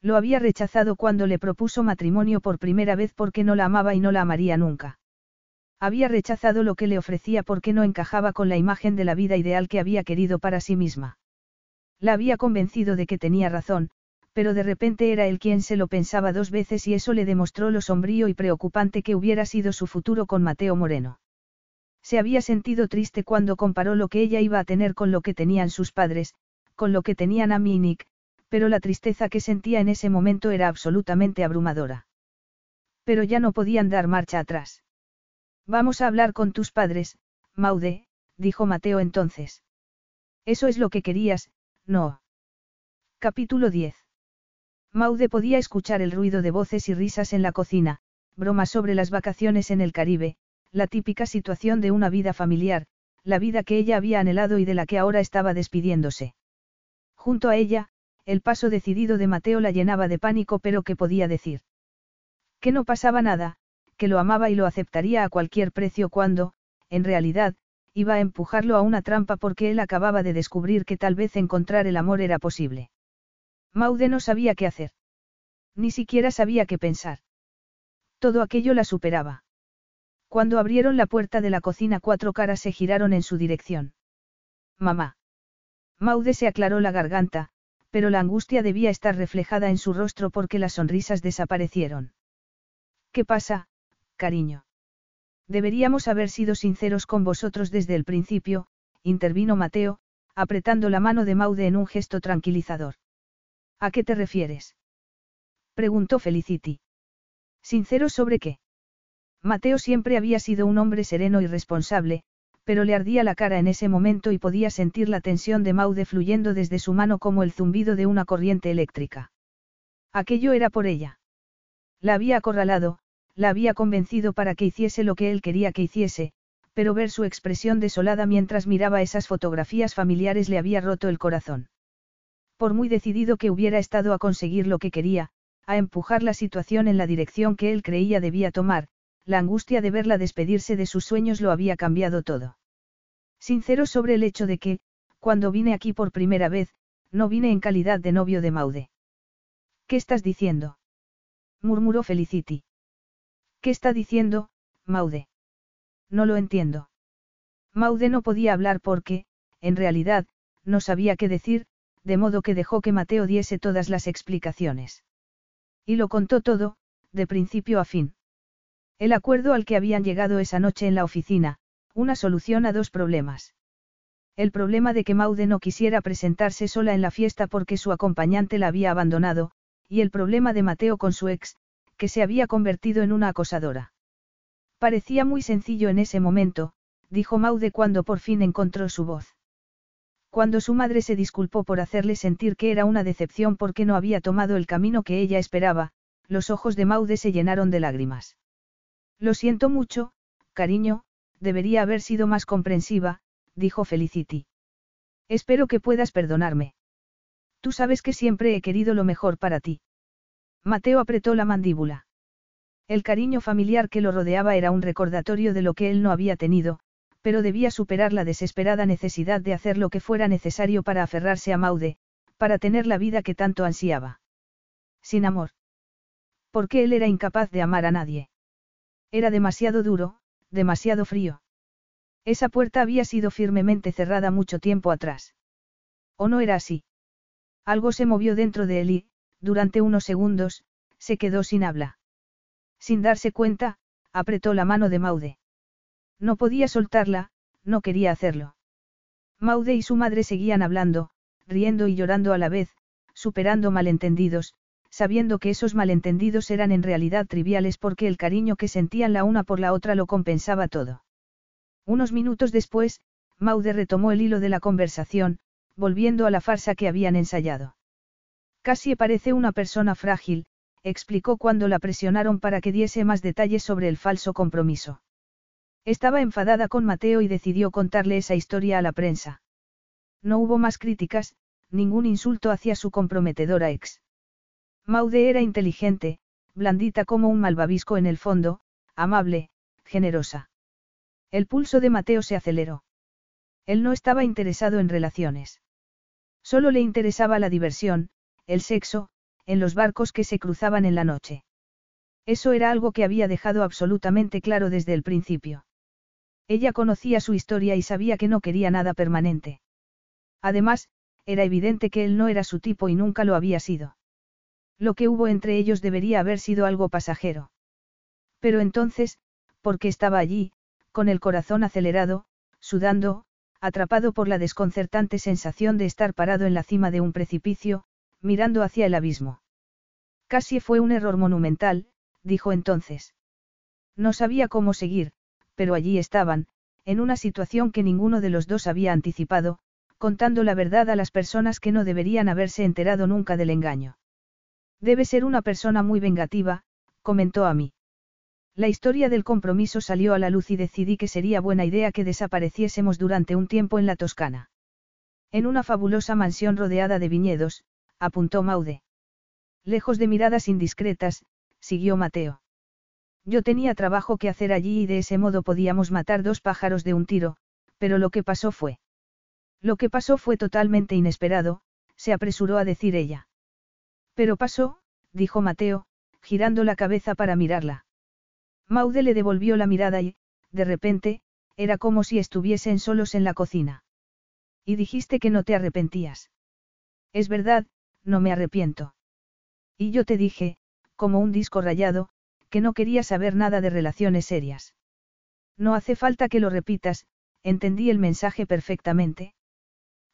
Lo había rechazado cuando le propuso matrimonio por primera vez porque no la amaba y no la amaría nunca. Había rechazado lo que le ofrecía porque no encajaba con la imagen de la vida ideal que había querido para sí misma. La había convencido de que tenía razón, pero de repente era él quien se lo pensaba dos veces y eso le demostró lo sombrío y preocupante que hubiera sido su futuro con Mateo Moreno. Se había sentido triste cuando comparó lo que ella iba a tener con lo que tenían sus padres, con lo que tenían a y Nick, pero la tristeza que sentía en ese momento era absolutamente abrumadora. Pero ya no podían dar marcha atrás. Vamos a hablar con tus padres, Maude, dijo Mateo entonces. Eso es lo que querías, no. Capítulo 10. Maude podía escuchar el ruido de voces y risas en la cocina, bromas sobre las vacaciones en el Caribe, la típica situación de una vida familiar, la vida que ella había anhelado y de la que ahora estaba despidiéndose. Junto a ella, el paso decidido de Mateo la llenaba de pánico, pero ¿qué podía decir? Que no pasaba nada, que lo amaba y lo aceptaría a cualquier precio cuando, en realidad, iba a empujarlo a una trampa porque él acababa de descubrir que tal vez encontrar el amor era posible. Maude no sabía qué hacer. Ni siquiera sabía qué pensar. Todo aquello la superaba. Cuando abrieron la puerta de la cocina cuatro caras se giraron en su dirección. Mamá. Maude se aclaró la garganta, pero la angustia debía estar reflejada en su rostro porque las sonrisas desaparecieron. ¿Qué pasa, cariño? Deberíamos haber sido sinceros con vosotros desde el principio, intervino Mateo, apretando la mano de Maude en un gesto tranquilizador. ¿A qué te refieres? preguntó Felicity. ¿Sinceros sobre qué? Mateo siempre había sido un hombre sereno y responsable, pero le ardía la cara en ese momento y podía sentir la tensión de Maude fluyendo desde su mano como el zumbido de una corriente eléctrica. Aquello era por ella. La había acorralado, la había convencido para que hiciese lo que él quería que hiciese, pero ver su expresión desolada mientras miraba esas fotografías familiares le había roto el corazón. Por muy decidido que hubiera estado a conseguir lo que quería, a empujar la situación en la dirección que él creía debía tomar, la angustia de verla despedirse de sus sueños lo había cambiado todo. Sincero sobre el hecho de que, cuando vine aquí por primera vez, no vine en calidad de novio de Maude. ¿Qué estás diciendo? murmuró Felicity. ¿Qué está diciendo, Maude? No lo entiendo. Maude no podía hablar porque, en realidad, no sabía qué decir, de modo que dejó que Mateo diese todas las explicaciones. Y lo contó todo, de principio a fin. El acuerdo al que habían llegado esa noche en la oficina, una solución a dos problemas. El problema de que Maude no quisiera presentarse sola en la fiesta porque su acompañante la había abandonado, y el problema de Mateo con su ex, que se había convertido en una acosadora. Parecía muy sencillo en ese momento, dijo Maude cuando por fin encontró su voz. Cuando su madre se disculpó por hacerle sentir que era una decepción porque no había tomado el camino que ella esperaba, los ojos de Maude se llenaron de lágrimas. Lo siento mucho, cariño, debería haber sido más comprensiva, dijo Felicity. Espero que puedas perdonarme. Tú sabes que siempre he querido lo mejor para ti. Mateo apretó la mandíbula. El cariño familiar que lo rodeaba era un recordatorio de lo que él no había tenido, pero debía superar la desesperada necesidad de hacer lo que fuera necesario para aferrarse a Maude, para tener la vida que tanto ansiaba. Sin amor. Porque él era incapaz de amar a nadie. Era demasiado duro, demasiado frío. Esa puerta había sido firmemente cerrada mucho tiempo atrás. ¿O no era así? Algo se movió dentro de él y, durante unos segundos, se quedó sin habla. Sin darse cuenta, apretó la mano de Maude. No podía soltarla, no quería hacerlo. Maude y su madre seguían hablando, riendo y llorando a la vez, superando malentendidos, sabiendo que esos malentendidos eran en realidad triviales porque el cariño que sentían la una por la otra lo compensaba todo. Unos minutos después, Maude retomó el hilo de la conversación, volviendo a la farsa que habían ensayado. Casi parece una persona frágil, explicó cuando la presionaron para que diese más detalles sobre el falso compromiso. Estaba enfadada con Mateo y decidió contarle esa historia a la prensa. No hubo más críticas, ningún insulto hacia su comprometedora ex. Maude era inteligente, blandita como un malvavisco en el fondo, amable, generosa. El pulso de Mateo se aceleró. Él no estaba interesado en relaciones. Solo le interesaba la diversión, el sexo, en los barcos que se cruzaban en la noche. Eso era algo que había dejado absolutamente claro desde el principio. Ella conocía su historia y sabía que no quería nada permanente. Además, era evidente que él no era su tipo y nunca lo había sido. Lo que hubo entre ellos debería haber sido algo pasajero. Pero entonces, ¿por qué estaba allí, con el corazón acelerado, sudando, atrapado por la desconcertante sensación de estar parado en la cima de un precipicio, mirando hacia el abismo? Casi fue un error monumental, dijo entonces. No sabía cómo seguir, pero allí estaban, en una situación que ninguno de los dos había anticipado, contando la verdad a las personas que no deberían haberse enterado nunca del engaño. Debe ser una persona muy vengativa, comentó a mí. La historia del compromiso salió a la luz y decidí que sería buena idea que desapareciésemos durante un tiempo en la Toscana. En una fabulosa mansión rodeada de viñedos, apuntó Maude. Lejos de miradas indiscretas, siguió Mateo. Yo tenía trabajo que hacer allí y de ese modo podíamos matar dos pájaros de un tiro, pero lo que pasó fue. Lo que pasó fue totalmente inesperado, se apresuró a decir ella. Pero pasó, dijo Mateo, girando la cabeza para mirarla. Maude le devolvió la mirada y, de repente, era como si estuviesen solos en la cocina. Y dijiste que no te arrepentías. Es verdad, no me arrepiento. Y yo te dije, como un disco rayado, que no quería saber nada de relaciones serias. No hace falta que lo repitas, entendí el mensaje perfectamente.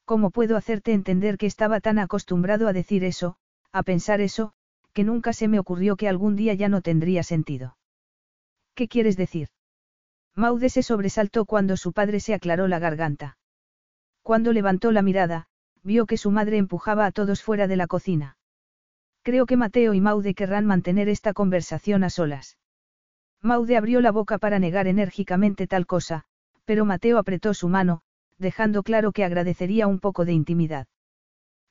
¿Cómo puedo hacerte entender que estaba tan acostumbrado a decir eso, a pensar eso, que nunca se me ocurrió que algún día ya no tendría sentido? ¿Qué quieres decir? Maude se sobresaltó cuando su padre se aclaró la garganta. Cuando levantó la mirada, vio que su madre empujaba a todos fuera de la cocina. Creo que Mateo y Maude querrán mantener esta conversación a solas. Maude abrió la boca para negar enérgicamente tal cosa, pero Mateo apretó su mano, dejando claro que agradecería un poco de intimidad.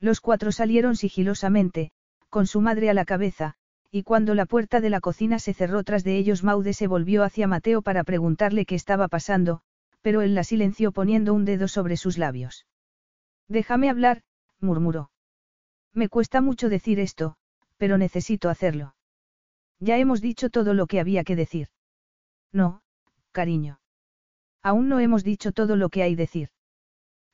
Los cuatro salieron sigilosamente, con su madre a la cabeza, y cuando la puerta de la cocina se cerró tras de ellos Maude se volvió hacia Mateo para preguntarle qué estaba pasando, pero él la silenció poniendo un dedo sobre sus labios. Déjame hablar, murmuró. Me cuesta mucho decir esto, pero necesito hacerlo. Ya hemos dicho todo lo que había que decir. No, cariño. Aún no hemos dicho todo lo que hay decir.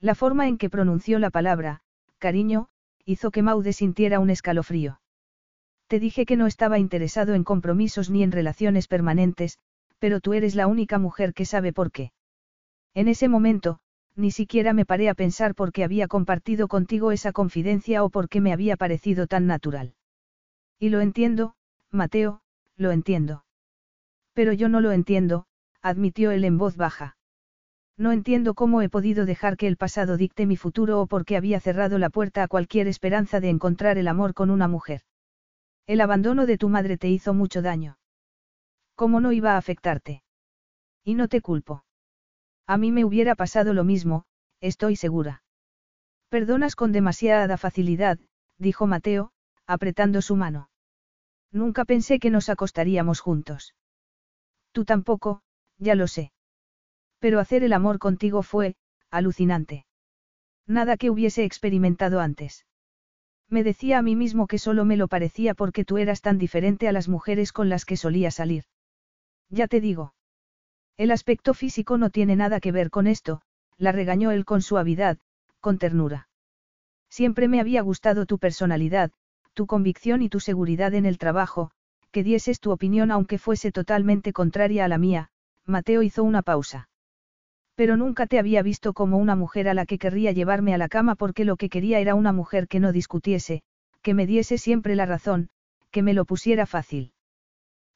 La forma en que pronunció la palabra, cariño, hizo que Maude sintiera un escalofrío. Te dije que no estaba interesado en compromisos ni en relaciones permanentes, pero tú eres la única mujer que sabe por qué. En ese momento, ni siquiera me paré a pensar por qué había compartido contigo esa confidencia o por qué me había parecido tan natural. Y lo entiendo, Mateo, lo entiendo. Pero yo no lo entiendo, admitió él en voz baja. No entiendo cómo he podido dejar que el pasado dicte mi futuro o por qué había cerrado la puerta a cualquier esperanza de encontrar el amor con una mujer. El abandono de tu madre te hizo mucho daño. ¿Cómo no iba a afectarte? Y no te culpo. A mí me hubiera pasado lo mismo, estoy segura. Perdonas con demasiada facilidad, dijo Mateo, apretando su mano. Nunca pensé que nos acostaríamos juntos. Tú tampoco, ya lo sé. Pero hacer el amor contigo fue, alucinante. Nada que hubiese experimentado antes. Me decía a mí mismo que solo me lo parecía porque tú eras tan diferente a las mujeres con las que solía salir. Ya te digo. El aspecto físico no tiene nada que ver con esto, la regañó él con suavidad, con ternura. Siempre me había gustado tu personalidad, tu convicción y tu seguridad en el trabajo, que dieses tu opinión aunque fuese totalmente contraria a la mía, Mateo hizo una pausa. Pero nunca te había visto como una mujer a la que querría llevarme a la cama porque lo que quería era una mujer que no discutiese, que me diese siempre la razón, que me lo pusiera fácil.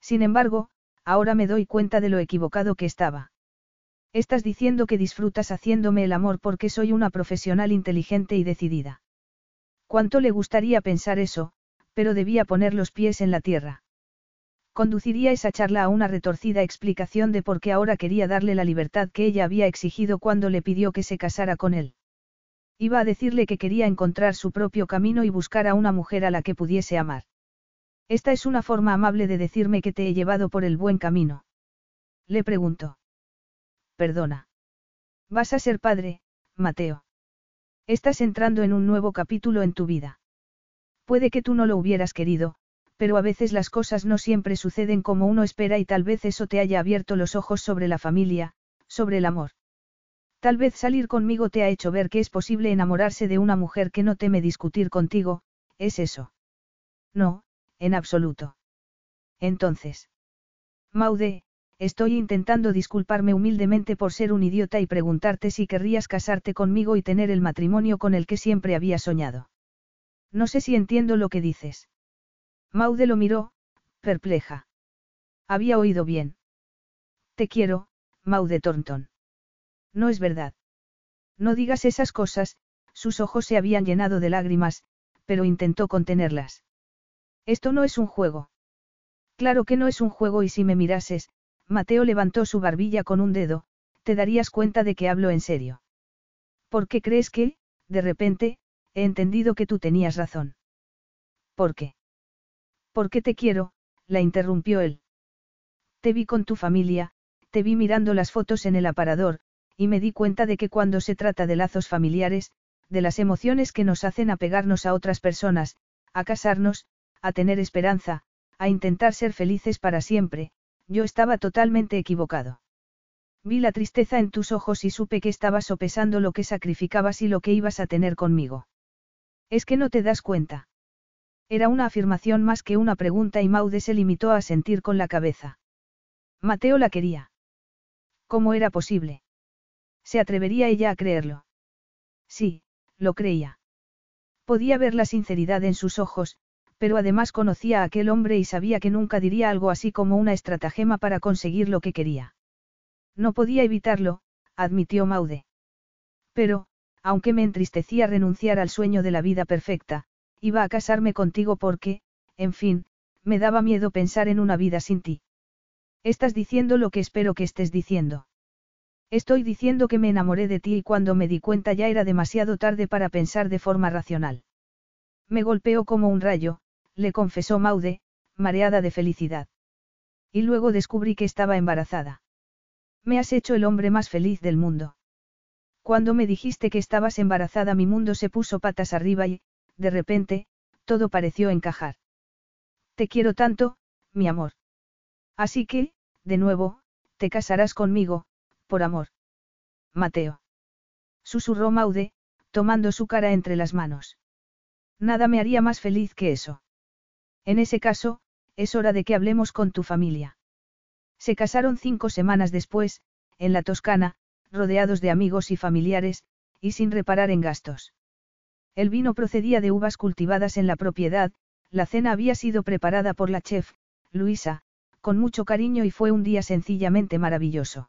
Sin embargo, ahora me doy cuenta de lo equivocado que estaba. Estás diciendo que disfrutas haciéndome el amor porque soy una profesional inteligente y decidida. Cuánto le gustaría pensar eso, pero debía poner los pies en la tierra. Conduciría esa charla a una retorcida explicación de por qué ahora quería darle la libertad que ella había exigido cuando le pidió que se casara con él. Iba a decirle que quería encontrar su propio camino y buscar a una mujer a la que pudiese amar. Esta es una forma amable de decirme que te he llevado por el buen camino. Le preguntó. Perdona. Vas a ser padre, Mateo. Estás entrando en un nuevo capítulo en tu vida. Puede que tú no lo hubieras querido, pero a veces las cosas no siempre suceden como uno espera y tal vez eso te haya abierto los ojos sobre la familia, sobre el amor. Tal vez salir conmigo te ha hecho ver que es posible enamorarse de una mujer que no teme discutir contigo, ¿es eso? No, en absoluto. Entonces. Maude, estoy intentando disculparme humildemente por ser un idiota y preguntarte si querrías casarte conmigo y tener el matrimonio con el que siempre había soñado. No sé si entiendo lo que dices. Maude lo miró, perpleja. Había oído bien. Te quiero, Maude Thornton. No es verdad. No digas esas cosas, sus ojos se habían llenado de lágrimas, pero intentó contenerlas. Esto no es un juego. Claro que no es un juego y si me mirases, Mateo levantó su barbilla con un dedo, te darías cuenta de que hablo en serio. ¿Por qué crees que, de repente, he entendido que tú tenías razón? ¿Por qué? ¿Por qué te quiero? la interrumpió él. Te vi con tu familia, te vi mirando las fotos en el aparador, y me di cuenta de que cuando se trata de lazos familiares, de las emociones que nos hacen apegarnos a otras personas, a casarnos, a tener esperanza, a intentar ser felices para siempre, yo estaba totalmente equivocado. Vi la tristeza en tus ojos y supe que estabas sopesando lo que sacrificabas y lo que ibas a tener conmigo. Es que no te das cuenta. Era una afirmación más que una pregunta y Maude se limitó a sentir con la cabeza. Mateo la quería. ¿Cómo era posible? ¿Se atrevería ella a creerlo? Sí, lo creía. Podía ver la sinceridad en sus ojos, pero además conocía a aquel hombre y sabía que nunca diría algo así como una estratagema para conseguir lo que quería. No podía evitarlo, admitió Maude. Pero, aunque me entristecía renunciar al sueño de la vida perfecta, iba a casarme contigo porque, en fin, me daba miedo pensar en una vida sin ti. Estás diciendo lo que espero que estés diciendo. Estoy diciendo que me enamoré de ti y cuando me di cuenta ya era demasiado tarde para pensar de forma racional. Me golpeó como un rayo, le confesó Maude, mareada de felicidad. Y luego descubrí que estaba embarazada. Me has hecho el hombre más feliz del mundo. Cuando me dijiste que estabas embarazada mi mundo se puso patas arriba y, de repente, todo pareció encajar. Te quiero tanto, mi amor. Así que, de nuevo, te casarás conmigo, por amor. Mateo. Susurró Maude, tomando su cara entre las manos. Nada me haría más feliz que eso. En ese caso, es hora de que hablemos con tu familia. Se casaron cinco semanas después, en la Toscana, rodeados de amigos y familiares, y sin reparar en gastos. El vino procedía de uvas cultivadas en la propiedad, la cena había sido preparada por la chef, Luisa, con mucho cariño y fue un día sencillamente maravilloso.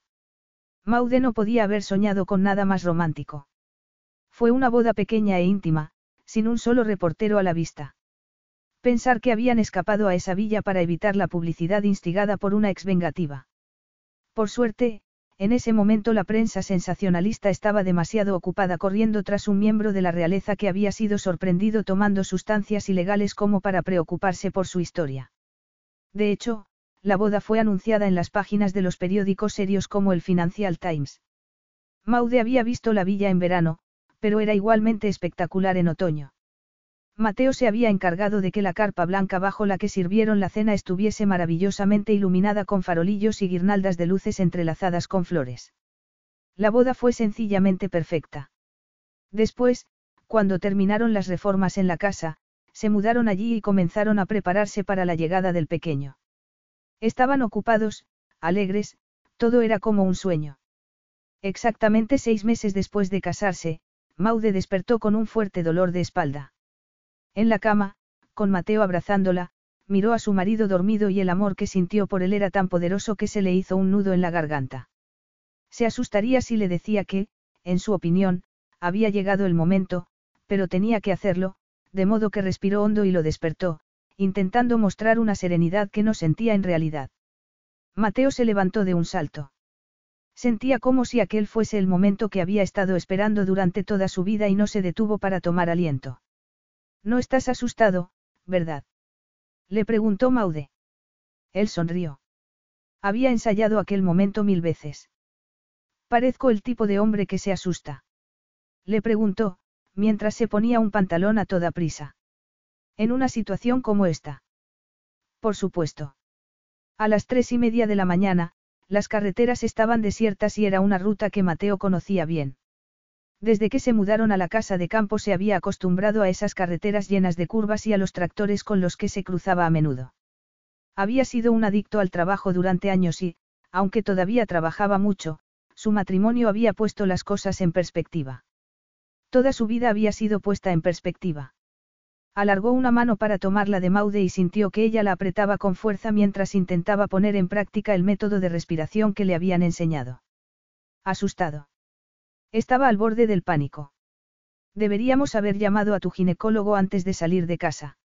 Maude no podía haber soñado con nada más romántico. Fue una boda pequeña e íntima, sin un solo reportero a la vista. Pensar que habían escapado a esa villa para evitar la publicidad instigada por una ex vengativa. Por suerte, en ese momento la prensa sensacionalista estaba demasiado ocupada corriendo tras un miembro de la realeza que había sido sorprendido tomando sustancias ilegales como para preocuparse por su historia. De hecho, la boda fue anunciada en las páginas de los periódicos serios como el Financial Times. Maude había visto la villa en verano, pero era igualmente espectacular en otoño. Mateo se había encargado de que la carpa blanca bajo la que sirvieron la cena estuviese maravillosamente iluminada con farolillos y guirnaldas de luces entrelazadas con flores. La boda fue sencillamente perfecta. Después, cuando terminaron las reformas en la casa, se mudaron allí y comenzaron a prepararse para la llegada del pequeño. Estaban ocupados, alegres, todo era como un sueño. Exactamente seis meses después de casarse, Maude despertó con un fuerte dolor de espalda. En la cama, con Mateo abrazándola, miró a su marido dormido y el amor que sintió por él era tan poderoso que se le hizo un nudo en la garganta. Se asustaría si le decía que, en su opinión, había llegado el momento, pero tenía que hacerlo, de modo que respiró hondo y lo despertó, intentando mostrar una serenidad que no sentía en realidad. Mateo se levantó de un salto. Sentía como si aquel fuese el momento que había estado esperando durante toda su vida y no se detuvo para tomar aliento. No estás asustado, ¿verdad? Le preguntó Maude. Él sonrió. Había ensayado aquel momento mil veces. Parezco el tipo de hombre que se asusta. Le preguntó, mientras se ponía un pantalón a toda prisa. En una situación como esta. Por supuesto. A las tres y media de la mañana, las carreteras estaban desiertas y era una ruta que Mateo conocía bien. Desde que se mudaron a la casa de campo se había acostumbrado a esas carreteras llenas de curvas y a los tractores con los que se cruzaba a menudo. Había sido un adicto al trabajo durante años y, aunque todavía trabajaba mucho, su matrimonio había puesto las cosas en perspectiva. Toda su vida había sido puesta en perspectiva. Alargó una mano para tomarla de Maude y sintió que ella la apretaba con fuerza mientras intentaba poner en práctica el método de respiración que le habían enseñado. Asustado. Estaba al borde del pánico. Deberíamos haber llamado a tu ginecólogo antes de salir de casa.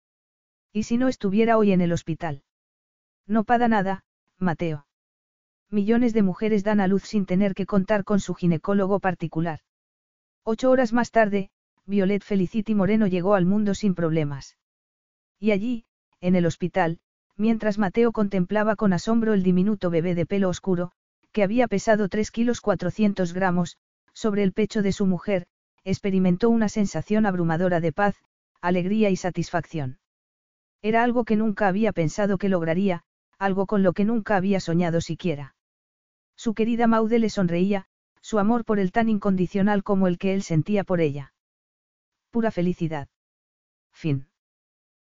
¿Y si no estuviera hoy en el hospital? No pada nada, Mateo. Millones de mujeres dan a luz sin tener que contar con su ginecólogo particular. Ocho horas más tarde, Violet Felicity Moreno llegó al mundo sin problemas. Y allí, en el hospital, mientras Mateo contemplaba con asombro el diminuto bebé de pelo oscuro, que había pesado 3 kilos 400 gramos, sobre el pecho de su mujer, experimentó una sensación abrumadora de paz, alegría y satisfacción. Era algo que nunca había pensado que lograría, algo con lo que nunca había soñado siquiera. Su querida Maude le sonreía, su amor por él tan incondicional como el que él sentía por ella. Pura felicidad. Fin.